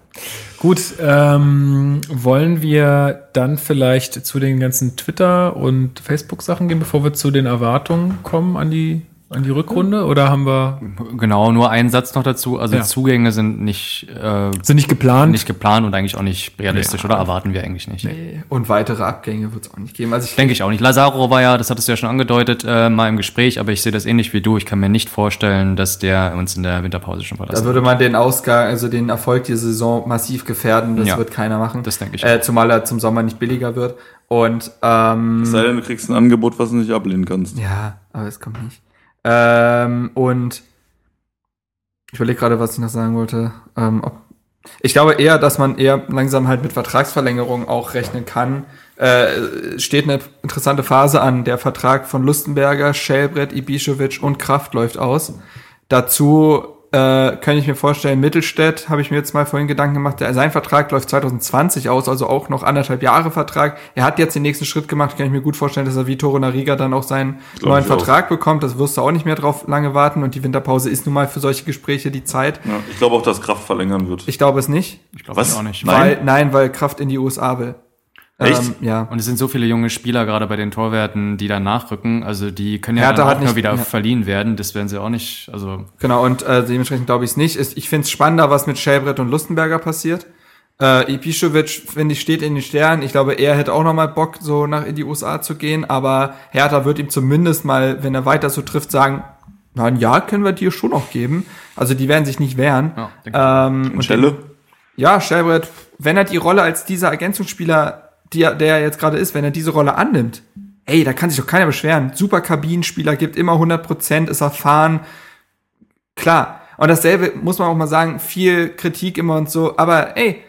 gut, ähm, wollen wir dann vielleicht zu den ganzen Twitter- und Facebook-Sachen gehen, bevor wir zu den Erwartungen kommen an die, an die Rückrunde? Oder haben wir, Genau, nur ein Satz noch dazu. Also Ja. Zugänge sind nicht, äh, sind nicht geplant? nicht geplant und eigentlich auch nicht realistisch oder erwarten wir eigentlich nicht. Und weitere Abgänge wird es auch nicht geben. Also ich Denke ich auch nicht. Lazaro war ja, das hattest du ja schon angedeutet, äh, mal im Gespräch, aber ich sehe das ähnlich wie du. Ich kann mir nicht vorstellen, dass der uns in der Winterpause schon Da verlassen würde man den Ausgang, also den Erfolg dieser Saison massiv gefährden. Das Ja. wird keiner machen. Das denke ich Äh, zumal er zum Sommer nicht billiger wird. Und ähm, Es sei denn, du kriegst ein Angebot, was du nicht ablehnen kannst. ja, aber es kommt nicht. Ähm, und ich überlege gerade, was ich noch sagen wollte. Ähm, ich glaube eher, dass man eher langsam halt mit Vertragsverlängerung auch rechnen kann. Äh, steht eine interessante Phase an. Der Vertrag von Lustenberger, Schellbrett, Ibišević und Kraft läuft aus. Dazu äh, kann ich mir vorstellen, Mittelstädt, habe ich mir jetzt mal vorhin Gedanken gemacht, der, sein Vertrag läuft 2020 aus, also auch noch anderthalb Jahre Vertrag. Er hat jetzt den nächsten Schritt gemacht, kann ich mir gut vorstellen, dass er wie Toro Nariga dann auch seinen Glaub neuen ich auch. Vertrag bekommt. Das wirst du auch nicht mehr drauf lange warten und die Winterpause ist nun mal für solche Gespräche die Zeit. Ja, ich glaube auch, dass Kraft verlängern wird. Ich glaube es nicht. Ich glaube Was? auch nicht. Nein? Weil, nein, weil Kraft in die USA will. Echt? Ähm, ja. Und es sind so viele junge Spieler gerade bei den Torwerten, die da nachrücken. Also die können ja Hertha dann auch hat nur nicht- wieder ja. verliehen werden. Das werden sie auch nicht. Also Genau, und äh, dementsprechend glaube ich es nicht. Ich finde es spannender, was mit Schellbrett und Lustenberger passiert. Äh, Ibišević, finde ich, steht in den Sternen. Ich glaube, er hätte auch noch mal Bock, so nach in die USA zu gehen. Aber Hertha wird ihm zumindest mal, wenn er weiter so trifft, sagen, na, ein Jahr können wir dir schon noch geben. Also die werden sich nicht wehren. Ja, ähm, Und Schelle? ja, Schellbrett, wenn er die Rolle als dieser Ergänzungsspieler, die er, der er jetzt gerade ist, wenn er diese Rolle annimmt, ey, da kann sich doch keiner beschweren. Super Kabinenspieler, gibt immer 100 Prozent, ist erfahren. Klar. Und dasselbe muss man auch mal sagen, viel Kritik immer und so. Aber ey,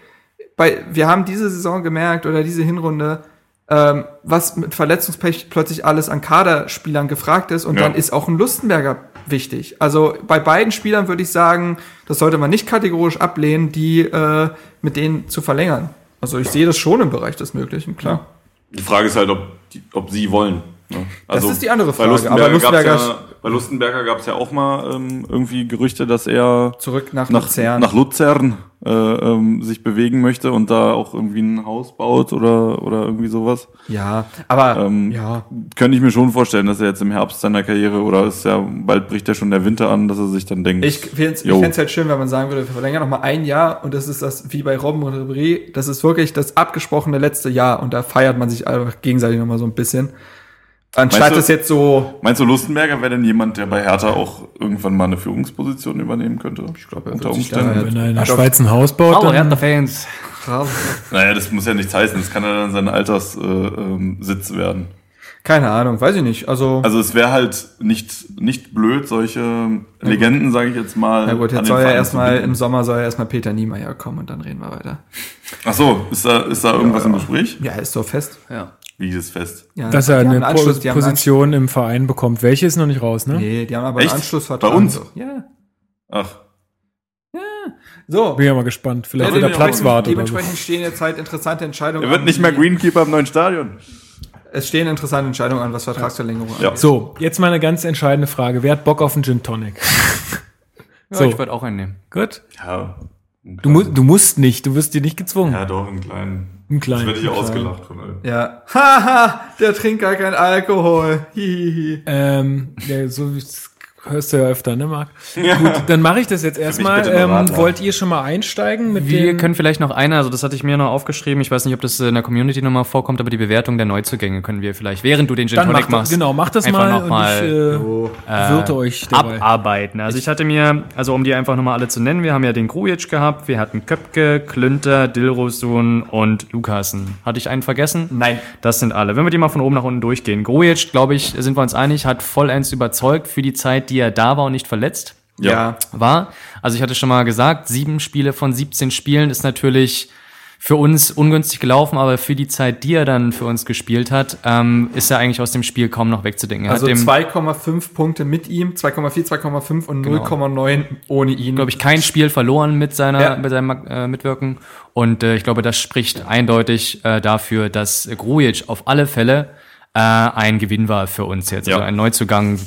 bei, wir haben diese Saison gemerkt oder diese Hinrunde, ähm, was mit Verletzungspech plötzlich alles an Kaderspielern gefragt ist. Und Ja. dann ist auch ein Lustenberger wichtig. Also bei beiden Spielern würde ich sagen, das sollte man nicht kategorisch ablehnen, die äh, mit denen zu verlängern. Also ich sehe das schon im Bereich des Möglichen, klar. Die Frage ist halt, ob, ob sie wollen. Ne? ist die andere Bei Frage, Lustenberger, aber Lustenberger- gab's ja, bei Lustenberger gab es ja auch mal ähm, irgendwie Gerüchte, dass er Zurück nach, nach Luzern. nach Luzern äh, ähm, sich bewegen möchte und da auch irgendwie ein Haus baut oder, oder irgendwie sowas. ja, aber Ähm, ja, Könnte ich mir schon vorstellen, dass er jetzt im Herbst seiner Karriere oder ist ja, bald bricht ja schon der Winter an, dass er sich dann denkt. Ich finde es halt schön, wenn man sagen würde, wir verlängern noch mal ein Jahr und das ist das, wie bei Robben und Ribéry, das ist wirklich das abgesprochene letzte Jahr und da feiert man sich einfach gegenseitig noch mal so ein bisschen. Anstatt Meinst du- es jetzt so, Meinst du, Lustenberger wäre denn jemand, der bei Hertha auch irgendwann mal eine Führungsposition übernehmen könnte? Ich glaube, er unter Umständen. da- Wenn er in der Schweiz ein Haus baut, dann, Hertha-Fans. Naja, das muss ja nichts heißen. Das kann ja dann sein Alterssitz äh, ähm, werden. keine Ahnung, weiß ich nicht. Also, Also es wäre halt nicht, nicht blöd, solche Legenden, sage ich jetzt mal. na gut, jetzt soll ja erstmal im. Sommer soll ja erstmal Peter Niemeyer kommen und dann reden wir weiter. Ach so, ist da, ist da irgendwas im Gespräch? Ja, ist so fest. Ja. Wie ist fest? Ja, dass er eine Po- Position im Verein bekommt. Welche ist noch nicht raus, ne? Nee, die haben aber Echt? einen Anschlussvertrag. Bei uns? Ja. Ach, So. Bin ja mal gespannt. Vielleicht Ja, wird er dementsprechend- Platz wartet. Dementsprechend stehen jetzt halt interessante Entscheidungen er wird nicht mehr Greenkeeper im neuen Stadion. Es stehen interessante Entscheidungen an, was Vertragsverlängerung Ja. angeht. So, jetzt mal eine ganz entscheidende Frage. Wer hat Bock auf einen Gin Tonic? Ja, So. ich würde auch einen nehmen. Gut. Ja, Du, mu du musst nicht, du wirst dir nicht gezwungen. Ja, doch, einen kleinen. Einen kleinen. Das werde ich ja ausgelacht von allen. Ja. Haha, der trinkt gar keinen Alkohol. Hihihi. Ähm, ja, so wie hörst du ja öfter, ne, Marc? Ja. Gut, dann mache ich das jetzt erstmal. Ähm, wollt ihr schon mal einsteigen mit Wir können vielleicht noch eine, also das hatte ich mir noch aufgeschrieben, ich weiß nicht, ob das in der Community nochmal vorkommt, aber die Bewertung der Neuzugänge können wir vielleicht, während du den Gin dann Tonic macht, machst, genau, mach das einfach mal noch und mal ich äh, wirte euch dabei. abarbeiten. Also ich hatte mir, also um die einfach nochmal alle zu nennen, wir haben ja den Grujic gehabt, wir hatten Köpke, Klünter, Dilrosun und Lukasen. Hatte ich einen vergessen? Nein. Das sind alle. Wenn wir die mal von oben nach unten durchgehen. Grujic, glaube ich, sind wir uns einig, hat vollends überzeugt für die Zeit, die er da war und nicht verletzt Ja. war. Also ich hatte schon mal gesagt, sieben Spiele von 17 Spielen ist natürlich für uns ungünstig gelaufen, aber für die Zeit, die er dann für uns gespielt hat, ähm, ist er eigentlich aus dem Spiel kaum noch wegzudenken. Er Also hat dem, 2,5 Punkte mit ihm, 2,4, 2,5 und Genau. 0,9 ohne ihn. glaube ich, kein Spiel verloren mit seiner, Ja. mit seinem äh, Mitwirken. Und äh, ich glaube, das spricht eindeutig äh, dafür, dass Grujic auf alle Fälle äh, ein Gewinn war für uns jetzt. Also Ja. ein Neuzugang,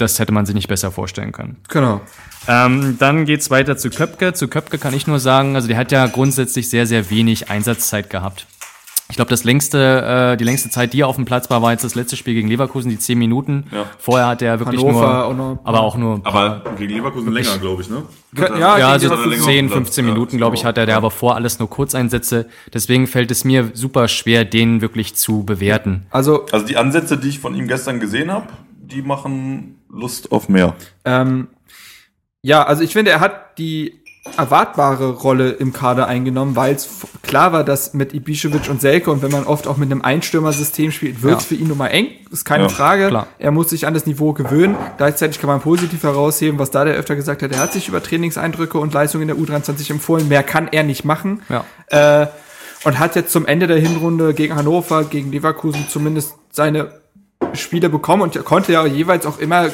das hätte man sich nicht besser vorstellen können. Genau. Ähm, dann geht's weiter zu Köpke. Zu Köpke kann ich nur sagen, also der hat ja grundsätzlich sehr, sehr wenig Einsatzzeit gehabt. Ich glaube, das längste, äh, die längste Zeit, die er auf dem Platz war, war jetzt das letzte Spiel gegen Leverkusen, die zehn Minuten. Ja. Vorher hat er wirklich Hannover nur, auch noch- aber auch nur, Aber gegen Leverkusen länger, glaube ich, ne? Ja, ja, also Leverkusen länger 10, auf dem 15 Platz. Minuten, Ja, glaube ich, hat er, der aber vor alles nur Kurzeinsätze. Deswegen fällt es mir super schwer, den wirklich zu bewerten. Also, Also die Ansätze, die ich von ihm gestern gesehen habe, die machen Lust auf mehr. ähm, ja, also ich finde, er hat die erwartbare Rolle im Kader eingenommen, weil es klar war, dass mit Ibišević und Selke und wenn man oft auch mit einem Einstürmersystem spielt, wird es Ja. für ihn nun mal eng, ist keine Ja, Frage. klar. Er muss sich an das Niveau gewöhnen. Gleichzeitig kann man positiv herausheben, was da der öfter gesagt hat, er hat sich über Trainingseindrücke und Leistungen in der U23 empfohlen. Mehr kann er nicht machen. Ja. Äh, und hat jetzt zum Ende der Hinrunde gegen Hannover, gegen Leverkusen zumindest seine Spiele bekommen und er konnte ja jeweils auch immer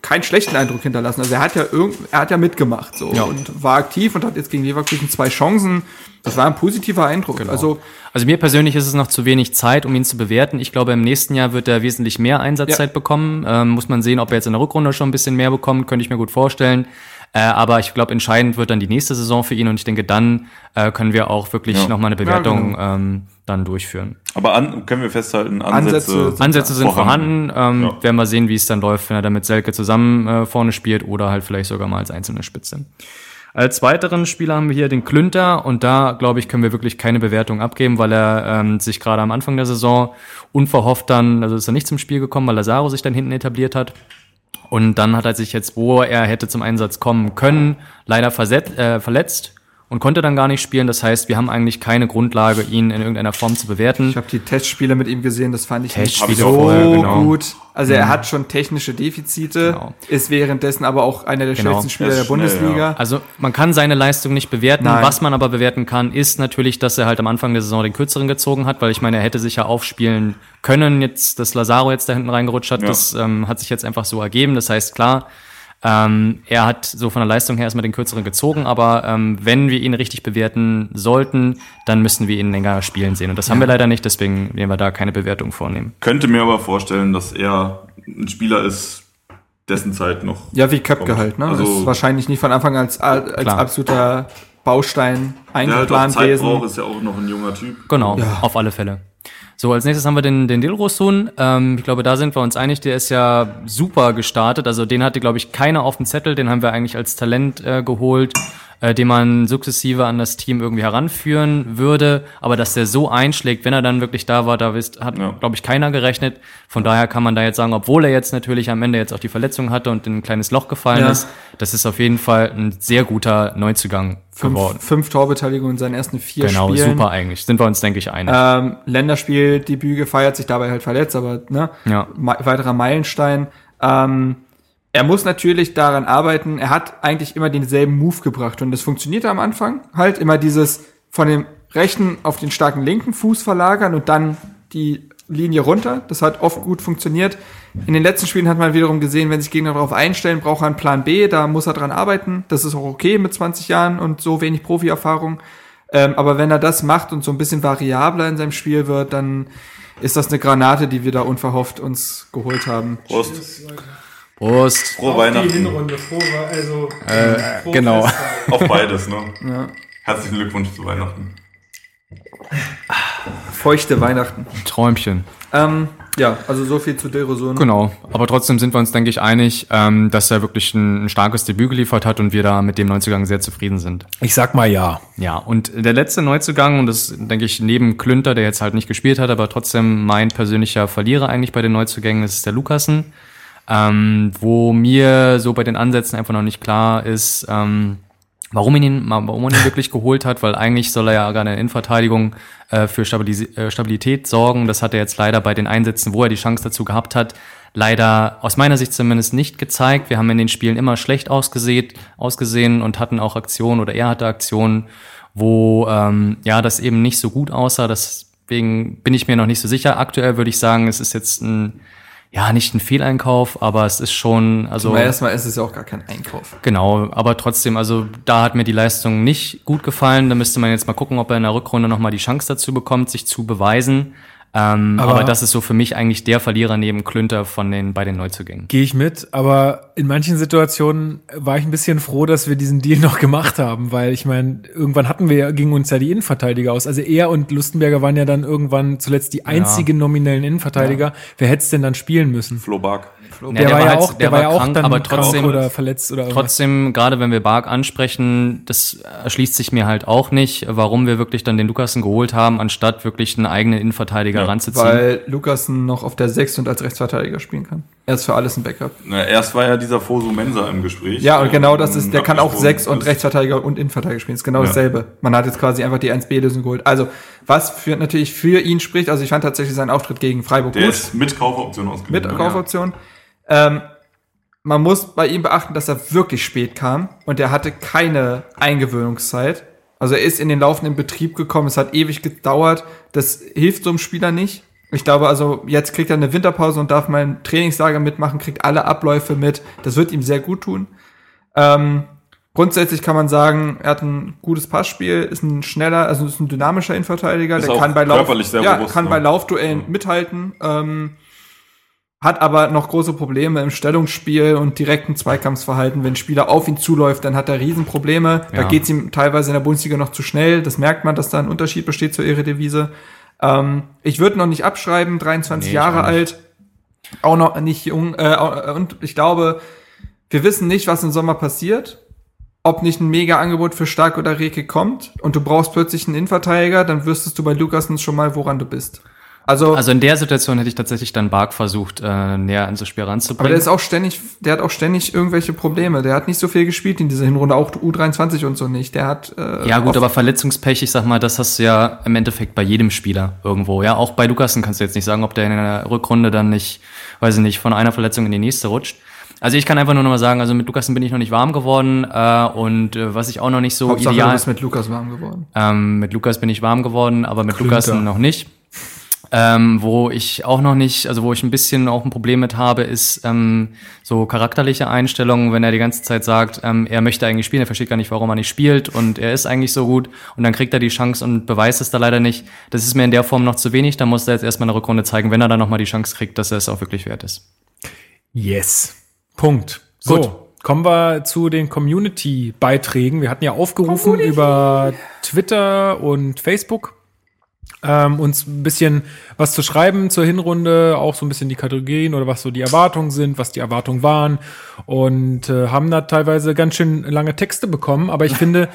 keinen schlechten Eindruck hinterlassen. Also er hat ja irgend, er hat ja mitgemacht so Ja. und war aktiv und hat jetzt gegen Leverkusen zwei Chancen. Das war ein positiver Eindruck. Also Also mir persönlich ist es noch zu wenig Zeit, um ihn zu bewerten. Ich glaube, im nächsten Jahr wird er wesentlich mehr Einsatzzeit Ja. bekommen. Ähm, muss man sehen, ob er jetzt in der Rückrunde schon ein bisschen mehr bekommt, könnte ich mir gut vorstellen. Äh, aber ich glaube, entscheidend wird dann die nächste Saison für ihn und ich denke, dann äh, können wir auch wirklich Ja. nochmal eine Bewertung Ja, ähm, dann durchführen. Aber an, können wir festhalten, Ansätze. Ansätze Ansätze sind vorhanden. Vorhanden. Ähm, Ja. Werden wir sehen, wie es dann läuft, wenn er dann mit Selke zusammen äh, vorne spielt oder halt vielleicht sogar mal als einzelne Spitze. Als weiteren Spieler haben wir hier den Klünter und da, glaube ich, können wir wirklich keine Bewertung abgeben, weil er ähm, sich gerade am Anfang der Saison unverhofft dann, also ist er nicht zum Spiel gekommen, weil Lazaro sich dann hinten etabliert hat. Und dann hat er sich jetzt, wo er hätte zum Einsatz kommen können, leider verset, äh, verletzt und konnte dann gar nicht spielen. Das heißt, wir haben eigentlich keine Grundlage, ihn in irgendeiner Form zu bewerten. ich habe die Testspiele mit ihm gesehen, das fand ich nicht Testspiele so vorher, genau. gut. Also er hat schon technische Defizite, Genau. ist währenddessen aber auch einer der Genau. schlechtesten Spieler Er der ist schnell, Bundesliga. Also man kann seine Leistung nicht bewerten. Nein. Was man aber bewerten kann, ist natürlich, dass er halt am Anfang der Saison den kürzeren gezogen hat, weil ich meine, er hätte sich ja aufspielen können. Jetzt, dass Lazaro jetzt da hinten reingerutscht hat, Ja. das ähm, hat sich jetzt einfach so ergeben. Das heißt, klar, ähm, er hat so von der Leistung her erstmal den kürzeren gezogen, aber ähm, wenn wir ihn richtig bewerten sollten, dann müssen wir ihn länger spielen sehen. Und das haben wir leider nicht, deswegen werden wir da keine Bewertung vornehmen. Könnte mir aber vorstellen, dass er ein Spieler ist, dessen Zeit noch. Ja, wie Köpke kommt. halt, ne? Also- ist wahrscheinlich nicht von Anfang an als, als Klar. absoluter Baustein Der halt auch eingeplant Zeit gewesen. braucht, ist ja auch noch ein junger Typ. Genau, Ja. auf alle Fälle. So, als nächstes haben wir den, den Dilrosun. Ähm, ich glaube, da sind wir uns einig, der ist ja super gestartet. Also den hatte, glaube ich, keiner auf dem Zettel. Den haben wir eigentlich als Talent äh, geholt, äh, den man sukzessive an das Team irgendwie heranführen würde. Aber dass der so einschlägt, wenn er dann wirklich da war, da wisst, hat, Ja. glaube ich, keiner gerechnet. Von daher kann man da jetzt sagen, obwohl er jetzt natürlich am Ende jetzt auch die Verletzung hatte und in ein kleines Loch gefallen Ja. ist, das ist auf jeden Fall ein sehr guter Neuzugang geworden. fünf, fünf Torbeteiligungen in seinen ersten vier Genau, Spielen. super eigentlich. Sind wir uns, denke ich, einig. Ähm, Länderspieldebüt gefeiert, sich dabei halt verletzt, aber ne, Ja. weiterer Meilenstein. Ähm, er muss natürlich daran arbeiten. Er hat eigentlich immer denselben Move gebracht und das funktionierte am Anfang halt immer dieses von dem rechten auf den starken linken Fuß verlagern und dann die Linie runter. Das hat oft gut funktioniert. In den letzten Spielen hat man wiederum gesehen, wenn sich Gegner darauf einstellen, braucht er einen Plan B, da muss er dran arbeiten. Das ist auch okay mit 20 Jahren und so wenig Profi-Erfahrung. Ähm, aber wenn er das macht und so ein bisschen variabler in seinem Spiel wird, dann ist das eine Granate, die wir da unverhofft uns geholt haben. Prost. Prost. Frohe Weihnachten. Hinrunde, frohe, also, Äh, genau. Auf beides, ne? Herzlichen Glückwunsch zu Weihnachten. Feuchte Weihnachten. Träumchen. Ähm, ja, also so viel zu Derosun. Genau. Aber trotzdem sind wir uns, denke ich, einig, ähm, dass er wirklich ein, ein starkes Debüt geliefert hat und wir da mit dem Neuzugang sehr zufrieden sind. Ich sag mal ja. Ja, und der letzte Neuzugang, und das denke ich neben Klünter, der jetzt halt nicht gespielt hat, aber trotzdem mein persönlicher Verlierer eigentlich bei den Neuzugängen, das ist der Lukasen. Ähm, wo mir so bei den Ansätzen einfach noch nicht klar ist, ähm, warum, ihn, warum man ihn wirklich geholt hat, weil eigentlich soll er ja gar eine Innenverteidigung äh, für Stabilis äh, Stabilität sorgen. Das hat er jetzt leider bei den Einsätzen, wo er die Chance dazu gehabt hat, leider aus meiner Sicht zumindest nicht gezeigt. Wir haben in den Spielen immer schlecht ausgesehen, ausgesehen und hatten auch Aktionen oder er hatte Aktionen, wo ähm, ja das eben nicht so gut aussah. Deswegen bin ich mir noch nicht so sicher. Aktuell würde ich sagen, es ist jetzt ein ja, nicht ein Fehleinkauf, aber es ist schon, also. Aber erstmal ist es ja auch gar kein Einkauf. Genau, aber trotzdem, also da hat mir die Leistung nicht gut gefallen. Da müsste man jetzt mal gucken, ob er in der Rückrunde nochmal die Chance dazu bekommt, sich zu beweisen. Ähm, aber, Aber- das ist so für mich eigentlich der Verlierer neben Klünter von den bei den Neuzugängen. Gehe ich mit, aber in manchen Situationen war ich ein bisschen froh, dass wir diesen Deal noch gemacht haben, weil ich meine, irgendwann hatten wir, ja- gingen uns ja die Innenverteidiger aus. Also er und Lustenberger waren ja dann irgendwann zuletzt die einzigen nominellen Innenverteidiger. Wer hätte es denn dann spielen müssen? Flo Bark. Ja, Der, war ja auch, der, war ja auch krank, dann aber krank trotzdem, oder verletzt oder irgendwas. trotzdem, gerade wenn wir Bark ansprechen, das erschließt sich mir halt auch nicht, warum wir wirklich dann den Lukasen geholt haben, anstatt wirklich einen eigenen Innenverteidiger Ja, ranzuziehen. Weil Lukasen noch auf der 6 und als Rechtsverteidiger spielen kann. Er ist für alles ein Backup. Na, erst war ja dieser Fosu Mensa im Gespräch. Ja, und genau das ist, der kann auch 6 und. Rechtsverteidiger und Innenverteidiger spielen. Ist genau Ja. dasselbe. Man hat jetzt quasi einfach die 1B-Lösung geholt. Also, was für, natürlich für ihn spricht, also ich fand tatsächlich seinen Auftritt gegen Freiburg Der gut. ist mit Kaufoption ausgeliehen. mit? Kaufoption. Ähm, man muss bei ihm beachten, dass er wirklich spät kam und er hatte keine Eingewöhnungszeit. Also er ist in den laufenden Betrieb gekommen, es hat ewig gedauert. Das hilft so einem Spieler nicht. Ich glaube also, jetzt kriegt er eine Winterpause und darf mal ein Trainingslager mitmachen, kriegt alle Abläufe mit. Das wird ihm sehr gut tun. Ähm, grundsätzlich kann man sagen, er hat ein gutes Passspiel, ist ein schneller, also ist ein dynamischer Innenverteidiger, Ist der auch kann bei Lauf, körperlich sehr ja, robust, kann ne? bei Laufduellen mithalten. Ähm, hat aber noch große Probleme im Stellungsspiel und direkten Zweikampfsverhalten. Wenn ein Spieler auf ihn zuläuft, dann hat er Riesenprobleme. Da Ja. geht's ihm teilweise in der Bundesliga noch zu schnell. Das merkt man, dass da ein Unterschied besteht zur Eredivisie. Ähm, ich würde noch nicht abschreiben, 23 Nee, Jahre alt, auch noch nicht jung. Äh, und ich glaube, wir wissen nicht, was im Sommer passiert. Ob nicht ein Mega-Angebot für Stark oder Reke kommt und du brauchst plötzlich einen Innenverteidiger, dann wüsstest du bei Lukasen schon mal, woran du bist. Also, Also in der Situation hätte ich tatsächlich dann Bark versucht, äh, näher an das Spiel aber ranzubringen. der ist auch ständig, der hat auch ständig irgendwelche Probleme. Der hat nicht so viel gespielt in dieser Hinrunde, auch U23 und so nicht. Der hat äh, ja gut, aber Verletzungspech, ich sag mal, das hast du ja im Endeffekt bei jedem Spieler irgendwo. Ja, auch bei Lukasen kannst du jetzt nicht sagen, ob der in der Rückrunde dann nicht, weiß ich nicht, von einer Verletzung in die nächste rutscht. Also ich kann einfach nur noch mal sagen, also mit Lukasen bin ich noch nicht warm geworden äh, und äh, was ich auch noch nicht so Hauptsache, du ideal. bist mit Lukas warm geworden. Ähm, mit Lukas bin ich warm geworden, aber mit Klünter. Lukas noch nicht. Ähm, wo ich auch noch nicht, also wo ich ein bisschen auch ein Problem mit habe, ist ähm, so charakterliche Einstellungen, wenn er die ganze Zeit sagt, ähm, er möchte eigentlich spielen, er versteht gar nicht, warum er nicht spielt und er ist eigentlich so gut und dann kriegt er die Chance und beweist es da leider nicht. Das ist mir in der Form noch zu wenig, da muss er jetzt erstmal eine Rückrunde zeigen, wenn er dann nochmal die Chance kriegt, dass er es auch wirklich wert ist. Yes. Punkt. So, Gut. kommen wir zu den Community-Beiträgen. Wir hatten ja aufgerufen über Twitter und Facebook, ähm, uns ein bisschen was zu schreiben zur Hinrunde, auch so ein bisschen die Kategorien oder was so die Erwartungen sind, was die Erwartungen waren und äh, haben da teilweise ganz schön lange Texte bekommen. Aber ich finde,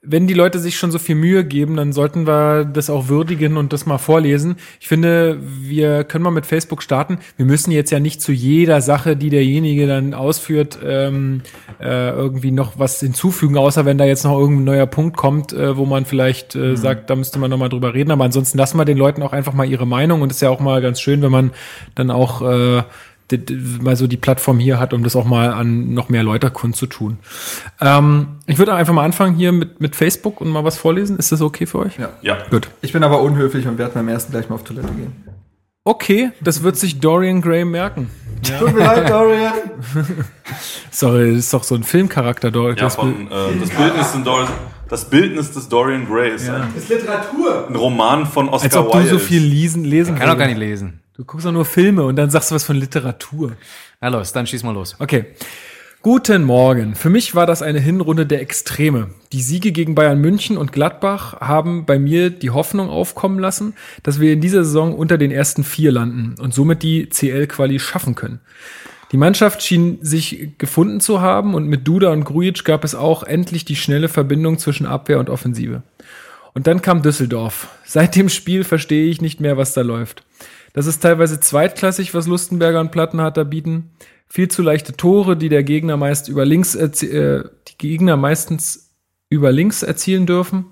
wenn die Leute sich schon so viel Mühe geben, dann sollten wir das auch würdigen und das mal vorlesen. Ich finde, wir können mal mit Facebook starten. Wir müssen jetzt ja nicht zu jeder Sache, die derjenige dann ausführt, ähm, äh, irgendwie noch was hinzufügen, außer wenn da jetzt noch irgendein neuer Punkt kommt, äh, wo man vielleicht äh, sagt, da müsste man noch mal drüber reden. Aber ansonsten lassen wir den Leuten auch einfach mal ihre Meinung und ist ja auch mal ganz schön, wenn man dann auch äh, mal so die Plattform hier hat, um das auch mal an noch mehr Leute kundzutun. Ähm, ich würde einfach mal anfangen hier mit, mit Facebook und mal was vorlesen. Ist das okay für euch? Ja. Ja. Gut. Ich bin aber unhöflich und werde beim ersten gleich mal auf Toilette gehen. Okay, das wird sich Dorian Gray merken. Tut mir leid, Dorian. Sorry, das ist doch so ein Filmcharakter dort. Ja, Das- von, äh, das, Bildnis in Dor das Bildnis des Dorian Gray ist ein, Das ist Literatur. ein Roman von Oscar als ob du Wilde. so viel lesen, lesen Kann doch gar würdest. nicht lesen. Du guckst doch nur Filme und dann sagst du was von Literatur. Na los, dann schieß mal los. Okay. Guten Morgen. Für mich war das eine Hinrunde der Extreme. Die Siege gegen Bayern München und Gladbach haben bei mir die Hoffnung aufkommen lassen, dass wir in dieser Saison unter den ersten vier landen und somit die CL-Quali schaffen können. Die Mannschaft schien sich gefunden zu haben und mit Duda und Grujic gab es auch endlich die schnelle Verbindung zwischen Abwehr und Offensive. Und dann kam Düsseldorf. Seit dem Spiel verstehe ich nicht mehr, was da läuft. Das ist teilweise zweitklassig, was Lustenberger und Plattenharter bieten. Viel zu leichte Tore, die der Gegner meist über links, äh, die Gegner meistens über links erzielen dürfen.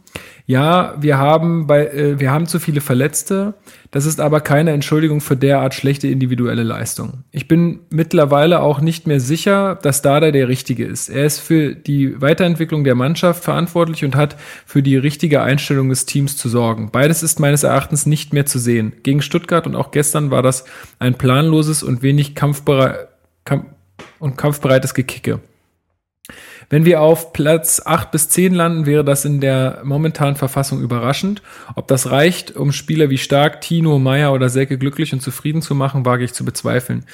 Ja, wir haben bei, äh, wir haben zu viele Verletzte. Das ist aber keine Entschuldigung für derart schlechte individuelle Leistung. Ich bin mittlerweile auch nicht mehr sicher, dass Dada der Richtige ist. Er ist für die Weiterentwicklung der Mannschaft verantwortlich und hat für die richtige Einstellung des Teams zu sorgen. Beides ist meines Erachtens nicht mehr zu sehen. Gegen Stuttgart und auch gestern war das ein planloses und wenig kampfbereit, kampf und kampfbereites Gekicke. Wenn wir auf Platz 8 bis 10 landen, wäre das in der momentanen Verfassung überraschend. Ob das reicht, um Spieler wie Stark, Tino, Meyer oder Selke glücklich und zufrieden zu machen, wage ich zu bezweifeln.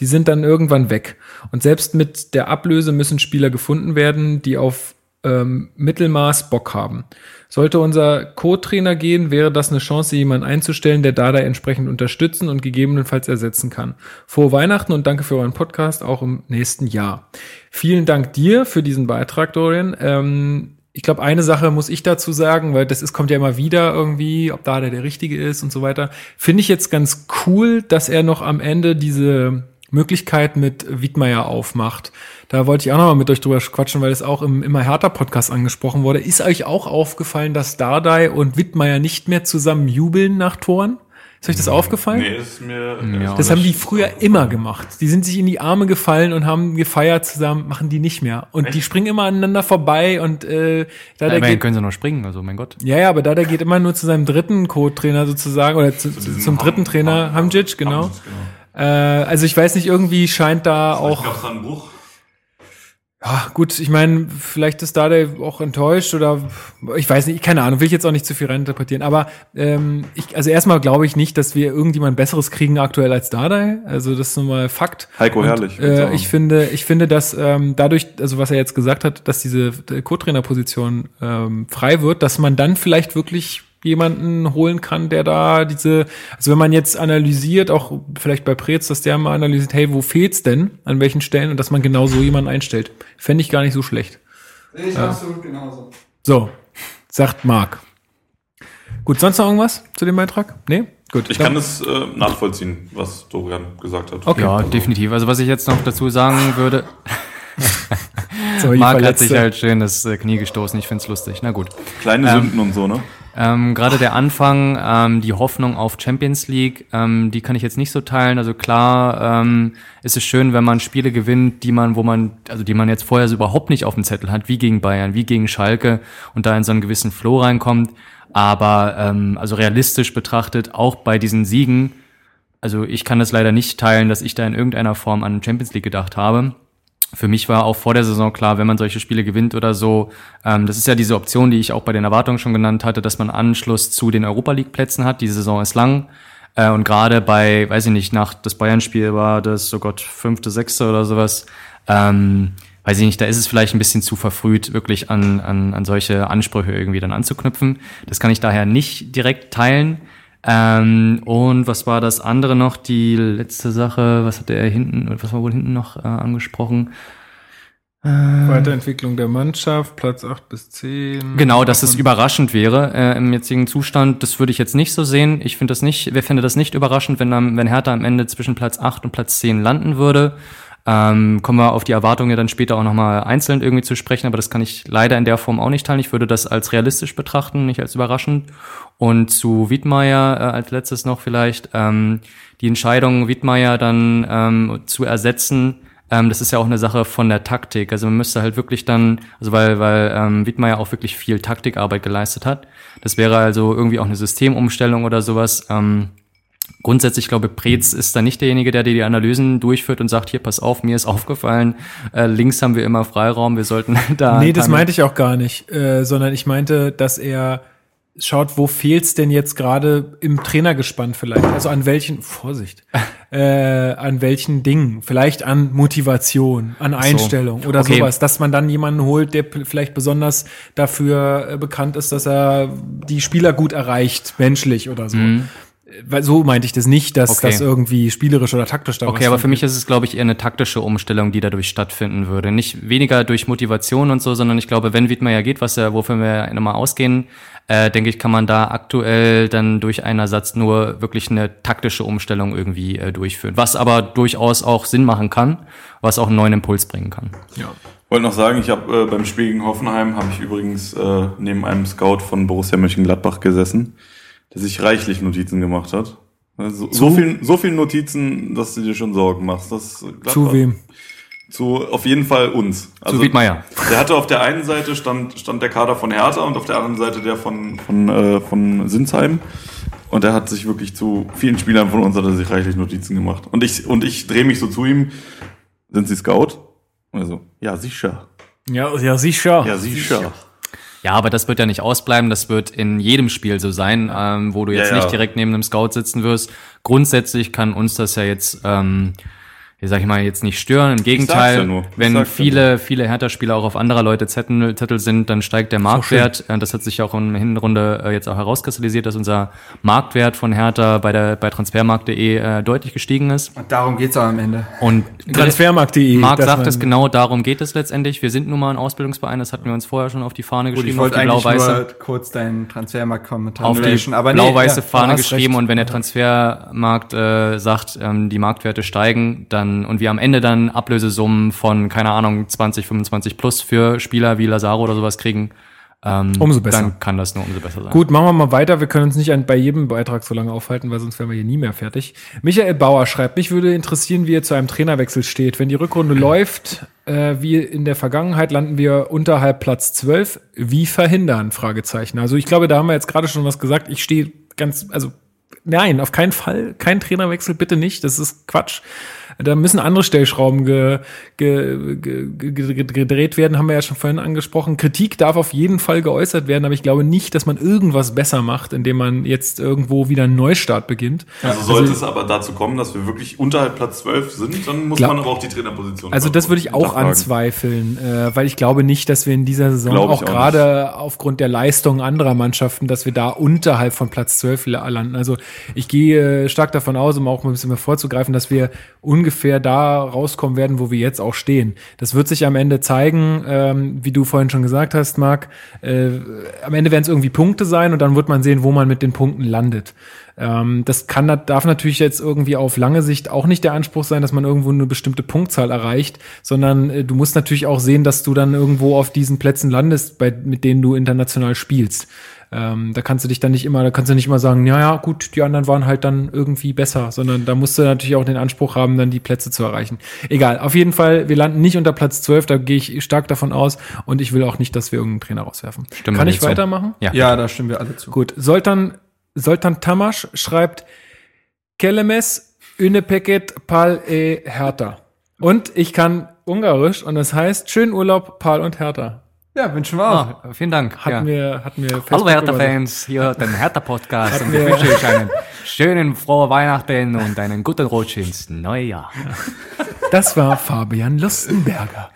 Die sind dann irgendwann weg. Und selbst mit der Ablöse müssen Spieler gefunden werden, die auf ähm, Mittelmaß Bock haben. Sollte unser Co-Trainer gehen, wäre das eine Chance, jemanden einzustellen, der Dada entsprechend unterstützen und gegebenenfalls ersetzen kann. Frohe Weihnachten und danke für euren Podcast auch im nächsten Jahr. Vielen Dank dir für diesen Beitrag, Dorian. Ähm, ich glaube, eine Sache muss ich dazu sagen, weil das ist, kommt ja immer wieder irgendwie, ob da der der Richtige ist und so weiter. Finde ich jetzt ganz cool, dass er noch am Ende diese Möglichkeit mit Wiedmeier aufmacht. Da wollte ich auch noch mal mit euch drüber quatschen, weil es auch im immer härter Podcast angesprochen wurde. Ist euch auch aufgefallen, dass Dardai und Wittmeier nicht mehr zusammen jubeln nach Toren? Ist euch das aufgefallen? Nee, ist mir. Ja, das haben die früher immer gemacht. Die sind sich in die Arme gefallen und haben gefeiert zusammen, machen die nicht mehr. Und Echt? die springen immer aneinander vorbei und äh, da ja, der können sie noch springen, also mein Gott. Ja, ja, aber da der geht immer nur zu seinem dritten Co-Trainer sozusagen oder zu, zu zum dritten Trainer, Hamjic, genau. Hamjic, genau. Äh, also ich weiß nicht, irgendwie scheint da auch. Gab's da einen Bruch? Ja, gut, ich meine, vielleicht ist Dardai auch enttäuscht oder ich weiß nicht, keine Ahnung, will ich jetzt auch nicht zu viel reininterpretieren. Aber ähm, ich, also erstmal glaube ich nicht, dass wir irgendjemand Besseres kriegen aktuell als Dardai. Also das ist nun mal Fakt. Heiko Und, Herrlich. Äh, ich finde, ich finde, dass ähm, dadurch, also was er jetzt gesagt hat, dass diese Co-Trainer-Position ähm, frei wird, dass man dann vielleicht wirklich jemanden holen kann, der da diese, also wenn man jetzt analysiert, auch vielleicht bei Preetz, dass der mal analysiert, hey, wo fehlt's denn, an welchen Stellen und dass man genau so jemanden einstellt, fände ich gar nicht so schlecht. Ich ja. absolut genauso. So, sagt Marc. Gut, sonst noch irgendwas zu dem Beitrag? Nee? Gut. Ich kann es äh, nachvollziehen, was Dorian gesagt hat. Okay. Ja, also. definitiv. Also was ich jetzt noch dazu sagen würde. Marc hat sich halt schön das äh, Knie gestoßen. Ich find's lustig. Na gut. Kleine ähm, Sünden und so, ne? Ähm, Gerade der Anfang, ähm, die Hoffnung auf Champions League, ähm, die kann ich jetzt nicht so teilen. Also klar ähm, ist es schön, wenn man Spiele gewinnt, die man, wo man, also die man jetzt vorher so überhaupt nicht auf dem Zettel hat, wie gegen Bayern, wie gegen Schalke und da in so einen gewissen Flow reinkommt. Aber ähm, also realistisch betrachtet, auch bei diesen Siegen, also ich kann das leider nicht teilen, dass ich da in irgendeiner Form an Champions League gedacht habe für mich war auch vor der Saison klar, wenn man solche Spiele gewinnt oder so, ähm, das ist ja diese Option, die ich auch bei den Erwartungen schon genannt hatte, dass man Anschluss zu den Europa League Plätzen hat. Die Saison ist lang. Äh, und gerade bei, weiß ich nicht, nach das Bayern-Spiel war das, so Gott, fünfte, sechste oder sowas, ähm, weiß ich nicht, da ist es vielleicht ein bisschen zu verfrüht, wirklich an, an, an solche Ansprüche irgendwie dann anzuknüpfen. Das kann ich daher nicht direkt teilen. Ähm, und was war das andere noch? Die letzte Sache, was hat er hinten, was war wohl hinten noch äh, angesprochen? Äh, Weiterentwicklung der Mannschaft, Platz 8 bis 10. Genau, dass es überraschend wäre äh, im jetzigen Zustand. Das würde ich jetzt nicht so sehen. Ich finde das nicht, wer finde das nicht überraschend, wenn, dann, wenn Hertha am Ende zwischen Platz 8 und Platz 10 landen würde. Ähm, kommen wir auf die Erwartungen dann später auch nochmal einzeln irgendwie zu sprechen, aber das kann ich leider in der Form auch nicht teilen. Ich würde das als realistisch betrachten, nicht als überraschend. Und zu Wiedmeier äh, als letztes noch vielleicht ähm, die Entscheidung, Wiedmeier dann ähm, zu ersetzen, ähm, das ist ja auch eine Sache von der Taktik. Also man müsste halt wirklich dann, also weil, weil ähm, Wiedmeier auch wirklich viel Taktikarbeit geleistet hat. Das wäre also irgendwie auch eine Systemumstellung oder sowas. Ähm, Grundsätzlich glaube ich, Preetz ist da nicht derjenige, der die Analysen durchführt und sagt, hier, pass auf, mir ist aufgefallen, äh, links haben wir immer Freiraum, wir sollten da. Nee, das meinte ich auch gar nicht, äh, sondern ich meinte, dass er schaut, wo fehlt's denn jetzt gerade im Trainergespann vielleicht? Also an welchen, Vorsicht, äh, an welchen Dingen? Vielleicht an Motivation, an Einstellung so. oder okay. sowas, dass man dann jemanden holt, der vielleicht besonders dafür äh, bekannt ist, dass er die Spieler gut erreicht, menschlich oder so. Mhm weil so meinte ich das nicht, dass okay. das irgendwie spielerisch oder taktisch da Okay, aber für mich ist es, glaube ich, eher eine taktische Umstellung, die dadurch stattfinden würde. Nicht weniger durch Motivation und so, sondern ich glaube, wenn Wiedmer ja geht, was ja, wofür wir ja immer ausgehen, äh, denke ich, kann man da aktuell dann durch einen Ersatz nur wirklich eine taktische Umstellung irgendwie äh, durchführen. Was aber durchaus auch Sinn machen kann, was auch einen neuen Impuls bringen kann. Ja. Wollte noch sagen, ich habe äh, beim Spiel gegen Hoffenheim habe ich übrigens äh, neben einem Scout von Borussia Mönchengladbach gesessen der sich reichlich Notizen gemacht hat. Also, so, viel, so viel Notizen, dass du dir schon Sorgen machst. Das Zu wem? Zu auf jeden Fall uns. Also, Zu Wiedmeier. Der hatte auf der einen Seite stand, stand der Kader von Hertha und auf der anderen Seite der von, von, äh, von Sinsheim. Und er hat sich wirklich zu vielen Spielern von uns hat er sich reichlich Notizen gemacht. Und ich, und ich drehe mich so zu ihm. Sind Sie Scout? Also, ja, sicher. Ja, ja, sicher. Ja, sicher. sicher. Ja, aber das wird ja nicht ausbleiben. Das wird in jedem Spiel so sein, ähm, wo du jetzt ja, ja. nicht direkt neben einem Scout sitzen wirst. Grundsätzlich kann uns das ja jetzt ähm, wie sag ich mal, jetzt nicht stören. Im Gegenteil, ja wenn viele, ja viele Hertha-Spieler auch auf anderer Leute Zettel, Zettel sind, dann steigt der Marktwert. So das hat sich auch in der Hinrunde äh, jetzt auch herauskristallisiert, dass unser Marktwert von Hertha bei der bei transfermarkt.de äh, deutlich gestiegen ist. Und darum geht's auch am Ende. Und transfermarkt.de. Marc sagt es genau, darum geht es letztendlich. Wir sind nun mal ein Ausbildungsverein, das hatten wir uns vorher schon auf die Fahne geschrieben, Gut, ich wollte auf die blau-weiße. kurz deinen Transfermarkt-Kommentar auf die blau-weiße nee, Fahne geschrieben recht. und wenn der Transfermarkt äh, sagt, ähm, die Marktwerte steigen, dann und wir am Ende dann Ablösesummen von, keine Ahnung, 20, 25 plus für Spieler wie Lazaro oder sowas kriegen, ähm, umso besser. Dann kann das nur umso besser sein. Gut, machen wir mal weiter. Wir können uns nicht bei jedem Beitrag so lange aufhalten, weil sonst wären wir hier nie mehr fertig. Michael Bauer schreibt, mich würde interessieren, wie er zu einem Trainerwechsel steht. Wenn die Rückrunde läuft, äh, wie in der Vergangenheit, landen wir unterhalb Platz 12. Wie verhindern? Fragezeichen. Also ich glaube, da haben wir jetzt gerade schon was gesagt. Ich stehe ganz, also nein, auf keinen Fall. Kein Trainerwechsel, bitte nicht. Das ist Quatsch. Da müssen andere Stellschrauben ge, ge, ge, gedreht werden, haben wir ja schon vorhin angesprochen. Kritik darf auf jeden Fall geäußert werden, aber ich glaube nicht, dass man irgendwas besser macht, indem man jetzt irgendwo wieder einen Neustart beginnt. Also sollte also, es aber dazu kommen, dass wir wirklich unterhalb Platz 12 sind, dann muss glaub, man aber auch die Trainerposition. Also das würde ich auch anzweifeln, äh, weil ich glaube nicht, dass wir in dieser Saison glaube auch gerade aufgrund der Leistung anderer Mannschaften, dass wir da unterhalb von Platz 12 landen. Also ich gehe stark davon aus, um auch mal ein bisschen mehr vorzugreifen, dass wir ungefähr da rauskommen werden, wo wir jetzt auch stehen. Das wird sich am Ende zeigen, ähm, wie du vorhin schon gesagt hast, Marc. Äh, am Ende werden es irgendwie Punkte sein und dann wird man sehen, wo man mit den Punkten landet. Ähm, das kann, darf natürlich jetzt irgendwie auf lange Sicht auch nicht der Anspruch sein, dass man irgendwo eine bestimmte Punktzahl erreicht, sondern äh, du musst natürlich auch sehen, dass du dann irgendwo auf diesen Plätzen landest, bei, mit denen du international spielst. Ähm, da kannst du dich dann nicht immer, da kannst du nicht immer sagen, ja, ja, gut, die anderen waren halt dann irgendwie besser, sondern da musst du natürlich auch den Anspruch haben, dann die Plätze zu erreichen. Egal, auf jeden Fall, wir landen nicht unter Platz 12, da gehe ich stark davon aus und ich will auch nicht, dass wir irgendeinen Trainer rauswerfen. Stimmt Kann ich weitermachen? Ja. ja, da stimmen wir alle zu. Gut, Soltan, Soltan Tamasch schreibt, Kelemes, Ünepeket, Pal e Hertha. Und ich kann Ungarisch und das heißt, schönen Urlaub, Pal und Hertha. Ja, wünschen wir auch. Oh, vielen Dank. Hatten ja. wir, hatten wir Hallo Hertha-Fans, hier den Hertha-Podcast und wir wünschen euch einen schönen, frohen Weihnachten und einen guten Rutsch ins neue Jahr. Das war Fabian Lustenberger.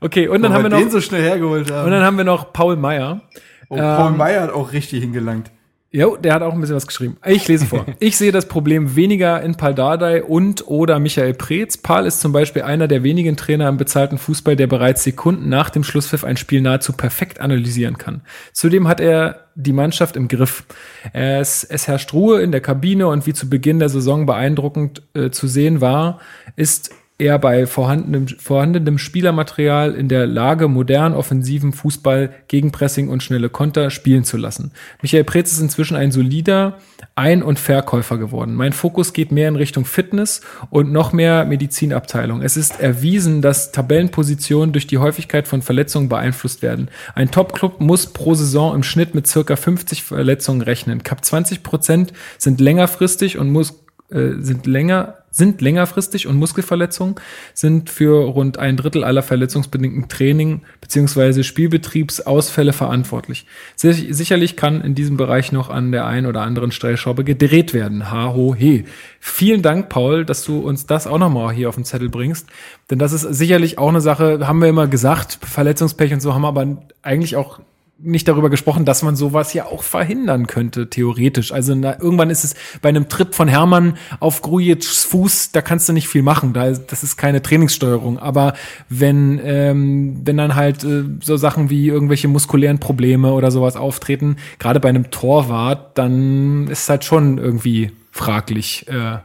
okay, und dann Wo haben wir noch. Den so schnell hergeholt haben. Und dann haben wir noch Paul Meyer. Oh, Paul ähm, Meyer hat auch richtig hingelangt. Jo, der hat auch ein bisschen was geschrieben. Ich lese vor. Ich sehe das Problem weniger in Paul Dardai und oder Michael Preetz. Paul ist zum Beispiel einer der wenigen Trainer im bezahlten Fußball, der bereits Sekunden nach dem Schlusspfiff ein Spiel nahezu perfekt analysieren kann. Zudem hat er die Mannschaft im Griff. Es, es herrscht Ruhe in der Kabine und wie zu Beginn der Saison beeindruckend äh, zu sehen war, ist er bei vorhandenem, vorhandenem Spielermaterial in der Lage, modern offensiven Fußball, Gegenpressing und schnelle Konter spielen zu lassen. Michael Preetz ist inzwischen ein solider Ein- und Verkäufer geworden. Mein Fokus geht mehr in Richtung Fitness und noch mehr Medizinabteilung. Es ist erwiesen, dass Tabellenpositionen durch die Häufigkeit von Verletzungen beeinflusst werden. Ein Top-Club muss pro Saison im Schnitt mit circa 50 Verletzungen rechnen. Kap 20 Prozent sind längerfristig und muss äh, sind länger sind längerfristig und Muskelverletzungen sind für rund ein Drittel aller verletzungsbedingten Training beziehungsweise Spielbetriebsausfälle verantwortlich. Sicherlich kann in diesem Bereich noch an der einen oder anderen Stellschraube gedreht werden. Ha, ho, he. Vielen Dank, Paul, dass du uns das auch nochmal hier auf den Zettel bringst. Denn das ist sicherlich auch eine Sache, haben wir immer gesagt, Verletzungspech und so haben wir aber eigentlich auch nicht darüber gesprochen, dass man sowas ja auch verhindern könnte, theoretisch. Also na, irgendwann ist es bei einem Tritt von Hermann auf Grujic's Fuß, da kannst du nicht viel machen. Da, das ist keine Trainingssteuerung. Aber wenn, ähm, wenn dann halt äh, so Sachen wie irgendwelche muskulären Probleme oder sowas auftreten, gerade bei einem Torwart, dann ist es halt schon irgendwie fraglich, äh,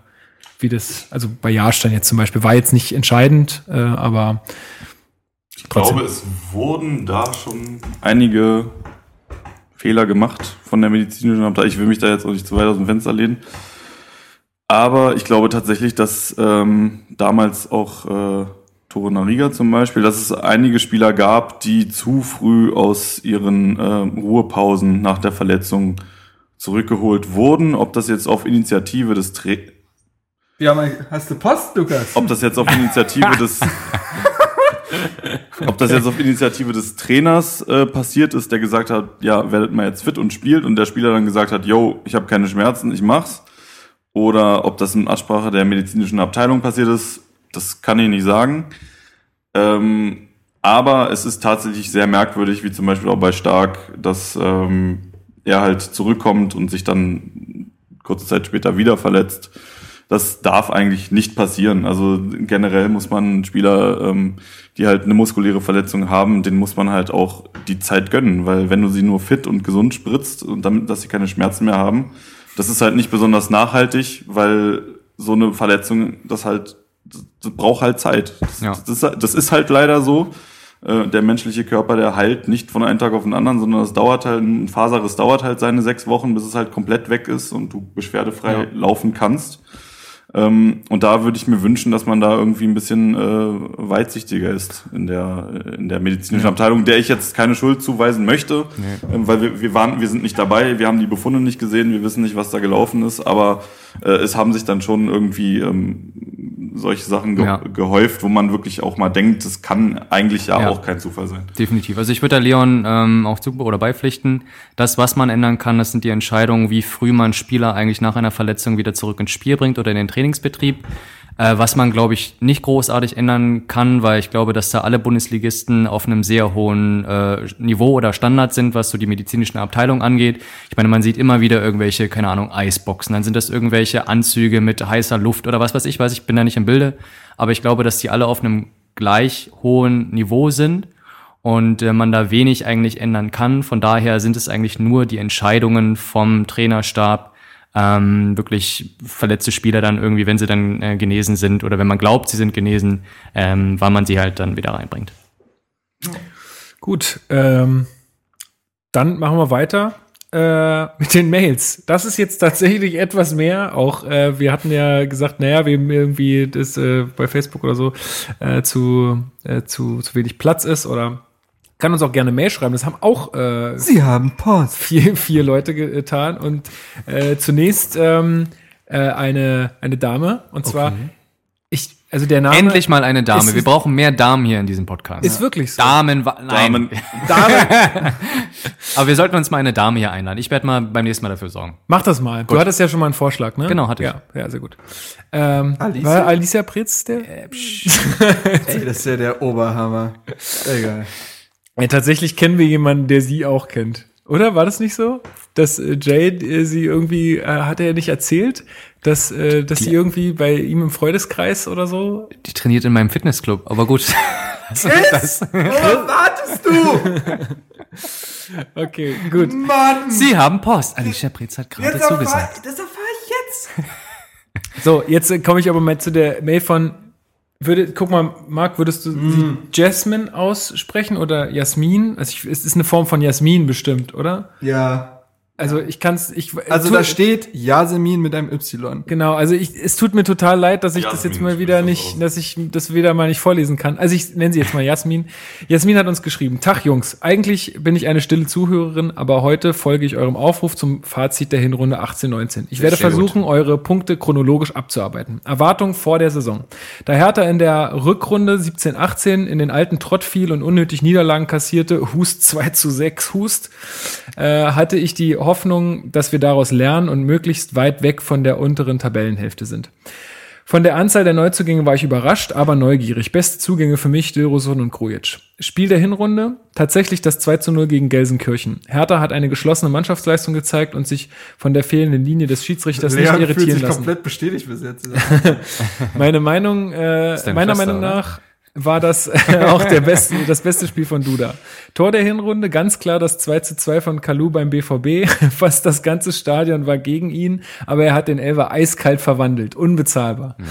wie das, also bei Jahrstein jetzt zum Beispiel, war jetzt nicht entscheidend, äh, aber ich glaube, es wurden da schon einige Fehler gemacht von der medizinischen Abteilung. Ich will mich da jetzt auch nicht zu weit aus dem Fenster lehnen. Aber ich glaube tatsächlich, dass ähm, damals auch äh, Toro Nariga zum Beispiel, dass es einige Spieler gab, die zu früh aus ihren äh, Ruhepausen nach der Verletzung zurückgeholt wurden. Ob das jetzt auf Initiative des Tra Ja, hast du Post, Lukas? Ob das jetzt auf Initiative des Ob das jetzt auf Initiative des Trainers äh, passiert ist, der gesagt hat, ja, werdet mal jetzt fit und spielt und der Spieler dann gesagt hat, yo, ich habe keine Schmerzen, ich mach's. Oder ob das in Absprache der medizinischen Abteilung passiert ist, das kann ich nicht sagen. Ähm, aber es ist tatsächlich sehr merkwürdig, wie zum Beispiel auch bei Stark, dass ähm, er halt zurückkommt und sich dann kurze Zeit später wieder verletzt. Das darf eigentlich nicht passieren. Also generell muss man Spieler, ähm, die halt eine muskuläre Verletzung haben, den muss man halt auch die Zeit gönnen, weil wenn du sie nur fit und gesund spritzt und damit, dass sie keine Schmerzen mehr haben, das ist halt nicht besonders nachhaltig, weil so eine Verletzung, das halt, das braucht halt Zeit. Das, ja. das, ist, das ist halt leider so. Äh, der menschliche Körper, der heilt nicht von einem Tag auf den anderen, sondern es dauert halt, ein Faserriss dauert halt seine sechs Wochen, bis es halt komplett weg ist und du beschwerdefrei ja. laufen kannst. Ähm, und da würde ich mir wünschen, dass man da irgendwie ein bisschen äh, weitsichtiger ist in der, in der medizinischen ja. Abteilung, der ich jetzt keine Schuld zuweisen möchte, nee. ähm, weil wir, wir waren, wir sind nicht dabei, wir haben die Befunde nicht gesehen, wir wissen nicht, was da gelaufen ist, aber äh, es haben sich dann schon irgendwie ähm, solche Sachen ge ja. gehäuft, wo man wirklich auch mal denkt, das kann eigentlich ja, ja. auch kein Zufall sein. Definitiv. Also ich würde da Leon ähm, auch zu oder beipflichten. Das, was man ändern kann, das sind die Entscheidungen, wie früh man Spieler eigentlich nach einer Verletzung wieder zurück ins Spiel bringt oder in den Trainingsbetrieb. Äh, was man, glaube ich, nicht großartig ändern kann, weil ich glaube, dass da alle Bundesligisten auf einem sehr hohen äh, Niveau oder Standard sind, was so die medizinischen Abteilungen angeht. Ich meine, man sieht immer wieder irgendwelche, keine Ahnung, Eisboxen, dann sind das irgendwelche Anzüge mit heißer Luft oder was weiß ich, weiß ich bin da nicht im Bilde. Aber ich glaube, dass die alle auf einem gleich hohen Niveau sind und äh, man da wenig eigentlich ändern kann. Von daher sind es eigentlich nur die Entscheidungen vom Trainerstab, ähm, wirklich verletzte Spieler dann irgendwie, wenn sie dann äh, genesen sind oder wenn man glaubt, sie sind genesen, ähm, wann man sie halt dann wieder reinbringt. Gut, ähm, dann machen wir weiter äh, mit den Mails. Das ist jetzt tatsächlich etwas mehr. Auch äh, wir hatten ja gesagt, naja, wir irgendwie das äh, bei Facebook oder so äh, zu, äh, zu, zu wenig Platz ist oder kann uns auch gerne Mail schreiben. Das haben auch äh, Sie haben Post. Vier, vier Leute getan. Und äh, zunächst ähm, äh, eine, eine Dame. Und zwar, okay. ich, also der Name. Endlich mal eine Dame. Wir brauchen mehr Damen hier in diesem Podcast. Ist ja. wirklich so. Damen, nein. Damen. Damen. Aber wir sollten uns mal eine Dame hier einladen. Ich werde mal beim nächsten Mal dafür sorgen. Mach das mal. Gut. Du hattest ja schon mal einen Vorschlag, ne? Genau, hatte ich. Ja, ja sehr gut. Ähm, Alicia? War Alicia Pritz der? Äh, Ey, das ist ja der Oberhammer. Egal. Ja, tatsächlich kennen wir jemanden, der sie auch kennt. Oder war das nicht so? Dass äh, Jade äh, sie irgendwie, äh, hat er nicht erzählt, dass, äh, dass die, sie irgendwie bei ihm im Freundeskreis oder so? Die trainiert in meinem Fitnessclub, aber gut. Was wartest du? okay, gut. Mann! Sie haben Post. Alicia Pretz hat gerade zugesagt. Das erfahre ich jetzt. so, jetzt äh, komme ich aber mal zu der Mail von würde, guck mal, Marc, würdest du mm. Jasmine aussprechen oder Jasmin? Also ich, es ist eine Form von Jasmin bestimmt, oder? Ja. Also ich kann's, ich Also da steht Yasemin mit einem Y. Genau, also ich, es tut mir total leid, dass ich das Jasmin jetzt mal wieder das nicht, aus. dass ich das wieder mal nicht vorlesen kann. Also ich nenne sie jetzt mal Jasmin. Jasmin hat uns geschrieben, Tag Jungs, eigentlich bin ich eine stille Zuhörerin, aber heute folge ich eurem Aufruf zum Fazit der Hinrunde 18-19. Ich werde Sehr gut. versuchen, eure Punkte chronologisch abzuarbeiten. Erwartung vor der Saison. Da Hertha in der Rückrunde 17-18 in den alten Trott fiel und unnötig Niederlagen kassierte, Hust 2 zu 6 Hust, äh, hatte ich die Hoffnung, dass wir daraus lernen und möglichst weit weg von der unteren Tabellenhälfte sind. Von der Anzahl der Neuzugänge war ich überrascht, aber neugierig. Beste Zugänge für mich, Dilrosun und Grujic. Spiel der Hinrunde, tatsächlich das 2 zu 0 gegen Gelsenkirchen. Hertha hat eine geschlossene Mannschaftsleistung gezeigt und sich von der fehlenden Linie des Schiedsrichters nicht irritieren lassen. bestätigt bis jetzt. Meine Meinung, äh, meiner Schwester, Meinung oder? nach war das äh, auch der beste, das beste Spiel von Duda. Tor der Hinrunde, ganz klar das 2 zu 2 von Kalu beim BVB. Fast das ganze Stadion war gegen ihn, aber er hat den Elfer eiskalt verwandelt. Unbezahlbar. Ja.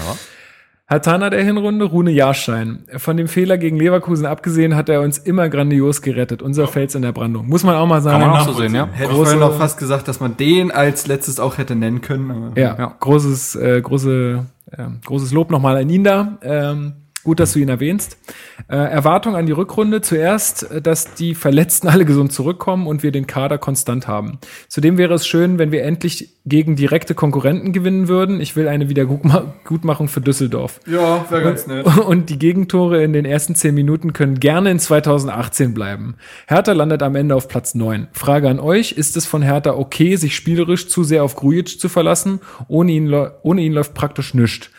Hatana der Hinrunde, Rune Jahrstein. Von dem Fehler gegen Leverkusen abgesehen, hat er uns immer grandios gerettet. Unser Fels in der Brandung. Muss man auch mal sagen. Kann man auch so sehen, ja. Hätte Große- vorhin noch fast gesagt, dass man den als letztes auch hätte nennen können. Ja, Ja. großes, äh, große, ähm, großes Lob nochmal an ihn da. Ähm, gut, dass du ihn erwähnst. Äh, Erwartung an die Rückrunde. Zuerst, äh, dass die Verletzten alle gesund zurückkommen und wir den Kader konstant haben. Zudem wäre es schön, wenn wir endlich gegen direkte Konkurrenten gewinnen würden. Ich will eine Wiedergutmachung für Düsseldorf. Ja, wäre ganz nett. Und die Gegentore in den ersten zehn Minuten können gerne in 2018 bleiben. Hertha landet am Ende auf Platz 9. Frage an euch, ist es von Hertha okay, sich spielerisch zu sehr auf Grujic zu verlassen? Ohne ihn, ohne ihn läuft praktisch nichts.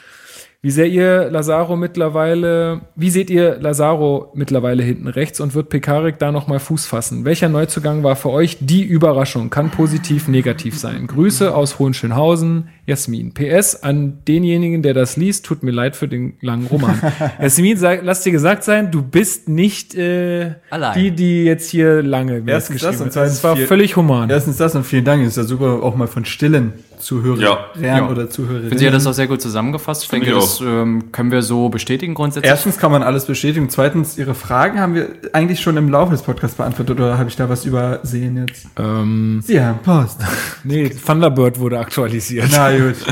Wie sehr ihr Lazaro mittlerweile, wie seht ihr Lazaro mittlerweile hinten rechts und wird Pekarik da nochmal Fuß fassen? Welcher Neuzugang war für euch die Überraschung? Kann positiv, negativ sein. Grüße aus Hohenschönhausen, Jasmin. PS an denjenigen, der das liest, tut mir leid für den langen Roman. Jasmin, sag, lass dir gesagt sein, du bist nicht äh, Allein. die, die jetzt hier lange Erstens das geschrieben und zweitens Es war viel- völlig human. Erstens das und vielen Dank. Ist ja super, auch mal von stillen Zuhörern Ja. Ja. oder Zuhörerinnen. Ich finde, sie hat das auch sehr gut zusammengefasst. Ich Finde denke, ich das ähm, können wir so bestätigen grundsätzlich. Erstens kann man alles bestätigen. Zweitens, Ihre Fragen haben wir eigentlich schon im Laufe des Podcasts beantwortet oder habe ich da was übersehen jetzt? Ähm, Sie haben Post. nee, Thunderbird wurde aktualisiert. Na gut.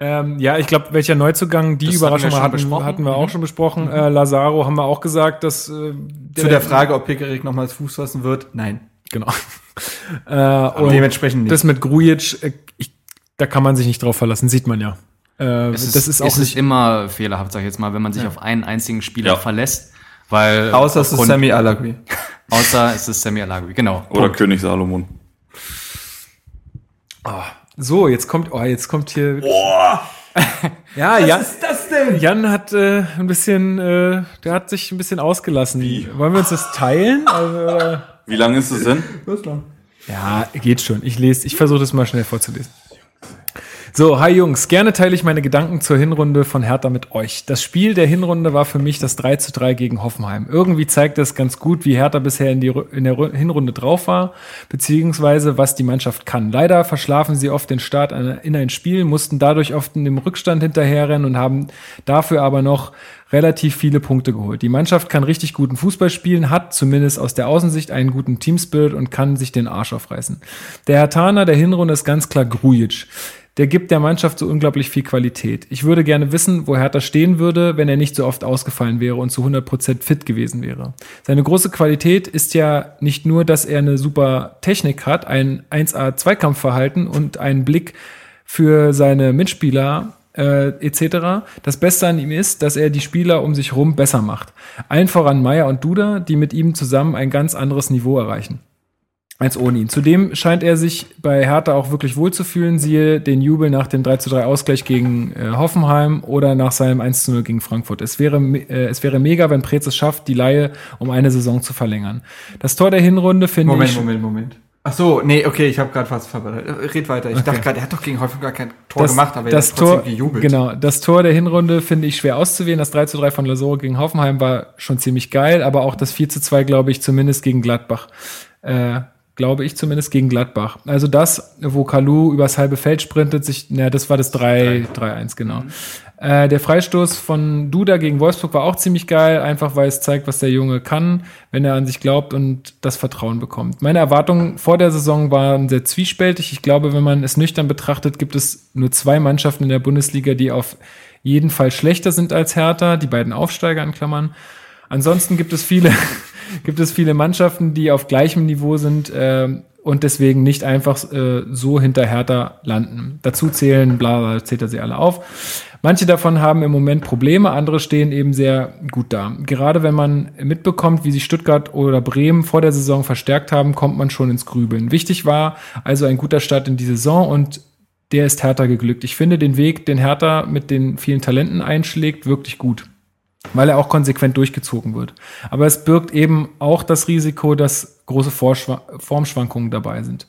Ähm, ja, ich glaube, welcher Neuzugang die Das Überraschung hatten wir schon hatten, hatten wir auch Mhm. schon besprochen. Äh, Lazaro haben wir auch gesagt, dass äh, Zu der Frage, ob Pickerick nochmals Fuß fassen wird, nein. Genau. äh, und dementsprechend nicht. das mit Grujic, äh, ich, da kann man sich nicht drauf verlassen, sieht man ja. Äh, Es ist, das ist auch es ist nicht. immer fehlerhaft, sag ich jetzt mal, wenn man sich auf einen einzigen Spieler Ja. verlässt. Weil Außer es ist Sammy Alagui. Außer es ist Sammy Alagui, genau. Oder König Salomon. So, jetzt kommt, oh, jetzt kommt hier. ja, Jan, ist das denn? Jan hat äh, ein bisschen, äh, der hat sich ein bisschen ausgelassen. Wollen wir uns das teilen? Also, äh, Wie lange ist es denn? Ja, geht schon. Ich lese, ich versuche das mal schnell vorzulesen. So, hi Jungs, gerne teile ich meine Gedanken zur Hinrunde von Hertha mit euch. Das Spiel der Hinrunde war für mich das 3 zu 3 gegen Hoffenheim. Irgendwie zeigt es ganz gut, wie Hertha bisher in, die, in der Ru- Hinrunde drauf war, beziehungsweise was die Mannschaft kann. Leider verschlafen sie oft den Start in ein Spiel, mussten dadurch oft in dem Rückstand hinterherrennen und haben dafür aber noch relativ viele Punkte geholt. Die Mannschaft kann richtig guten Fußball spielen, hat zumindest aus der Außensicht einen guten Teamspirit und kann sich den Arsch aufreißen. Der Hertaner der Hinrunde ist ganz klar Grujic. Der gibt der Mannschaft so unglaublich viel Qualität. Ich würde gerne wissen, wo Hertha stehen würde, wenn er nicht so oft ausgefallen wäre und zu 100% fit gewesen wäre. Seine große Qualität ist ja nicht nur, dass er eine super Technik hat, ein 1A-Zweikampfverhalten und einen Blick für seine Mitspieler äh, etc. Das Beste an ihm ist, dass er die Spieler um sich herum besser macht. Allen voran Meier und Duda, die mit ihm zusammen ein ganz anderes Niveau erreichen als ohne ihn. Zudem scheint er sich bei Hertha auch wirklich wohlzufühlen, siehe den Jubel nach dem 3 zu 3 Ausgleich gegen äh, Hoffenheim oder nach seinem 1 zu 0 gegen Frankfurt. Es wäre, äh, es wäre mega, wenn Preetz es schafft, die Laie um eine Saison zu verlängern. Das Tor der Hinrunde finde Moment, ich... Moment, Moment. Ach so, nee, okay, ich habe gerade was verwirrt. Red weiter. Ich dachte gerade, er hat doch gegen Hoffenheim gar kein Tor gemacht, aber das er hat trotzdem Tor, gejubelt. Genau, das Tor der Hinrunde finde ich schwer auszuwählen. Das 3 zu 3 von Lazaro gegen Hoffenheim war schon ziemlich geil, aber auch das 4 zu 2, glaube ich, zumindest gegen Gladbach. Äh, glaube ich zumindest, gegen Gladbach. Also das, wo Kalu übers halbe Feld sprintet, sich, na, das war das 3-1, genau. Mhm. Äh, der Freistoß von Duda gegen Wolfsburg war auch ziemlich geil, einfach weil es zeigt, was der Junge kann, wenn er an sich glaubt und das Vertrauen bekommt. Meine Erwartungen vor der Saison waren sehr zwiespältig. Ich glaube, wenn man es nüchtern betrachtet, gibt es nur zwei Mannschaften in der Bundesliga, die auf jeden Fall schlechter sind als Hertha, die beiden Aufsteiger in Klammern. Ansonsten gibt es viele, gibt es viele Mannschaften, die auf gleichem Niveau sind äh, und deswegen nicht einfach äh, so hinter Hertha landen. Dazu zählen, bla, bla, zählt er sie alle auf. Manche davon haben im Moment Probleme, andere stehen eben sehr gut da. Gerade wenn man mitbekommt, wie sich Stuttgart oder Bremen vor der Saison verstärkt haben, kommt man schon ins Grübeln. Wichtig war also ein guter Start in die Saison und der ist Hertha geglückt. Ich finde den Weg, den Hertha mit den vielen Talenten einschlägt, wirklich gut weil er auch konsequent durchgezogen wird. Aber es birgt eben auch das Risiko, dass große Formschwankungen dabei sind.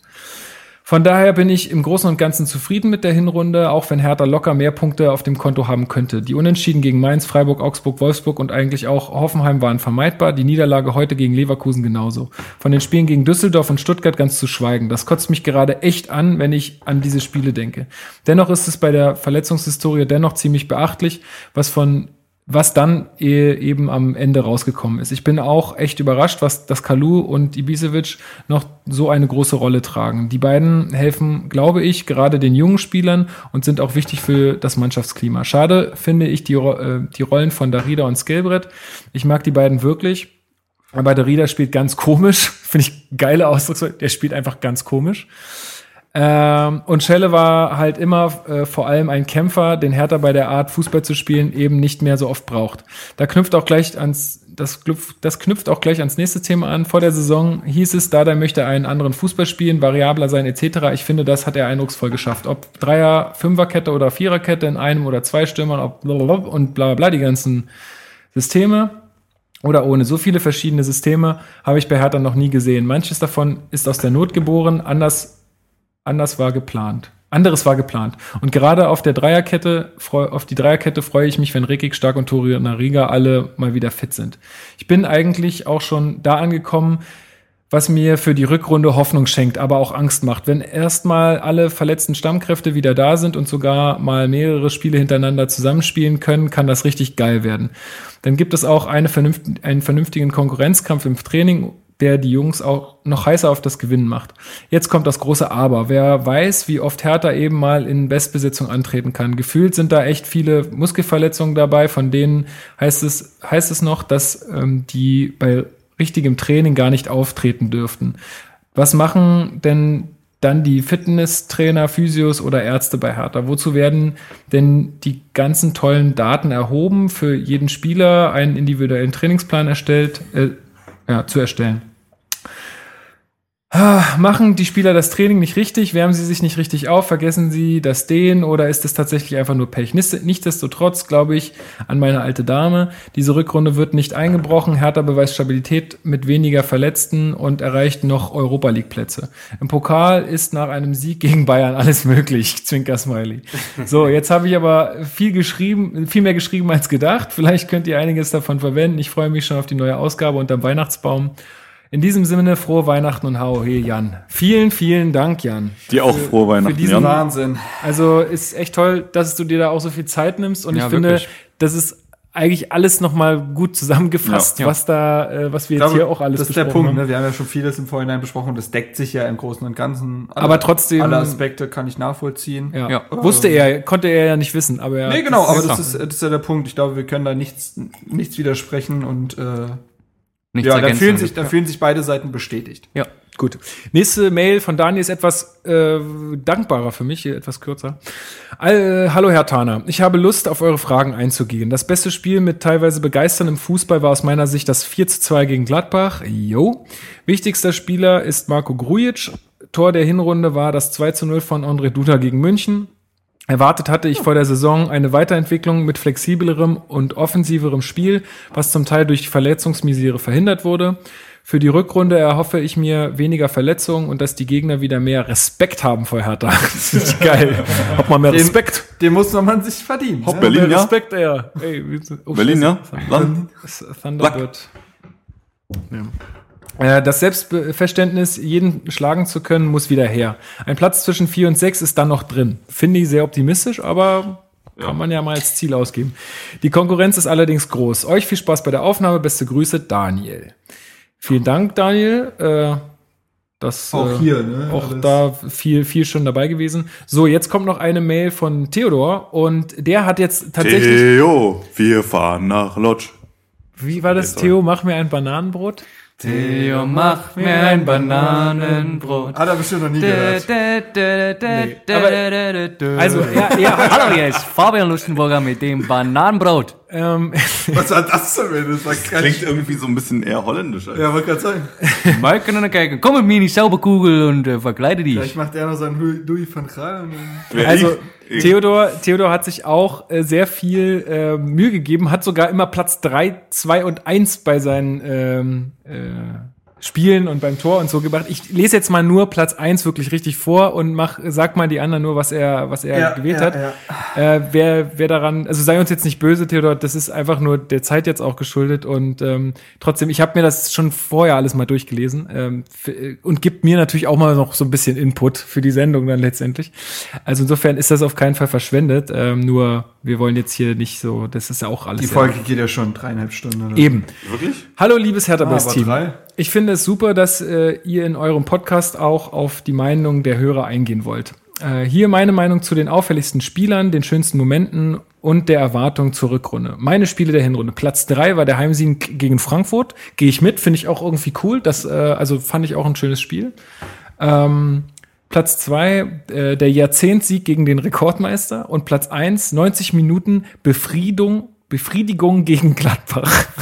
Von daher bin ich im Großen und Ganzen zufrieden mit der Hinrunde, auch wenn Hertha locker mehr Punkte auf dem Konto haben könnte. Die Unentschieden gegen Mainz, Freiburg, Augsburg, Wolfsburg und eigentlich auch Hoffenheim waren vermeidbar. Die Niederlage heute gegen Leverkusen genauso. Von den Spielen gegen Düsseldorf und Stuttgart ganz zu schweigen. Das kotzt mich gerade echt an, wenn ich an diese Spiele denke. Dennoch ist es bei der Verletzungshistorie dennoch ziemlich beachtlich, was von was dann e, eben am Ende rausgekommen ist. Ich bin auch echt überrascht, was das Kalu und Ibisevic noch so eine große Rolle tragen. Die beiden helfen, glaube ich, gerade den jungen Spielern und sind auch wichtig für das Mannschaftsklima. Schade finde ich die, äh, die Rollen von Darida und Skelbrett. Ich mag die beiden wirklich. Aber Darida spielt ganz komisch. Finde ich geile Ausdrucksweise. Der spielt einfach ganz komisch. Ähm, und Schelle war halt immer äh, vor allem ein Kämpfer, den Hertha bei der Art, Fußball zu spielen, eben nicht mehr so oft braucht. Da knüpft auch gleich ans, das, das knüpft auch gleich ans nächste Thema an. Vor der Saison hieß es, da der möchte einen anderen Fußball spielen, variabler sein etc. Ich finde, das hat er eindrucksvoll geschafft. Ob Dreier, Fünferkette oder Viererkette in einem oder zwei Stürmern, ob blablabla und bla bla, die ganzen Systeme oder ohne so viele verschiedene Systeme habe ich bei Hertha noch nie gesehen. Manches davon ist aus der Not geboren, anders anders war geplant. Anderes war geplant. Und gerade auf der Dreierkette, auf die Dreierkette freue ich mich, wenn Rekik, Stark und Tori Nariga alle mal wieder fit sind. Ich bin eigentlich auch schon da angekommen, was mir für die Rückrunde Hoffnung schenkt, aber auch Angst macht. Wenn erstmal alle verletzten Stammkräfte wieder da sind und sogar mal mehrere Spiele hintereinander zusammenspielen können, kann das richtig geil werden. Dann gibt es auch eine vernünft einen vernünftigen Konkurrenzkampf im Training der die Jungs auch noch heißer auf das Gewinnen macht. Jetzt kommt das große Aber. Wer weiß, wie oft Hertha eben mal in Bestbesetzung antreten kann. Gefühlt sind da echt viele Muskelverletzungen dabei, von denen heißt es, heißt es noch, dass ähm, die bei richtigem Training gar nicht auftreten dürften. Was machen denn dann die Fitnesstrainer, Physios oder Ärzte bei Hertha? Wozu werden denn die ganzen tollen Daten erhoben, für jeden Spieler einen individuellen Trainingsplan erstellt, äh, ja, zu erstellen. Ah, machen die Spieler das Training nicht richtig? Wärmen sie sich nicht richtig auf? Vergessen sie das Dehnen oder ist es tatsächlich einfach nur Pech? Nichtsdestotrotz glaube ich an meine alte Dame. Diese Rückrunde wird nicht eingebrochen. Hertha beweist Stabilität mit weniger Verletzten und erreicht noch Europa League Plätze. Im Pokal ist nach einem Sieg gegen Bayern alles möglich. Zwinker Smiley. So, jetzt habe ich aber viel geschrieben, viel mehr geschrieben als gedacht. Vielleicht könnt ihr einiges davon verwenden. Ich freue mich schon auf die neue Ausgabe unterm Weihnachtsbaum. In diesem Sinne, frohe Weihnachten und hau hey Jan. Vielen, vielen Dank, Jan. Dir auch frohe Weihnachten. Für diesen Jan. Wahnsinn. Also ist echt toll, dass du dir da auch so viel Zeit nimmst. Und ja, ich finde, wirklich. das ist eigentlich alles nochmal gut zusammengefasst, ja, ja. was da, äh, was wir jetzt glaube, hier auch alles Das ist der Punkt, haben. ne? Wir haben ja schon vieles im Vorhinein besprochen und das deckt sich ja im Großen und Ganzen. Alle, aber trotzdem. Alle Aspekte kann ich nachvollziehen. Ja. ja. Ähm, Wusste er, konnte er ja nicht wissen, aber er. Nee, genau, aber das ist, das ist ja der Punkt. Ich glaube, wir können da nichts, nichts widersprechen und äh, Nichts ja, da fühlen, sich, da fühlen sich beide Seiten bestätigt. Ja, gut. Nächste Mail von Daniel ist etwas äh, dankbarer für mich, etwas kürzer. All, hallo Herr Tana, ich habe Lust, auf eure Fragen einzugehen. Das beste Spiel mit teilweise begeisterndem Fußball war aus meiner Sicht das 4 zu 2 gegen Gladbach. Jo. Wichtigster Spieler ist Marco Grujic. Tor der Hinrunde war das 2 zu 0 von André Duda gegen München. Erwartet hatte ich vor der Saison eine Weiterentwicklung mit flexiblerem und offensiverem Spiel, was zum Teil durch Verletzungsmisere verhindert wurde. Für die Rückrunde erhoffe ich mir weniger Verletzungen und dass die Gegner wieder mehr Respekt haben vor Hertha. Das ist geil. Hat man mehr den, Respekt. Den muss man sich verdienen. Hopp, Berlin, ja? Respekt, ey. Ey, oh, Berlin, ja? Thunderbird. Ja. Äh, das Selbstverständnis, jeden schlagen zu können, muss wieder her. Ein Platz zwischen vier und sechs ist dann noch drin. Finde ich sehr optimistisch, aber ja. kann man ja mal als Ziel ausgeben. Die Konkurrenz ist allerdings groß. Euch viel Spaß bei der Aufnahme. Beste Grüße, Daniel. Vielen Dank, Daniel. Äh, das, auch hier, ne? Auch Alles. da viel, viel schon dabei gewesen. So, jetzt kommt noch eine Mail von Theodor und der hat jetzt tatsächlich. Theo, wir fahren nach Lodge. Wie war das, Theo? Mach mir ein Bananenbrot. Theo, mach mir ein Bananenbrot. Hat er bestimmt noch nie gehört. Nee. Aber, also, ja, ja. Hallo, hier ist Fabian Lustenburger mit dem Bananenbrot. Ähm. Was war das denn? Das, das klingt irgendwie so ein bisschen eher holländisch. Ja, wollte gerade sagen. Mal können wir kijken. Komm mit mir in die Sauberkugel und äh, verkleide dich. Vielleicht macht er noch seinen Louis van Gaal. Also, Theodor, Theodor hat sich auch äh, sehr viel äh, Mühe gegeben, hat sogar immer Platz drei, zwei und eins bei seinen ähm, äh, Spielen und beim Tor und so gebracht. Ich lese jetzt mal nur Platz eins wirklich richtig vor und mach, sag mal die anderen nur, was er, was er ja, gewählt ja, hat. Ja. Äh, wer, wer daran, also sei uns jetzt nicht böse, Theodor, das ist einfach nur der Zeit jetzt auch geschuldet und ähm, trotzdem, ich habe mir das schon vorher alles mal durchgelesen ähm, und gibt mir natürlich auch mal noch so ein bisschen Input für die Sendung dann letztendlich. Also insofern ist das auf keinen Fall verschwendet. Ähm, nur wir wollen jetzt hier nicht so, das ist ja auch alles. Die Folge geht ja schon dreieinhalb Stunden. Oder? Eben. Wirklich? Hallo, liebes Hertha-Best-Team. Ah, ich finde es super, dass äh, ihr in eurem Podcast auch auf die Meinung der Hörer eingehen wollt. Äh, hier meine Meinung zu den auffälligsten Spielern, den schönsten Momenten und der Erwartung zur Rückrunde. Meine Spiele der Hinrunde. Platz drei war der Heimsieg gegen Frankfurt. Gehe ich mit, finde ich auch irgendwie cool. Das, äh, also fand ich auch ein schönes Spiel. Ähm, Platz zwei äh, der Jahrzehntsieg gegen den Rekordmeister. Und Platz eins 90 Minuten Befriedung Befriedigung gegen Gladbach.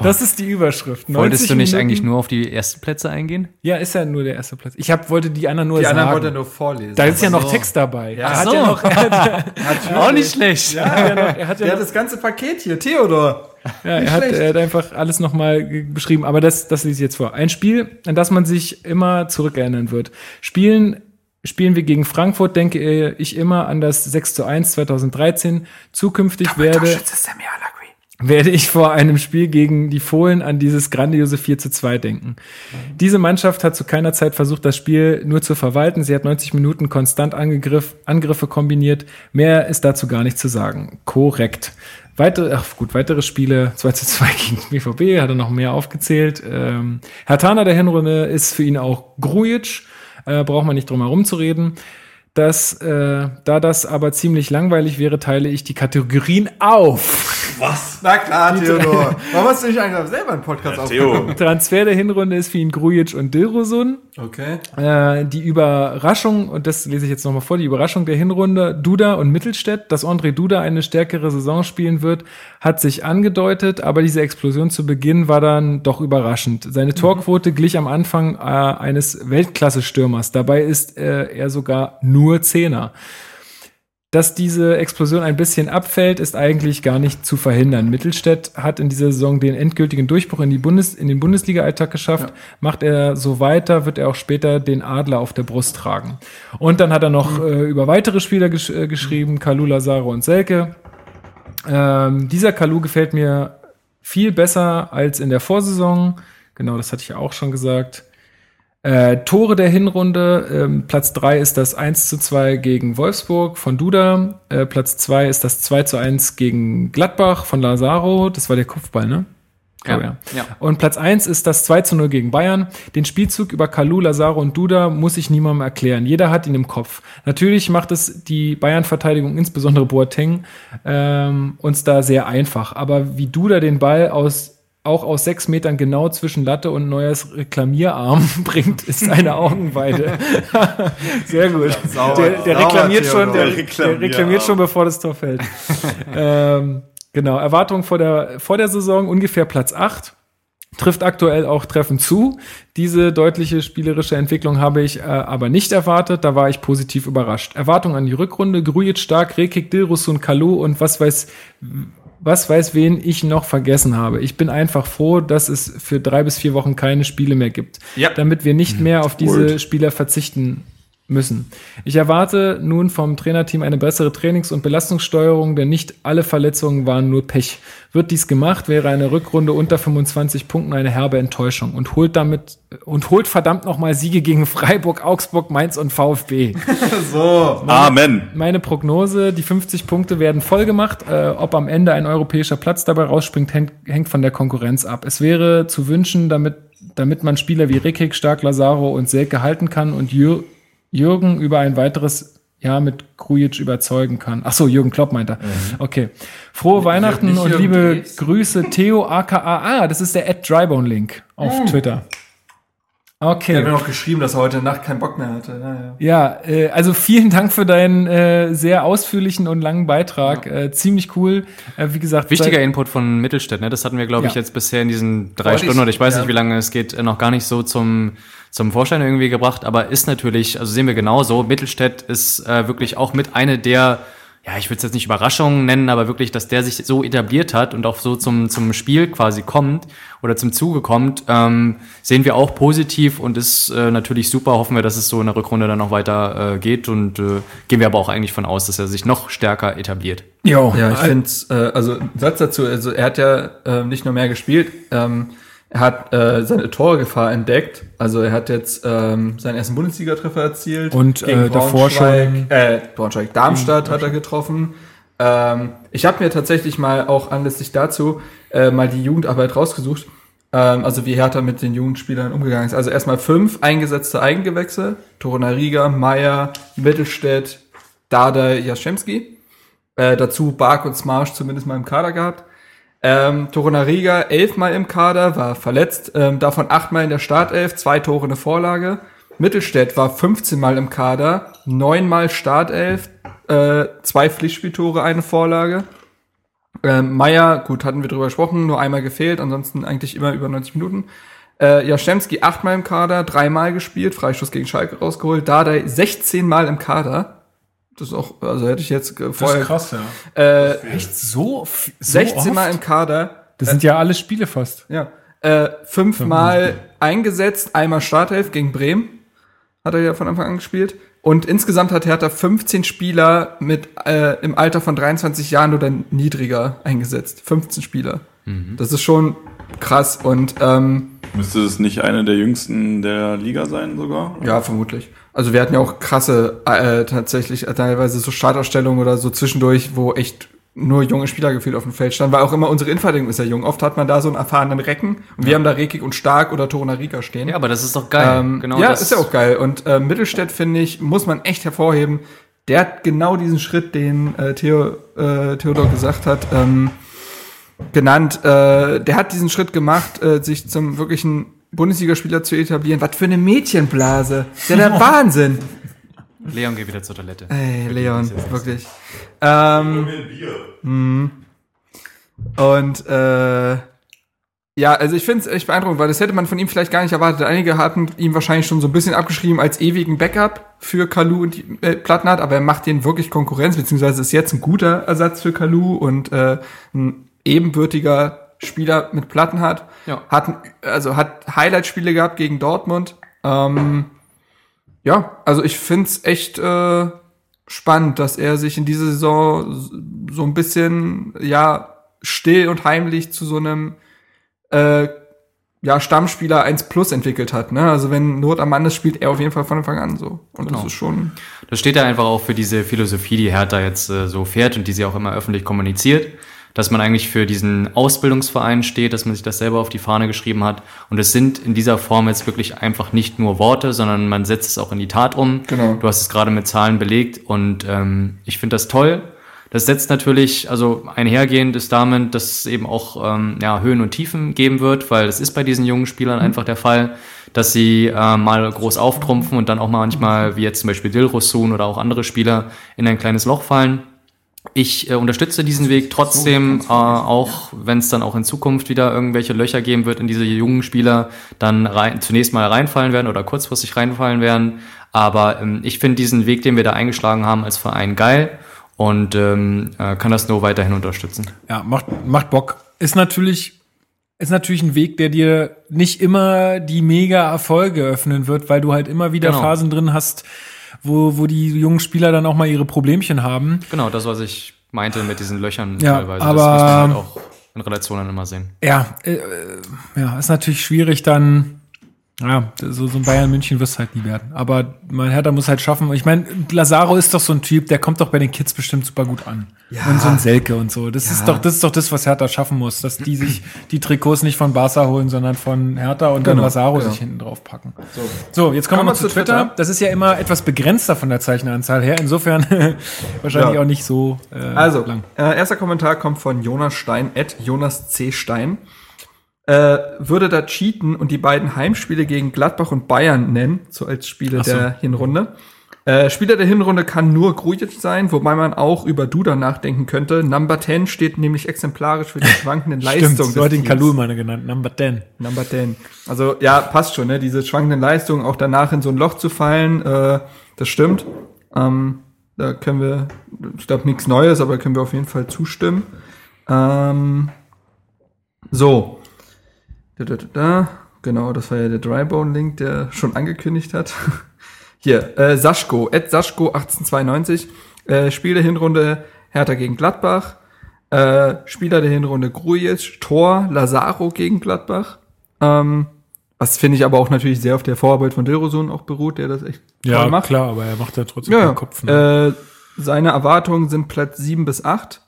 Das ist die Überschrift. Wolltest du nicht Minuten. eigentlich nur auf die ersten Plätze eingehen? Ja, ist ja nur der erste Platz. Ich hab, wollte die anderen nur die sagen. Die anderen wollte er nur vorlesen. Da ist ja noch so. Text dabei. Ja, er hat so. ja noch, hat, auch nicht schlecht. Ja, er, noch, er hat ja der hat das ganze Paket hier, Theodor. Ja, er hat, er hat, einfach alles nochmal beschrieben. Aber das, das lese ich jetzt vor. Ein Spiel, an das man sich immer zurückerinnern wird. Spielen Spielen wir gegen Frankfurt, denke ich immer an das 6 zu 1 2013. Zukünftig Doppel werde, werde ich vor einem Spiel gegen die Fohlen an dieses grandiose 4 zu 2 denken. Mhm. Diese Mannschaft hat zu keiner Zeit versucht, das Spiel nur zu verwalten. Sie hat 90 Minuten konstant Angegriff, Angriffe kombiniert. Mehr ist dazu gar nicht zu sagen. Korrekt. Weitere, ach gut, weitere Spiele, 2 zu 2 gegen BVB, hat er noch mehr aufgezählt. Ähm, Herr Tana der Hinrunde ist für ihn auch Grujic äh, braucht man nicht drum herum zu reden. Das, äh, da das aber ziemlich langweilig wäre, teile ich die Kategorien auf. Was? Na klar, Theodor. Warum hast du nicht einfach selber einen Podcast ja, aufgenommen? Transfer der Hinrunde ist für ihn Grujic und Dilrosun. Okay. Äh, die Überraschung, und das lese ich jetzt nochmal vor, die Überraschung der Hinrunde, Duda und Mittelstädt, dass André Duda eine stärkere Saison spielen wird, hat sich angedeutet, aber diese Explosion zu Beginn war dann doch überraschend. Seine mhm. Torquote glich am Anfang äh, eines Weltklasse-Stürmers. Dabei ist äh, er sogar nur Zehner. Dass diese Explosion ein bisschen abfällt, ist eigentlich gar nicht zu verhindern. Mittelstädt hat in dieser Saison den endgültigen Durchbruch in, die Bundes in den Bundesliga-Alltag geschafft. Ja. Macht er so weiter, wird er auch später den Adler auf der Brust tragen. Und dann hat er noch mhm. äh, über weitere Spieler gesch äh, geschrieben, Kalu, Lazaro und Selke. Ähm, dieser Kalu gefällt mir viel besser als in der Vorsaison. Genau, das hatte ich ja auch schon gesagt. Äh, Tore der Hinrunde, ähm, Platz 3 ist das 1 zu 2 gegen Wolfsburg von Duda, äh, Platz 2 ist das 2 zu 1 gegen Gladbach von Lazaro, das war der Kopfball, ne? Ja, ja. ja. Und Platz 1 ist das 2 zu 0 gegen Bayern. Den Spielzug über Kalu, Lazaro und Duda muss ich niemandem erklären. Jeder hat ihn im Kopf. Natürlich macht es die Bayern-Verteidigung, insbesondere Boateng, ähm, uns da sehr einfach. Aber wie Duda den Ball aus auch aus sechs Metern genau zwischen Latte und Neuers Reklamierarm bringt, ist eine Augenweide. Sehr gut. Sauer, der, der reklamiert schon, der, der, reklamiert schon, bevor das Tor fällt. ähm, genau, Erwartungen vor der, vor der Saison ungefähr Platz 8 trifft aktuell auch Treffen zu. Diese deutliche spielerische Entwicklung habe ich äh, aber nicht erwartet. Da war ich positiv überrascht. Erwartung an die Rückrunde. Grujic stark, Rekik, Dilrusun, Kalu und was weiß, was weiß wen ich noch vergessen habe. Ich bin einfach froh, dass es für drei bis vier Wochen keine Spiele mehr gibt. Ja. Damit wir nicht mehr auf diese Spieler verzichten müssen. Ich erwarte nun vom Trainerteam eine bessere Trainings- und Belastungssteuerung, denn nicht alle Verletzungen waren nur Pech. Wird dies gemacht, wäre eine Rückrunde unter 25 Punkten eine herbe Enttäuschung und holt damit und holt verdammt nochmal Siege gegen Freiburg, Augsburg, Mainz und VfB. so, meine, Amen. Meine Prognose, die 50 Punkte werden voll gemacht. Äh, ob am Ende ein europäischer Platz dabei rausspringt, hängt, hängt von der Konkurrenz ab. Es wäre zu wünschen, damit damit man Spieler wie Rickig, Stark, Lazaro und Selke halten kann und Jür Jürgen über ein weiteres Jahr mit Krujic überzeugen kann. Ach so, Jürgen Klopp meint er. Mhm. Okay. Frohe Weihnachten und liebe. Grüße Theo aka. Ah, das ist der Ed Drybone Link auf mhm. Twitter. Okay. Der hat mir noch geschrieben, dass er heute Nacht keinen Bock mehr hatte. Ja, ja. ja äh, also vielen Dank für deinen äh, sehr ausführlichen und langen Beitrag. Ja. Äh, ziemlich cool. Äh, wie gesagt. Wichtiger Input von Mittelstädt, ne? Das hatten wir, glaube ich, jetzt bisher in diesen drei Boah, Stunden oder ich weiß nicht, wie lange es geht, äh, noch gar nicht so zum zum Vorschein irgendwie gebracht, aber ist natürlich, also sehen wir genauso, Mittelstädt ist äh, wirklich auch mit eine der ja, ich würde es jetzt nicht Überraschungen nennen, aber wirklich, dass der sich so etabliert hat und auch so zum, zum Spiel quasi kommt oder zum Zuge kommt, ähm, sehen wir auch positiv und ist äh, natürlich super. Hoffen wir, dass es so in der Rückrunde dann noch weiter äh, geht und äh, gehen wir aber auch eigentlich von aus, dass er sich noch stärker etabliert. Jo, ja, ich finde äh, also Satz dazu, also er hat ja äh, nicht nur mehr gespielt, ähm, er hat äh, seine Torgefahr entdeckt. Also er hat jetzt ähm, seinen ersten Bundesligatreffer erzielt. Und äh, davor schon. Äh, Braunschweig, Darmstadt hat er getroffen. Ähm, ich habe mir tatsächlich mal auch anlässlich dazu äh, mal die Jugendarbeit rausgesucht. Ähm, also wie Hertha mit den Jugendspielern umgegangen ist. Also erstmal fünf eingesetzte Eigengewächse. Torunariga, Meier, Mittelstädt, Dada, Jaschemski. Äh, dazu Bark und Smarsch zumindest mal im Kader gehabt. Ähm, Torunariga elfmal im Kader, war verletzt, ähm, davon achtmal in der Startelf, zwei Tore eine Vorlage. Mittelstädt war 15 Mal im Kader, neunmal Startelf, äh, zwei Pflichtspieltore, eine Vorlage. Ähm, Meier, gut, hatten wir drüber gesprochen, nur einmal gefehlt, ansonsten eigentlich immer über 90 Minuten. Äh, Jaschemski achtmal im Kader, dreimal gespielt, Freistoß gegen Schalke rausgeholt. Dardai 16 Mal im Kader, das ist auch, also hätte ich jetzt vorher. Das ist krass, ja. Äh, Echt so, so 16 Mal im Kader. Das sind ja alle Spiele fast. Ja. Äh, fünfmal eingesetzt, einmal Startelf gegen Bremen. Hat er ja von Anfang an gespielt. Und insgesamt hat Hertha 15 Spieler mit äh, im Alter von 23 Jahren oder niedriger eingesetzt. 15 Spieler. Mhm. Das ist schon krass. Und ähm, müsste es nicht eine der jüngsten der Liga sein sogar? Ja, vermutlich. Also wir hatten ja auch krasse, äh, tatsächlich teilweise so Startausstellungen oder so zwischendurch, wo echt nur junge Spieler gefühlt auf dem Feld standen, weil auch immer unsere Innenverteidigung ist ja jung. Oft hat man da so einen erfahrenen Recken und wir haben da Rekik und Stark oder Torunariga stehen. Ja, aber das ist doch geil. Ähm, genau ja, ist ja auch geil. Und äh, Mittelstädt, finde ich, muss man echt hervorheben. Der hat genau diesen Schritt, den äh, Theo, äh, Theodor gesagt hat, ähm, genannt. Äh, der hat diesen Schritt gemacht, äh, sich zum wirklichen Bundesligaspieler zu etablieren. Was für eine Mädchenblase. Der der Wahnsinn. Leon geht wieder zur Toilette. Ey, Leon, wirklich. Ähm, mh. und äh, ja, also ich finde es echt beeindruckend, weil das hätte man von ihm vielleicht gar nicht erwartet. Einige hatten ihm wahrscheinlich schon so ein bisschen abgeschrieben als ewigen Backup für Kalu und äh, Plattenhardt, aber er macht denen wirklich Konkurrenz, beziehungsweise ist jetzt ein guter Ersatz für Kalu und äh, ein ebenbürtiger Spieler mit Platten hat. Ja. Hat, also hat Highlight-Spiele gehabt gegen Dortmund. Ähm, ja, also ich find's echt äh, spannend, dass er sich in dieser Saison so ein bisschen, ja, still und heimlich zu so einem äh, ja, Stammspieler 1 Plus entwickelt hat. Ne? Also wenn Not am Mann ist, spielt er auf jeden Fall von Anfang an so. Und genau. das ist schon. Das steht ja einfach auch für diese Philosophie, die Hertha jetzt äh, so fährt und die sie auch immer öffentlich kommuniziert dass man eigentlich für diesen Ausbildungsverein steht, dass man sich das selber auf die Fahne geschrieben hat. Und es sind in dieser Form jetzt wirklich einfach nicht nur Worte, sondern man setzt es auch in die Tat um. Genau. Du hast es gerade mit Zahlen belegt und ähm, ich finde das toll. Das setzt natürlich, also einhergehend ist damit, dass es eben auch ähm, ja, Höhen und Tiefen geben wird, weil es ist bei diesen jungen Spielern mhm. einfach der Fall, dass sie äh, mal groß auftrumpfen und dann auch manchmal, wie jetzt zum Beispiel Dilrosun oder auch andere Spieler, in ein kleines Loch fallen. Ich äh, unterstütze diesen Weg trotzdem, äh, auch wenn es dann auch in Zukunft wieder irgendwelche Löcher geben wird, in diese jungen Spieler dann rein, zunächst mal reinfallen werden oder kurzfristig reinfallen werden. Aber ähm, ich finde diesen Weg, den wir da eingeschlagen haben, als Verein geil und ähm, äh, kann das nur weiterhin unterstützen. Ja, macht, macht Bock. Ist natürlich ist natürlich ein Weg, der dir nicht immer die mega Erfolge öffnen wird, weil du halt immer wieder genau. Phasen drin hast, wo, wo die jungen Spieler dann auch mal ihre Problemchen haben. Genau, das, was ich meinte mit diesen Löchern Ja, teilweise. aber- das muss man halt auch in Relation dann immer sehen. Ja, äh, äh, ja, ist natürlich schwierig dann. Ja, so, so ein Bayern München wirst halt nie werden. Aber mein Hertha muss halt schaffen. Ich meine, Lazaro ist doch so ein Typ, der kommt doch bei den Kids bestimmt super gut an. Ja. Und so ein Selke und so. Das ist Ja. doch, das ist doch das, was Hertha schaffen muss, dass die sich die Trikots nicht von Barca holen, sondern von Hertha und dann Genau, Lazaro ja. sich hinten drauf packen. So, jetzt kommen Kommen wir mal zu zu Twitter. Twitter. Das ist ja immer etwas begrenzter von der Zeicheneranzahl her. Insofern wahrscheinlich Ja. auch nicht so äh, Also, lang. äh, erster Kommentar kommt von Jonas Stein, at Jonas C. Stein. Äh, würde da cheaten und die beiden Heimspiele gegen Gladbach und Bayern nennen, so als Spiele so. der Hinrunde. Äh, Spieler der Hinrunde kann nur Grujic sein, wobei man auch über Duda nachdenken könnte. Number 10 steht nämlich exemplarisch für die schwankenden Leistungen. Stimmt, so hat ihn. Kalul mal genannt, Number 10. Number 10. Also ja, passt schon, ne? Diese schwankenden Leistungen, auch danach in so ein Loch zu fallen, äh, das stimmt. Ähm, da können wir, ich glaube nichts Neues, aber können wir auf jeden Fall zustimmen. Ähm, so. Da, da, da, da. Genau, das war ja der Drybone-Link, der schon angekündigt hat. Hier, äh, Saschko, Ed Saschko 1892, äh, Spiel der Hinrunde Hertha gegen Gladbach, äh, Spieler der Hinrunde Grujic, Tor Lazaro gegen Gladbach. Ähm, was finde ich aber auch natürlich sehr auf der Vorarbeit von Dilrosun auch beruht, der das echt Ja, macht. klar, aber er macht ja trotzdem Ja, keinen Kopf. Ne? äh, seine Erwartungen sind Platz 7 bis 8.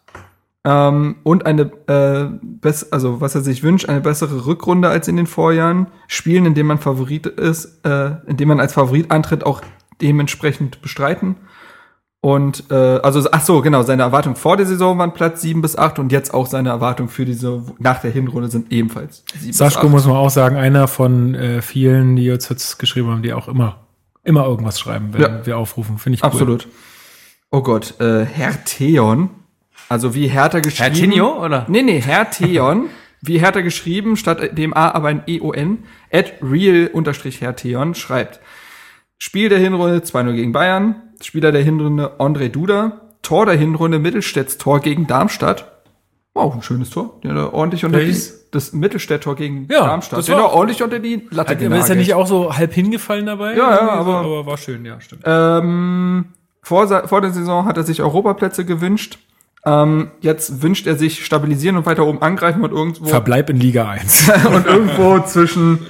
Ähm, und eine, äh, also was er sich wünscht, eine bessere Rückrunde als in den Vorjahren. Spielen, in dem man Favorit ist, äh, in dem man als Favorit antritt, auch dementsprechend bestreiten. Und äh, also, ach so, genau, seine Erwartungen vor der Saison waren Platz 7 bis 8 und jetzt auch seine Erwartungen für diese nach der Hinrunde sind ebenfalls 7 Saschko bis 8. muss man auch sagen, einer von äh, vielen, die jetzt, jetzt geschrieben haben, die auch immer, immer irgendwas schreiben, wenn Ja. wir aufrufen. Finde ich cool. Absolut. Oh Gott, äh, Herr Theon, also wie Hertha geschrieben. Herr Tinio, oder? Nee, nee, Herr Theon, wie Hertha geschrieben, statt dem A aber ein E-O-N, at real unterstrich Herr Theon schreibt. Spiel der Hinrunde 2-0 gegen Bayern, Spieler der Hinrunde André Duda, Tor der Hinrunde Mittelstädts Tor gegen Darmstadt. Wow, ein schönes Tor. Der er ordentlich unter die, das Mittelstädt-Tor gegen Ja, Darmstadt. das Der er ordentlich unter die Latte Hat, aber ist ja nicht auch so halb hingefallen dabei? Ja, ja, aber- aber war schön, ja, stimmt. Ähm, vor, vor der Saison hat er sich Europaplätze gewünscht. Ähm, jetzt wünscht er sich stabilisieren und weiter oben angreifen und irgendwo Verbleib in Liga 1. und irgendwo zwischen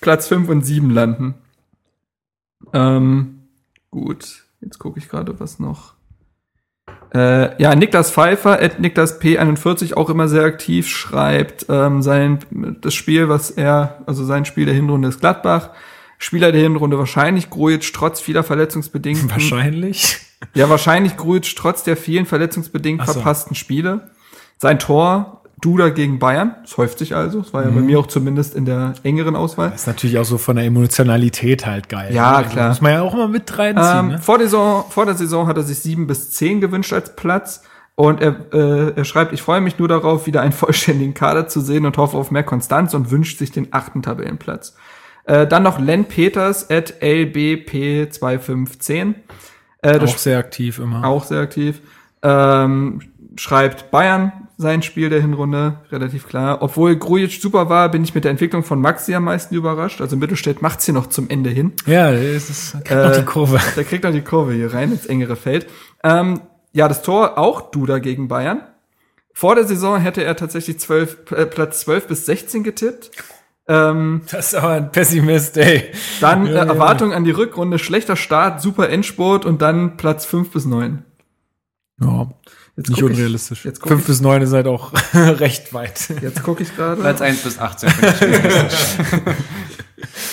Platz 5 und 7 landen. Ähm, gut, jetzt gucke ich gerade, was noch. Äh, ja, Niklas Pfeiffer, at Niklas P41, auch immer sehr aktiv, schreibt ähm, sein das Spiel, was er, also sein Spiel der Hinrunde ist Gladbach. Spieler der Hinrunde wahrscheinlich Grujic trotz vieler verletzungsbedingten Wahrscheinlich. Ja, wahrscheinlich Grujic trotz der vielen verletzungsbedingt so. verpassten Spiele. Sein Tor, Duda gegen Bayern, das häuft sich also. Das war ja Mhm. bei mir auch zumindest in der engeren Auswahl. ist natürlich auch so von der Emotionalität halt geil. Ja, ne? Also klar. Muss man ja auch immer mit reinziehen. Ähm, ne? vor, der Saison, vor der Saison hat er sich sieben bis zehn gewünscht als Platz. Und er, äh, er schreibt, ich freue mich nur darauf, wieder einen vollständigen Kader zu sehen und hoffe auf mehr Konstanz und wünscht sich den achten Tabellenplatz. Äh, dann noch Len Peters at LBP2510. Äh, Auch sehr aktiv immer. auch sehr aktiv. Ähm, schreibt Bayern sein Spiel der Hinrunde, relativ klar. Obwohl Grujic super war, bin ich mit der Entwicklung von Maxi am meisten überrascht. Also Mittelstädt macht's hier noch zum Ende hin. Ja, es ist kriegt noch Äh, die Kurve. Der kriegt noch die Kurve hier rein ins engere Feld. Ähm, ja, das Tor auch Duda gegen Bayern. Vor der Saison hätte er tatsächlich 12, äh, Platz 12 bis 16 getippt. Ähm, Das ist aber ein Pessimist, ey. dann Ja, äh, ja. Erwartung an die Rückrunde, schlechter Start, super Endspurt und dann Platz 5 bis 9. Ja, Jetzt nicht ich- unrealistisch. jetzt guck Fünf ich- bis neun ist halt auch recht weit. Jetzt gucke ich gerade. Platz 1 bis 18 finde ich realistisch.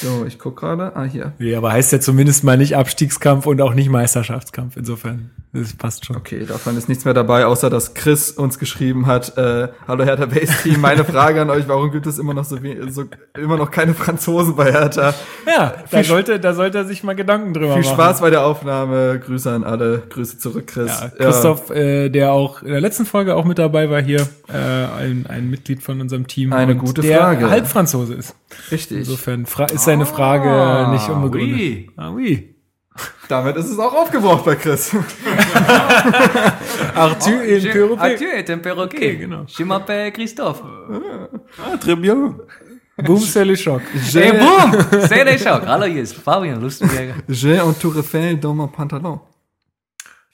So, ich guck gerade. Ah, hier. Nee, aber heißt ja zumindest mal nicht Abstiegskampf und auch nicht Meisterschaftskampf. Insofern, das passt schon. Okay, davon ist nichts mehr dabei, außer dass Chris uns geschrieben hat, äh, hallo Hertha Base Team, meine Frage an euch, warum gibt es immer noch so, so immer noch keine Franzosen bei Hertha? Ja, da Viel- sollte, da sollte er sich mal Gedanken drüber Viel machen. Spaß bei der Aufnahme, Grüße an alle, Grüße zurück, Chris. Ja, Christoph, äh, der auch in der letzten Folge auch mit dabei war hier, äh, ein, ein Mitglied von unserem Team. Eine gute der Frage. Halbfranzose ist. richtig. Insofern fra ist seine Frage Ah, nicht unbegründet. oui. Ah, oui. Damit ist es auch aufgebraucht bei Chris. Arthur in Pyropé. Adieu, est un perroquet. Okay, genau. Je m'appelle Christophe. Ah, très bien. Boom, c'est le choc. Hey, boom! C'est le choc. Hallo, hier ist Fabian Lustigberger. J'ai un tour Eiffel dans mon pantalon.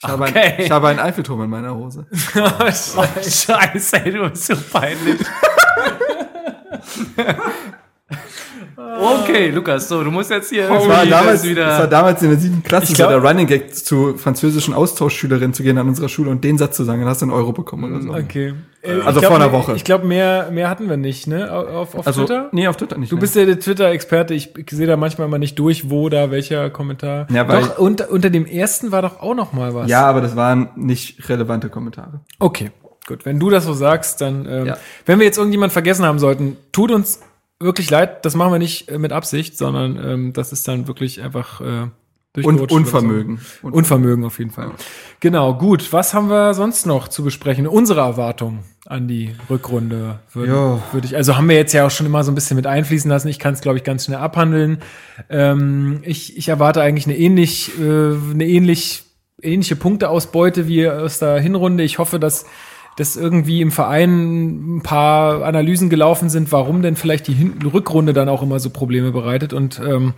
Ich, habe ein, ich habe einen Eiffelturm in meiner Hose. oh, Scheiße, ey, du bist so peinlich. Okay, Lukas, so, du musst jetzt hier Das war, damals, das war damals in der siebten Klasse so der Running Gag zu französischen Austauschschülerinnen zu gehen an unserer Schule und den Satz zu sagen, dann hast du einen Euro bekommen oder so. Okay. Äh, also glaub, vor einer Woche. Ich glaube, mehr, mehr hatten wir nicht, ne? Auf, auf also, Twitter? Nee, auf Twitter nicht. Du ne. bist ja der Twitter-Experte. Ich, ich sehe da manchmal immer nicht durch, wo da welcher Kommentar. Ja, weil doch, unter, unter dem ersten war doch auch noch mal was. Ja, aber das waren nicht relevante Kommentare. Okay, gut. Wenn du das so sagst, dann, ähm, Ja. wenn wir jetzt irgendjemand vergessen haben sollten, tut uns wirklich leid. Das machen wir nicht äh, mit Absicht, sondern ähm, das ist dann wirklich einfach äh, Und Unvermögen. So. Unvermögen auf jeden Fall. Genau, gut. Was haben wir sonst noch zu besprechen? Unsere Erwartungen an die Rückrunde würde Ja. würd ich, also haben wir jetzt ja auch schon immer so ein bisschen mit einfließen lassen. Ich kann es, glaube ich, ganz schnell abhandeln. Ähm, ich, ich erwarte eigentlich eine ähnlich, äh, eine ähnlich, ähnliche Punkteausbeute wie aus der Hinrunde. Ich hoffe, dass dass irgendwie im Verein ein paar Analysen gelaufen sind, warum denn vielleicht die Hin Rückrunde dann auch immer so Probleme bereitet und ähm,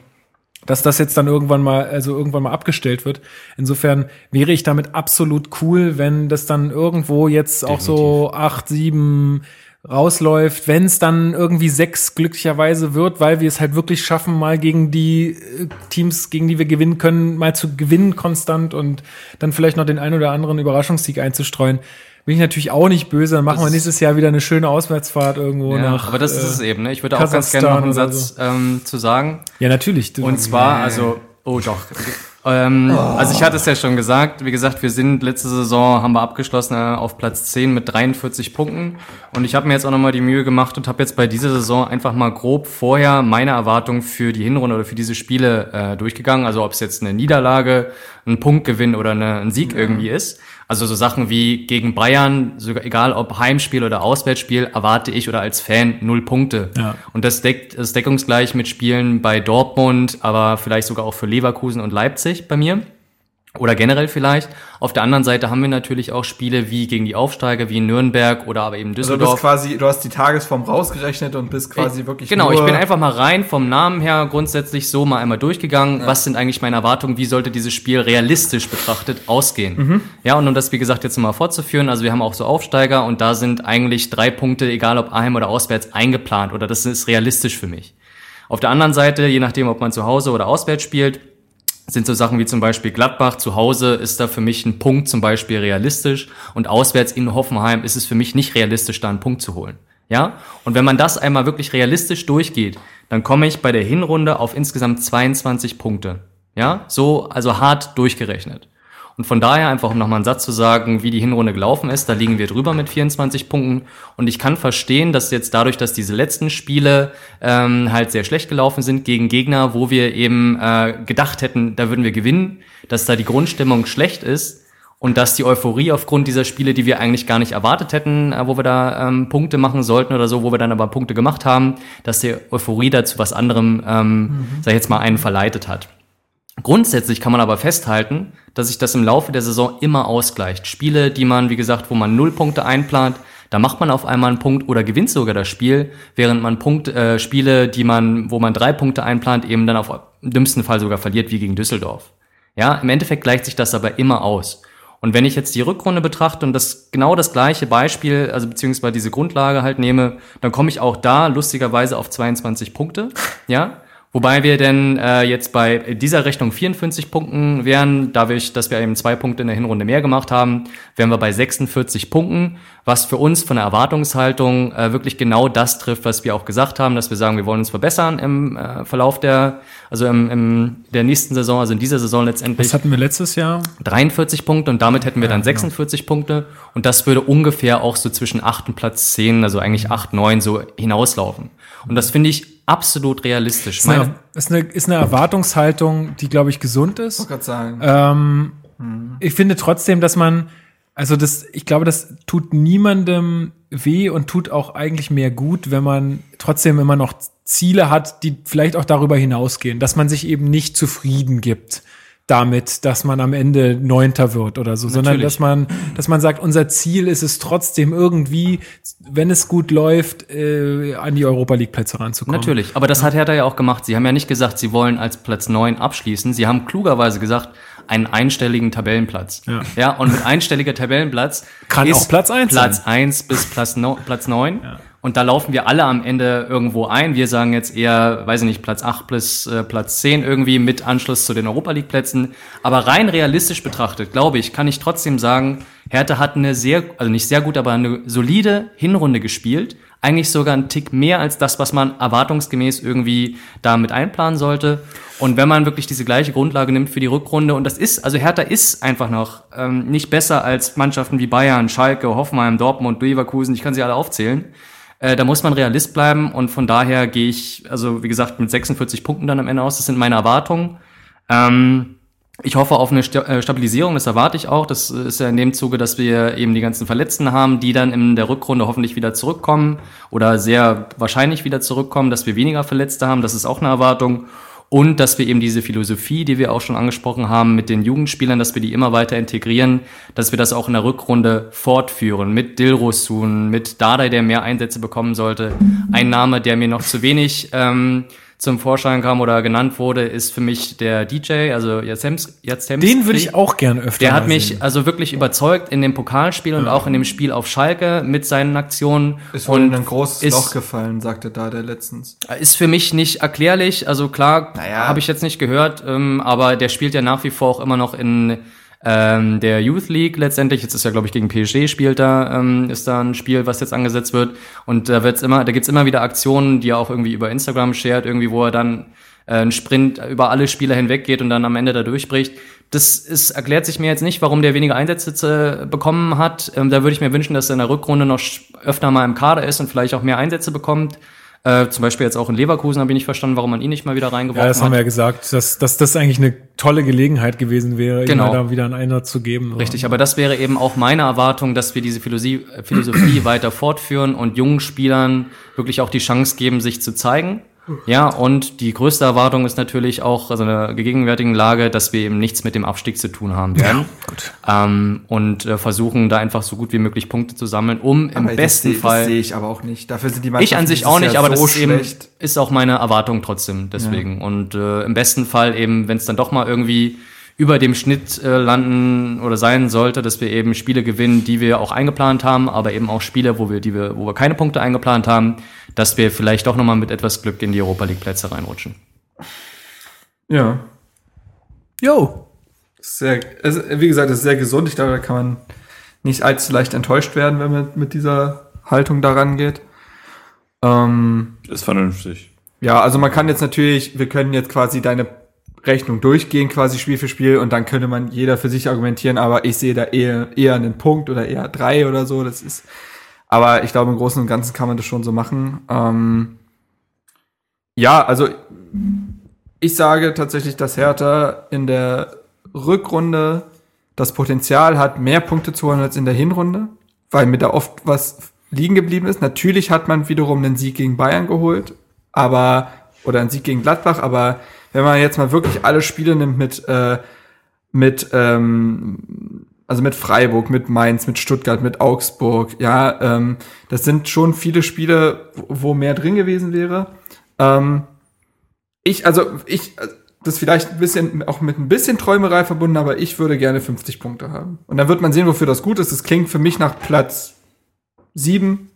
dass das jetzt dann irgendwann mal, also irgendwann mal abgestellt wird. Insofern wäre ich damit absolut cool, wenn das dann irgendwo jetzt auch so acht, sieben rausläuft, wenn es dann irgendwie sechs glücklicherweise wird, weil wir es halt wirklich schaffen, mal gegen die äh, Teams, gegen die wir gewinnen können, mal zu gewinnen konstant und dann vielleicht noch den einen oder anderen Überraschungssieg einzustreuen. Bin ich natürlich auch nicht böse, dann machen wir Das- nächstes Jahr wieder eine schöne Auswärtsfahrt irgendwo Ja, nach. aber das ist äh, es eben, ne? Ich würde auch ganz gerne noch einen Satz ähm, zu sagen. Ja, natürlich. Und zwar, also, oh doch. Ähm, Also ich hatte es ja schon gesagt, wie gesagt, wir sind letzte Saison, haben wir abgeschlossen äh, auf Platz 10 mit 43 Punkten. Und ich habe mir jetzt auch nochmal die Mühe gemacht und habe jetzt bei dieser Saison einfach mal grob vorher meine Erwartungen für die Hinrunde oder für diese Spiele äh, durchgegangen. Also ob es jetzt eine Niederlage, ein Punktgewinn oder eine, ein Sieg irgendwie ist. Also so Sachen wie gegen Bayern, sogar egal ob Heimspiel oder Auswärtsspiel, erwarte ich oder als Fan null Punkte. Ja. Und das deckt das ist deckungsgleich mit Spielen bei Dortmund, aber vielleicht sogar auch für Leverkusen und Leipzig bei mir. Oder generell vielleicht. Auf der anderen Seite haben wir natürlich auch Spiele wie gegen die Aufsteiger, wie in Nürnberg oder aber eben Also du bist Düsseldorf. quasi, du hast die Tagesform rausgerechnet und bist quasi wirklich Genau, ich bin einfach mal rein vom Namen her grundsätzlich so mal einmal durchgegangen. Was sind eigentlich meine Erwartungen? Wie sollte dieses Spiel realistisch betrachtet ausgehen? Mhm. Ja, und um das, wie gesagt, jetzt mal fortzuführen, also wir haben auch so Aufsteiger und da sind eigentlich drei Punkte, egal ob heim oder auswärts, eingeplant oder das ist realistisch für mich. Auf der anderen Seite, je nachdem, ob man zu Hause oder auswärts spielt, sind so Sachen wie zum Beispiel Gladbach. Zu Hause ist da für mich ein Punkt zum Beispiel realistisch und auswärts in Hoffenheim ist es für mich nicht realistisch, da einen Punkt zu holen. Ja? Und wenn man das einmal wirklich realistisch durchgeht, dann komme ich bei der Hinrunde auf insgesamt 22 Punkte. Ja? So, also hart durchgerechnet. Und von daher einfach, um nochmal einen Satz zu sagen, wie die Hinrunde gelaufen ist, da liegen wir drüber mit 24 Punkten. Und ich kann verstehen, dass jetzt dadurch, dass diese letzten Spiele ähm, halt sehr schlecht gelaufen sind gegen Gegner, wo wir eben äh, gedacht hätten, da würden wir gewinnen, dass da die Grundstimmung schlecht ist und dass die Euphorie aufgrund dieser Spiele, die wir eigentlich gar nicht erwartet hätten, äh, wo wir da ähm, Punkte machen sollten oder so, wo wir dann aber Punkte gemacht haben, dass die Euphorie dazu was anderem, ähm, sag ich jetzt mal, einen verleitet hat. Grundsätzlich kann man aber festhalten, dass sich das im Laufe der Saison immer ausgleicht. Spiele, die man, wie gesagt, wo man null Punkte einplant, da macht man auf einmal einen Punkt oder gewinnt sogar das Spiel, während man Punkt, äh, Spiele, die man, wo man drei Punkte einplant, eben dann auf dümmsten Fall sogar verliert, wie gegen Düsseldorf. Ja, im Endeffekt gleicht sich das aber immer aus. Und wenn ich jetzt die Rückrunde betrachte und das genau das gleiche Beispiel, also beziehungsweise diese Grundlage halt nehme, dann komme ich auch da lustigerweise auf 22 Punkte. Ja, Wobei wir denn äh, jetzt bei dieser Rechnung 54 Punkten wären, dadurch, dass wir eben zwei Punkte in der Hinrunde mehr gemacht haben, wären wir bei 46 Punkten, was für uns von der Erwartungshaltung äh, wirklich genau das trifft, was wir auch gesagt haben, dass wir sagen, wir wollen uns verbessern im äh, Verlauf der, also im, im der nächsten Saison, also in dieser Saison letztendlich. Was hatten wir letztes Jahr? 43 Punkte und damit hätten wir dann genau. 46 Punkte und das würde ungefähr auch so zwischen 8 und Platz 10, also eigentlich 8, 9 so hinauslaufen. Und das finde ich absolut realistisch. Ist eine, ist eine, ist eine Erwartungshaltung, die, glaube ich, gesund ist. Ich sagen. Ähm, Ich finde trotzdem, dass man, also das, ich glaube, das tut niemandem weh und tut auch eigentlich mehr gut, wenn man trotzdem immer noch Ziele hat, die vielleicht auch darüber hinausgehen, dass man sich eben nicht zufrieden gibt damit, dass man am Ende Neunter wird oder so, Natürlich. sondern dass man, dass man sagt, unser Ziel ist es trotzdem irgendwie, wenn es gut läuft, äh, an die Europa League Plätze ranzukommen. Natürlich, aber das hat Hertha ja auch gemacht. Sie haben ja nicht gesagt, sie wollen als Platz neun abschließen. Sie haben klugerweise gesagt, einen einstelligen Tabellenplatz. Ja, ja und mit einstelliger Tabellenplatz kann auch Platz eins Platz eins bis Platz, no, Platz neun. Ja. Und da laufen wir alle am Ende irgendwo ein. Wir sagen jetzt eher, weiß ich nicht, Platz 8 bis äh, Platz 10 irgendwie mit Anschluss zu den Europa League Plätzen. Aber rein realistisch betrachtet, glaube ich, kann ich trotzdem sagen, Hertha hat eine sehr, also nicht sehr gut, aber eine solide Hinrunde gespielt. Eigentlich sogar ein Tick mehr als das, was man erwartungsgemäß irgendwie damit einplanen sollte. Und wenn man wirklich diese gleiche Grundlage nimmt für die Rückrunde, und das ist, also Hertha ist einfach noch ähm, nicht besser als Mannschaften wie Bayern, Schalke, Hoffenheim, Dortmund, Leverkusen, ich kann sie alle aufzählen. Äh, da muss man Realist bleiben und von daher gehe ich, also wie gesagt, mit 46 Punkten dann am Ende aus. Das sind meine Erwartungen. Ähm, ich hoffe auf eine äh, Stabilisierung, das erwarte ich auch. Das ist ja in dem Zuge, dass wir eben die ganzen Verletzten haben, die dann in der Rückrunde hoffentlich wieder zurückkommen oder sehr wahrscheinlich wieder zurückkommen, dass wir weniger Verletzte haben. Das ist auch eine Erwartung. Und dass wir eben diese Philosophie, die wir auch schon angesprochen haben mit den Jugendspielern, dass wir die immer weiter integrieren, dass wir das auch in der Rückrunde fortführen. Mit Dilrosun, mit Dardai, der mehr Einsätze bekommen sollte. Ein Name, der mir noch zu wenig ähm, zum Vorschein kam oder genannt wurde, ist für mich der DJ, also Jacems Den würde ich auch gerne öfter Der hat mich sehen. also wirklich überzeugt in dem Pokalspiel ja. und auch in dem Spiel auf Schalke mit seinen Aktionen. Ist wohl in ein großes ist, Loch gefallen, sagte da der letztens. Ist für mich nicht erklärlich, also klar, naja. habe ich jetzt nicht gehört, ähm, aber der spielt ja nach wie vor auch immer noch in ähm, der Youth League letztendlich, jetzt ist ja, glaube ich, gegen PSG spielt da, ähm, ist da ein Spiel, was jetzt angesetzt wird. Und da wird's immer, da gibt's immer wieder Aktionen, die er auch irgendwie über Instagram shared, irgendwie, wo er dann äh, einen Sprint über alle Spieler hinweg geht und dann am Ende da durchbricht. Das ist, erklärt sich mir jetzt nicht, warum der weniger Einsätze bekommen hat. Ähm, da würde ich mir wünschen, dass er in der Rückrunde noch öfter mal im Kader ist und vielleicht auch mehr Einsätze bekommt. Äh, zum Beispiel jetzt auch in Leverkusen habe ich nicht verstanden, warum man ihn nicht mal wieder reingeworfen hat. Ja, das haben wir ja gesagt, dass, dass das eigentlich eine tolle Gelegenheit gewesen wäre, genau. ihm da wieder einen Einsatz zu geben. Richtig, aber das wäre eben auch meine Erwartung, dass wir diese Philosophie, Philosophie weiter fortführen und jungen Spielern wirklich auch die Chance geben, sich zu zeigen. Ja, und die größte Erwartung ist natürlich auch, also in der gegenwärtigen Lage, dass wir eben nichts mit dem Abstieg zu tun haben werden. Ja, gut. Ähm, und äh, versuchen da einfach so gut wie möglich Punkte zu sammeln, um aber im besten das, Fall. Das sehe ich aber auch nicht. Dafür sind die Ich an sich auch nicht, aber so das ist eben, ist auch meine Erwartung trotzdem deswegen. Ja. Und äh, im besten Fall eben, wenn es dann doch mal irgendwie über dem Schnitt äh, landen oder sein sollte, dass wir eben Spiele gewinnen, die wir auch eingeplant haben, aber eben auch Spiele, wo wir, die wir, wo wir keine Punkte eingeplant haben, dass wir vielleicht doch nochmal mit etwas Glück in die Europa League Plätze reinrutschen. Ja. Jo. Sehr, also, wie gesagt, das ist sehr gesund. Ich glaube, da kann man nicht allzu leicht enttäuscht werden, wenn man mit dieser Haltung daran geht. Ähm, ist vernünftig. Ja, also man kann jetzt natürlich, wir können jetzt quasi deine Rechnung durchgehen, quasi Spiel für Spiel, und dann könnte man jeder für sich argumentieren, aber ich sehe da eher, eher einen Punkt oder eher drei oder so. Das ist, aber ich glaube, im Großen und Ganzen kann man das schon so machen. Ähm, ja, also ich sage tatsächlich, dass Hertha in der Rückrunde das Potenzial hat, mehr Punkte zu holen als in der Hinrunde, weil mir da oft was liegen geblieben ist. Natürlich hat man wiederum einen Sieg gegen Bayern geholt, aber oder einen Sieg gegen Gladbach, aber wenn man jetzt mal wirklich alle Spiele nimmt mit, äh, mit, ähm, also mit Freiburg, mit Mainz, mit Stuttgart, mit Augsburg, ja, ähm, das sind schon viele Spiele, wo mehr drin gewesen wäre. Ähm, ich, also ich, das vielleicht ein bisschen, auch mit ein bisschen Träumerei verbunden, aber ich würde gerne 50 Punkte haben. Und dann wird man sehen, wofür das gut ist. Das klingt für mich nach Platz 7,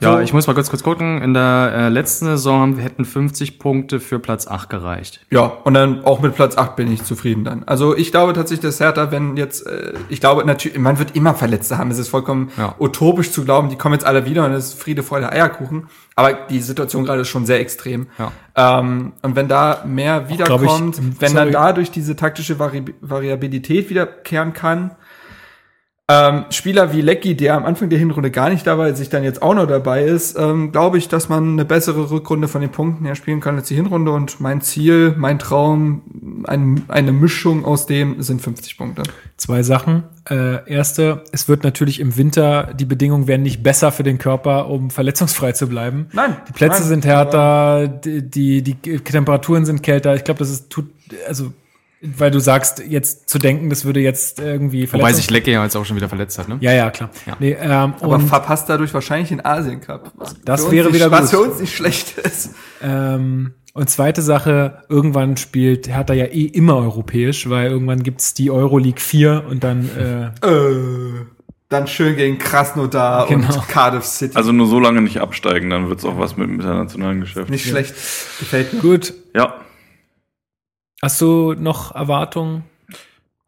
ja, so. ich muss mal kurz kurz gucken. In der äh, letzten Saison hätten 50 Punkte für Platz 8 gereicht. Ja, und dann auch mit Platz 8 bin ich zufrieden dann. Also ich glaube tatsächlich, dass Hertha, wenn jetzt, äh, ich glaube natürlich, man wird immer Verletzte haben. Es ist vollkommen ja. utopisch zu glauben, die kommen jetzt alle wieder und es ist Friede, Freude, Eierkuchen. Aber die Situation gerade ist schon sehr extrem. Ja. Ähm, und wenn da mehr wiederkommt, ich, wenn dann dadurch diese taktische Vari Variabilität wiederkehren kann, ähm, Spieler wie Lecky, der am Anfang der Hinrunde gar nicht dabei sich dann jetzt auch noch dabei ist, ähm, glaube ich, dass man eine bessere Rückrunde von den Punkten her spielen kann als die Hinrunde. Und mein Ziel, mein Traum, ein, eine Mischung aus dem sind 50 Punkte. Zwei Sachen. Äh, erste, es wird natürlich im Winter, die Bedingungen werden nicht besser für den Körper, um verletzungsfrei zu bleiben. Nein. Die Plätze nein, sind härter, die, die, die Temperaturen sind kälter. Ich glaube, das ist, tut, also weil du sagst, jetzt zu denken, das würde jetzt irgendwie Wobei sich Lecke ja jetzt auch schon wieder verletzt hat, ne? Ja, ja, klar. Ja. Nee, ähm, Aber und, verpasst dadurch wahrscheinlich den Asien Cup. Was Das für uns wäre nicht, wieder Was gut. für uns nicht schlecht ist. ähm, und zweite Sache, irgendwann spielt Hertha ja eh immer europäisch, weil irgendwann gibt's die Euroleague 4 und dann äh, Äh, dann schön gegen Krasnodar Genau. und Cardiff City. Also nur so lange nicht absteigen, dann wird's auch was mit dem internationalen Geschäft. nicht schlecht. Gefällt mir. gut. Ja, Hast du noch Erwartungen?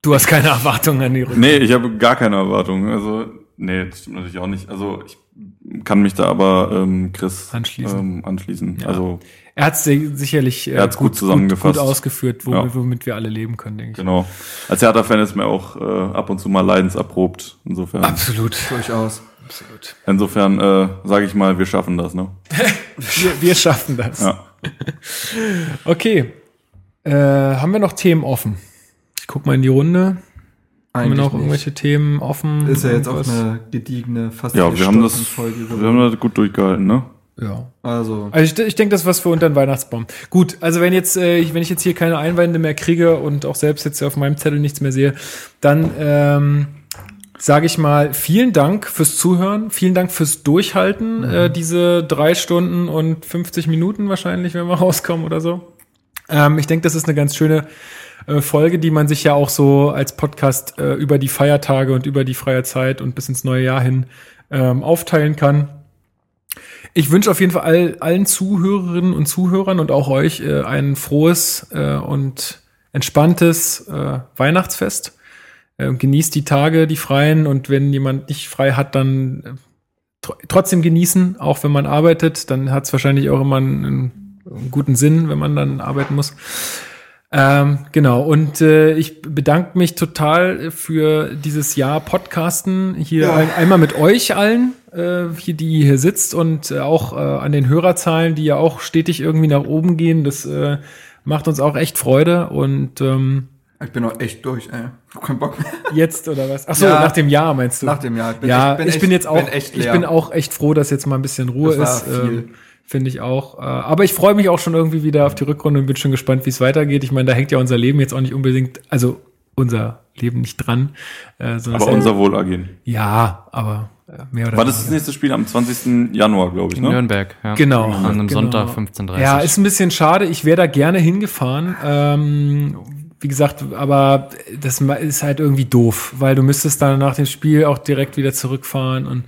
Du hast keine Erwartungen an die Rückkehr. nee, ich habe gar keine Erwartungen. Also, nee, das stimmt natürlich auch nicht. Also, ich kann mich da aber ähm, Chris Anschließen. Ähm, anschließen. Ja. Also, Er hat sicherlich äh, Er hat's gut zusammengefasst. gut, ausgeführt, womit, Ja. womit wir alle leben können, denke ich. genau. Als Hertha-Fan ist mir auch äh, ab und zu mal leidenserprobt. Insofern, Absolut. Durchaus. Absolut. insofern äh, sage ich mal, wir schaffen das, ne? Wir, wir schaffen das. Ja. Okay. Äh, haben wir noch Themen offen? Ich guck mal in die Runde. Haben wir noch nicht. irgendwelche Themen offen? Ist ja jetzt auch Irgendwas? eine gediegene, fast Ja, wir haben das, wir haben das gut durchgehalten, ne? Ja. Also, Also ich, ich denke, das ist was für unter den Weihnachtsbaum. Gut, also wenn jetzt, äh, ich- wenn ich jetzt hier keine Einwände mehr kriege und auch selbst jetzt auf meinem Zettel nichts mehr sehe, dann ähm, sage ich mal vielen Dank fürs Zuhören, vielen Dank fürs Durchhalten, äh, diese drei Stunden und 50 Minuten wahrscheinlich, wenn wir rauskommen oder so. Ähm, ich denke, das ist eine ganz schöne äh, Folge, die man sich ja auch so als Podcast äh, über die Feiertage und über die freie Zeit und bis ins neue Jahr hin ähm, aufteilen kann. Ich wünsche auf jeden Fall all, allen Zuhörerinnen und Zuhörern und auch euch äh, ein frohes äh, und entspanntes äh, Weihnachtsfest. Äh, genießt die Tage, die freien und wenn jemand nicht frei hat, dann äh, tr trotzdem genießen, auch wenn man arbeitet. Dann hat es wahrscheinlich auch immer einen, einen guten Sinn, wenn man dann arbeiten muss. Ähm, genau, und äh, ich bedanke mich total für dieses Jahr Podcasten hier Ja. ein, einmal mit euch allen, äh, hier, die hier sitzt und äh, auch äh, an den Hörerzahlen, die ja auch stetig irgendwie nach oben gehen. Das äh, macht uns auch echt Freude und ähm, ich bin auch echt durch, ey. Ich hab keinen Bock mehr. jetzt oder was? Ach so, Ja. nach dem Jahr meinst du? Nach dem Jahr. Ich bin ja, echt- bin ich bin echt- jetzt auch, bin echt ich leer. bin auch echt froh, dass jetzt mal ein bisschen Ruhe ist. viel. Ähm, Finde ich auch. Äh, aber ich freue mich auch schon irgendwie wieder auf die Rückrunde und bin schon gespannt, wie es weitergeht. Ich meine, da hängt ja unser Leben jetzt auch nicht unbedingt, also unser Leben nicht dran. Äh, sondern Aber unser Wohlergehen. ja, aber äh, mehr oder War das das nächste Spiel am 20. Januar, glaube ich, In ne? Nürnberg, ja. Genau. An einem Genau. Sonntag 15.30 Ja, ist ein bisschen schade. Ich wäre da gerne hingefahren. Ähm, wie gesagt, aber das ist halt irgendwie doof, weil du müsstest dann nach dem Spiel auch direkt wieder zurückfahren und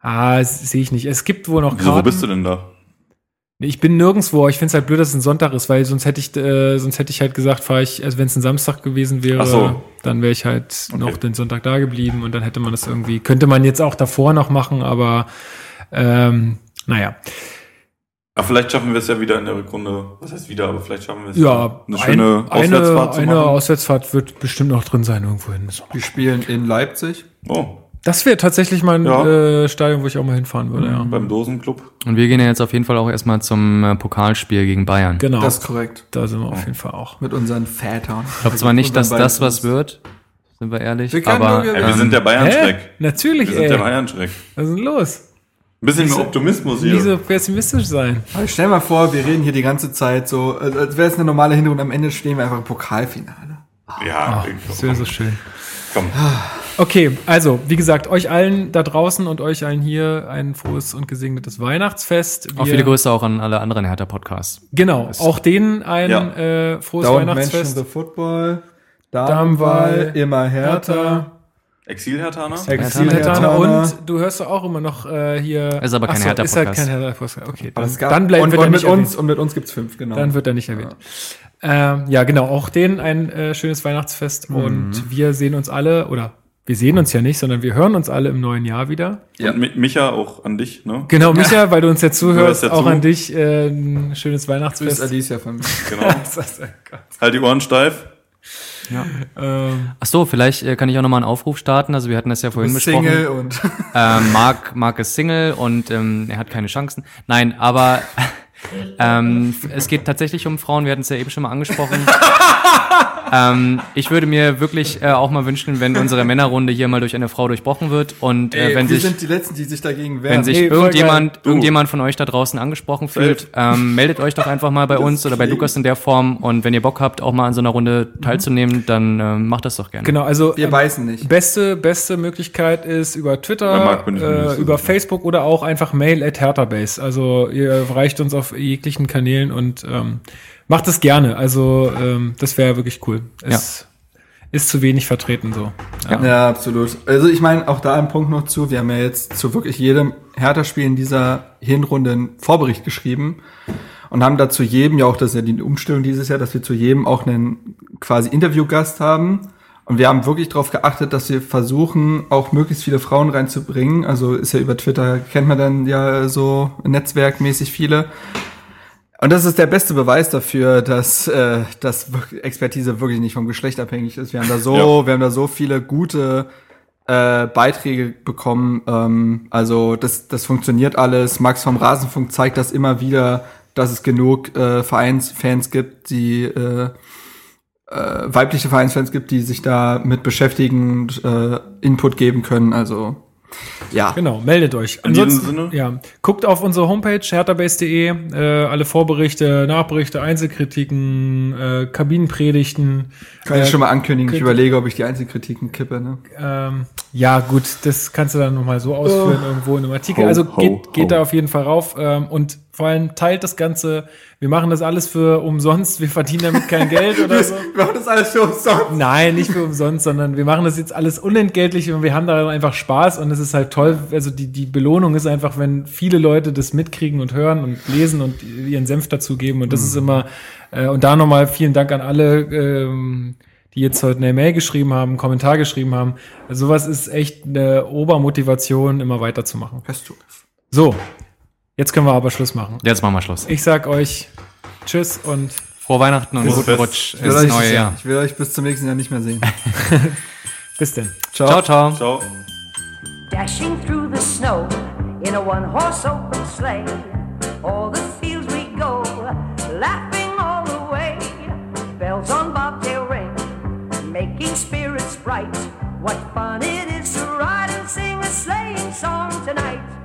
ah, sehe ich nicht. Es gibt wohl noch Wieso, wo Karten. bist du denn da? Ich bin nirgendwo. Ich finde es halt blöd, dass es ein Sonntag ist, weil sonst hätte ich, äh, sonst hätte ich halt gesagt, fahre ich, also wenn es ein Samstag gewesen wäre, so. dann wäre ich halt Okay. noch den Sonntag da geblieben und dann hätte man das irgendwie, könnte man jetzt auch davor noch machen, aber ähm, naja. Aber vielleicht schaffen wir es ja wieder in der Rückrunde. Was heißt wieder, aber vielleicht schaffen wir es Ja, eine schöne ein, Auswärtsfahrt eine, zu eine machen. Auswärtsfahrt wird bestimmt noch drin sein irgendwohin. So. Wir spielen in Leipzig. oh, Das wäre tatsächlich mal ein Ja. äh, Stadion, wo ich auch mal hinfahren würde. Ja. beim Dosenclub. Und wir gehen ja jetzt auf jeden Fall auch erstmal zum äh, Pokalspiel gegen Bayern. Genau, Das ist korrekt. da sind wir auf jeden Fall auch. Mit unseren Vätern. Ich glaube zwar nicht, dass das was wird, sind wir ehrlich, Wir aber nur- wir ähm, sind der? Bayern-Schreck. Natürlich, Wir sind ey. der Bayern-Schreck. Was ist denn los? Ein bisschen mehr Optimismus hier. Nicht so pessimistisch sein. Aber stell mal vor, wir reden hier die ganze Zeit so, als wäre es eine normale Hinrunde. Am Ende stehen wir einfach im Pokalfinale. Ja, Das wäre so schön. Komm. Okay, also, wie gesagt, euch allen da draußen und euch allen hier ein frohes und gesegnetes Weihnachtsfest. auch Wir- viele Grüße auch an alle anderen Hertha-Podcasts. Genau, auch denen ein Ja. äh, frohes mention Weihnachtsfest. the football. Damenwahl, Damenwahl, immer härter. Exil-Hertaner? Exil-Hertaner Hertaner. und du hörst doch auch immer noch äh, hier. Ist aber kein so, Ist halt Hertha-Podcast. kein Hertha-Podcast. Okay, dann, Aber es gab- dann bleibt und, wird und mit nicht uns erwähnt. und mit uns gibt's fünf, genau. Dann wird er nicht erwähnt. Ähm, ja, genau. Auch denen ein äh, schönes Weihnachtsfest Mhm. und wir sehen uns alle oder wir sehen uns ja nicht, sondern wir hören uns alle im neuen Jahr wieder. Und Mi- Micha auch an dich, ne? Genau, Micha, weil du uns ja zuhörst, hörst ja auch zu. an dich äh, ein schönes Grüß Weihnachtsfest. Alicia von mir. Genau. Ist- oh halt die Ohren steif. Ähm, Ach so, vielleicht äh, kann ich auch nochmal einen Aufruf starten. Also wir hatten das ja vorhin besprochen. Single und Ähm, Marc, Marc ist Single und ähm, er hat keine Chancen. Nein, aber ähm, es geht tatsächlich um Frauen. Wir hatten es ja eben schon mal angesprochen. ähm, ich würde mir wirklich äh, auch mal wünschen, wenn unsere Männerrunde hier mal durch eine Frau durchbrochen wird und äh, Ey, wenn wir sich sind die Letzten, die sich dagegen wehren. wenn sich voll irgendjemand, irgendjemand von euch da draußen angesprochen fühlt, ähm, meldet euch doch einfach mal bei uns oder bei Lukas in der Form. Und wenn ihr Bock habt, auch mal an so einer Runde teilzunehmen, dann ähm, macht das doch gerne. Genau, also wir ähm, beißen nicht. Beste, beste Möglichkeit ist über Twitter, nicht äh, über. Facebook oder auch einfach Mail at Herterbase. Also ihr erreicht uns auf jeglichen Kanälen und ähm, macht es gerne. Also ähm, das wäre wirklich cool. Es ist zu wenig vertreten so. Ja. Ja, absolut. Also ich meine, auch da ein Punkt noch zu. Wir haben ja jetzt zu wirklich jedem Hertha-Spiel in dieser Hinrunde einen Vorbericht geschrieben und haben da zu jedem, ja auch das ist ja die Umstellung dieses Jahr, dass wir zu jedem auch einen quasi Interviewgast haben. Und wir haben wirklich darauf geachtet, dass wir versuchen, auch möglichst viele Frauen reinzubringen. Also ist ja über Twitter, kennt man dann ja so netzwerkmäßig viele. Und das ist der beste Beweis dafür, dass, äh, dass Expertise wirklich nicht vom Geschlecht abhängig ist. Wir haben da so, Ja. wir haben da so viele gute äh, Beiträge bekommen. Ähm, also das, das funktioniert alles. Max vom Rasenfunk zeigt das immer wieder, dass es genug äh, Vereinsfans gibt, die äh, äh, weibliche Vereinsfans gibt, die sich da mit beschäftigen, und, äh, Input geben können. Also ja. Genau, meldet euch. Sinne? ja, guckt auf unsere Homepage herterbase.de, äh, alle Vorberichte, Nachberichte, Einzelkritiken, äh, Kabinenpredigten. Kann äh, ich schon mal ankündigen, ich überlege, ob ich die Einzelkritiken kippe. Ne? Ähm, ja, gut, das kannst du dann nochmal so ausführen irgendwo in einem Artikel. Ho, also ho, geht, geht ho. da auf jeden Fall rauf ähm, und vor allem teilt das Ganze. Wir machen das alles für umsonst. Wir verdienen damit kein Geld oder so. Wir machen das alles für uns sonst. Nein, nicht für umsonst, sondern wir machen das jetzt alles unentgeltlich und wir haben daran einfach Spaß und es ist halt toll. Also die, die Belohnung ist einfach, wenn viele Leute das mitkriegen und hören und lesen und ihren Senf dazugeben und das ist immer, äh, und da nochmal vielen Dank an alle, ähm, die jetzt heute eine Mail geschrieben haben, einen Kommentar geschrieben haben. Also sowas ist echt eine Obermotivation, immer weiterzumachen. Hörst du? So, Jetzt können wir aber Schluss machen. Jetzt machen wir Schluss. Ich sag euch Tschüss und frohe Weihnachten und guten Rutsch ins neue Jahr. Ich will euch bis zum nächsten Jahr nicht mehr sehen. bis denn. Ciao. Ciao, ciao. Dashing through the snow in a one-horse open sleigh. All the fields we go, laughing all the way. Bells on bobtail ring, making spirits bright. What fun it is to ride and sing a sleighing song tonight.